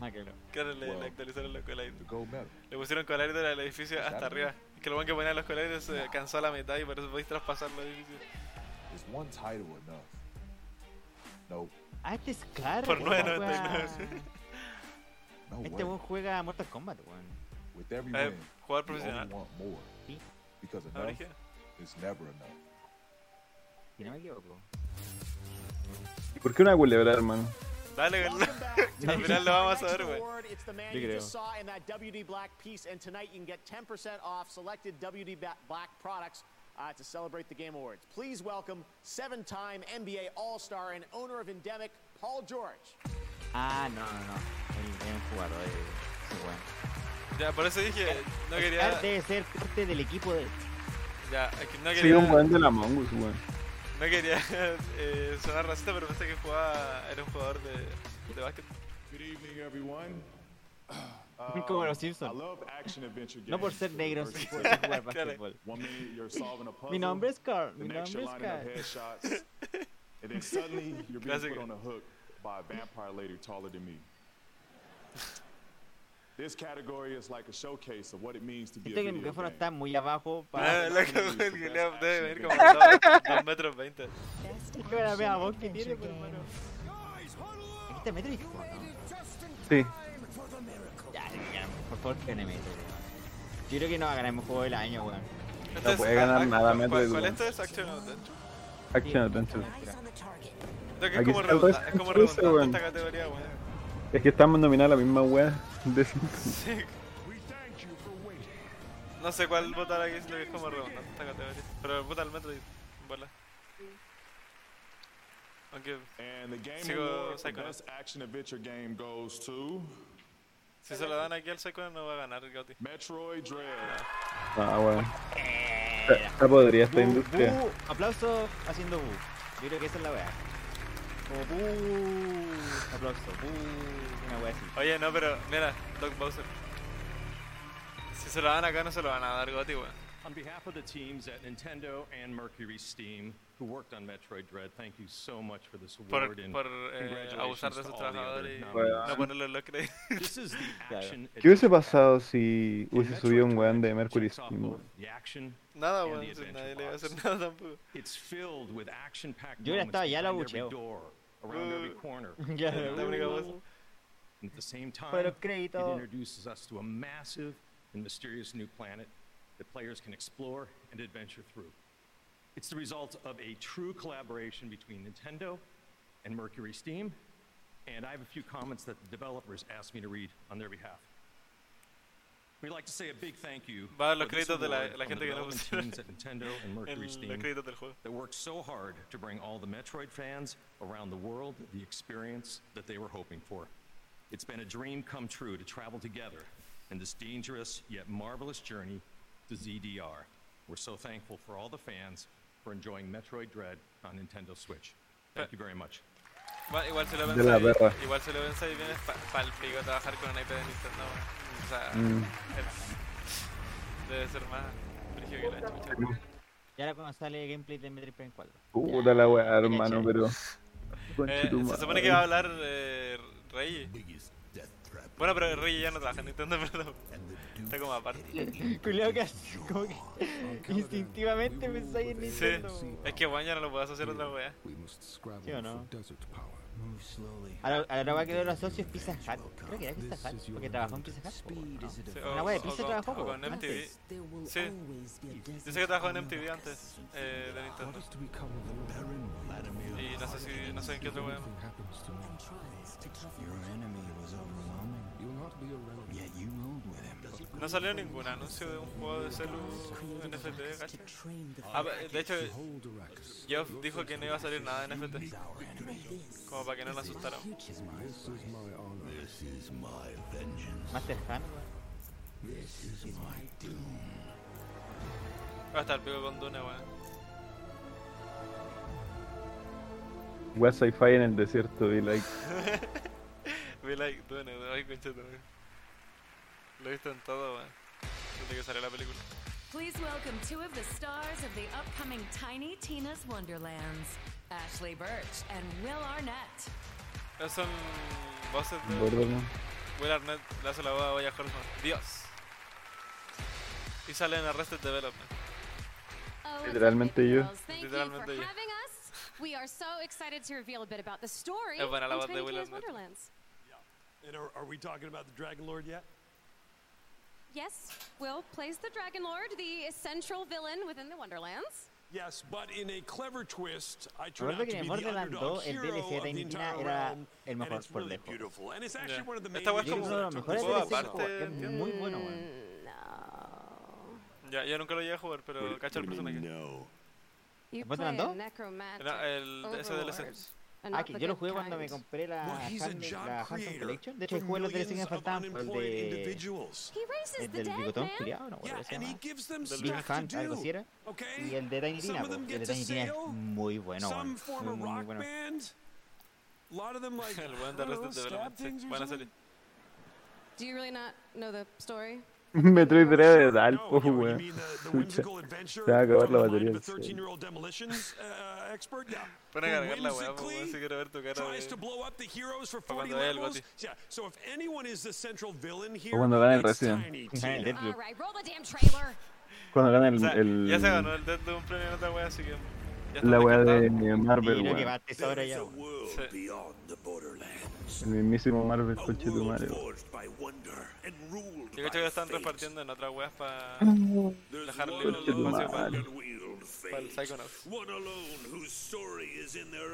S4: Claro.
S2: Le, le actualizaron los colliders. Le pusieron colliders al edificio hasta arriba. Es que lo bueno que ponía los colliders se cansó a la mitad y por eso podéis traspasar los edificios.
S56: Is one title enough? No.
S4: Ah, este es claro.
S2: Por
S4: este
S2: 9.99.
S56: No
S4: Este
S56: way.
S4: weón juega Mortal Kombat, weón.
S56: With every
S2: Eh,
S56: win,
S2: jugador
S56: you
S2: profesional.
S56: want more. Because
S2: Ah,
S56: enough is never enough.
S4: Si no me equivoco.
S1: ¿Y por qué una culebra, hermano?
S2: Dale, Carlos. Al final lo vamos a ver, güey.
S11: Award, It's the man
S1: Yo
S11: you
S1: creo.
S11: just saw in that WD Black piece, and tonight you can get 10% off selected WD Black products uh, to celebrate the Game Awards. Please welcome seven-time NBA All-Star and owner of Endemic, Paul George.
S4: Ah, no, no, no. Él es un jugador de ese weón.
S2: Ya, por eso dije, no
S4: Oscar
S2: quería.
S4: debe ser parte del equipo de.
S2: Ya, es que no
S1: Sí,
S2: quería.
S1: un weón de la Mongus, weón.
S2: No quería eh, sonar racista, pero pensé que jugaba, era un jugador de, de básquet.
S56: Good evening, everyone.
S4: Como
S56: Um,
S4: los Simpsons.
S56: I love action adventure
S4: No por ser negros jugar. Mi nombre es Carl. Mi nombre es Carl.
S56: and then suddenly you're being
S2: Clásico.
S56: put on a hook by a vampire lady taller than me. This category is like a showcase of what it means to be a
S4: que el
S56: video
S4: micrófono
S56: game.
S4: está muy abajo para.
S2: la cagó el Guillermo, debe venir como
S56: Best
S2: dos, dos metros veinte.
S4: Pero vea vos que tiene, por hermano. Aquí está Metro y ¿no?
S1: Sí.
S4: Por favor, gane. Yo creo que no va a ganar el juego del año, weón.
S2: Este es-
S1: puede ganar nada,
S2: ¿cuál-
S1: Metroid,
S2: ¿Cuál esto es Action Adventure?
S1: Action Adventure.
S2: Creo que es como, redunda- es redundante esta categoría, weón.
S1: Es que estamos nominados a la misma weá de Simpsons.
S2: Sí. No sé cuál votar aquí, sino que es como redundante esta categoría. Pero vota al metro y bola. Aunque
S56: And the Game
S2: sigo
S56: Award for
S2: Psychonauts.
S56: Best Action Adventure Game goes to
S2: Si se lo dan aquí al Psycho no va a ganar el Gotti.
S56: Metroid Dread.
S1: Ah, weón. Ya- Ya podría esta industria.
S4: bu, aplauso haciendo bu. Yo creo que esa es la weá. Como bu. Aplauso, bu. Una weá así.
S2: Oye, no, pero mira, Doc Bowser. Si se lo dan acá, no se lo van a dar Gotti, weón.
S57: On behalf of the teams at Nintendo and Mercury Steam who worked on Metroid Dread, thank you so much for this
S2: Por,
S57: award and
S2: por eh,
S57: congratulations
S2: abusar de
S57: to
S2: sus
S57: all the other
S2: trabajadores y no ponerle en los.
S57: This is the action
S1: ¿Qué hubiese pasado si hubiese subido un weón de Mercury Steam? weón?
S57: the action
S2: Nada, weón,
S57: the
S2: si
S57: adventure
S2: nadie le va a hacer nada tampoco.
S57: It's filled with action-packed
S4: Yo hubiera
S57: moments
S4: ya la bucheo.
S57: around every
S2: Uh,
S57: corner.
S4: Ya,
S2: la única voz.
S57: And at the same time, it introduces us to a massive and mysterious new planet that players can explore and adventure through. It's the result of a true collaboration between Nintendo and Mercury Steam, and I have a few comments that the developers asked me to read on their behalf. We'd like to say a big thank you
S2: Va a los créditos de la- la gente
S57: the
S2: que no
S57: development
S2: pusieron
S57: teams at Nintendo and Mercury Steam
S2: del juego.
S57: that worked so hard to bring all the Metroid fans around the world the experience that they were hoping for. It's been a dream come true to travel together in this dangerous yet marvelous journey to ZDR. We're so thankful for all the fans for enjoying Metroid Dread on Nintendo Switch. Thank you very much.
S2: Va, igual se lo
S1: De la
S2: pensáis, igual se lo pensáis bien es para el pico trabajar con un iPad de Nintendo. O sea,
S1: Mm.
S2: es- debe ser más brígido que la chucha.
S4: Y ahora cuando sale gameplay de Metroid Prime 4.
S1: Puta la weá, hermano, pero.
S2: Eh, se supone que va a hablar eh, Rey. Bueno, pero Rey ya no trabaja en Nintendo, pero está como aparte.
S4: Culeado que así, como que instintivamente pensáis en
S2: Sí,
S4: Nintendo.
S2: es que bueno, ya no lo puedo asociar a otra wea.
S4: ¿Sí o no? Ahora, ahora va a quedar los asocios Pizza Hut. Creo que era Pizza Hut, porque trabajó en Pizza Hut. ¿no?
S2: Sí,
S4: Una wea de pizza trabajó
S2: o con MTV. Sí, yo sé que trabajó en MTV antes eh, de Nintendo. Y no sé si, no sé en qué otro wea.
S58: Your enemy was overwhelming. You'll not be irrelevant. Yet you rode with him.
S2: No salió ningún anuncio de un juego de celu NFT, ¿cachai? Ah, de hecho, Geoff dijo que no iba a salir nada de NFT. Como para que no lo asustaran.
S4: Master Han,
S58: This is my doom.
S2: Va a estar pico con Dune, weón.
S1: Weá sci-fi en el desierto y like.
S2: Like ay, conchito. Lo he visto en todo. Desde que salió la película.
S25: Please welcome two of the stars of the upcoming Tiny Tina's Wonderlands, Ashley Birch and Will Arnett.
S2: Esos son voces de.
S1: ¿no?
S2: Will Arnett le hace la voz a Boya Horseman. Dios. Y sale en Arrested Development.
S1: Literalmente yo.
S59: Thank you
S2: Literalmente
S59: for
S2: yo.
S59: having us. We are so excited to reveal a bit about the story
S2: Es buena la
S59: in
S2: voz de
S59: Tiny
S2: Will
S59: Tina's
S2: Arnett.
S59: Wonderlands.
S60: And are, are we talking about the Dragon Lord yet?
S59: Yes, Will plays the Dragon Lord, the central villain within the Wonderlands.
S58: Yes, but in a clever twist, I
S4: Me
S58: turned out to be the underdog hero of the entire realm, and
S4: mejor
S58: it's
S4: por
S58: really beautiful. And it's actually
S2: Yeah.
S58: one of the main
S2: Esta wea es
S4: Yo creo
S2: como-
S4: de los mejores
S2: Juego
S4: DLC
S2: aparte,
S4: es muy bueno. Mm,
S2: ya, yo nunca lo llegué a jugar, pero cacho el personaje.
S59: You
S4: ¿Borderlands
S59: play a
S4: 2?
S59: necromantic
S2: Era el ese DLC.
S4: Ah,
S59: not
S4: que yo lo jugué cuando me compré la,
S58: a creator
S4: Collection. De hecho, jugué los DLC que me faltaban. El de. El del bigotón culiado, no recuerdo se Big Hunt, algo así era. Y el de Tiny Tina, el de Tiny Tina es muy bueno, Muy,
S58: a
S4: muy, bueno.
S58: A
S2: El weón de Arrested Development. Buena
S58: something.
S2: serie.
S59: Do you really not know the story?
S1: Metroid Dread de Dalpo,
S58: you
S1: weón.
S58: adventure
S1: Se va a acabar la batería
S58: of a
S1: del cel.
S58: 13-year-old demolitions uh, expert? Yeah.
S2: Pon a
S58: who
S2: cargar la weá, weón, si quiero ver tu cara
S58: tries
S2: de...
S58: to blow up the heroes for
S2: Pa'
S58: 40
S2: cuando vaya el
S58: levels.
S2: Goti.
S1: O cuando gane el Resident.
S58: Tiny
S1: Gane el. Cuando el,
S2: O sea,
S1: el-
S2: ya se ganó el Death de un premio en otra wea, así que...
S1: La weá de. Marvel, weón. El mismísimo Marvel, conchetumare, weón.
S2: Yo creo que ya están repartiendo en otras weas para dejar libre el espacio para el Psychonauts.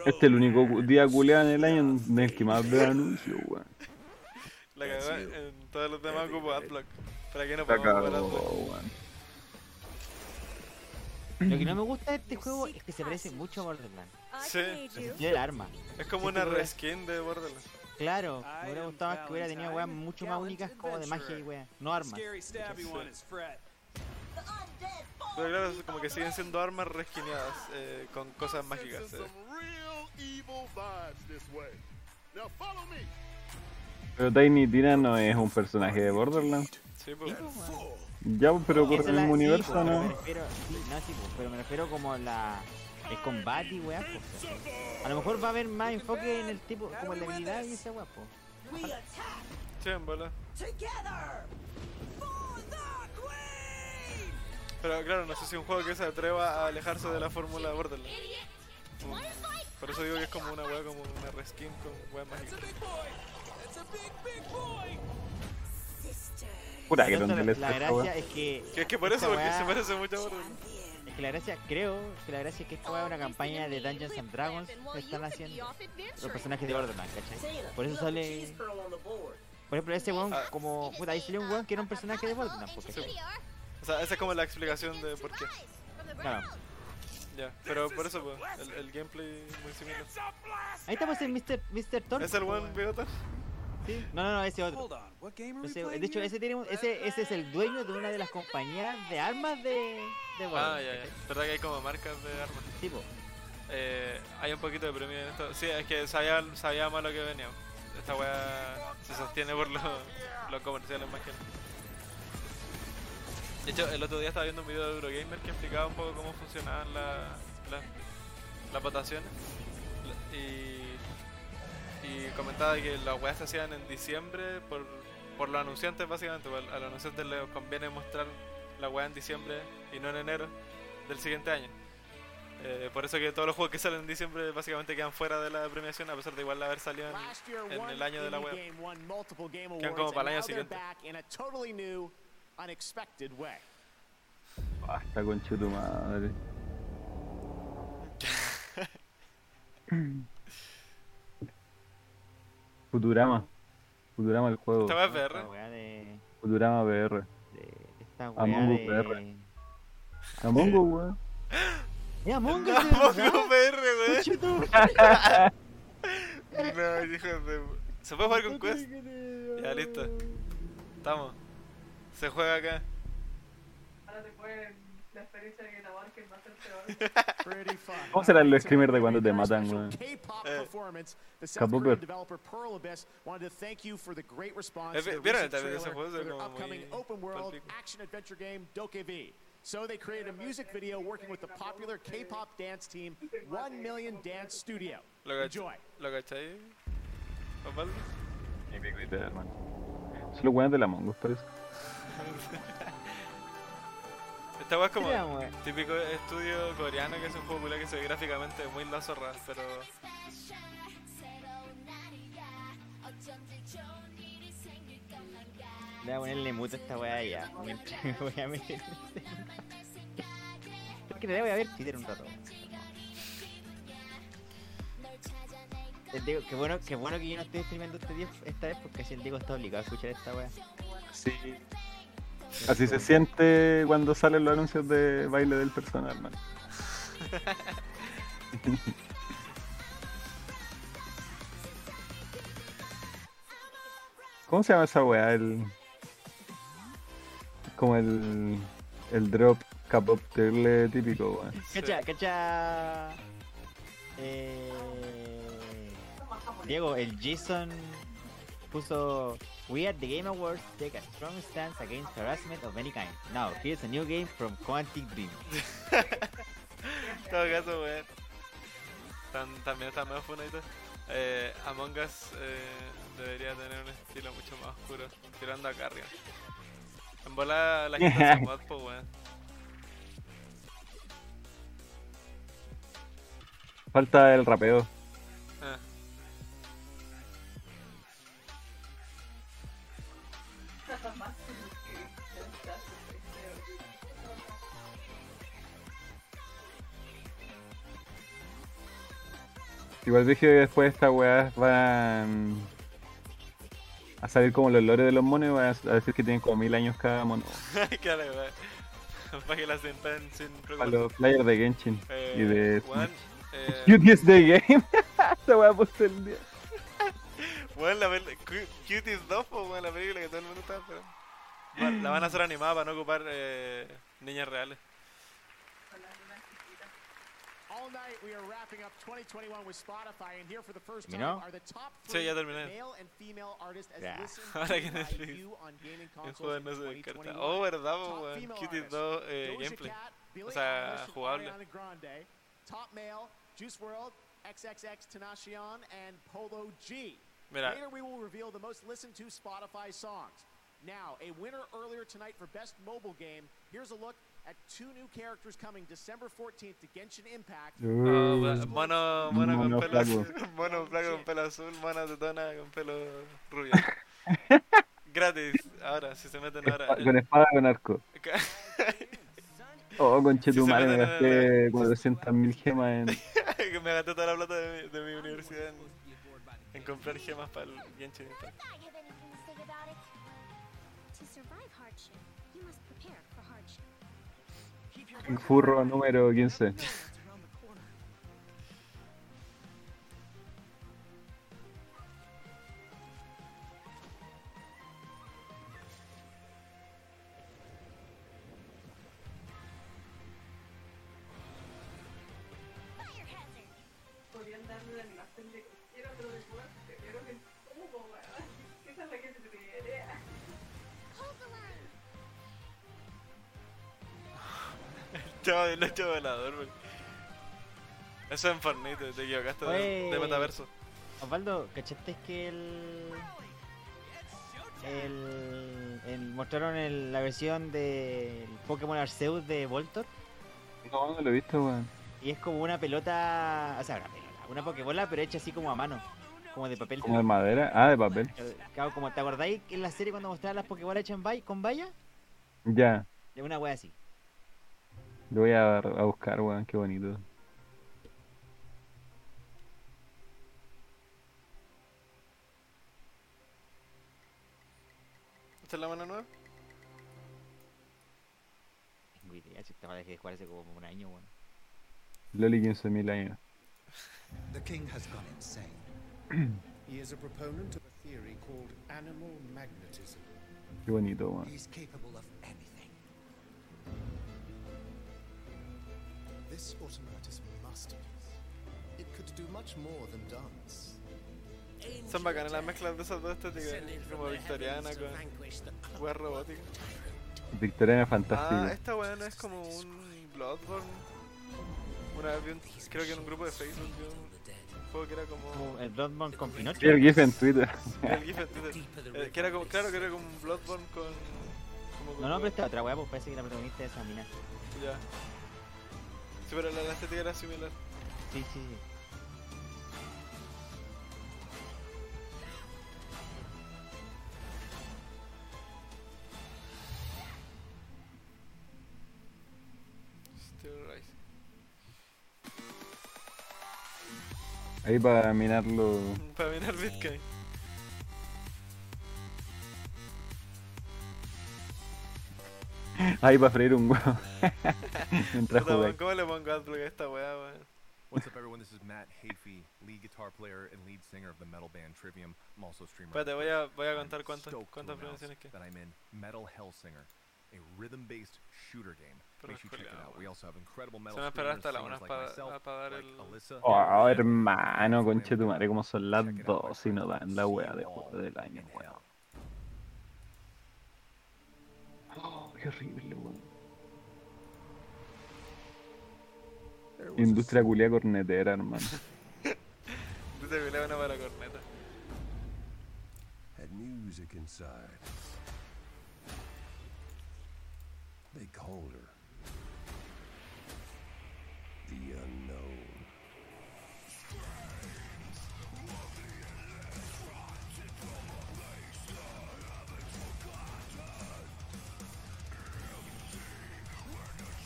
S1: Este es el único día culeado en el año en el que más veo anuncios, weón.
S2: La cagó en todos los demás ocupo Adblock. ¿Para qué no podemos jugar Adblock?
S4: Lo que no me gusta de este juego es que se parece mucho a Borderlands.
S2: Sí.
S4: El sentido del arma.
S2: Es como una reskin de Borderlands.
S4: Claro, me hubiera gustado más que hubiera tenido weas mucho más únicas como de magia y weas, no armas.
S2: Pero claro, es como que siguen siendo armas reskineadas eh, con cosas mágicas. eh.
S1: Pero Tiny Tina no es un personaje de Borderlands.
S2: Sí, pues.
S1: Ya, pero por el mismo universo,
S4: pues,
S1: ¿no?
S4: Me refiero, sí, no, sí, pues, pero me refiero como la el combate y pues, ¿cachai? A lo mejor va a haber más enfoque en el tipo, como en la habilidad y pues.
S2: Sí, en bola. Pero claro, no sé si un juego que se atreva a alejarse de la fórmula de Borderlands. Por eso digo que es como una wea, como una reskin con weas mágicas.
S1: Puta que
S4: la, gracia es que.
S2: Que es que por
S4: esta
S2: eso, porque
S4: wea-
S2: se parece mucho a Borderlands.
S4: Que la gracia, creo que la gracia es que esta es una campaña de Dungeons and Dragons que están haciendo los personajes de Borderlands, ¿cachai? Por eso sale. Por ejemplo, ese weón, como. Puta, ahí salió un weón que era un personaje de Borderlands, pues, ¿cachai?
S2: O sea, esa es como la explicación de por qué.
S4: Claro.
S2: Ya, pero por eso, pues, el, el gameplay muy similar.
S4: Ahí está pues el Mr. Mr. Thorpe.
S2: ¿Es el
S4: po,
S2: buen
S4: weón.
S2: bigotón?
S4: Sí. No, no, no, ese otro. Ese- de hecho, ese, tiene un- ese, ese es el dueño de una de las compañías de armas de, de
S2: Ah, ya, ya.
S4: ¿cachai?
S2: ¿Verdad que hay como marcas de armas?
S4: Sí, po.
S2: Eh, hay un poquito de premio en esto. Sí, es que sabía, sabía más lo que venía. Esta weá se sostiene por los, los comerciales más que nada. De hecho, el otro día estaba viendo un video de Eurogamer que explicaba un poco cómo funcionaban la- la- las votaciones. Y, y comentaba que las weas se hacían en diciembre por, por los anunciantes, básicamente. pues, A los anunciantes les conviene mostrar la wea en diciembre y no en enero del siguiente año. Eh, por eso que todos los juegos que salen en diciembre básicamente quedan fuera de la premiación, a pesar de igual haber salido en, el año de la web. Quedan como para el año siguiente.
S11: back in a totally new, unexpected way.
S1: Basta con tu madre. Futurama. Futurama el juego.
S2: ¿Esta es VR?
S4: Esta de.
S1: Futurama VR.
S4: Esta weá
S1: Among Us
S4: de.
S1: VR. Among Us, weón.
S4: ¡Es Among Us!
S2: Among VR,
S4: Conchetum-
S2: No, hijos de... ¿Se puede jugar con Quest? Ya, listo. Estamos. Se juega acá.
S55: Ahora te pueden la experiencia de que la marquen va a ser
S11: Pretty fun.
S1: ¿Cómo será el screamer de cuando te matan, weón?
S2: Eh. ¿vieron de ese juego?
S11: Their
S2: como
S11: upcoming
S2: muy
S11: open world
S2: palpico.
S11: action adventure game. So they created a music video working with the popular K-pop dance team One Million Dance Studio.
S2: ¿Lo cach-
S11: Enjoy.
S2: ¿Lo cachai? Osvaldo?
S1: Ni pico hermano. Son los weones de la Among Us, parece.
S2: Esta weá es como
S4: Mira,
S2: típico estudio coreano que es un juego que se ve gráficamente muy la zorra, pero
S4: Le voy a ponerle mute a esta weá ya. Mientras me voy a meter. Porque le voy a ver Twitter un rato. El Diego, qué bueno, qué bueno que yo no estoy streamando este día, esta vez porque así el Diego está obligado a escuchar esta weá.
S1: Sí. Así se siente cuando salen los anuncios de baile del personal, man. ¿Cómo se llama esa weá? El. Como el. El drop K-pop terrible típico, weón.
S4: Cacha, cacha. Eh... Diego, el Jason puso We at the Game Awards take a strong stance against harassment of any kind. Now, here's a new game from Quantic Dream.
S2: En todo caso, weón. Tan- también está medio funadito. Eh, Among Us eh, debería tener un estilo mucho más oscuro, tirando a Carrion. En bola la gente hace mod, po, weón.
S1: Falta el rapeo.
S2: Ah.
S1: Igual dije que después estas weas van a salir como los lores de los monos y van a decir que tienen como mil años cada mono.
S2: claro. Para que la sientan sin
S1: Para los players de Genshin
S2: Eh,
S1: y de
S2: weón,
S1: Switch.
S2: eh,
S1: Cuties de game. Esta wea puesta el día.
S2: Weón, la Cuties 2, po, weón, la película que todo el mundo estaba esperando. Bueno, la van a hacer animada para no ocupar eh, niñas reales.
S11: All night we are wrapping up 2021 with Spotify, and here for the first time
S2: ¿Terminó?
S11: are the top three
S2: ya
S11: male and female artists as
S2: Ya.
S11: listened to by you on gaming consoles
S2: juego
S11: in
S2: no se
S11: 2021.
S2: Oh, verdad, po,
S11: Top
S2: weón.
S11: female
S2: Cuties
S11: artists,
S2: 2 eh,
S11: Doja
S2: gameplay.
S11: Cat,
S2: O sea,
S11: Eilish,
S2: jugable.
S11: Ariana Grande. Top male, Juice WRLD, XXX Tenacion, and Polo G.
S2: Mira.
S11: Later we will reveal the most listened to Spotify songs. Now, a winner earlier tonight for Best Mobile Game. Here's a look at two new characters coming December 14th to Genshin Impact.
S2: Oh, weón, mono, mono con pelo azul, mono flaco con pelo azul, mono tetona con pelo rubio. Gratis, ahora, si se meten ahora.
S1: Espa- Con espada con arco. Oh, conchetumare, me
S2: meten en
S1: gasté 400.000 gemas en.
S2: que me gasté toda la plata de mi, de mi universidad en, en comprar gemas para el Genshin Impact.
S1: Furro número 15.
S2: Chavo del 8 volador, weón. Eso es en Fortnite, te equivocaste de, de metaverso.
S4: Osvaldo, ¿cachaste que el. El, el- mostraron el- la versión del Pokémon Arceus de Voltor?
S1: No, no lo he visto, weón.
S4: Y es como una pelota. O sea, una pelota. Una Pokébola, pero hecha así como a mano. Como de papel.
S1: Como de madera. Ah, de papel.
S4: Eh, claro, como, ¿Te acordáis en la serie cuando mostraban las Pokébolas hechas en con valla?
S1: Ya.
S4: De una wea así.
S1: Lo voy a, a buscar, weón. Qué bonito.
S2: ¿Esta es la mano nueva?
S4: Tengo idea, si esta wea dejé de jugar hace como un año, weón.
S1: Loli 15.000 años.
S61: The king has gone insane. he is a proponent of a theory called animal magnetism.
S1: Qué bonito, weón.
S61: He's capable of This automata is masterpiece. It could do much more than dance.
S2: Son bacanas las mezclas de esas dos estéticas, como victoriana con weas robóticas.
S1: Victoriana fantástico.
S2: Ah, esta weá no es como un Bloodborne. Una vez vi un, creo que en un grupo de Facebook vi un juego que era como.
S4: Como el Bloodborne con Pinocho.
S1: El GIF en Twitter.
S2: El GIF en Twitter. Eh, que era como, claro que era como un Bloodborne con. Como con
S4: No, no, pero esta otra wea, pues parece que la protagonista es esa mina.
S2: Ya. Sí, pero la, la estética era similar.
S4: Sí, sí.
S1: Ahí para minarlo.
S2: Para minar Bitcoin.
S1: Ahí para freír un huevo. Mientras jugáis.
S2: ¿Cómo le pongo adblock a esta weá, weón?
S62: What's up, everyone? This is Matt Hafey, lead guitar player and lead singer of the metal band Trivium. I'm also a streamer.
S2: Espérate, voy a, voy a contar cuántas, cuántas pronunciaciones que.
S62: That I'm in Metal Hellsinger, a rhythm-based shooter game.
S2: Pero
S62: Make sure you check it out. We also have incredible
S2: Se
S62: metal
S2: me espera
S62: streamers,
S2: hasta la una
S62: like
S2: para
S62: myself,
S2: dar
S62: like
S2: el.
S62: Alyssa.
S1: Oh, hermano, conche tu madre, como son las dos y no dan la wea de juego del año, weón. Oh, qué horrible, weón. Industria culia cornetera, hermano.
S2: Te peleas una para corneta.
S58: Had music inside. They called her the unknown.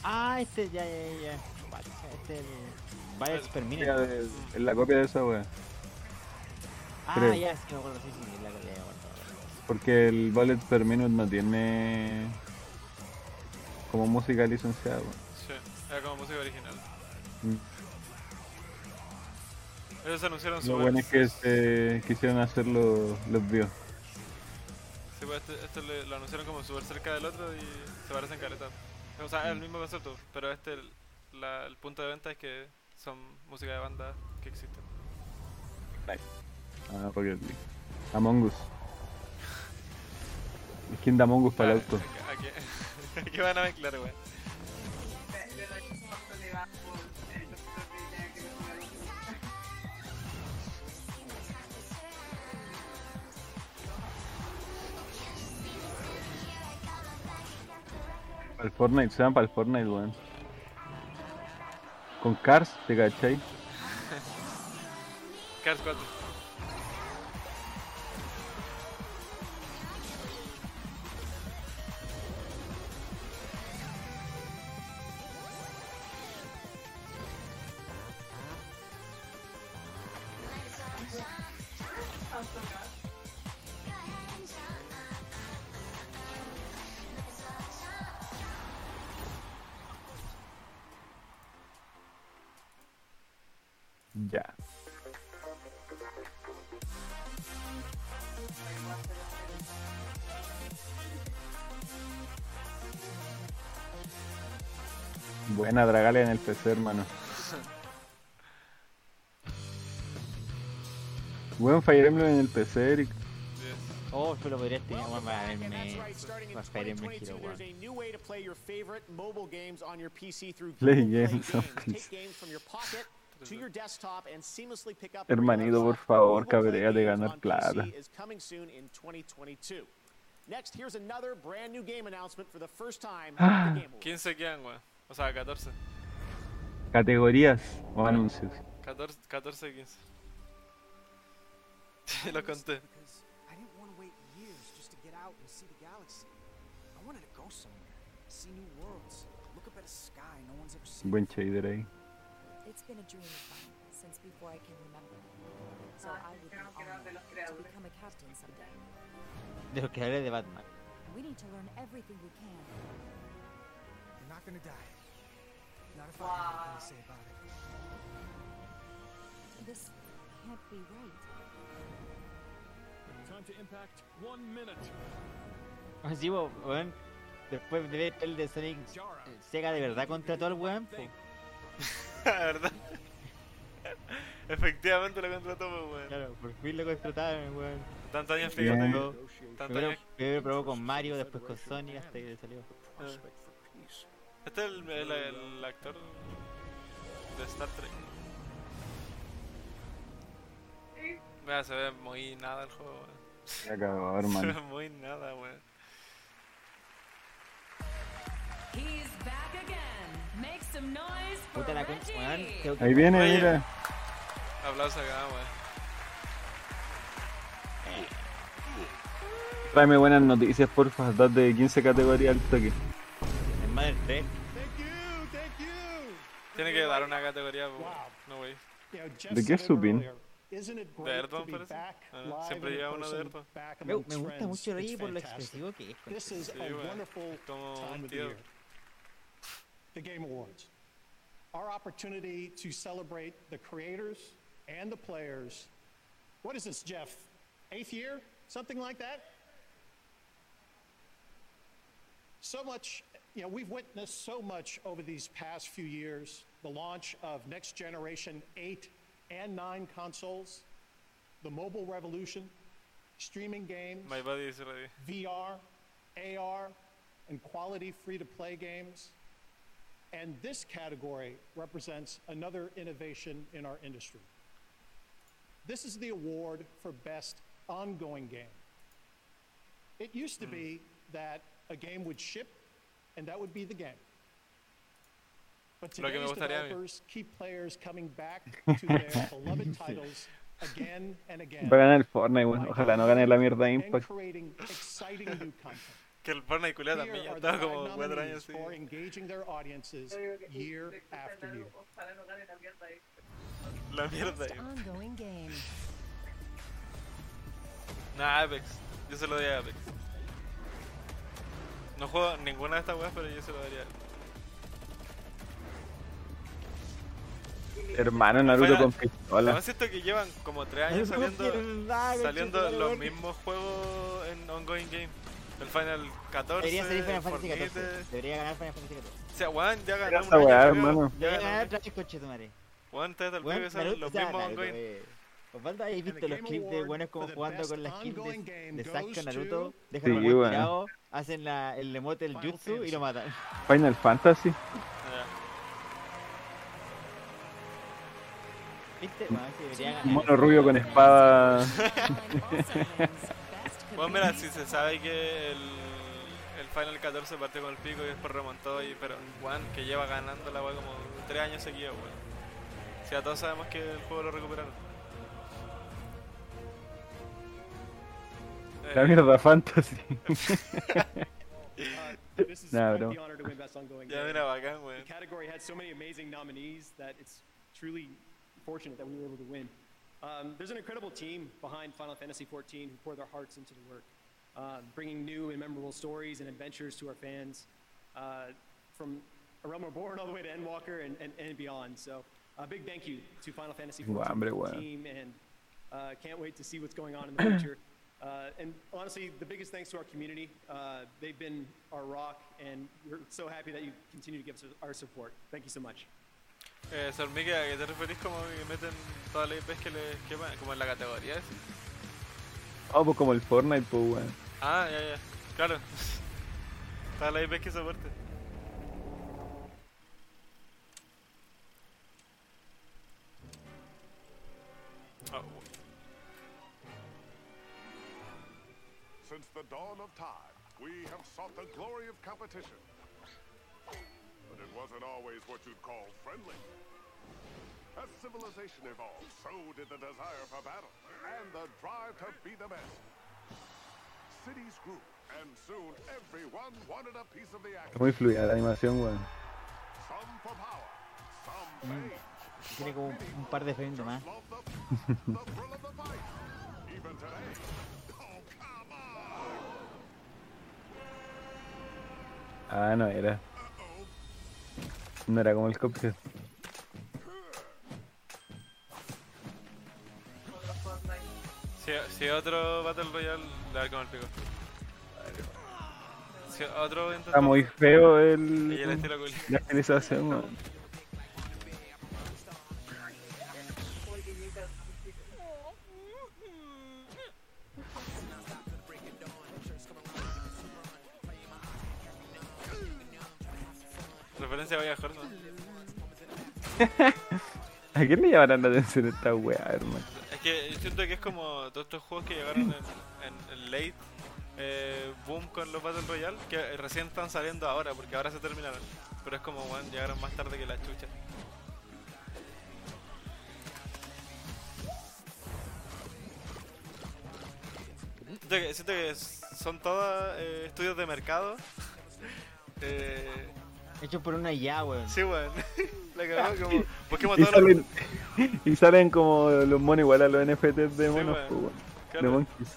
S4: Ah, este ya, ya, ya. Vale, Este es el. Vaya Exterminator.
S1: de- Es la copia de esa wea.
S4: Ah,
S1: creo.
S4: ya, sí, me acuerdo, sí, sí, la copia, ya, bueno.
S1: Porque el Bullet per Minute no tiene como música licenciada. weón.
S2: Sí, era como música original.
S1: Mm.
S2: Ellos anunciaron su.
S1: Lo bueno es que se quisieron hacer los, los bios.
S2: Sí, pues este, este lo anunciaron como súper cerca del otro y se parecen caleta. O sea, es el mismo concepto, pero este, el, la- el punto de venta es que son música de banda que existen.
S1: Ah, Rocket League. Among Us. Skin de Among Us para el auto.
S2: Aquí, aquí van a mezclar, weón.
S1: Para el Fortnite, se van para el Fortnite, weón. Con Cars, ¿te cachai?
S2: Cars 4.
S1: Dragalia en el PC, hermano. Buen Fire Emblem en el PC, Eric.
S4: Oh, yo lo podría tener, bueno, para verme. Para Fire Emblem
S11: 2022,
S4: Hero,
S11: there's
S4: weón.
S11: a new way to play your favorite mobile games on your PC through
S1: Play
S11: Google Play
S1: games,
S11: Games.
S1: please.
S11: Take games from your pocket to your desktop and seamlessly pick up
S1: Hermanito, por favor, cabrea de ganar plata.
S11: PC is coming soon in 2022. Next, here's another brand new game announcement for the first time at the Game Awards.
S2: 15 quedan, weón. O sea, 14.
S1: Categorías o anuncios.
S2: 14, 14 15. Lo conté.
S63: Because I didn't want to wait years just to get out and see the galaxy. I wanted to go somewhere, see new worlds, look up at a sky no one's ever seen.
S1: Buen shader ahí.
S60: It's been a dream of mine since before I can remember. So I would be honored to become a captain someday.
S4: De los creadores de Batman.
S60: We need to learn everything we can.
S63: You're not gonna die. It.
S60: This can't be right.
S64: Time to impact. One minute.
S4: Así, weón. Después de ver el de Sonic, eh, Sega de verdad contrató al weón.
S2: La verdad. Efectivamente lo contrató, pues, weón.
S4: Claro, por fin lo contrataron, weón.
S2: Tantos años explicando. Tantos
S4: Primero,
S2: años.
S4: primero probó con Mario, después con Sonic, hasta que salió.
S2: Este es el, el, el actor de Star Trek. Mira, se ve muy nada el juego, weón.
S1: Se acabó,
S2: Se ve
S1: hermano.
S2: muy nada, weón.
S4: Puta la creo que-
S1: Ahí viene,
S2: Oye.
S1: mira.
S2: Aplauso acá, weón.
S1: Tráeme buenas noticias, porfa. Date 15 categorías al toque.
S4: El Mother 3.
S2: Tiene que dar una categoría, po, no wey.
S65: You know, Jeff
S1: ¿De qué es
S65: said
S1: su
S65: it
S1: pin?
S65: earlier. Isn't it
S2: De
S65: great to
S2: Ayrton
S65: be
S2: parece.
S65: back
S2: Ah,
S65: live
S2: siempre
S65: and in
S2: lleva uno de
S65: person,
S2: Ayrton.
S65: back
S4: Me,
S65: amongst
S4: me gusta
S65: friends?
S4: mucho
S65: It's
S4: Reggie por lo
S65: fantastic.
S4: expresivo que es.
S65: This is
S2: Sí,
S65: a
S2: weón.
S65: wonderful
S2: Como
S65: time
S2: un
S65: of the
S2: tío.
S65: year. The Game Awards. Our opportunity to celebrate the creators and the players. What is this, Jeff? Eighth year? Something like that? So much, you know, we've witnessed so much over these past few years the launch of next generation 8 and 9 consoles, the mobile revolution, streaming games.
S2: My body is ready.
S65: VR, AR, and quality free to play games. And this category represents another innovation in our industry. This is the award for best ongoing game. It used to hmm. be that a game would ship and that would be the game. But
S2: Lo que me
S65: today's
S2: gustaría a mí.
S65: developers keep players coming back to their beloved titles again and again.
S1: Va a ganar el Fortnite. Ojalá no gane la mierda de Impact.
S2: Que el Fortnite culia también ya estaba como cuatro
S65: nominees
S2: años así.
S65: for engaging their audiences year after year.
S55: Ojalá no gane la mierda ahí.
S2: La mierda.
S25: Ongoing game.
S2: Nah, Apex. Yo se lo daría a Apex. No juego ninguna de estas weas, pero yo se lo daría.
S1: Hermano Naruto
S2: Final-
S1: con pistola.
S2: Además siento que llevan como tres años
S4: Naruto
S2: saliendo, saliendo los mismos juegos en ongoing game. El Final 14,
S4: Debería salir Final Fantasy. XIV. Debería ganar Final Fantasy XIV.
S2: O sea, weón, ya ganó un año,
S1: hermano.
S2: Ya ganó.
S4: ganar otra vez conchetumare.
S2: Weón, te el pibe,
S4: Naruto,
S2: los mismos ongoing.
S4: Osvaldo, ¿habéis visto los clips de buenos como jugando con la skin
S65: ongoing
S4: de, Sasuke Naruto?
S65: to-
S4: Dejan
S1: Sí,
S4: tirado, hacen la, el emote del
S65: Final
S4: jutsu y lo matan.
S1: Final Fantasy.
S4: ¿Viste? Sí, debería ganar.
S1: mono rubio con espada.
S2: Bueno, mira, si se sabe que el, el Final 14 partió con el pico y después remontó, y, pero Juan que lleva ganando la weá como 3 años seguidos, weón. Si a todos sabemos que el juego lo recuperaron.
S1: La
S2: Eh,
S1: mierda Fantasy.
S66: This is
S1: Nah,
S66: quite
S1: bro.
S66: the honor to win Best
S2: Ya
S66: Game.
S2: mira, bacán, weón.
S66: The category had so many amazing nominees that it's truly fortunate that we were able to win. Um, there's an incredible team behind Final Fantasy XIV who pour their hearts into the work, uh, bringing new and memorable stories and adventures to our fans, uh, from A Realm Reborn all the way to Endwalker and, and, and beyond. So, a big thank you to Final Fantasy XIV
S1: hambre, weón.
S66: team, and uh, can't wait to see what's going on in the future. Uh, and honestly, the biggest thanks to our community. Uh, they've been our rock, and we're so happy that you continue to give us our support. Thank you so much.
S2: Eh, Sormique, ¿a qué te referís como que meten todas las IPs que les queman? Como en la categoría esa?
S1: Oh, pues como el Fortnite, pues weón.
S2: Ah, ya, ya. Claro. Todas las IPs que soporte.
S56: Since the dawn of time, we have sought the glory of competition. But it wasn't always what you'd call friendly. As civilization evolved, so did the desire for battle and the drive to be the best. Cities grew, and soon everyone wanted a piece of the
S1: Está
S56: action.
S1: muy fluida la animación, weón.
S56: Some for power, some
S4: Mm.
S56: fame.
S4: Tiene como un, un par de frames más.
S56: Even today.
S1: Ah, no era. No era como el Cuphead.
S2: Si, si otro Battle Royale, le da como el pico. Si otro
S1: Está muy feo
S2: Y
S1: el,
S2: el estilo cool.
S1: la estilización,
S2: a Vaya Horse,
S1: ¿A quién le llamarán la atención a esta weá, hermano?
S2: Es que yo siento que es como todos estos juegos que llegaron en, en- en late eh, boom con los Battle Royale, que recién están saliendo ahora, porque ahora se terminaron. Pero es como, weón, llegaron más tarde que la chucha. Siento que, siento que son todos eh, estudios de mercado. Eh,
S4: Hecho por una IA, weón.
S2: sí, weón. La cagó como. Busquemos
S1: Y
S2: todos los,
S1: salen, y salen como los monos igual a los NFTs de
S2: Sí,
S1: monos,
S2: weón.
S1: pues, weón.
S2: Claro.
S1: De monkeys.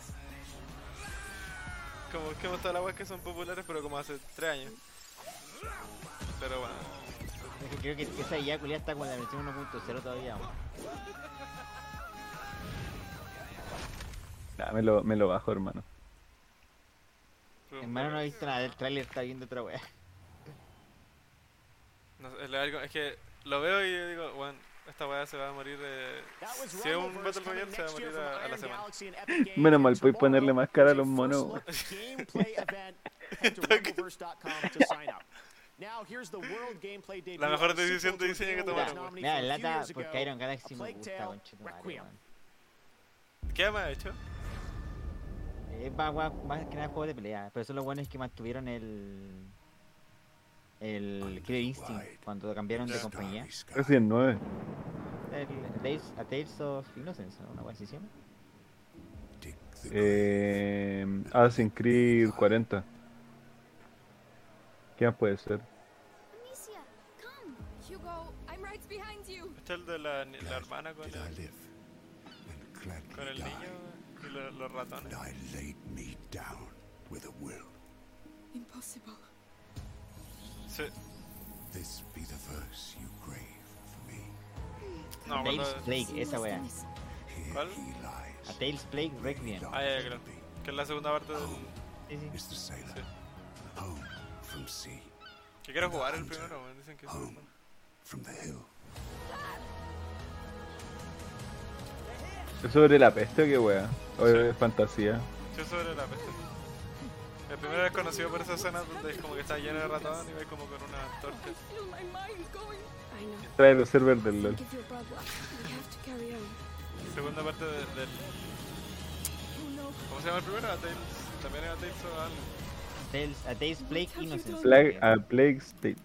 S2: Como que hemos todas las weas que son populares, pero como hace 3 años. Pero bueno.
S4: Es que creo que esa IA culiada está con la versión 1.0 todavía. weón.
S1: Nah, me lo, me lo bajo, hermano.
S4: Hermano, no he visto nada del trailer, está viendo otra wea.
S2: No sé, es, algo- es que lo veo y digo, bueno, esta weá se va a morir. Eh, si es un Battle Royale, se va a morir a, a la semana.
S1: Menos mal, podéis ponerle más cara a los monos.
S2: La mejor decisión de diseño que
S11: Game
S2: tomaron,
S11: Awards
S2: weón.
S11: nominee
S4: Mira,
S11: from a
S4: el
S11: few
S4: lata porque Iron Galaxy me gusta, conchetumare.
S2: ¿Qué me ha hecho?
S4: Es más, más, más que nada juego de pelea, pero son los buenos que mantuvieron el. El Killer Instinct cuando cambiaron de compañía.
S1: Resident 9.
S4: El Tales, a Tales of Innocence, ¿no? Una se llama.
S1: Eh, Assassin's Creed 40. ¿Qué más puede ser?
S67: Amicia, come.
S59: Hugo, I'm right behind you.
S2: Este es el de la, la hermana con el, con el niño y lo- los ratones.
S58: I laid me down with a will.
S59: Impossible.
S58: Me.
S2: No,
S4: Tales Plague, esa wea.
S2: ¿Cuál?
S4: A Tales Plague Requiem.
S2: Ah, ya, creo. Que es la segunda parte del.
S58: Home from sea,
S2: Que quiero jugar el primero, weón. Dicen que es bueno.
S58: from the hill?
S1: ¿Es sobre la peste o qué wea? ¿O es fantasía?
S2: Yo sobre la peste. El primero es conocido por esa escena donde es como que está lleno de ratón y va como con una
S59: know.
S1: Trae los servers del LOL.
S2: Segunda parte de- del. ¿Cómo se llama el primero? A Tales. También era Tales o algo.
S4: Tales, a Tales Plague Innocence.
S1: Plague, a Plague State.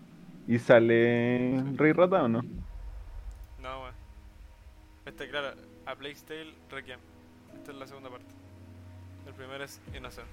S1: ¿Y sale Rey Rata o no?
S2: No, weón. Este, claro, A Plague's Tale Requiem. Esta es la segunda parte. El primero es Innocence.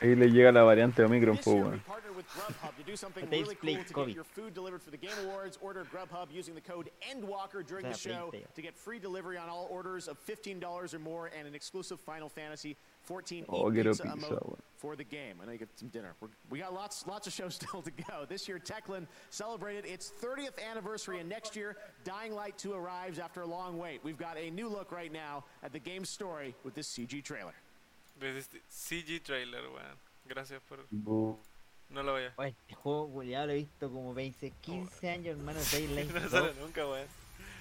S1: Ahí le llega la variante Omicron, pues weón.
S11: partnered with Grubhub to do something
S1: Tales
S11: really cool
S1: Plague
S11: to
S1: COVID.
S11: your food delivered for the Game Awards. Order Grubhub using the code ENDWALKER during the show to get free delivery on all orders of $15 or more and an exclusive Final Fantasy 14
S1: Oh,
S11: eat
S1: quiero
S11: pizza
S1: pizza,
S11: emote for the game. I know you get some dinner. We're, we got lots, lots of shows still to go. This year, Techland celebrated its 30th anniversary, and next year, Dying Light 2 arrives after a long wait. We've got a new look right now at the game's story with this CG trailer.
S2: Ves este CG trailer, weón. Gracias por.
S1: Bu.
S2: No lo voy a.
S4: Oye, este juego culiado lo he visto como 20, 15 años, hermano. Daylight
S2: No
S4: 2.
S2: sale nunca, weón.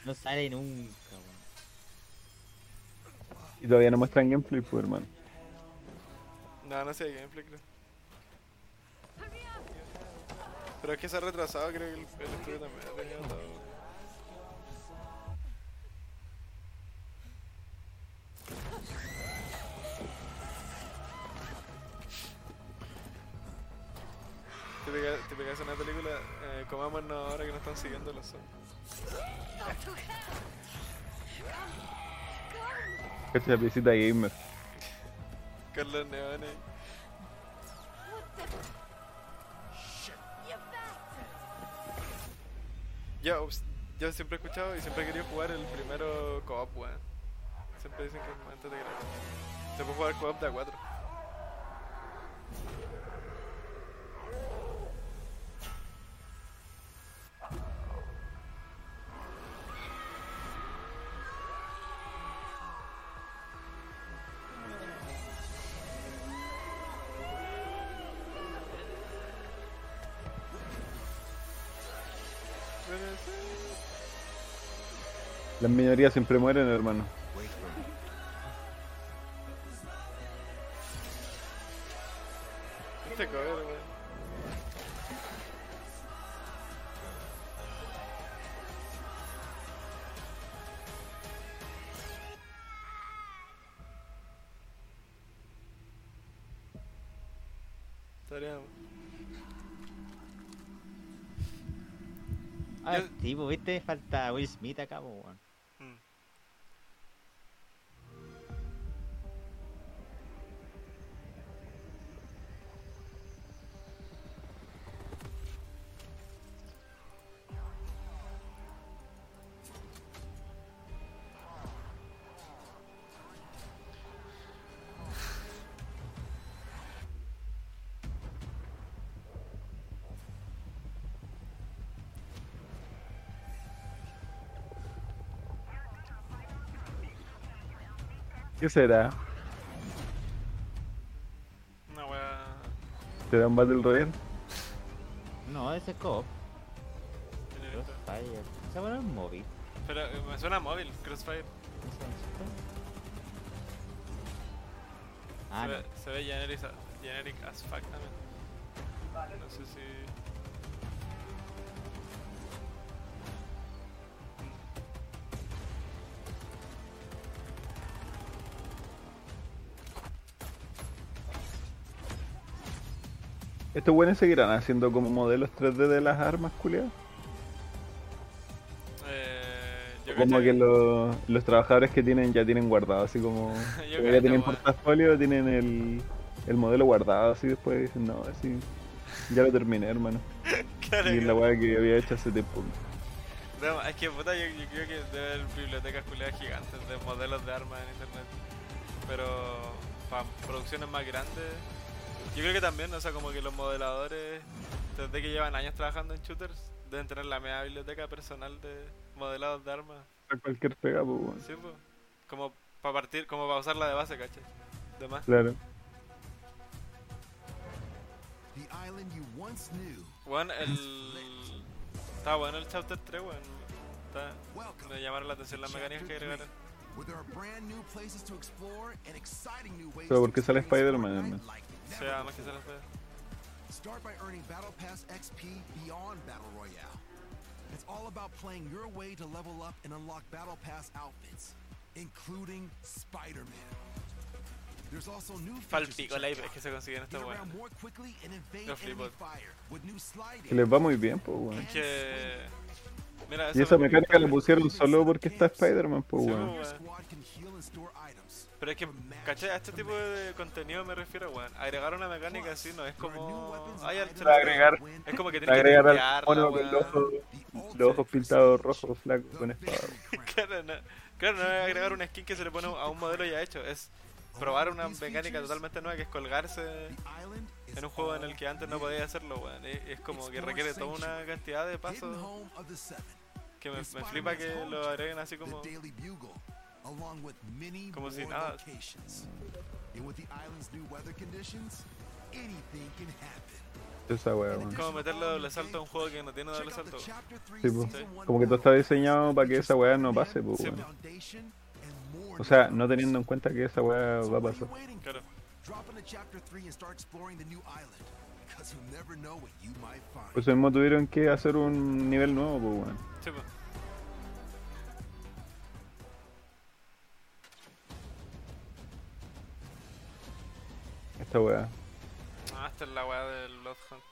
S4: No sale nunca, weón.
S1: Y todavía no muestran gameplay, pues hermano.
S2: No, no sé de gameplay, creo. Pero es que se ha retrasado, creo que el, el estudio también ha tenido todo. Típica, típica escena de película, eh, comámonos ahora que nos están siguiendo los zombies.
S1: Esta piecita gamer.
S2: Carlos Neones. Yo, yo siempre he escuchado y siempre he querido jugar el primero co-op, weón. Siempre dicen que es más entretenido. Se puede jugar co-op de a 4.
S1: Las minorías siempre mueren, hermano.
S2: Este.
S4: Ah, sí, pues viste, falta Will Smith acá, pues, weón.
S1: ¿Qué será?
S2: Una wea.
S1: ¿Te da un Battle Royale?
S4: No, ese es co Crossfire. Esa bueno es móvil.
S2: Pero eh, me suena móvil, Crossfire.
S4: Ah,
S2: se,
S4: no.
S2: ve, se ve generic, generic as fuck también. No sé si.
S1: ¿Estos buenos seguirán haciendo como modelos 3D de las armas, culiadas?
S2: Eh,
S1: Como
S2: caché
S1: que los, los trabajadores que tienen ya tienen guardado, así como, ya
S2: cacho,
S1: tienen portafolio, tienen el, el modelo guardado, así después dicen, no, así, ya lo terminé, hermano.
S2: Claro
S1: y es
S2: que-
S1: la weá que había hecho hace tiempo.
S2: No, es que puta, yo, yo creo que debe haber bibliotecas culiadas gigantes de modelos de armas en internet. Pero para producciones más grandes, yo creo que también, o sea, como que los modeladores, desde que llevan años trabajando en shooters, deben tener la media biblioteca personal de modelados de armas.
S1: A cualquier pega, pues, weón.
S2: Sí, pues. Como para partir, como para usarla de base, ¿cachai? De más.
S1: Claro.
S2: Bueno, el. Estaba bueno el chapter 3, weón. Está... Me llamaron la atención las mecánicas que agregaron.
S68: Where there are brand new places to explore and exciting new ways
S1: Pero
S68: to
S1: ¿por qué sale Spider-Man,
S2: Sí, además que se puede.
S68: Start by earning Battle Pass XP beyond Battle Royale. It's all about playing your way to level up and unlock Battle Pass outfits, including Spider-Man. There's also new
S2: la IP que se consiguen
S68: Get
S2: estos
S68: around
S2: weones.
S68: more quickly and evade
S2: Los
S68: enemy
S2: flipos.
S68: fire with new sliding.
S1: Que les va muy bien, pues, weón.
S2: Es que. Mira,
S1: Y esa mecánica la pusieron solo porque está Spider-Man, pues,
S2: Sí,
S1: weón.
S2: Pero es que, ¿cachai? A este tipo de contenido me refiero, weón. Agregar una mecánica así no es como. Ay, al
S1: agregar,
S2: Es como que tienes que
S1: agregar al mono con los ojos, los ojos pintados rojos, con espada.
S2: claro, no, claro, no es agregar una skin que se le pone a un modelo ya hecho, es probar una mecánica totalmente nueva que es colgarse en un juego en el que antes no podía hacerlo, weón. Es como que requiere toda una cantidad de pasos que me, me flipa que lo agreguen así como.
S68: Along with many
S2: Como si
S68: more locations. And with the island's new weather conditions, anything can happen.
S1: Esa
S2: como meterle doble salto a un juego que no tiene doble salto.
S1: Sí, pues. Como que todo está diseñado para que esa weá no pase, pues. O sea, no teniendo en cuenta que esa weá va a pasar.
S2: Claro.
S68: Drop into chapter 3 and start exploring the new island. Because you'll never know what you might find.
S1: Por eso mismo tuvieron que hacer un nivel nuevo, pues, weón.
S2: Sí, pues.
S1: Esta weá.
S2: Ah, esta es la weá del Bloodhunt.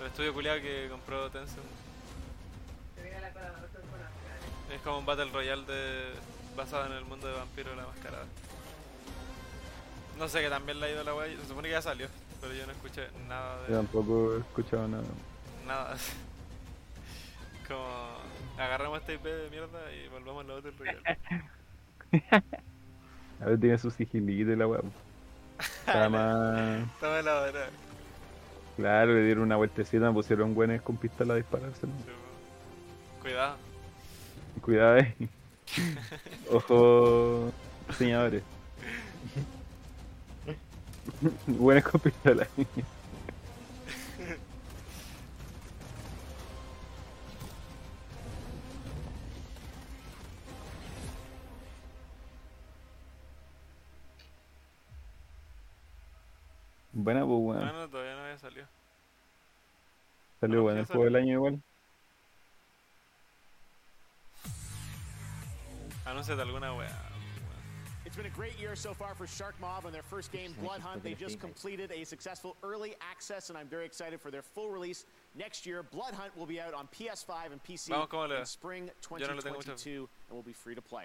S2: El estudio culiado que compró Tencent.
S55: La.
S2: Es como un Battle Royale de... basado en el mundo de Vampiro la Mascarada. No sé que también le ha ido la weá. Se supone que ya salió, pero yo no escuché nada
S1: Yo
S2: de.
S1: tampoco he escuchado nada.
S2: Nada. como. Agarramos esta IP de mierda y volvamos al Battle Royale.
S1: A ver, tiene su sigilito y la weá. Está más. Claro, le dieron una vueltecita, pusieron buenos con pistola a dispararse.
S2: Cuidado.
S1: Cuidado ahí. Ojo, diseñadores. buenos con pistola. Buena, pues, weón.
S2: No, no, todavía no había salido.
S1: Salió
S2: no,
S1: bueno el juego del año igual.
S2: Anúnciate alguna weá.
S11: It's been a great year so far for Shark Mob on their first game, Blood Hunt. They just completed a successful early access, and I'm very excited for their full release next year. Blood Hunt will be out on PS5 and PC in spring
S2: Yo no le tengo mucha
S11: 2022 and will be free to play.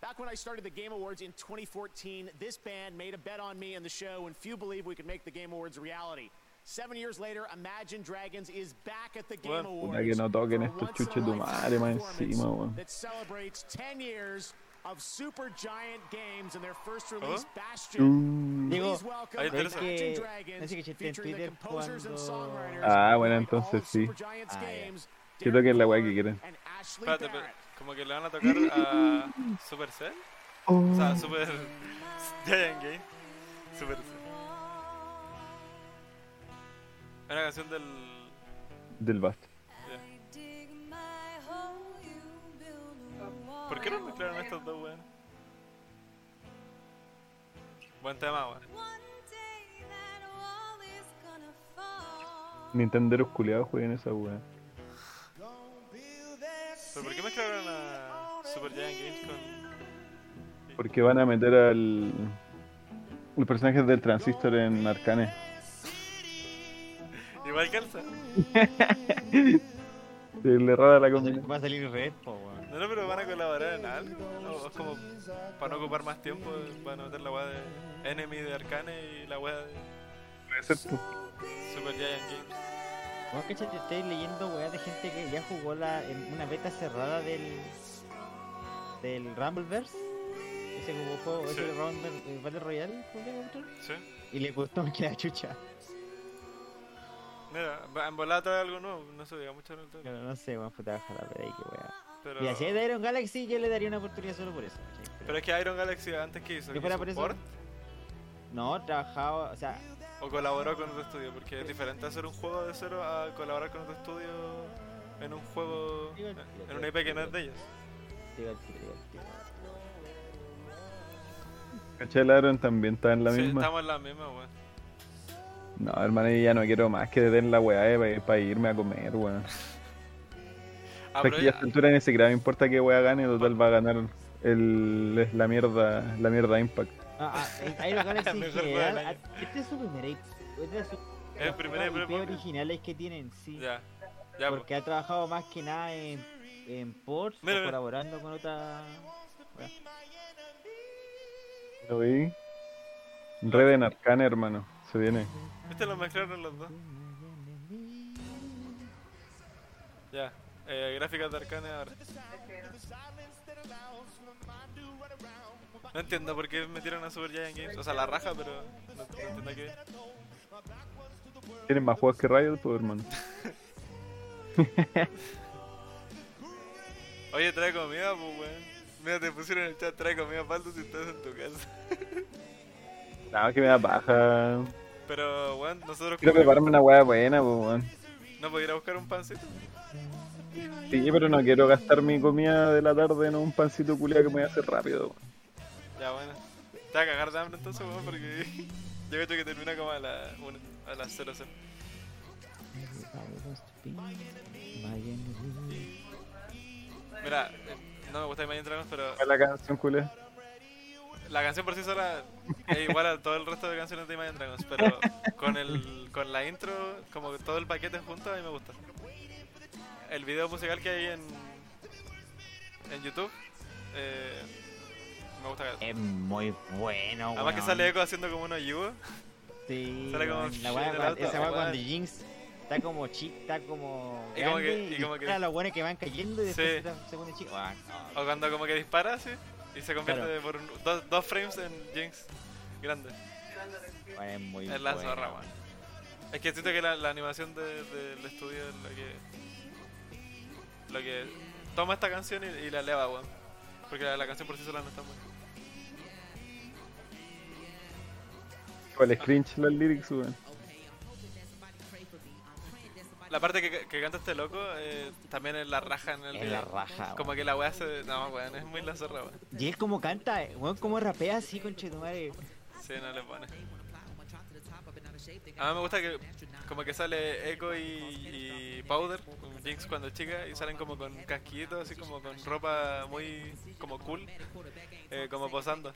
S11: Back when I started the Game Awards in 2014, this band made a bet on me and the show, and few believed we could make the Game Awards a reality. Seven years later, Imagine Dragons is back at the Game
S1: Puta
S11: Awards.
S1: que no toquen
S11: for a
S1: estos
S11: once-in-a-lifetime
S1: chuches de madre más
S11: performance
S1: encima, weón.
S11: that celebrates 10 years of Super Giant Games and their first release,
S1: Uh.
S11: Bastion.
S4: Digo,
S11: Please welcome
S4: es
S11: Imagine
S4: que,
S11: Dragons,
S4: que
S11: featuring the
S4: Twitter
S11: composers and songwriters
S1: Ah, bueno,
S11: behind all
S1: entonces
S11: of
S1: sí.
S11: Super Giant's
S4: Ah, ya.
S11: games,
S1: Que toquen la weá que quieren.
S11: and Ashley
S2: Espérate,
S11: Barrett.
S2: Como que le van a tocar a Supercell. O sea, Super Giant Game. Super C. Es una canción del.
S1: Del Bast.
S2: ¿Por qué no mezclaron estos dos, weón? Buen tema, weón.
S1: Nintenderos culiados jueguen esa weá.
S2: ¿Pero por qué mezclaron a Super Giant Games con.
S1: Porque van a meter al. Los personajes del Transistor en Arcane.
S2: Igual calza.
S1: Se le rara la combinación.
S4: Va a salir red, po, weón.
S2: No, no, pero van a colaborar en algo. ¿no? Es como para no ocupar más tiempo, van a meter la weá de Enemy de Arcane y la weá de
S1: Puede ser.
S2: Super Giant Games.
S4: Vos cachate, estoy leyendo weá de gente que ya jugó la, en una beta cerrada del. del Rumbleverse. Ese juego,
S2: Sí.
S4: ese Rumble, eh, Battle Royale.
S2: Sí.
S4: Y le gustó que la chucha.
S2: Mira, en volada trae algo nuevo, no se diga mucho en el.
S4: Pero no sé, weón, puta baja la y qué weá.
S2: Pero-
S4: Mira, si es de Iron Galaxy, yo le daría una oportunidad solo por eso.
S2: Pero es que Iron Galaxy antes que hizo,
S4: ¿Que
S2: ¿Hizo
S4: fuera por eso? No, trabajaba, o sea,
S2: o colaboró con otro estudio, porque es diferente hacer un juego de cero a colaborar con otro estudio en un juego, en una IP que no es de ellos.
S1: ¿Cachai? El Aaron también está en la
S2: Sí,
S1: misma.
S2: estamos en la misma, weón.
S1: No, hermano, yo ya no quiero más que den la weá eh, para irme a comer, weón.
S2: Ah,
S1: que ya altura ni siquiera me importa que weá gane, total va a ganar el, la mierda la mierda Impact.
S4: Ah, ah,
S2: juego
S4: general,
S2: del año.
S4: ah, este es su primer IP, este es su,
S2: Es el primer IP propio.
S4: originales que tienen, sí.
S2: Ya, ya,
S4: Porque ha trabajado más que nada en, en ports
S2: Mira,
S4: colaborando con otra... weá.
S1: ¿Lo vi? Red en Arcane, hermano. Se viene.
S2: Este lo mezclaron los dos. Ya, eh, gráficas de Arcane ahora. No entiendo por qué metieron a Super Giant Games. O sea, la raja, pero no, entiendo qué.
S1: Tienen más juegos que Riot, pues, hermano.
S2: Oye, trae comida, pues, weón. Mira, te pusieron en el chat, trae comida, Paldo, si estás en tu casa.
S1: No, que me da paja.
S2: Pero, weón, nosotros
S1: Quiero prepararme una weá buena, pues, weón.
S2: ¿No podía ir a buscar un pancito?
S1: Sí, pero no quiero gastar mi comida de la tarde en un pancito culiado que me voy a hacer rápido. weón.
S2: Ya, bueno. Te va a cagar de hambre entonces, weón, porque yo creo que termina como a, la una, a las 00. Mira, eh, no me gusta Imagine Dragons, pero
S1: ¿Cuál es la canción culiada?
S2: la canción por sí sola es igual a todo el resto de canciones de Imagine Dragons, pero con el con la intro, como que todo el paquete junto, a mí me gusta. El video musical que hay en en YouTube eh, me gusta.
S4: Es muy bueno,
S2: Además que sale Echo haciendo como unos yugo.
S4: Sí,
S2: Sale como
S4: la weá esa weá cuando Jinx está como chic, está como
S2: Y como que- y como que-
S4: los buenos que van cayendo y después se, pone chico. Ah.
S2: O cuando como que dispara así y se convierte por un- dos, dos frames en Jinx grande.
S4: Es muy
S2: Es la
S4: bueno,
S2: zorra. Es que siento que la, animación de- del estudio es lo que. Lo que toma esta canción y, la eleva, weón. Porque la, la canción por sí sola no está muy.
S1: ¿Cuál es cringe las lyrics, weón?
S2: La parte que, que canta este loco eh, también es la raja en el
S4: Es
S2: video.
S4: la raja,
S2: Como que la weá se. No, weón, es muy la zorra, weón.
S4: Y él como canta, eh, weón, como rapea así, conchetumare.
S2: Sí, no le pone. A mí me gusta que como que sale Echo y, y Powder, con Jinx cuando chica, y salen como con casquitos, así como con ropa muy como cool, eh, como posando.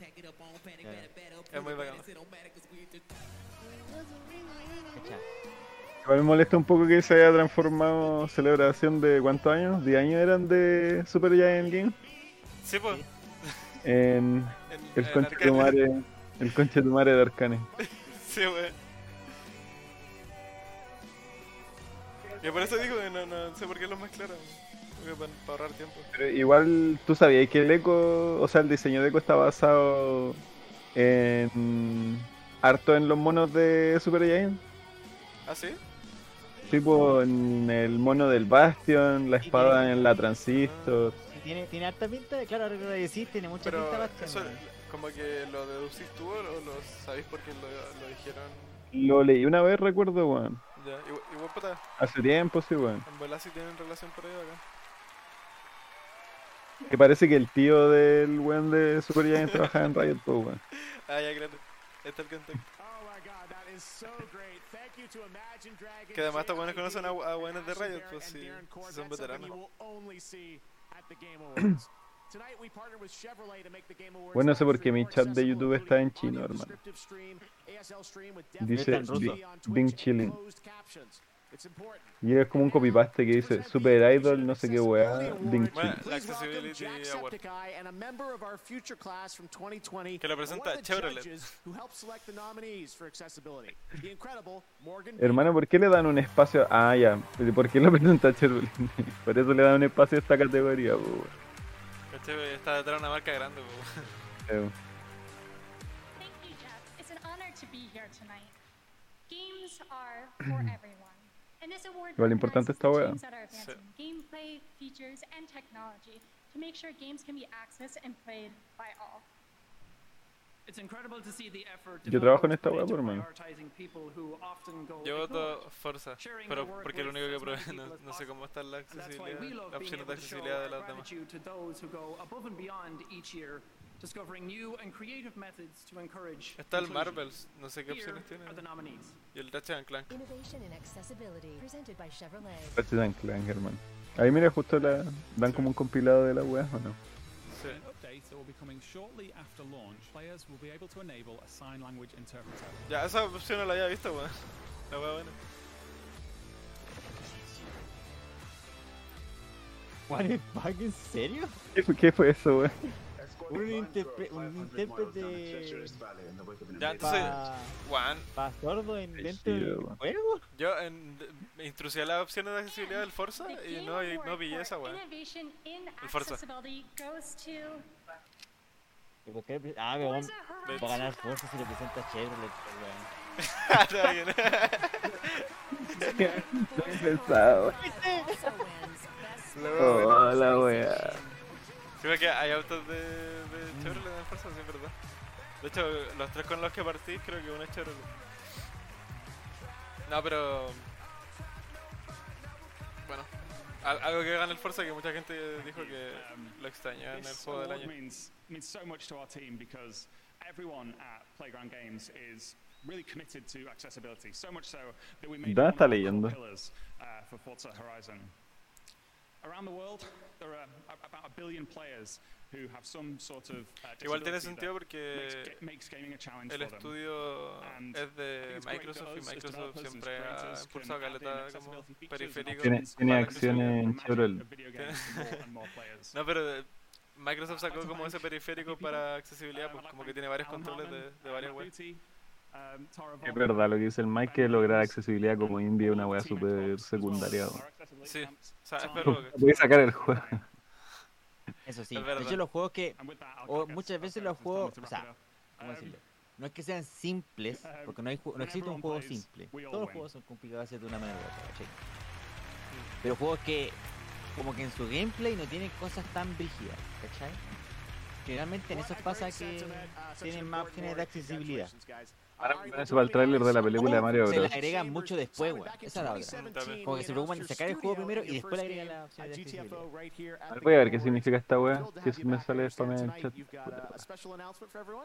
S2: Es muy bacán.
S1: Igual me molesta un poco que se haya transformado celebración de cuántos años, 10 años eran de Super Giant Game
S2: Sí, pues.
S1: en el
S2: en
S1: conche tu madre, el conche tu madre de Arcane.
S2: Sí, wey. Y por eso digo que no, no sé por qué los mezclaron. Para, ahorrar tiempo.
S1: Pero igual tú sabías que el eco, o sea, el diseño de eco está basado en harto en los monos de Super Giant.
S2: ¿Ah, sí?
S1: Sí, pues en el mono del Bastion, la espada en la Transistor.
S4: Tiene, tiene harta pinta, claro, ahora que lo decís, tiene mucha
S2: Pero
S4: pinta Bastion,
S2: eso, como que lo deducís tú o lo, lo sabéis porque lo, lo dijeron.
S1: Lo leí una vez, recuerdo, weón.
S2: Ya, igual, igual puta,
S1: Hace tiempo, sí, weón.
S2: en verdad sí tienen relación por ahí acá.
S1: Que parece que el tío del weón de Super Giant trabajaba en Riot, pues, weón.
S2: Ah, ya, claro. Este es el contexto. Que además estos buenos conocen a, a buenos de Riot, pues sí son veteranos.
S1: Bueno, no sé por qué mi chat de YouTube está en chino, hermano. Dice Ding Chilling. Y es como un copy-paste que dice Super Idol, no sé qué weá, Ding
S2: Bueno,
S1: Chilling.
S2: la Accessibility Award.
S11: and a member of our future class from 2020.
S2: Que lo presenta Chevrolet.
S1: Hermano, ¿por qué le dan un espacio? Ah, ya. ¿Pero ¿Por qué lo presenta Chernobyl? Por eso le dan un espacio a esta categoría, po,
S2: ¿Cachai? Está detrás de una marca grande,
S69: Thank you, Jeff. It's an honor to be here tonight. Games are for everyone. And this award
S1: Igual importante esta wea.
S69: teams that are advancing gameplay, features, and technology to make sure games can be accessed and played by all.
S70: It's incredible to see the effort
S1: Yo trabajo en esta por hermano.
S70: prioritizing people who often go
S2: Yo voto
S70: ignored.
S2: Forza,
S70: Sharing
S2: pero porque es lo único que probé, no, no sé cómo está la
S70: And that's why we
S2: accesibilidad,
S70: being
S2: opciones de
S70: able to show
S2: accesibilidad de
S70: our
S2: las demás.
S70: gratitude to those who go above and beyond each year, discovering new and creative methods to encourage
S2: Está el. Marvels, no sé qué
S70: Here
S2: opciones tiene.
S70: are the nominees.
S2: Y el Ratchet and Clank.
S25: Innovation in accessibility, presented by Chevrolet.
S1: Ratchet and Clank, hermano. Ahí mira, justo la dan como un compilado de la weá, ¿o no?
S2: Sí.
S71: That will be coming shortly after launch. Players will be able to enable a sign language interpreter.
S2: Ya, esa opción no la había visto, weón. La wea buena.
S4: What the fuck, ¿en serio?
S1: ¿Qué fue, qué fue eso, weón?
S4: Un, interpre- un intérprete
S2: Ya, entonces,
S4: pa,
S2: Juan,
S4: pa sordo en dentro
S1: Sí,
S4: del
S1: weón.
S4: juego.
S2: yo en, me intrusé a las opciones de accesibilidad del Forza y no, y no pillé esa
S69: in
S2: El Forza.
S4: ¿Y por qué le pre- Ah, weón. Va a ganar Forza si le presenta Chevrolet, weón.
S25: Wins best
S2: La
S1: Oh,
S2: wea
S1: la weá.
S2: Sí, porque hay autos de, de Chevrolet en el Forza, sí, es verdad. De hecho, los tres con los que partí, creo que uno es Chevrolet. No, pero. Bueno, algo que gana el Forza que mucha gente dijo que lo extrañaba en el juego del año.
S71: means means so much to our team because everyone at Playground Games is really committed to accessibility. So much so that we made it
S1: ¿Dónde
S71: one of our pillars uh, for Forza Horizon. Around the world, there are about a billion players who have some sort of uh,
S2: Igual tiene sentido porque
S71: makes, ga- makes gaming a challenge
S2: el estudio es de Microsoft y Microsoft siempre ha impulsado caleta como periférico.
S1: Tiene, tiene acciones en Chevrolet.
S2: No, pero Microsoft sacó como ese periférico para accesibilidad,
S71: Um,
S2: pues como que tiene varios controles de, de
S71: uh,
S2: varias webs.
S71: Um,
S1: Es verdad lo que dice el Mike, que lograr accesibilidad como indie es una
S71: well as
S1: secundaria.
S2: Sí, o sea, es
S71: uh,
S1: a sacar el juego.
S4: Eso sí.
S2: Es
S4: De hecho, los juegos que.
S71: I'll
S4: O muchas veces los juegos. O sea. ¿cómo
S71: Um,
S4: decirlo? No es que sean simples, porque no, hay, no existe un juego simple. Todos los juegos son complicados de hacer de una manera u otra, ¿cachai? Pero juegos que, como que en su gameplay no tienen cosas tan brígidas, ¿cachai? Generalmente en esos pasa que tienen más opciones de accesibilidad.
S1: Ahora eso para el tráiler de la película de Mario
S4: Se le
S1: Bros.
S4: agregan mucho después, weón. Esa es la otra. Como que se preocupan de sacar el juego primero y después le agregan las opciones de accesibilidad.
S1: Voy a ver qué significa esta weá, que si me sale spam en el chat.
S11: Uh.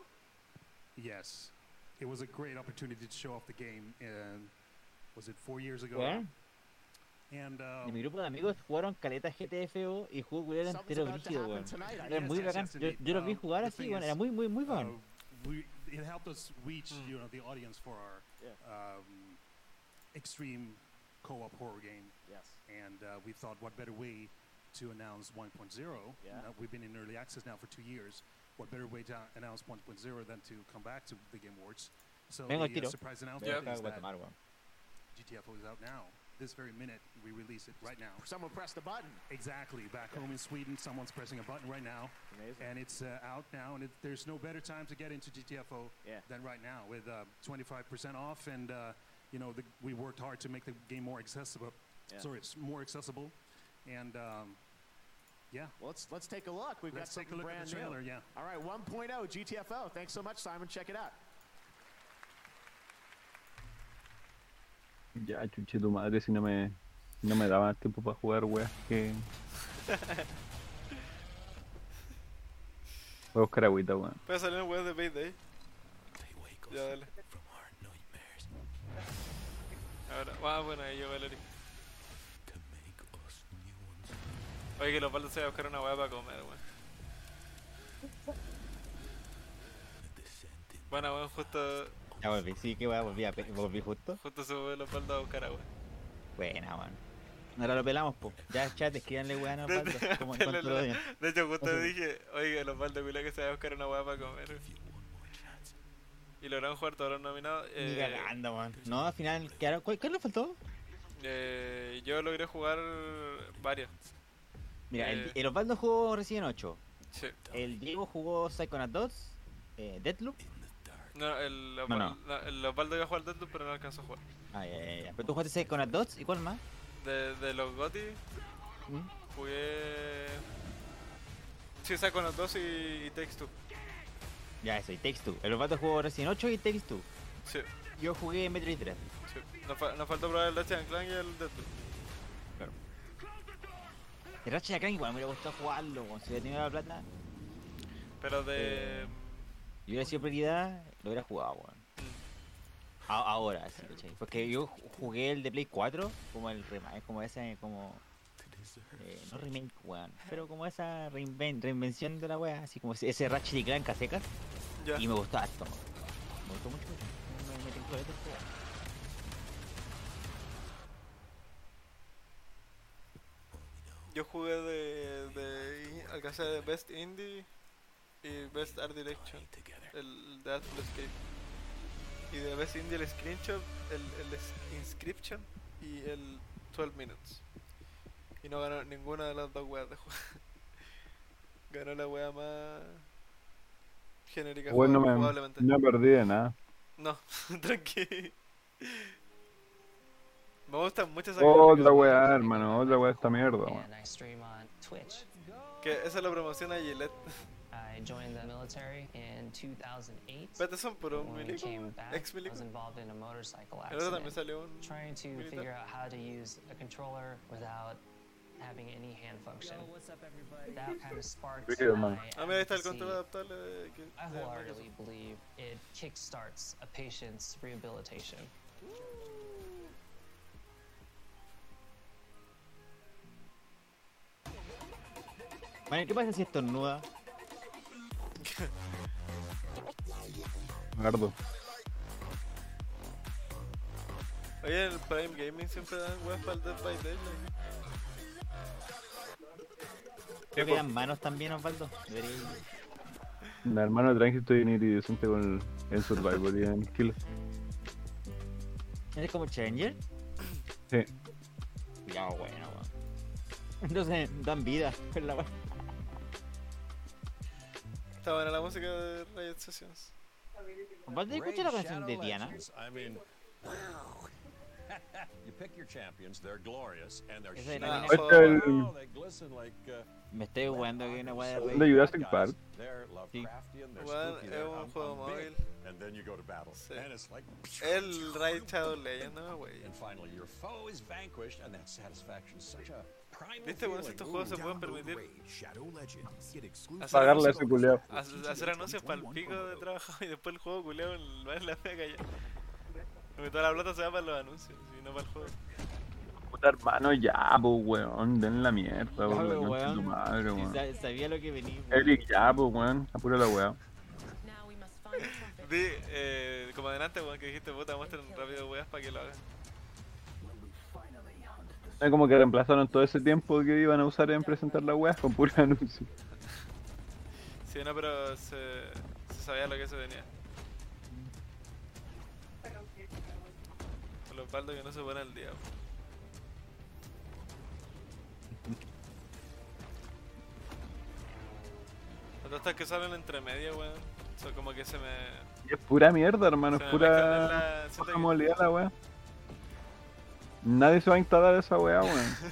S72: Yes, it was a great opportunity to show off the game. And was it four years ago? And uh,
S4: En mi grupo de amigos jugaron caleta GTFO y jugó culero entero brígido, weón. Era muy bacán. Yo, yo los vi
S72: Um,
S4: jugar así, weón. Era muy, muy, muy
S72: uh,
S4: bacán.
S72: We, it helped us reach, you know, the audience for our um, extreme co-op horror game.
S11: Yes.
S72: And uh, we thought, what better way to announce 1.0?
S11: Yeah.
S72: Uh, we've been in early access now for two years. What better way to announce 1.0 than to come back to the Game Awards? So
S4: Vengo al
S72: the uh, surprise announcement
S4: acá
S72: is
S4: a
S72: that
S4: Guatemala, weón.
S72: GTFO is out now. This very minute, we release it right now.
S11: Someone pressed the button.
S72: Exactly. Back home in Sweden, someone's pressing a button right now, and it's uh, out now. And it, there's no better time to get into GTFO
S11: Yeah.
S72: than right now, with uh, 25% off and uh, you know, the, we worked hard to make the game more accessible.
S11: Yeah.
S72: Sorry, it's more accessible, and um, yeah.
S11: Well, let's let's take a look. We've
S72: Let's
S11: got
S72: take a
S11: something
S72: look at
S11: brand
S72: the trailer,
S11: new.
S72: yeah.
S11: All right, 1.0 GTFO. Thanks so much, Simon. Check it out.
S1: Ya, chuche tu madre, si no me, no me daba tiempo para jugar, weas, que... Voy a buscar agüita, weón.
S2: Voy a salir en web de Payday. Ya, dale. Ahora, ah, bueno, ahí el Eric. Oye, que los baldos se va a buscar una weá para comer, weón. Bueno, weón, justo,
S4: Ya volví, sí, que weá, volví, a pe- volví justo.
S2: justo se fue los baldos a buscar agua.
S4: Buena, weón. Ahora lo pelamos, po. Ya, chat, escríbanle weón a Osvaldo, como en cuanto lo
S2: de-
S4: odian.
S2: de hecho, justo
S4: Ojo.
S2: dije, oiga, los baldos culia que se va a buscar una weá para comer. Y lograron jugar todos los nominados.
S4: Ni
S2: Eh,
S4: cagando, weón. No, al final, quedaron... ¿cuál, ¿Qué le faltó?
S2: eh, yo logré jugar varios.
S4: Mira,
S2: Eh.
S4: el, el Osvaldo jugó Resident 8.
S2: Sí.
S4: El Diego jugó Psychonauts 2, eh, Deathloop.
S2: No, el,
S4: No, no.
S2: no, el Osvaldo iba a jugar Deathloop, pero no alcanzó a jugar.
S4: Ah, ya, ya, ya. Pero tú jugaste Psychonauts 2 y cuál más?
S2: De, de los GOTY,
S4: ¿Mm?
S2: jugué. Sí, saco los dos y, y Takes Two.
S4: Ya, eso, y Takes Two. El Osvaldo jugó Resident 8 y Takes Two.
S2: Sí,
S4: Yo jugué Metroid 3.
S2: sí. Nos, fa- nos faltó probar el Ratchet Clank y el Deathloop.
S4: Claro. El Ratchet Clank igual me hubiera gustado jugarlo. Si hubiera tenido la plata
S2: Pero de.
S4: Y hubiera sido prioridad, lo hubiera jugado, weón. Ahora, sí, ¿cachai? Porque yo ju- jugué el de Play 4, como el remake, como ese, como... eh, no remake, weón, pero como esa reinven- reinvención de la wea, así como ese, Ratchet y Clank a secas.
S2: Ya.
S4: Y me gustó harto, weón. Me gustó mucho, me, me de este juego.
S2: Yo jugué de. de alcancé de Best Indie y Best Art Direction. El de Artful Escape. Y de Best Indie el Screenshot, el, el es- Inscription y el 12 Minutes. Y no ganó ninguna de las dos weas de juego. ganó la wea más genérica
S1: Bueno, me, no perdí de nada.
S2: No, tranqui. Me gustan mucho esas
S1: Otra weá, hermano, otra weá esta mierda, weón.
S2: Que esa lo promociona Gillette.
S73: I joined the military in 2008.
S2: Pero son puros
S73: When we
S2: milicos,
S73: came back,
S2: ex
S73: I was
S2: milicos.
S73: involved in a motorcycle
S2: El otro también
S73: accident,
S2: salió un
S73: trying to
S2: militar.
S73: figure out how to use a controller without having any hand function. That kind of sparked
S1: Video, man.
S73: my
S2: Ah, mira, ahí está el
S73: advocacy.
S2: control adaptable. de- que-
S73: I
S2: de
S73: wholeheartedly believe it kickstarts a patient's rehabilitation.
S4: Vale, ¿qué pasa si estornuda?
S1: Gardo.
S2: Oye, en el Prime Gaming siempre dan weas para el Dead by Daylight.
S4: Creo que dan manos también, Osvaldo. Debería-
S1: Mi hermano tranqui estoy en iridescente con el, en Survivor y en Kill.
S4: ¿Eres como Challenger?
S1: Sí.
S4: Ya, bueno, weón. Entonces, dan vida. la wea.
S2: Está buena la música de Riot Sessions.
S4: Osvaldo, ¿escucha la canción de Diana?
S74: I mean, you pick your champions, they're glorious, and they're Wow, they glisten like, uh,
S4: Me estoy jugando que una wea de
S1: ¿De
S4: rey.
S1: Jurassic Park?
S2: Weón,
S74: spooky,
S2: es un juego móvil.
S74: and then you go to battle.
S2: Sí.
S74: And it's like,
S2: El Raid Shadow Legends, no, wey.
S74: and finally your foe is vanquished, and that satisfaction is such a primal
S2: ¿Viste, weón? Si estos juegos se pueden permitir
S1: Pagarle a ese culiao.
S2: hacer- anuncios para el pico de trabajo y después el juego culiao en la pega ya. Porque toda la plata se va para los anuncios y no para el juego.
S1: Puta hermano, ya, pues weón, den la mierda,
S4: pero,
S1: concha de tu
S4: weón.
S1: madre,
S4: Sí,
S1: weón.
S4: sa- sabía lo que venía. weón.
S1: Eric, ya, pues weón, apura la weá.
S2: Di, eh, como adelante, weón, que dijiste, puta, muestren rápido weas para que lo hagan.
S1: Es como que reemplazaron todo ese tiempo que iban a usar en presentar la weá con pura anuncio.
S2: Sí, no, pero se, se sabía lo que se venía. Con los baldos que no se ponen al día. weón. Tostas que salen entre medio, weón. Son como que se me.
S1: Y es pura mierda, hermano,
S2: Se
S1: es pura
S2: la-
S1: baja movilidad la weá. Nadie se va a instalar esa weá, weón.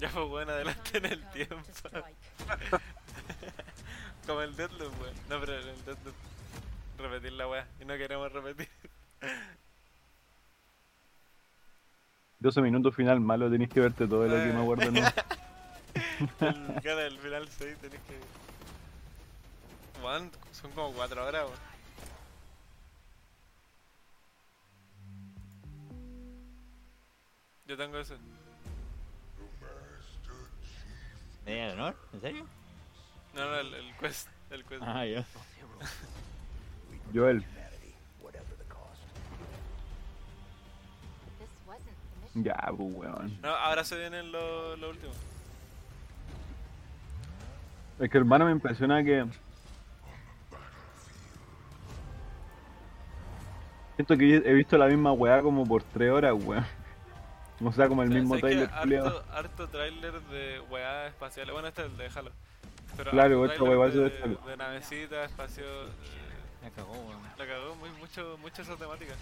S2: Ya fue bueno adelante en el tiempo. Como el Deadloop, weón. No, pero el Deadloop. Repetir la weá. Y no queremos repetir.
S1: 12 minutos final malo, tenéis que verte todo lo que me acuerdo, ¿no?
S2: el cara del final 6 tenés que. Son como 4 horas, weón. Yo tengo ese.
S4: ¿Medalla de honor? ¿En serio?
S2: No, no, el, el quest. El quest.
S4: Ah, ya.
S1: Joel. Ya, pues weón.
S2: No, ahora se vienen lo, lo último.
S1: Es que hermano me impresiona que. Siento que he visto la misma weá como por 3 horas, weón. O sea, como el mismo trailer
S2: harto, harto trailer de weá espaciales. Bueno, este es el de Halo. Pero
S1: Claro, otro weá
S2: de,
S1: de
S2: de navecita, espacio. eh,
S4: La cagó, weón.
S2: La cagó muy, mucho, mucho esa temática.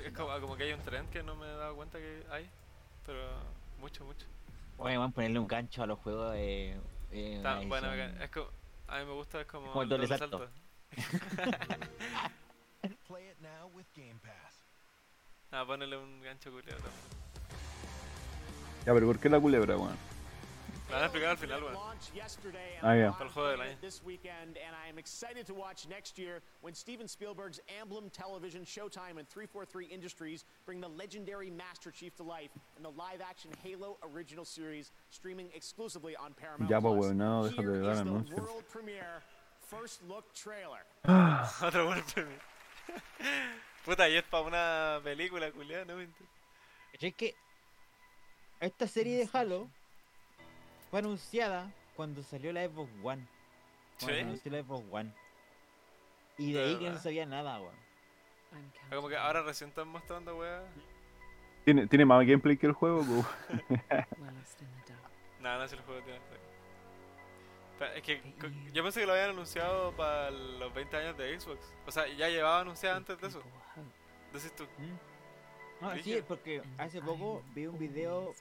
S2: Es, es como, como que hay un trend que no me he dado cuenta que hay. Pero mucho, mucho.
S4: Oye, van a ponerle un gancho a los juegos de. eh,
S2: Está bueno, es como, a mí me gusta, es como,
S4: Como el doble salto.
S68: Play it now with Game Pass.
S2: Ah, ponele un gancho también.
S1: Ya, pero ¿por qué la culebra, weón?
S2: Me van a explicar al final, weón.
S11: Launched yesterday and
S1: Ah.
S11: I'm
S2: Para el juego del año.
S11: this weekend, and I am excited to watch next year when Steven Spielberg's Emblem Television, Showtime, and 343 Industries bring the legendary Master Chief to life in the live-action Halo original series, streaming exclusively on Paramount
S1: Ya, pues weón, no, déjate de dar anuncios.
S11: world premiere first look trailer.
S2: Otro buen premio. Puta, y es para una película, culiada, no
S4: ¿Cachai que esta serie de Halo fue anunciada cuando salió la Xbox One? Cuando
S2: ¿Sí?
S4: anunció la Xbox One. Y de
S2: De
S4: ahí que no se sabía nada, weón.
S2: Es Como que ahora recién están mostrando, weá.
S1: Tiene, tiene más gameplay que el juego, pues.
S2: Nada, no si el juego tiene. Pero Es que yo pensé que lo habían anunciado para los 20 años de Xbox. O sea, ya llevaba anunciado antes de eso. Decís tú.
S4: No, sí, porque hace poco vi un video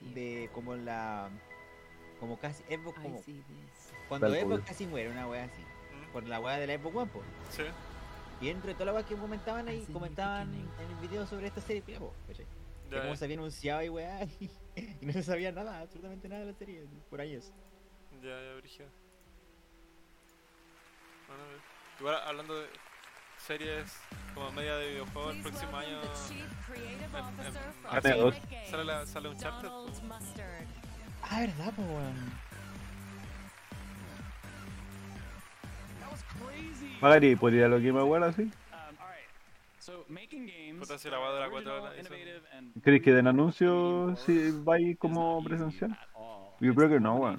S4: de como la. Como casi Xbox como. Cuando
S1: Tal
S4: Xbox casi muere, una wea así. Por la wea de la Xbox One, po.
S2: Sí.
S4: Y dentro de toda la wea que comentaban ahí, comentaban en el video sobre esta serie, pues, po, ¿cachai? Cómo
S2: ya.
S4: se había anunciado y weá, y, y no se sabía nada, absolutamente nada de la serie, por años.
S2: Ya, ya, brígido. Bueno. Igual hablando de series como media de videojuegos el próximo año. en-
S1: dos.
S2: Sale, la, sale un charter.
S4: Ah, verdad, po, weón.
S1: Pagaría por ir a lo que me acuerdo así.
S71: Um,
S2: Puta, si la cuatro horas,
S71: and
S1: ¿Crees que den anuncios si vais como presencial? Yo creo que no, weón.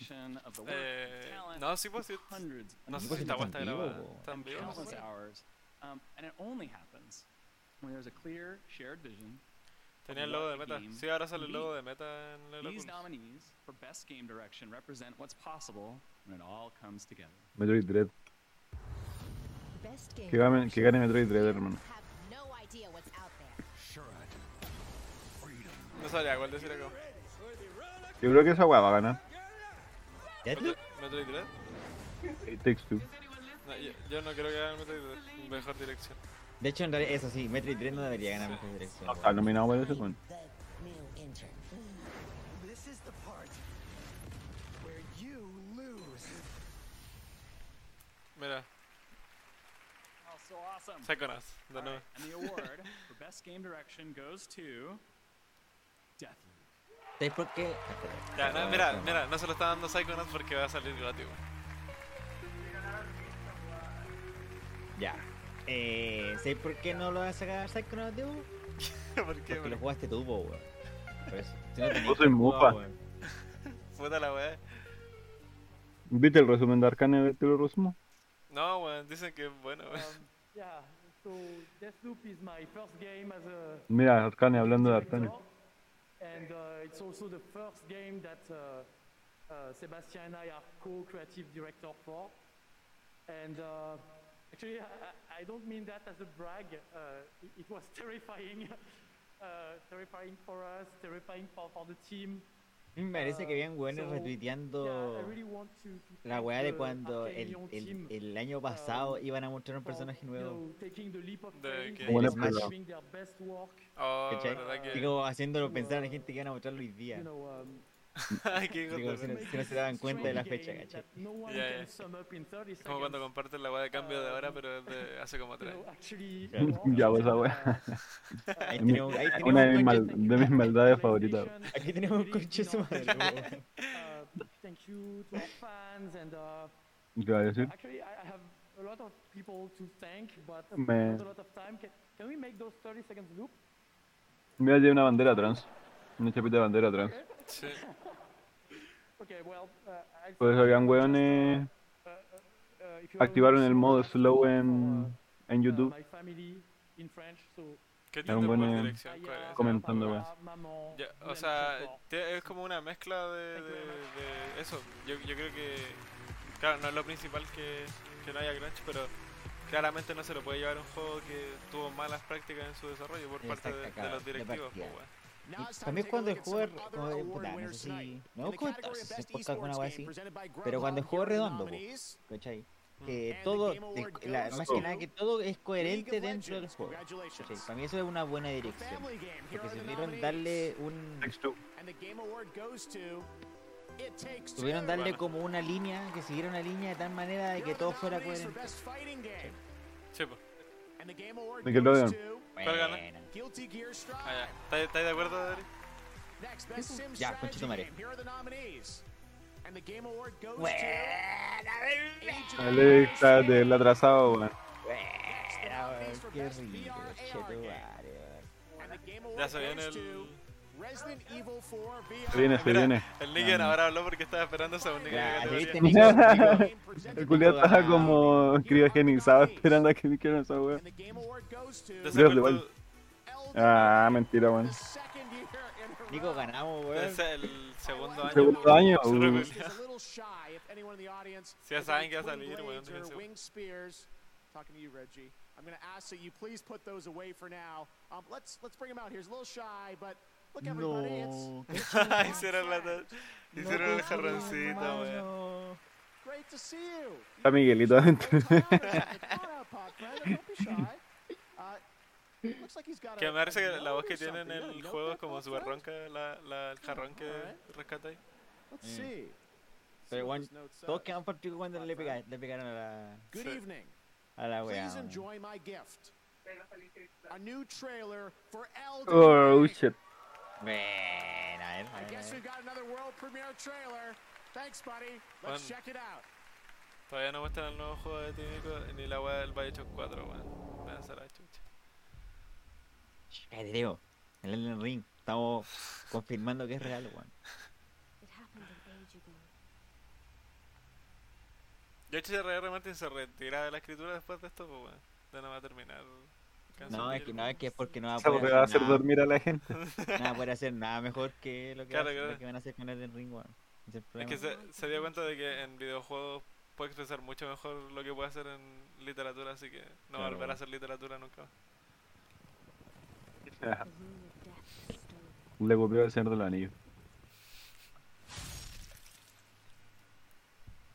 S2: Eh, no, sí, pues sí.
S71: hundreds
S2: No sé
S4: Pues
S2: si
S4: está
S2: esta weá está
S4: en vivo,
S2: grabada.
S71: hours. Um, and it only happens when there's a clear shared vision.
S2: Tenía el logo de Meta. Sí, ahora sale el logo de Meta en el
S71: These nominees for Best Game Direction represent what's possible when it all comes together.
S1: Metroid Dread.
S67: Best game
S1: Que gane, que gane Metroid Dread, hermano.
S67: no idea what's out there.
S68: Sure I do. Freedom.
S2: No sabría cuál decir acá.
S1: Yo creo que esa weá va a ganar.
S2: Metro- ¿Metroid Dread?
S1: It Takes Two.
S2: No, yo, yo no creo que hagan Metroid Dread. Mejor dirección.
S4: De hecho, en realidad, eso sí, Metroid 3 no debería ganar mejor dirección.
S1: No está nominado por ese, weón.
S68: This is the part where you lose.
S2: Mira,
S71: Oh, so awesome.
S2: Psychonauts, de nuevo.
S71: right, and the award for Best Game Direction goes to Deathloop.
S4: ¿Sabes por qué?
S2: Ya, no, mira, mira, no se lo está dando Psychonauts porque va a salir gratis.
S4: Ya. Eh, ¿Sabes por qué no lo vas a sacar Psychonauts, Diego?
S2: ¿Por qué,
S4: Porque lo jugaste tú, po, weón. Si no weón.
S2: Puta la weá.
S1: ¿Viste el resumen de Arcane? ¿Te lo resumo?
S2: No, weón, dicen que es bueno, weón.
S64: Yeah, so Deathloop is my first game as a
S1: Mira, Arcane, hablando de Arcane.
S64: and uh, it's also the first game that uh, uh, Sebastian and I are co-creative director for. And uh, Actually, I, I don't mean that as a brag. Uh, it, it was terrifying. Uh, terrifying for us, terrifying for, for the team.
S4: Me parece que habían weones
S64: so,
S4: retuiteando
S64: yeah, I really want to, to
S4: la weá de cuando el, el, el año pasado iban a mostrar un
S64: for,
S4: personaje
S64: you
S4: nuevo.
S1: Como
S64: work.
S2: Oh, que.
S4: Digo, haciéndolo pensar a la gente que iban a mostrarlo hoy día. Digo, si no, si no se daban cuenta de la fecha,
S64: in 30
S2: Es como cuando comparten la weá de cambio de hora, pero de hace como tres.
S1: Ya, pues, esa
S4: tenemos
S1: Una de mis, mal- de mis maldades favoritas.
S4: Aquí tenemos un conche su madre.
S64: uh, thank you to our fans and uh,
S1: ¿Qué va a decir?
S64: actually I I have a lot of people to thank, but
S1: Me-
S64: not a lot of time. Can, can we make those 30 seconds loop?
S1: Mira, tiene una bandera trans. Una chapita de bandera trans.
S2: Sí.
S64: Okay, well, uh,
S1: eso habían weones.
S64: uh, uh, if you
S1: Activaron el modo slow en, en YouTube.
S64: my family in French, so
S2: Qué
S1: Era un
S2: lindo por
S1: buen,
S2: dirección, coherencia.
S1: comentando, weón.
S2: Ya, o sea, te- es como una mezcla de, de, de eso. Yo, yo creo que, claro, no es lo principal que, que no haya crunch, pero claramente no se lo puede llevar a un juego que tuvo malas prácticas en su desarrollo por parte de, de los directivos. pues, weón.
S4: Y También cuando el juego, de- puta, no sé si, no es como si se podcast alguna wea así, pero cuando el juego es redondo, ¿cachai? Que todo, el- la- más que nada que todo es coherente dentro del juego. ¿cachai? Para mí eso es una buena dirección, porque si pudieron darle un, tuvieron darle como una línea, que siguiera una línea de tal manera de que todo fuera coherente.
S2: Sí, pues.
S11: Award
S1: Nickelodeon.
S2: Ah, ya. ¿Estáis estáis de acuerdo, Adri?
S4: Ya,
S11: Award goes
S4: Buena,
S1: Alexa del atrasado, weón.
S4: Buena, weón, qué rico,
S11: Award
S2: Ya se viene el.
S11: to Resident Evil 4
S1: Se viene, se
S2: Mira,
S1: viene.
S2: El Nigen ahora habló porque estaba esperando esa
S1: El culiao estaba como criogenizado esperando a que dijeran esa weón. Ah, mentira, weón.
S4: Nico, ganamos, weón.
S2: sa- el segundo año.
S1: Segundo
S2: pues,
S1: año, uh.
S2: Si ya saben que va a salir, weón.
S11: Talking to you, Reggie. I'm going to ask that you please put those away for now. Um, let's let's bring him out here. He's a little shy, but look everybody,
S4: No,
S11: it's
S2: Hicieron la Hicieron el jarroncito, weón.
S4: weón.
S11: great to see you.
S1: Está Miguelito adentro.
S2: Que me parece que la voz que tiene en el juego es como súper ronca la, la, el jarrón que.
S11: Let's
S4: Mm.
S11: see.
S4: Pero todos quedan partidos cuando le, pega, le pegaron a la,
S11: Good
S2: Sí.
S11: evening.
S4: a la weá.
S11: Please
S4: weón.
S11: enjoy my gift. A new trailer for Elden
S1: Oh, shit.
S4: Ver, a
S11: I guess
S4: ver.
S11: we've got another world premiere trailer. Thanks, buddy. Let's check it out.
S2: Todavía no muestran el nuevo juego de Tímico ni la weá del Bioshock 4, weón. Váyanse a la chucha.
S4: Leo. El Elden Ring. Estamos confirmando que es real, weón.
S67: Ago.
S2: Yo HRR Martin se retira de la escritura después de esto, pues weón. Ya no va a terminar.
S4: No,
S2: de
S4: es que, no, es que es porque no va a poder
S1: weá va a hacer
S4: nada,
S1: dormir a la gente.
S4: no va a poder hacer nada mejor que lo que,
S2: Claro,
S4: lo
S2: claro.
S4: que van a hacer con Elden Ring, weón. Es
S2: Es que se, se dio cuenta de que en videojuegos puede expresar mucho mejor lo que puede hacer en literatura, así que no va a
S4: Claro.
S2: volver a hacer literatura nunca. más.
S67: The rune of death bestowed.
S1: Le copió el Señor de los Anillos.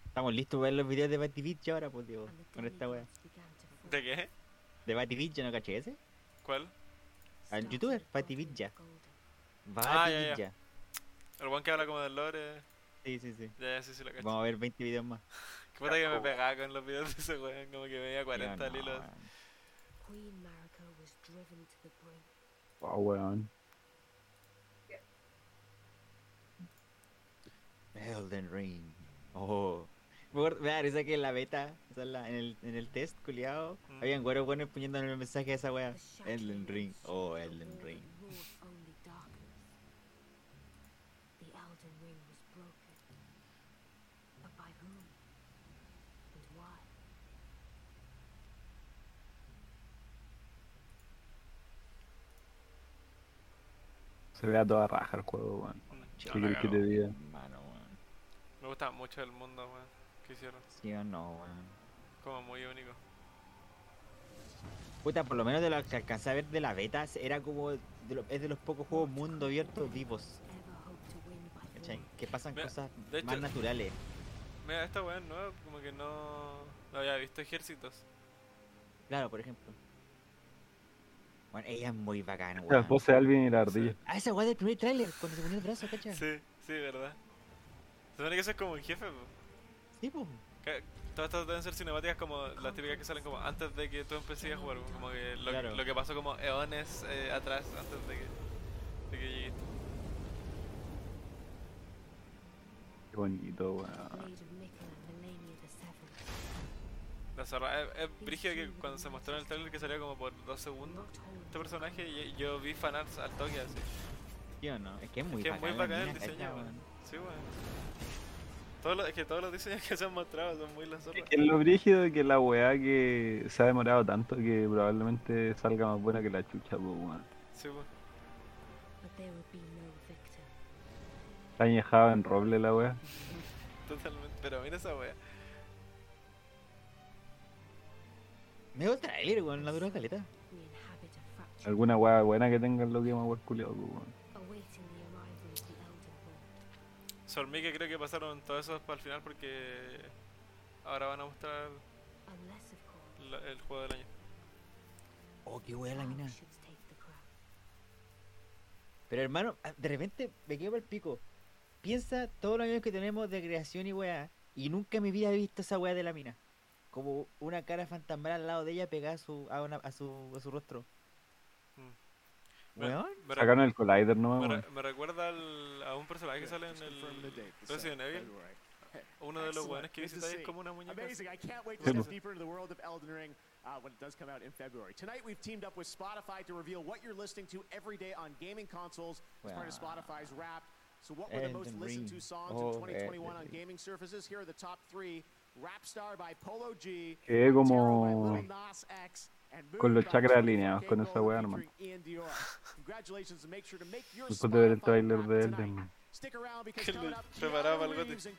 S4: Estamos listos para ver los videos de Batty Beach ahora, pues, Diego. Con esta
S67: fall.
S2: ¿De qué?
S4: De Batty Beach, ¿yo no caché ese?
S2: ¿Cuál?
S4: Al youtuber, Batty Beach ya.
S67: Golden.
S2: Ah, ya. El one que habla como del lore.
S4: Sí, sí, sí.
S2: Ya, ya, sí, sí, lo cacho.
S4: Vamos a ver 20 videos más.
S2: Qué puta que me pegaba con los videos de ese weón, como que veía 40
S4: Yo no,
S2: hilos.
S4: weón.
S67: Queen Marika was driven to the brink.
S1: Oh, weón.
S4: Elden Ring. Oh. Me acuerdo- Me da risa que en la beta, o sea, en, la- en el, en el test, culiado,
S2: Mm.
S4: habían güeros buenos poniendo el mensaje a esa wea. Elden Ring. Oh, Elden Ring.
S67: that wrought only darkness. The Elden Ring was broken. But by whom? And why?
S1: Se ve a toda raja el juego, weón. ¿Qué quieres que te diga?
S4: Mano, weón.
S2: Me gusta mucho el mundo, weón, que hicieron.
S4: Sí o no, weón.
S2: Como muy único.
S4: Puta, por lo menos de lo que alcancé a ver de la beta, era como. de lo- es de los pocos juegos mundo abierto vivos. ¿Cachai? Que pasan
S2: Mira,
S4: cosas
S2: de
S4: más
S2: hecho-
S4: naturales.
S2: Mira, esta weá es nueva, como que no, no había visto ejércitos.
S4: Claro, por ejemplo. Bueno, ella es muy bacana,
S1: La
S4: weón.
S1: pose de Alvin y la ardilla.
S4: Ah, esa weá del primer tráiler, cuando se ponía el brazo, ¿cachai?
S2: Sí, sí, verdad. Se supone que eso es como un jefe, po.
S4: Sí, pues.
S2: Que- Todas estas deben ser cinemáticas como las típicas que salen como antes de que tú empieces a jugar, po, como que lo,
S4: Claro.
S2: lo que pasó como eones eh, atrás, antes de que, de que llegues.
S1: Qué bonito, weón.
S2: La zorra, es, es brígido que cuando se mostró en el trailer que salía como por dos segundos este personaje, y yo vi fanarts al toque así.
S4: ¿Sí o no? Es que es muy
S2: es que es muy bacán el diseño, weón. Todos los- es que todos los diseños que se han mostrado son muy la zorra.
S1: Es que lo brígido de que la weá que se ha demorado tanto que probablemente salga más buena que la chucha, pues weón.
S2: Sí, weón.
S67: But there would be no victor.
S1: Está añejado en roble la weá.
S2: Totalmente. Pero mira esa wea.
S4: Me dio el trailer, weón, la duró caleta.
S1: Alguna weá buena que tengan lo que hemos culiado, weón.
S2: Solmí creo que pasaron todo eso para el final porque ahora van a mostrar la- el juego del año.
S4: Oh, qué weá la mina. Pero hermano, ah, de repente me quedo el pico. Piensa todos los años que tenemos de creación y weá. Y nunca en mi vida he visto esa weá de la mina. Como una cara fantasmal al lado de ella pegada a su, a, una- a su, a su rostro. Weón.
S2: me
S1: Sacaron el Collider, ¿no?
S2: Me,
S1: weón?
S2: re- me recuerda al- a un personaje que sale en el Resident Evil. Uno de los buenos que visitáis
S11: see.
S2: como una muñeca.
S1: Pues.
S11: deeper into the world of Elden Ring uh, when it does come out in February. Tonight, we've teamed up with Spotify to reveal what you're listening to every day on gaming consoles as part of
S4: Wow.
S11: Spotify's Wrapped. So, what were the most listened to songs
S4: Oh,
S11: in 2021 on
S4: Elden Ring.
S11: gaming surfaces? Here are the top three Rap Star by Polo G,
S1: Quedé como con los chakras
S11: 24K
S1: alineados con esa weá, hermano. Después de ver el trailer de. Elden.
S2: Que le preparaba el gote.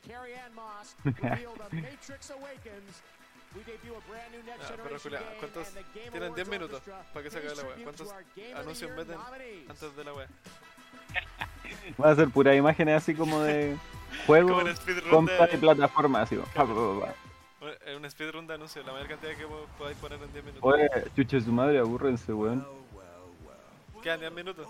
S2: Ah, pero Julia, ¿cuántos tienen 10
S11: Awards
S2: minutos para que se acabe la wea? ¿Cuántos anuncios meten antes de la wea?
S1: Va a ser puras imágenes así como de juego,
S2: en
S1: compra
S2: de-
S1: y plataforma, así.
S2: Es un speedrun de anuncios, la mayor cantidad que po- podáis poner en 10 minutos.
S1: Oye, chuche su madre, abúrrense, weón.
S2: Quedan 10 minutos.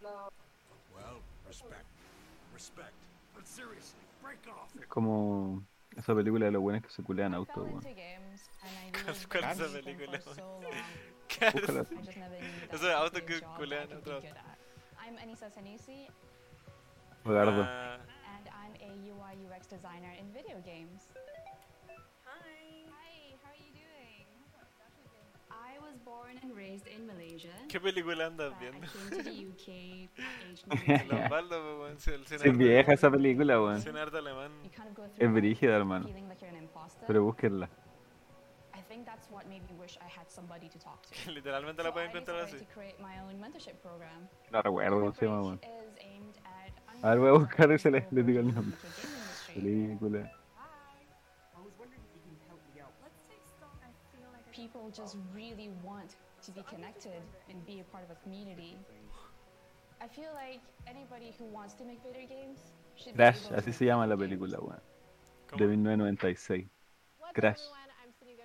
S68: Go respect. Respect. But seriously, break off.
S1: Es como esa película de los buenos que se culean autos, weón.
S2: ¿Cuál es esa película?
S1: Búscala.
S2: Eso de autos que culean otro auto.
S75: I'm Anissa Sanusi,
S1: Rodardo.
S2: Ah,
S75: and I'm a UI UX designer in video games.
S2: ¿Qué película andas
S75: but
S2: viendo?
S75: I came to the UK aged 19.
S2: Los Baldo, po, weón.
S1: Es vieja esa película, weón.
S2: Cine arte alemán.
S75: You kind of go through
S1: Es brígida, hermano. Pero búsquenla.
S75: I think that's what made me wish I had somebody to talk to.
S2: Que literalmente la pueden encontrar así.
S75: to create my own mentorship program.
S1: No recuerdo cómo se llama, weón. A ver, voy a buscar ese le, le digo el nombre. Película.
S75: People just really want to be connected and be a part of a community. I feel like anybody who wants to make video games should be
S1: Crash,
S75: able
S1: así se llama la película, weón. De 1996. Crash.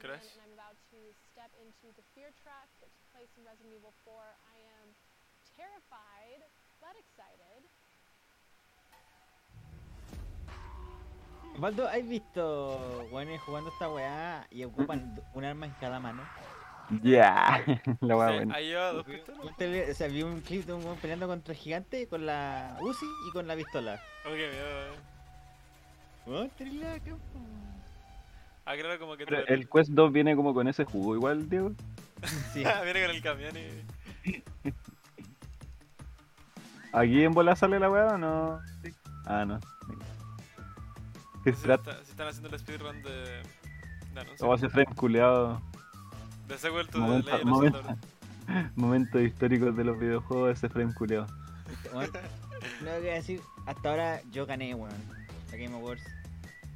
S2: Crash.
S55: and I'm about to step into the fear track that took place in Resident Evil 4. I am terrified, but excited.
S4: Valdo, ¿has visto weones jugando esta weá y ocupan un arma en cada mano?
S1: Ya, la weá buena.
S4: O sea, vi un clip de un weón peleando contra el gigante con la Uzi y con la pistola.
S2: Oh, qué miedo, eh.
S4: Weón, po.
S2: Ah, claro, como que
S1: Pero el Quest 2 viene como con ese jugo igual, Diego.
S4: Sí.
S2: Viene con el camión y.
S1: ¿Aquí en bola sale la weá o no? Ah, no. ¿Qué
S2: Si
S1: trata?
S2: está- si están haciendo el speedrun de, de anuncio.
S1: O ese frame culeado.
S2: De sequel to The
S1: Momento,
S2: Legend of
S1: momento, momentos históricos de los videojuegos, ese frame culeado.
S4: Bueno, que voy a decir, hasta ahora yo gané, weón. La Game Awards.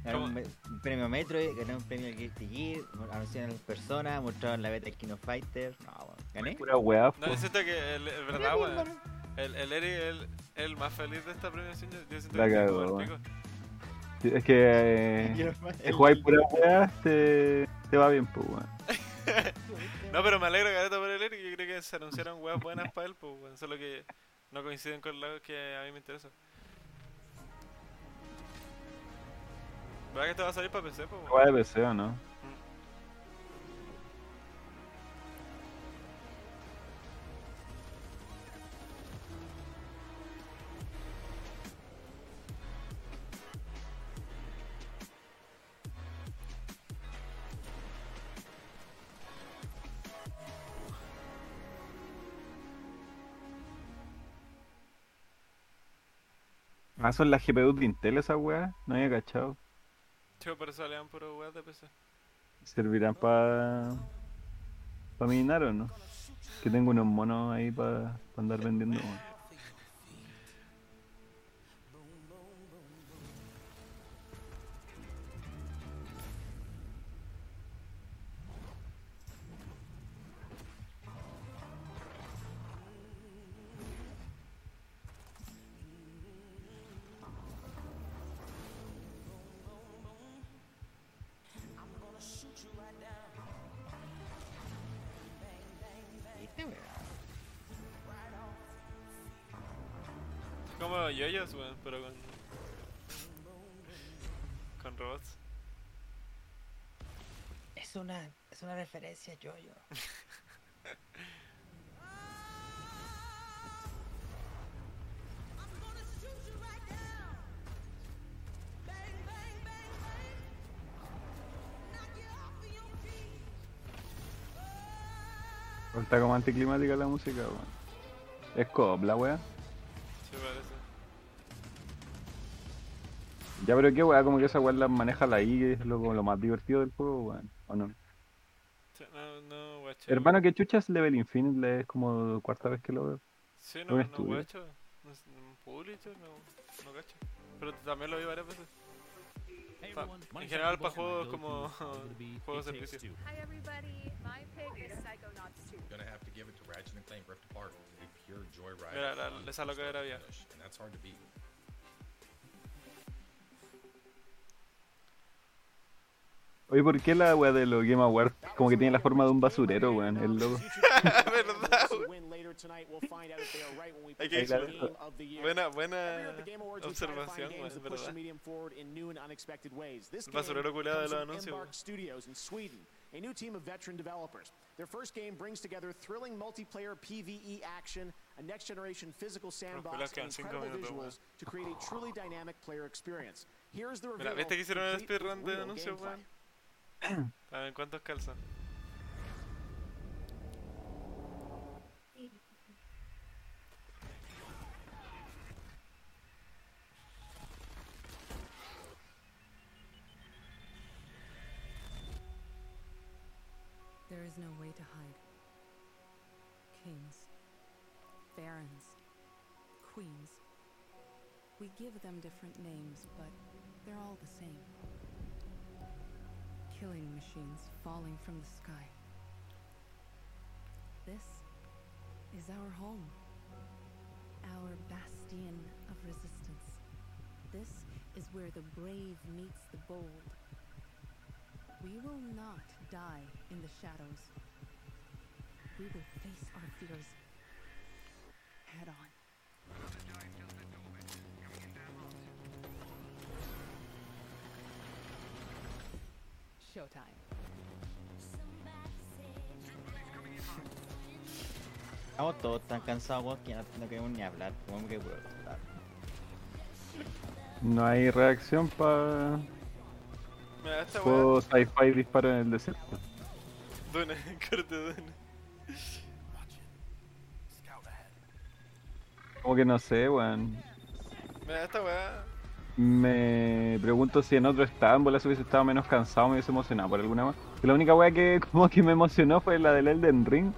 S4: Gané
S2: ¿Cómo?
S4: un, un premio Metro, gané un premio Guilty Gear, anunciaron las personas, mostraron la beta de Kino Fighter. No, weón. ¿Gané?
S1: Pura weá,
S2: No, yo siento que el, el verdad, weón. El, el Eri es el, el más feliz de esta premiación. Yo, siento
S1: La
S2: que
S1: cagó, Es que eh, si jugáis pura weá, te, te va bien, pues weón.
S2: No, pero me alegro careta por el Eri. Yo creo que se anunciaron weas buenas para él, pues, weón. Solo que no coinciden con lo que a mí me interesa. ¿Verdad que esto va a salir para PC, pues? weón?
S1: De PC, ¿o no? Ah, son las GPU de Intel esas weas, no había cachado.
S2: Chico, por eso salían puro weas de PC.
S1: ¿Servirán para pa minar o no? Que tengo unos monos ahí para andar vendiendo.
S4: Referencia, yo, yo.
S1: Está como anticlimática la música, weón. Es coop la wea.
S2: Sí, parece.
S1: Ya, pero qué wea, como que esa wea la maneja la I, es lo, como lo más divertido del juego, weón. ¿O no?
S2: Sí, no, no, guacho.
S1: Hermano, que chuchas Level Infinite le es como cuarta vez que lo veo.
S2: Sí,
S1: Un
S2: no, no,
S1: estudio.
S2: guacho. No, es- un publisher, no, no cacho. Pero también lo vi varias veces. Pa- en general para juegos como juegos de servicio.
S76: Two.
S35: Hi everybody, my pick is Psychonauts 2.
S77: Gonna have to give it to Ratchet and Clank Rift Apart. A pure joyride.
S2: Mira, la- esa loca era
S77: to
S2: vieja.
S77: finish, And that's hard to beat.
S1: Oye, ¿por qué la wea de los Game Awards como que tiene la forma de un basurero, weón? El logo.
S2: ¿Verdad,
S11: the the year.
S2: Buena, buena
S11: the
S2: observación,
S11: the
S2: verdad.
S11: medium forward in new and unexpected ways. This
S2: El
S11: game
S2: basurero culiado de los anuncios,
S11: a new team of veteran developers. Their first game brings together thrilling multiplayer PvE action, a next-generation physical sandbox, and incredible
S2: minutos,
S11: visuals to create a truly dynamic player experience. Here's the
S2: Mira,
S11: reveal.
S2: ¿viste que hicieron el speedrun de
S11: gameplay.
S2: weón? ¿Cuántos calzan?
S60: There is no way to hide. Kings, barons, queens. We give them different names, but they're all the same. Killing machines falling from the sky. This is our home, our bastion of resistance. This is where the brave meets the bold. We will not die in the shadows. We will face our fears head on. Showtime.
S4: Estamos todos tan cansados, que no, no queremos ni hablar. Como que.
S1: No hay reacción para juego sci-fi disparo en el desierto.
S2: Dune, corte Dune.
S1: Como que no sé, weón.
S2: Mira, esta weá.
S1: Me pregunto si en otro estado en bolas hubiese estado menos cansado, me hubiese emocionado por alguna más. La única wea que como que me emocionó fue la del Elden Ring.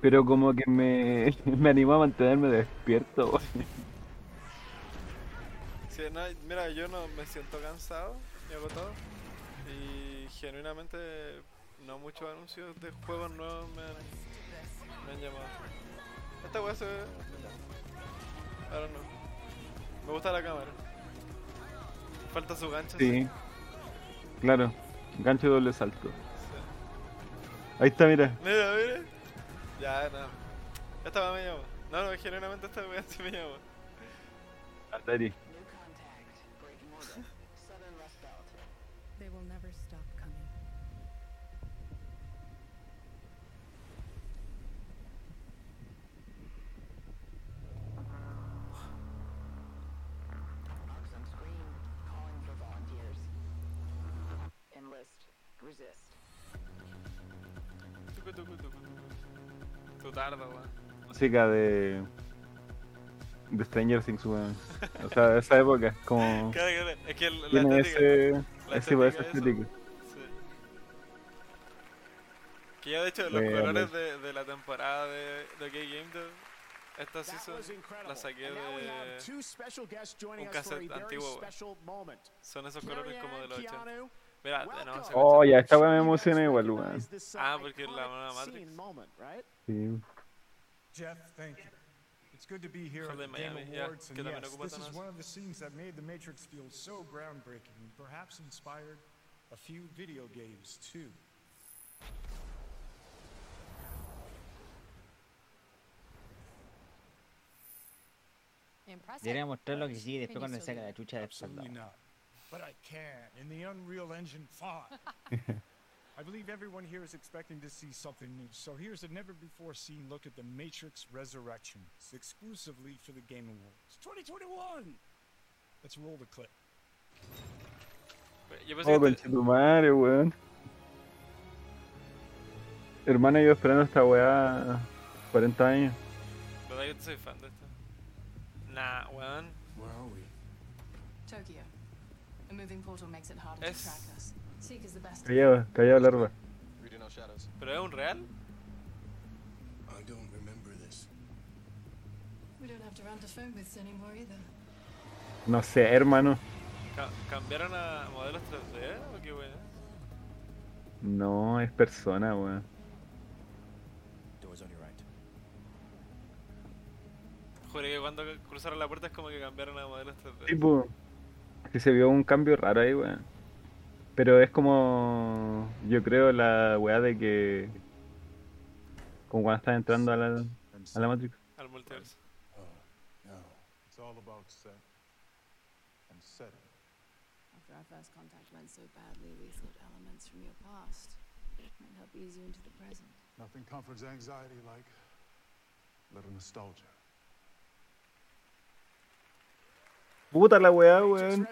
S1: Pero como que me, me animó a mantenerme despierto.
S2: no, mira, yo no me siento cansado ni agotado. Y genuinamente no muchos anuncios de juegos nuevos me han, me han llamado. Esta weá se ve. Ahora no. Me gusta la cámara. Falta su gancho.
S1: Sí. Claro. Gancho y doble salto. Ahí está, mira.
S2: Mira, mira. Ya, no. Esta me llama. No, no, genuinamente esta weá sí me llama.
S1: Atari.
S78: Resist.
S2: Tu tarda, weón.
S1: Música de. de Stranger Things, weón. O sea, de esa época. Como.
S2: Claro, claro. Es que el- la
S1: tiene
S2: estética.
S1: ese.
S2: la
S1: ese.
S2: Sí. Que ya de hecho los colores de, de la temporada de, Game Dev, esta season la saqué de un cassette antiguo. Son esos colores como de los
S11: Carrie
S2: 80. Mira, se me
S1: Oh, ya, esta weá me emociona igual, weón.
S2: Ah, porque es la nueva Matrix.
S11: Scene moment, right?
S1: Sí.
S77: Jeff, thank you. It's good to be here at the Game Awards,
S2: que
S77: and
S2: también
S77: yes,
S2: ocupa
S77: this is one of the scenes that made the Matrix feel so groundbreaking, and perhaps inspired a few video games too.
S4: Debería mostrar lo que sí después cuando se saca la chucha de
S77: Absolutely
S4: soldado.
S77: not. But I can in the Unreal Engine 5. I believe everyone here is expecting to see something new. So here's a never before seen look at the Matrix Resurrections, exclusively for the Game Awards 2021. Let's roll the clip.
S2: Yo pensé
S1: Oh,
S2: que te-
S1: conchetumare, weón. Hermano, yo esperando esta weá 40 años.
S2: ¿Verdad que soy fan de esto? Nah, weón.
S77: Where are we?
S25: Tokyo.
S2: Es-
S25: best.
S1: Callado, callado larva.
S2: ¿Pero es un real?
S77: I don't remember this.
S25: We don't have to run to phone booths anymore either.
S1: No sé, hermano.
S2: Ca- ¿Cambiaron a modelos 3D o qué weón?
S1: No, es persona, weón.
S2: Juré que cuando cruzaron la puerta es como que cambiaron a modelos 3D.
S1: Tipo, que se vio un cambio raro ahí, weón. Pero es como, yo creo, la weá de que, como cuando estás entrando a la, a la Matrix.
S2: Al multiverso.
S77: Oh, no. It's all about set and setting.
S25: After our first contact went so badly, we thought elements from your past might help ease you into the present.
S77: Nothing comforts anxiety like little nostalgia.
S1: Puta la weá, weón.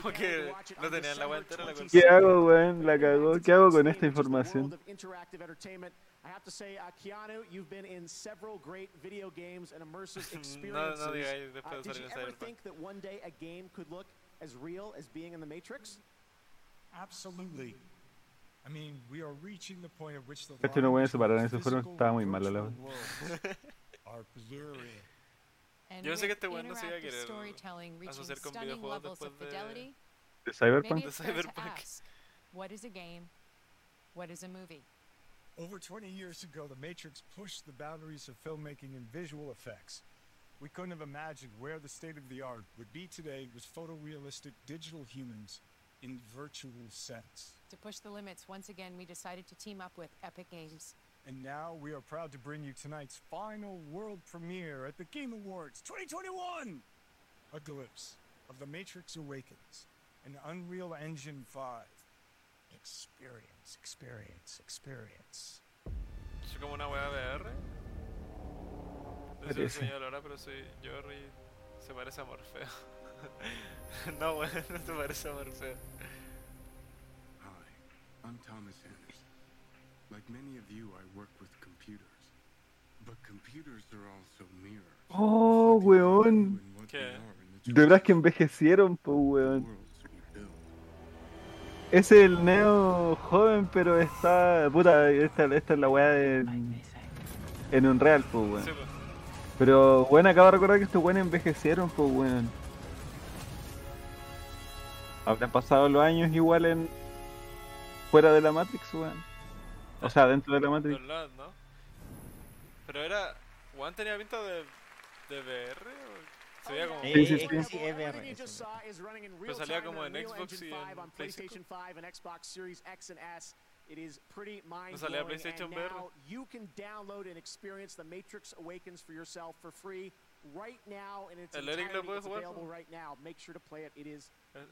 S2: Como que no tenían la weá entera la
S1: ¿Qué hago, weón? La cagó. ¿Qué hago con esta información?
S11: of interactive entertainment. I have to say, uh, Keanu, you've been in several great video games and immersive
S2: No,
S11: experiences.
S2: no digáis después
S11: Uh,
S2: de
S11: did
S2: salir
S11: you ever think that one day a game could look as real as being in the Matrix?
S77: Absolutely. I mean, we are reaching the point at which the
S1: Este no voy a
S77: lines
S1: separar,
S77: between
S1: eso fueron,
S77: physical
S1: estaba muy la
S77: are blurring.
S25: And
S2: Yo pensé
S25: with
S2: que este weón no se iba a
S25: interactive
S2: querer
S25: storytelling reaching
S2: asociar con
S25: stunning
S2: videojuegos
S25: levels of
S2: después de,
S25: fidelity,
S1: ¿De Cyberpunk?
S25: maybe
S2: de
S25: it's
S2: Cyberpunk.
S25: what is a game? What is a movie?
S77: Over 20 years ago, The Matrix pushed the boundaries of filmmaking and visual effects. We couldn't have imagined where the state of the art would be today with photorealistic digital humans in virtual sets.
S25: To push the limits, once again, we decided to team up with Epic Games.
S77: And now we are proud to bring you tonight's final world premiere at the Game Awards 2021! A glimpse of The Matrix Awakens, an Unreal Engine 5. Experience, experience, experience.
S2: Soy como una weá VR. No sé si
S1: Parece.
S2: enseñó ahora, pero soy Jorri y se parece a Morfeo. no, weón, no se parece a Morfeo.
S79: Hi, I'm Thomas Anderson.
S1: Oh, weón.
S2: ¿Qué?
S1: De verdad es que envejecieron, pues, weón. Es el Neo joven, pero está. Puta, esta, esta es la weá de. En un real, pues, weón.
S2: Sí, pues.
S1: Pero, bueno, acabo de recordar que estos weones envejecieron, pues, weón. Habrán pasado los años igual en. fuera de la Matrix, weón. O sea, dentro de la Matrix.
S2: Los lados, ¿no? Pero era. Juan tenía pinta de. de VR o. Se veía como.
S1: Sí, sí, sí.
S4: Sí, es VR.
S2: Pero salía como en Xbox y en
S11: 5 on
S2: PlayStation.
S11: PlayStation 5 and Xbox Series X and S. It is pretty mind
S2: salía
S11: blowing.
S2: PlayStation
S11: And
S2: VR?
S11: now you can download and experience The Matrix Awakens for yourself for free right now, and it's
S2: ¿El Eric lo
S11: entirety.
S2: puede
S11: It's available right now. Make sure to play it. It is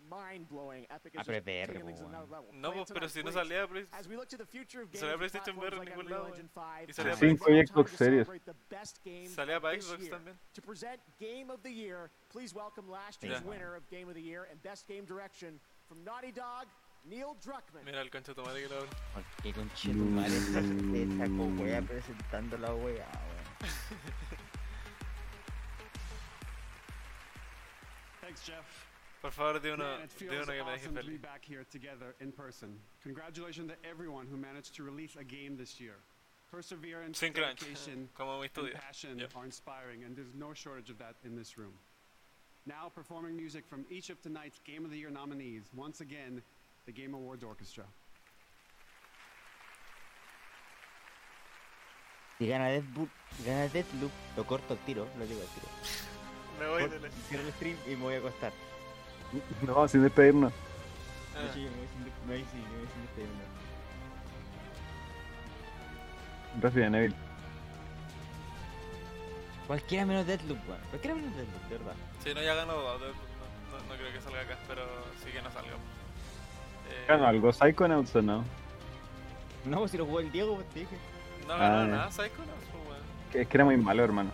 S11: mind blowing. Epic
S4: Ah,
S11: is
S4: pero
S11: just
S4: es VR,
S11: taking things to
S4: weón.
S11: another level.
S2: No,
S11: Play it
S2: pues, pero
S11: tonight,
S2: si no
S11: please.
S2: salía Play-
S11: As we look to the future of
S2: salía
S11: games with
S2: PlayStation VR en ningún lado,
S11: 5,
S2: Y salía
S11: it's
S1: Sí,
S11: now
S1: fue Xbox
S11: to
S1: Series.
S11: celebrate the best game
S2: Salía
S11: of
S2: para
S11: this
S2: Xbox también.
S11: To present Game of the Year, please welcome last
S2: Ya.
S11: year's winner of Game of the Year and Best Game Direction from Naughty Dog, Neil Druckmann.
S2: Mira el concha de tu madre que lo abre.
S4: Qué conchetumare esta te sacó wea presentando la wea, weón.
S80: Thanks, Jeff.
S2: Por favor, di uno,
S80: Man, it
S2: di
S80: feels
S2: uno que me deje
S80: awesome to be
S2: feliz.
S80: back here together in person. Congratulations to everyone who managed to release a game this year. Perseverance,
S2: Sin
S80: dedication,
S2: como mi
S80: and
S2: estudio.
S80: passion
S2: Yep.
S80: are inspiring, and there's no shortage of that in this room. Now, performing music from each of tonight's Game of the Year nominees, once again, the Game Awards Orchestra.
S4: Si gana Deathloop, gana Deathloop, lo corto al tiro, lo digo al tiro.
S2: Me voy de la-
S4: Cierro el stream y me voy a acostar.
S1: No, sin despedirnos.
S2: Ah.
S4: Yo me voy sin, me voy sin, me voy sin despedirme.
S1: Resident Evil.
S4: Cualquiera menos Deathloop, weón. Cualquiera menos Deathloop, de verdad.
S2: Sí, no, ya ganó No, no, no creo que salga acá, pero sí que no salga. Eh,
S1: ¿Ganó algo Psychonauts o no?
S4: No, pues si lo jugó el Diego, pues te dije.
S2: No ganó
S1: Ah,
S2: nada, Psychonauts, pues, weón.
S1: Que- Es que era muy malo, hermano.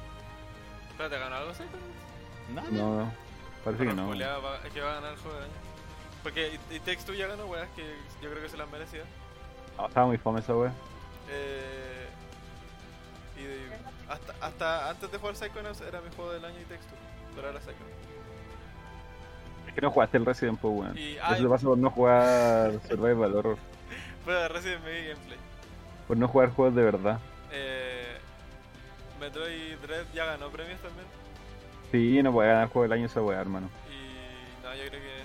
S2: Espérate, ¿ganó algo Psychonauts?
S4: Nada.
S1: No, parece que
S2: Pero
S1: no.
S2: va- es que va a ganar el juego del año. Porque y, y Takes Two ya ganó, weas, que yo creo que se las merecía.
S1: No, estaba muy fome esa wea.
S2: Eh, y de- hasta, hasta antes de jugar Psychonauts era mi juego del año y Takes Two. Pero ahora Psychonauts.
S1: Es que no jugaste el Resident, pues, weón.
S2: Y-
S1: Eso
S2: ay.
S1: te pasa por no jugar Survival Horror.
S2: Fue de Resident Evil Gameplay.
S1: Por no jugar juegos de verdad.
S2: Eh, Metroid Dread ya ganó premios también.
S1: Sí, no puede ganar juego del año esa wea, hermano.
S2: Y no, yo creo que.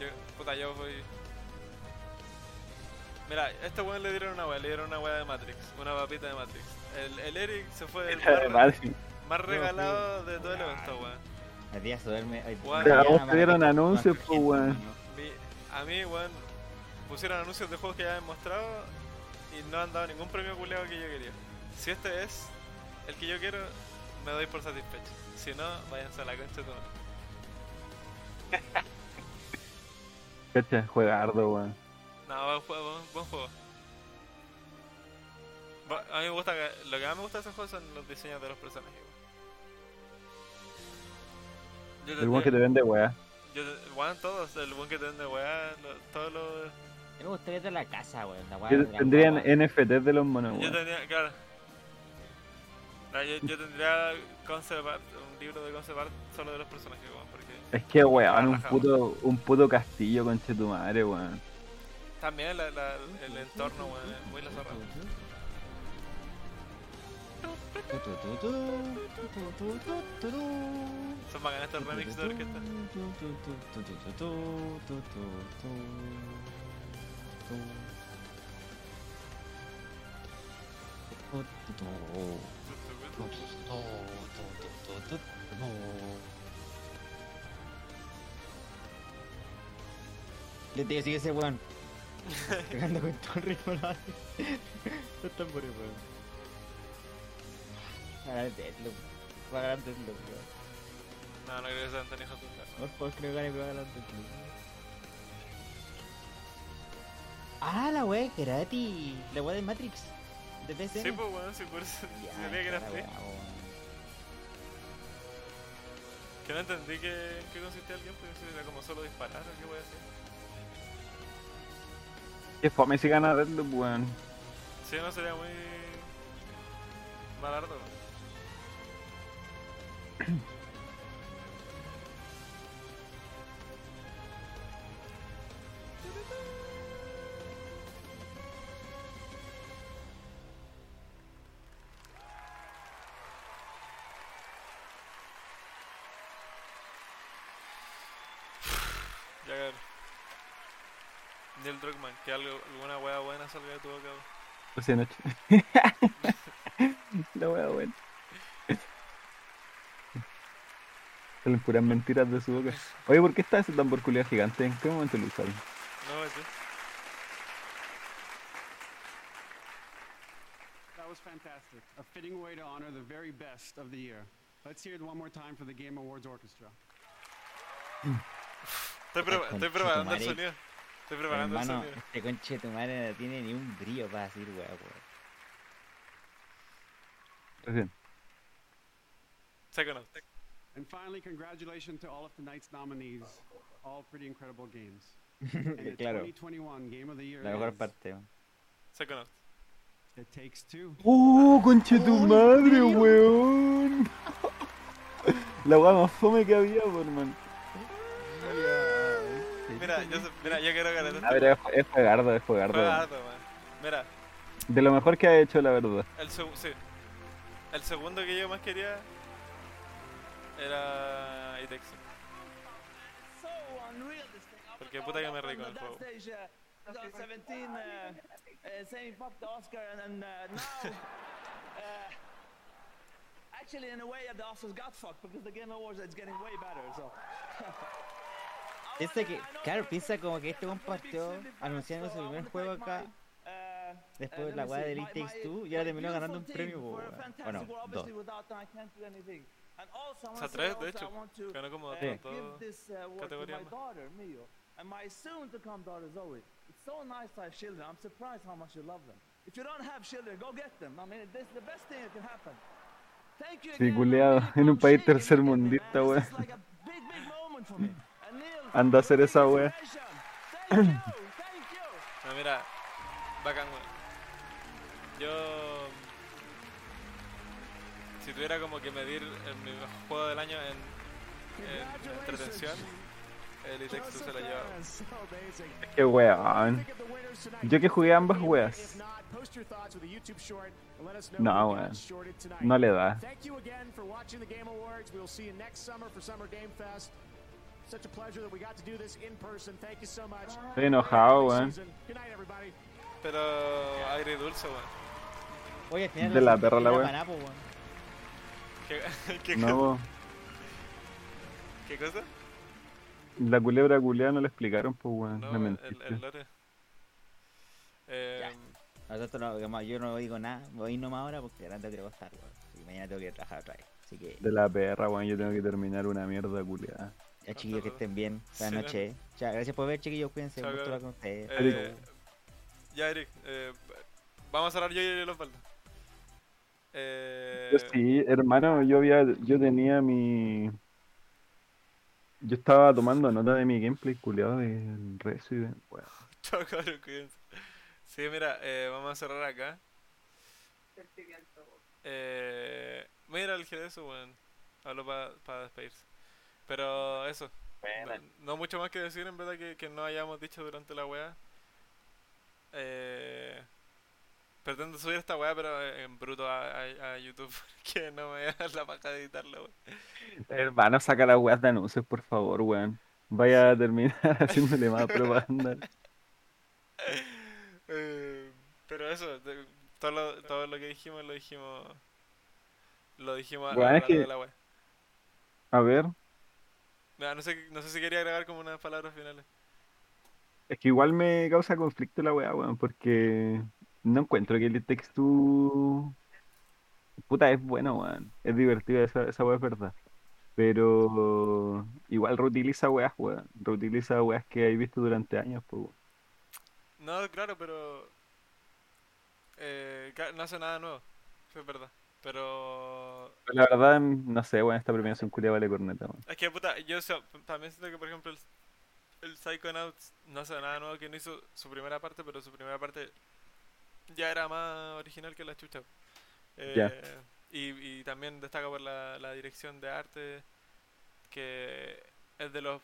S2: Yo, puta, yo voy. Mira, a este weón le dieron una wea, le dieron una wea de Matrix, una papita de Matrix. El, el Eric se fue el
S1: Esa de
S2: más,
S1: Matrix.
S2: más regalado de todo el evento, weón.
S4: Hay días duerme. Hay
S2: Weón.
S1: Pero a
S4: mañana
S1: vos te dieron anuncios, pues, weón.
S2: Mi- a mí, weón, pusieron anuncios de juegos que ya habían mostrado y no han dado ningún premio culeado que yo quería. Si este es el que yo quiero, me doy por satisfecho. Si no, váyanse a la tu madre.
S1: Cacha, juega ardo, weón.
S2: No, buen juego, buen, buen juego. A mí me gusta que, lo que más me gusta de ese juego son los diseños de los personajes. weón. Yo
S1: El weón que te vende wea.
S2: Yo te- weón, todos, el buen que te vende weá, lo- todos los...
S4: Mí me gustaría de la casa, weón. La weá
S1: Tendrían. NFTs de los monos,
S2: Yo tendría, claro. Yo, yo, tendría concept art, un libro de concept art solo de los personajes, weón. Porque...
S1: Es que, weón, un puto, un puto castillo, conche tu madre, weón.
S2: También la, la, el entorno, weón, es muy la zorra. Son bacanas estos remix de orquesta.
S4: Oh. Le digo, sigue ese weón. Pegando con todo el ritmo la Los tambores, weón. Va a ganar Deathloop. Va a ganar Deathloop, weón.
S2: No, no creo que hijos de puta.
S4: Por favor, que no gane, pero va a ganar Deathloop. Ah, la wea es gratis. La wea de Matrix. De PC.
S2: Sí, pues, weón, sí, por eso
S4: Ya,
S2: sabía que era
S4: wea, weón.
S2: Que no entendí que, que consistía el gameplay, si era como solo disparar o qué voy a hacer.
S1: Que fome si gana Deadloop, weón.
S2: Sí, no sería muy. malardo. weón. Druckmann, que algo, alguna wea buena salga de tu boca.
S1: Hace noche. La wea buena. Salen puras mentiras de su boca. Oye, ¿por qué está ese tambor culiao gigante? ¿En qué momento lo usaron?
S2: No, ese.
S80: That was fantastic. A fitting way to honor the very best of the year. Let's hear it one more time for the Game Awards Orchestra.
S2: Estoy, proba- estoy preparando el sonido. Estoy preparando el
S4: Hermano,
S2: sonido.
S4: este conche de tu madre no tiene ni un brillo para decir weá, weón.
S2: Second out.
S80: And finally, congratulations to all of tonight's nominees. All pretty incredible games. And the
S4: Claro.
S80: 2021 Game of the Year
S4: La mejor
S80: is
S4: parte.
S2: Second.
S80: It Takes Two.
S1: ¡Oh, conche tu madre, weón! La wea más fome que había, por man.
S2: Mira, yo, mira, yo quiero ganar
S1: A ver, es, es juegardo, es juegardo.
S2: Harto, man. Mira,
S1: De lo mejor que ha hecho, la verdad.
S2: el, seg- sí. el segundo que yo más quería era It Takes Two.
S81: So unreal this thing. I
S2: Porque puta que me reí con el juego.
S81: stage, 2017, saying fuck the Oscar, and, and now, actually, in a way, the Oscars got fucked because the Game Awards is getting way better. So.
S4: Piensa que, claro, piensa como que este compartió anunciando su primer juego acá. Después de la weá de Elite Takes Two y ahora terminó ganando un premio. Bueno, dos.
S2: O sea, tres, de hecho.
S81: I want to,
S2: Ganó como
S81: uh,
S2: todo-
S81: give
S2: todo
S81: this award to
S2: categoría
S81: my
S2: más.
S81: daughter, Mio, and Zoe. It's so nice to have children. I'm surprised how much you love them. If you don't have children, go get them. I mean, this is the best thing that can happen. Thank you
S1: Sí,
S81: again.
S1: culeado. En un país tercermundista, weón. Anda a hacer esa wea.
S2: No, mira, bacán, weón. Yo. Si tuviera como que medir el mi juego del año en, en entretención, el It Takes Two se lo lleva.
S1: Qué weón. Yo que jugué ambas weas. No, weón. No le da. Estoy enojado, weón.
S11: Good night, everybody.
S2: Pero aire dulce, weón.
S4: Oye,
S1: De
S4: no
S1: la perra la
S4: weón.
S2: ¿Qué, qué,
S1: No, po.
S2: ¿Qué cosa?
S1: La culebra culeada no le explicaron, pues weón.
S2: No,
S1: Me
S2: el, el lore. Eh,
S4: Nosotros no, yo no digo nada, voy nomás ahora porque ahora tengo que acostar, weón. Y mañana tengo que trabajar otra vez. Así que,
S1: De la perra, weón. Yo tengo que terminar una mierda culeada.
S4: Ya chiquillos que estén bien. Buenas
S2: Sí,
S4: noches. Chao, gracias por ver, chiquillos, cuídense.
S2: Chao,
S4: Un gusto con ustedes.
S2: Eh, ya, Eric, eh, vamos a cerrar yo y el Osvaldo. Eh,
S1: Yo sí, hermano, yo había, yo tenía mi... Yo estaba tomando nota de mi gameplay culeado del Resident, weón.
S2: Chao, cabrón, cuídense. Sí, mira, eh, vamos a cerrar acá. Eh, mira el Jerez, weón. Hablo para despedirse. Pero eso. No, no mucho más que decir, en verdad, que, que no hayamos dicho durante la weá. Eh, pretendo subir esta weá, pero en bruto a, a- a YouTube. Que no me voy a dar la paja de editarla, weón.
S1: Hermano, saca las weas de anuncios, por favor, weón. Vaya a terminar haciéndole más propaganda.
S2: Eh, pero eso, de- todo lo, todo lo que dijimos lo dijimos. Lo dijimos a
S1: es que-
S2: de la weá.
S1: A ver,
S2: Mira, no sé, no sé si quería agregar como unas palabras finales.
S1: es que igual me causa conflicto la wea, weón, porque no encuentro que el Takes Two... Puta, es bueno, weón. Es divertido, esa, esa wea es verdad. Pero igual reutiliza weas, weón. Reutiliza weas que hay visto durante años, pues, weón.
S2: No, claro, pero. Eh, no hace nada nuevo, eso es verdad. Pero.
S1: La verdad, no sé, weón, esta premiación culia vale corneta, weón.
S2: Es que, puta, yo o sea, también siento que, por ejemplo, el, el Psychonauts no hace nada nuevo que no hizo su primera parte, pero su primera parte ya era más original que la chucha. Eh,
S1: Ya.
S2: Y, y también destaca por la, la dirección de arte, que es de los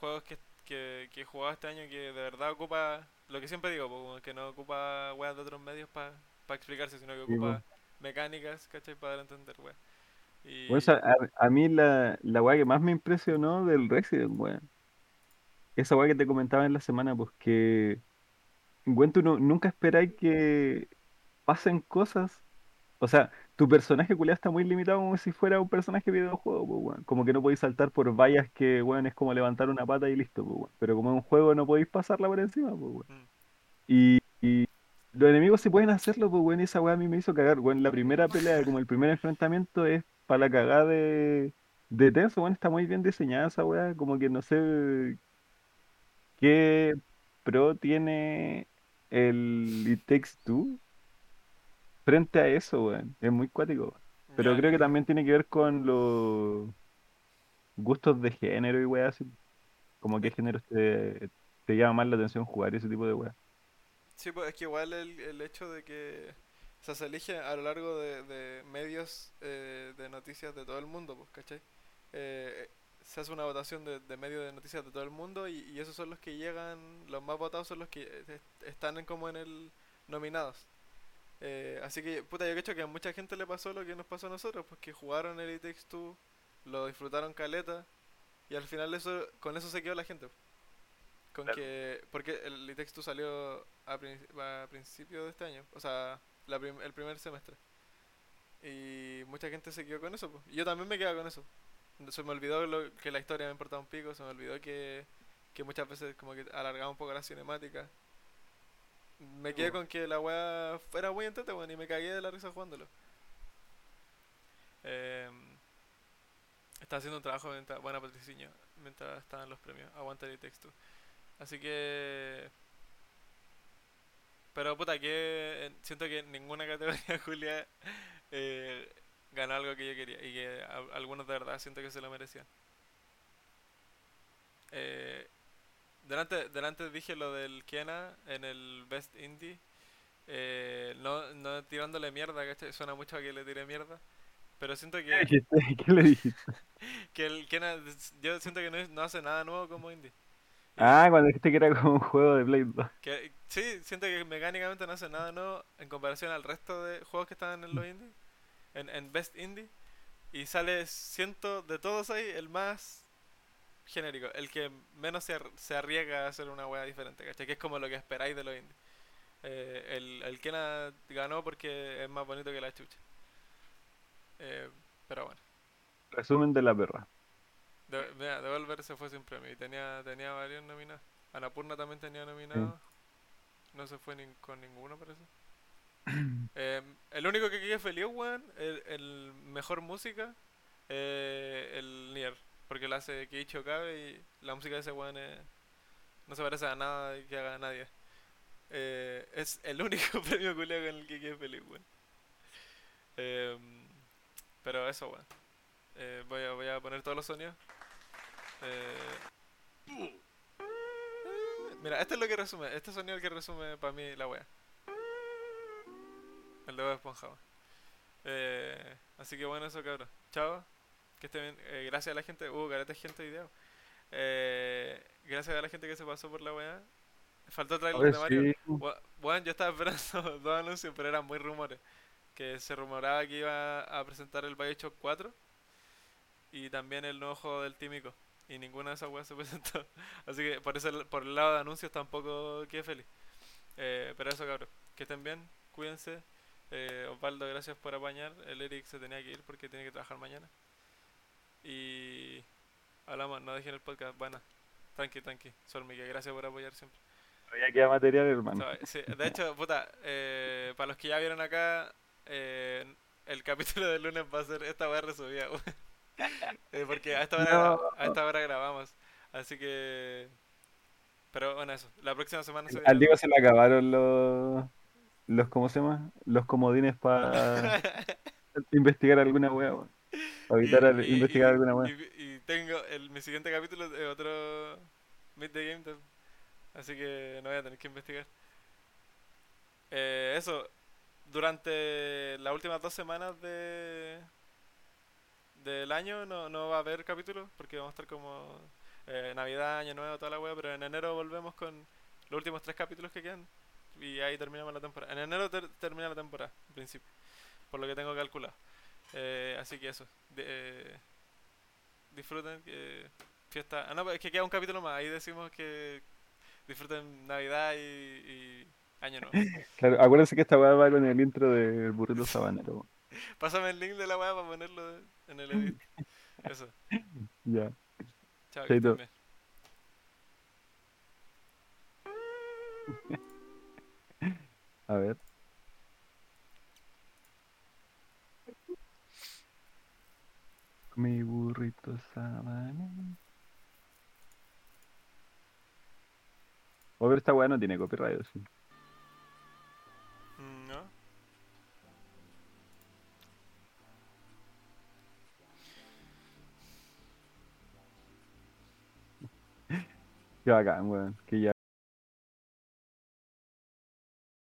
S2: juegos que, que, que he jugado este año que de verdad ocupa, lo que siempre digo, que no ocupa weas de otros medios para explicarse, sino que ocupa. Mecánicas, ¿cachai? Para entender. Y,
S1: Bueno, o sea, a, a mí la, la weá que más me impresionó del Resident, weón. Esa weá que te comentaba en la semana, pues que, weón, tú no- nunca esperáis que pasen cosas. O sea, tu personaje culiado está muy limitado como si fuera un personaje de videojuego, pues, weón. Como que no podéis saltar por vallas que, weón, es como levantar una pata y listo, pues, weón. Pero como es un juego no podéis pasarla por encima, pues, weón. Y, y los enemigos sí pueden hacerlo, pues, weón, esa weá a mí me hizo cagar, weón. La primera pelea, como el primer enfrentamiento es para la cagada de, de tenso, weón. Está muy bien diseñada esa weá, como que no sé qué pro tiene el It Takes Two frente a eso, weón. Es muy cuático, weón. Pero creo que también tiene que ver con los gustos de género y weá así. Como qué género te, te llama más la atención jugar ese tipo de weá.
S2: Sí, pues es que igual el, el hecho de que o sea, se elige a lo largo de, de medios eh, de noticias de todo el mundo, pues, ¿cachai? Eh, se hace una votación de, de medios de noticias de todo el mundo y, y esos son los que llegan, los más votados son los que est- están en, como en el nominados. Eh, así que, puta, yo creo que a mucha gente le pasó lo que nos pasó a nosotros, pues que jugaron el It Takes Two, lo disfrutaron caleta y al final eso con eso se quedó la gente. Con
S1: Claro.
S2: que, porque el Two salió a, prin- a principio de este año, o sea, la prim- el primer semestre. Y mucha gente se quedó con eso. pues. Yo también me quedé con eso. Se me olvidó lo- que la historia me importaba un pico, se me olvidó que, que muchas veces como que alargaba un poco la cinemática. Me quedé con que la weá era muy entretenido weón, y me cagué de la risa jugándolo. Eh, estaba haciendo un trabajo mientras, buena Patriciño, mientras estaban los premios. Aguanta el texto. Así que. Pero puta, que eh, siento que en ninguna categoría Julia eh, ganó algo que yo quería. Y que a- algunos de verdad siento que se lo merecían. Eh, delante, delante dije lo del Kiena en el Best Indie. Eh, no, no tirándole mierda, ¿cachai? Suena mucho a que le tiré mierda. Pero siento
S1: ¿Qué
S2: que?
S1: ¿Qué le dijiste?
S2: que el Kena, yo siento que no, no hace nada nuevo como indie.
S1: Ah, cuando dijiste que era como un juego de Play 2.
S2: Que, sí, siento que mecánicamente no hace nada nuevo en comparación al resto de juegos que están en los indie, en, en Best Indie. Y sale, siento, de todos ahí, el más genérico, el que menos se, se arriesga a hacer una wea diferente, ¿cachai? Que es como lo que esperáis de los indie. Eh, el, el Kena ganó porque es más bonito que la chucha. Eh, pero bueno.
S1: Resumen de la perra.
S2: De, mira, Devolver se fue sin premio y tenía, tenía varios nominados. Anapurna también tenía nominados. No se fue nin- con ninguno, parece. Eh, el único que quedé feliz, weón, el, el mejor música, eh, el Nier. Porque la hace Keiichi Okabe y la música de ese weón es- no se parece a nada que haga nadie. Eh, es el único premio culiao con el que quedé feliz, weón. Em, pero eso, weón. Eh, voy, a, voy a poner todos los sonidos. Eh, mira, este es lo que resume. Este sonido es el que resume para mí la wea. El de Esponja. Eh, así que bueno, eso cabrón. Chao. Que estén bien. Eh, gracias a la gente. Uh, careta gente día. Eh, gracias a la gente que se pasó por la wea. Faltó trailer
S1: Oye,
S2: de Mario.
S1: sí.
S2: Weón, yo estaba esperando dos anuncios, pero eran muy rumores. Que se rumoraba que iba a presentar el Bioshock 4 y también el nuevo juego del Tímico. Y ninguna de esas weas se presentó. Así que por ese, por el lado de anuncios tampoco quedé feliz. Eh, pero eso cabrón. Que estén bien, cuídense. Eh, Osvaldo, gracias por apañar. El Eric se tenía que ir porque tiene que trabajar mañana. Y hablamos, no dejen el podcast. Bueno, tranqui, tranqui. Sol Miguel, gracias por apoyar siempre.
S1: Todavía queda material, hermano.
S2: Sí, de hecho, puta, eh, para los que ya vieron acá, eh, el capítulo del lunes va a ser esta weá resubida, porque a esta, hora,
S1: No.
S2: a esta hora grabamos. Así que. Pero bueno, eso. La próxima semana se
S1: Al Diego se le acabaron los, los ¿cómo se llama? Los comodines para investigar alguna wea, evitar
S2: y-
S1: investigar
S2: y-
S1: alguna wea.
S2: y- y tengo el, mi siguiente capítulo de otro Meet the Game Time. Así que no voy a tener que investigar. Eh, eso. durante las últimas dos semanas de del año no, no va a haber capítulos porque vamos a estar como eh, Navidad, Año Nuevo, toda la wea, pero en enero volvemos con los últimos tres capítulos que quedan y ahí terminamos la temporada. En enero ter- termina la temporada, en principio, por lo que tengo calculado. Eh, así que eso. de- eh, disfruten. fiesta. Ah, no, es que queda un capítulo más. Ahí decimos que disfruten Navidad y, y Año Nuevo.
S1: Claro, acuérdense que esta weá va con el intro del burrito sabanero.
S2: Pásame el link de la weá para ponerlo en el edit. Eso.
S1: Ya.
S2: Chao, que
S1: Chaito.
S2: estén bien.
S1: A ver. Mi burrito sabanero. Oh, pero esta weá no tiene copyright, ¿o sí.
S2: Mm, ¿No?
S1: Qué bacán, weón. Que ya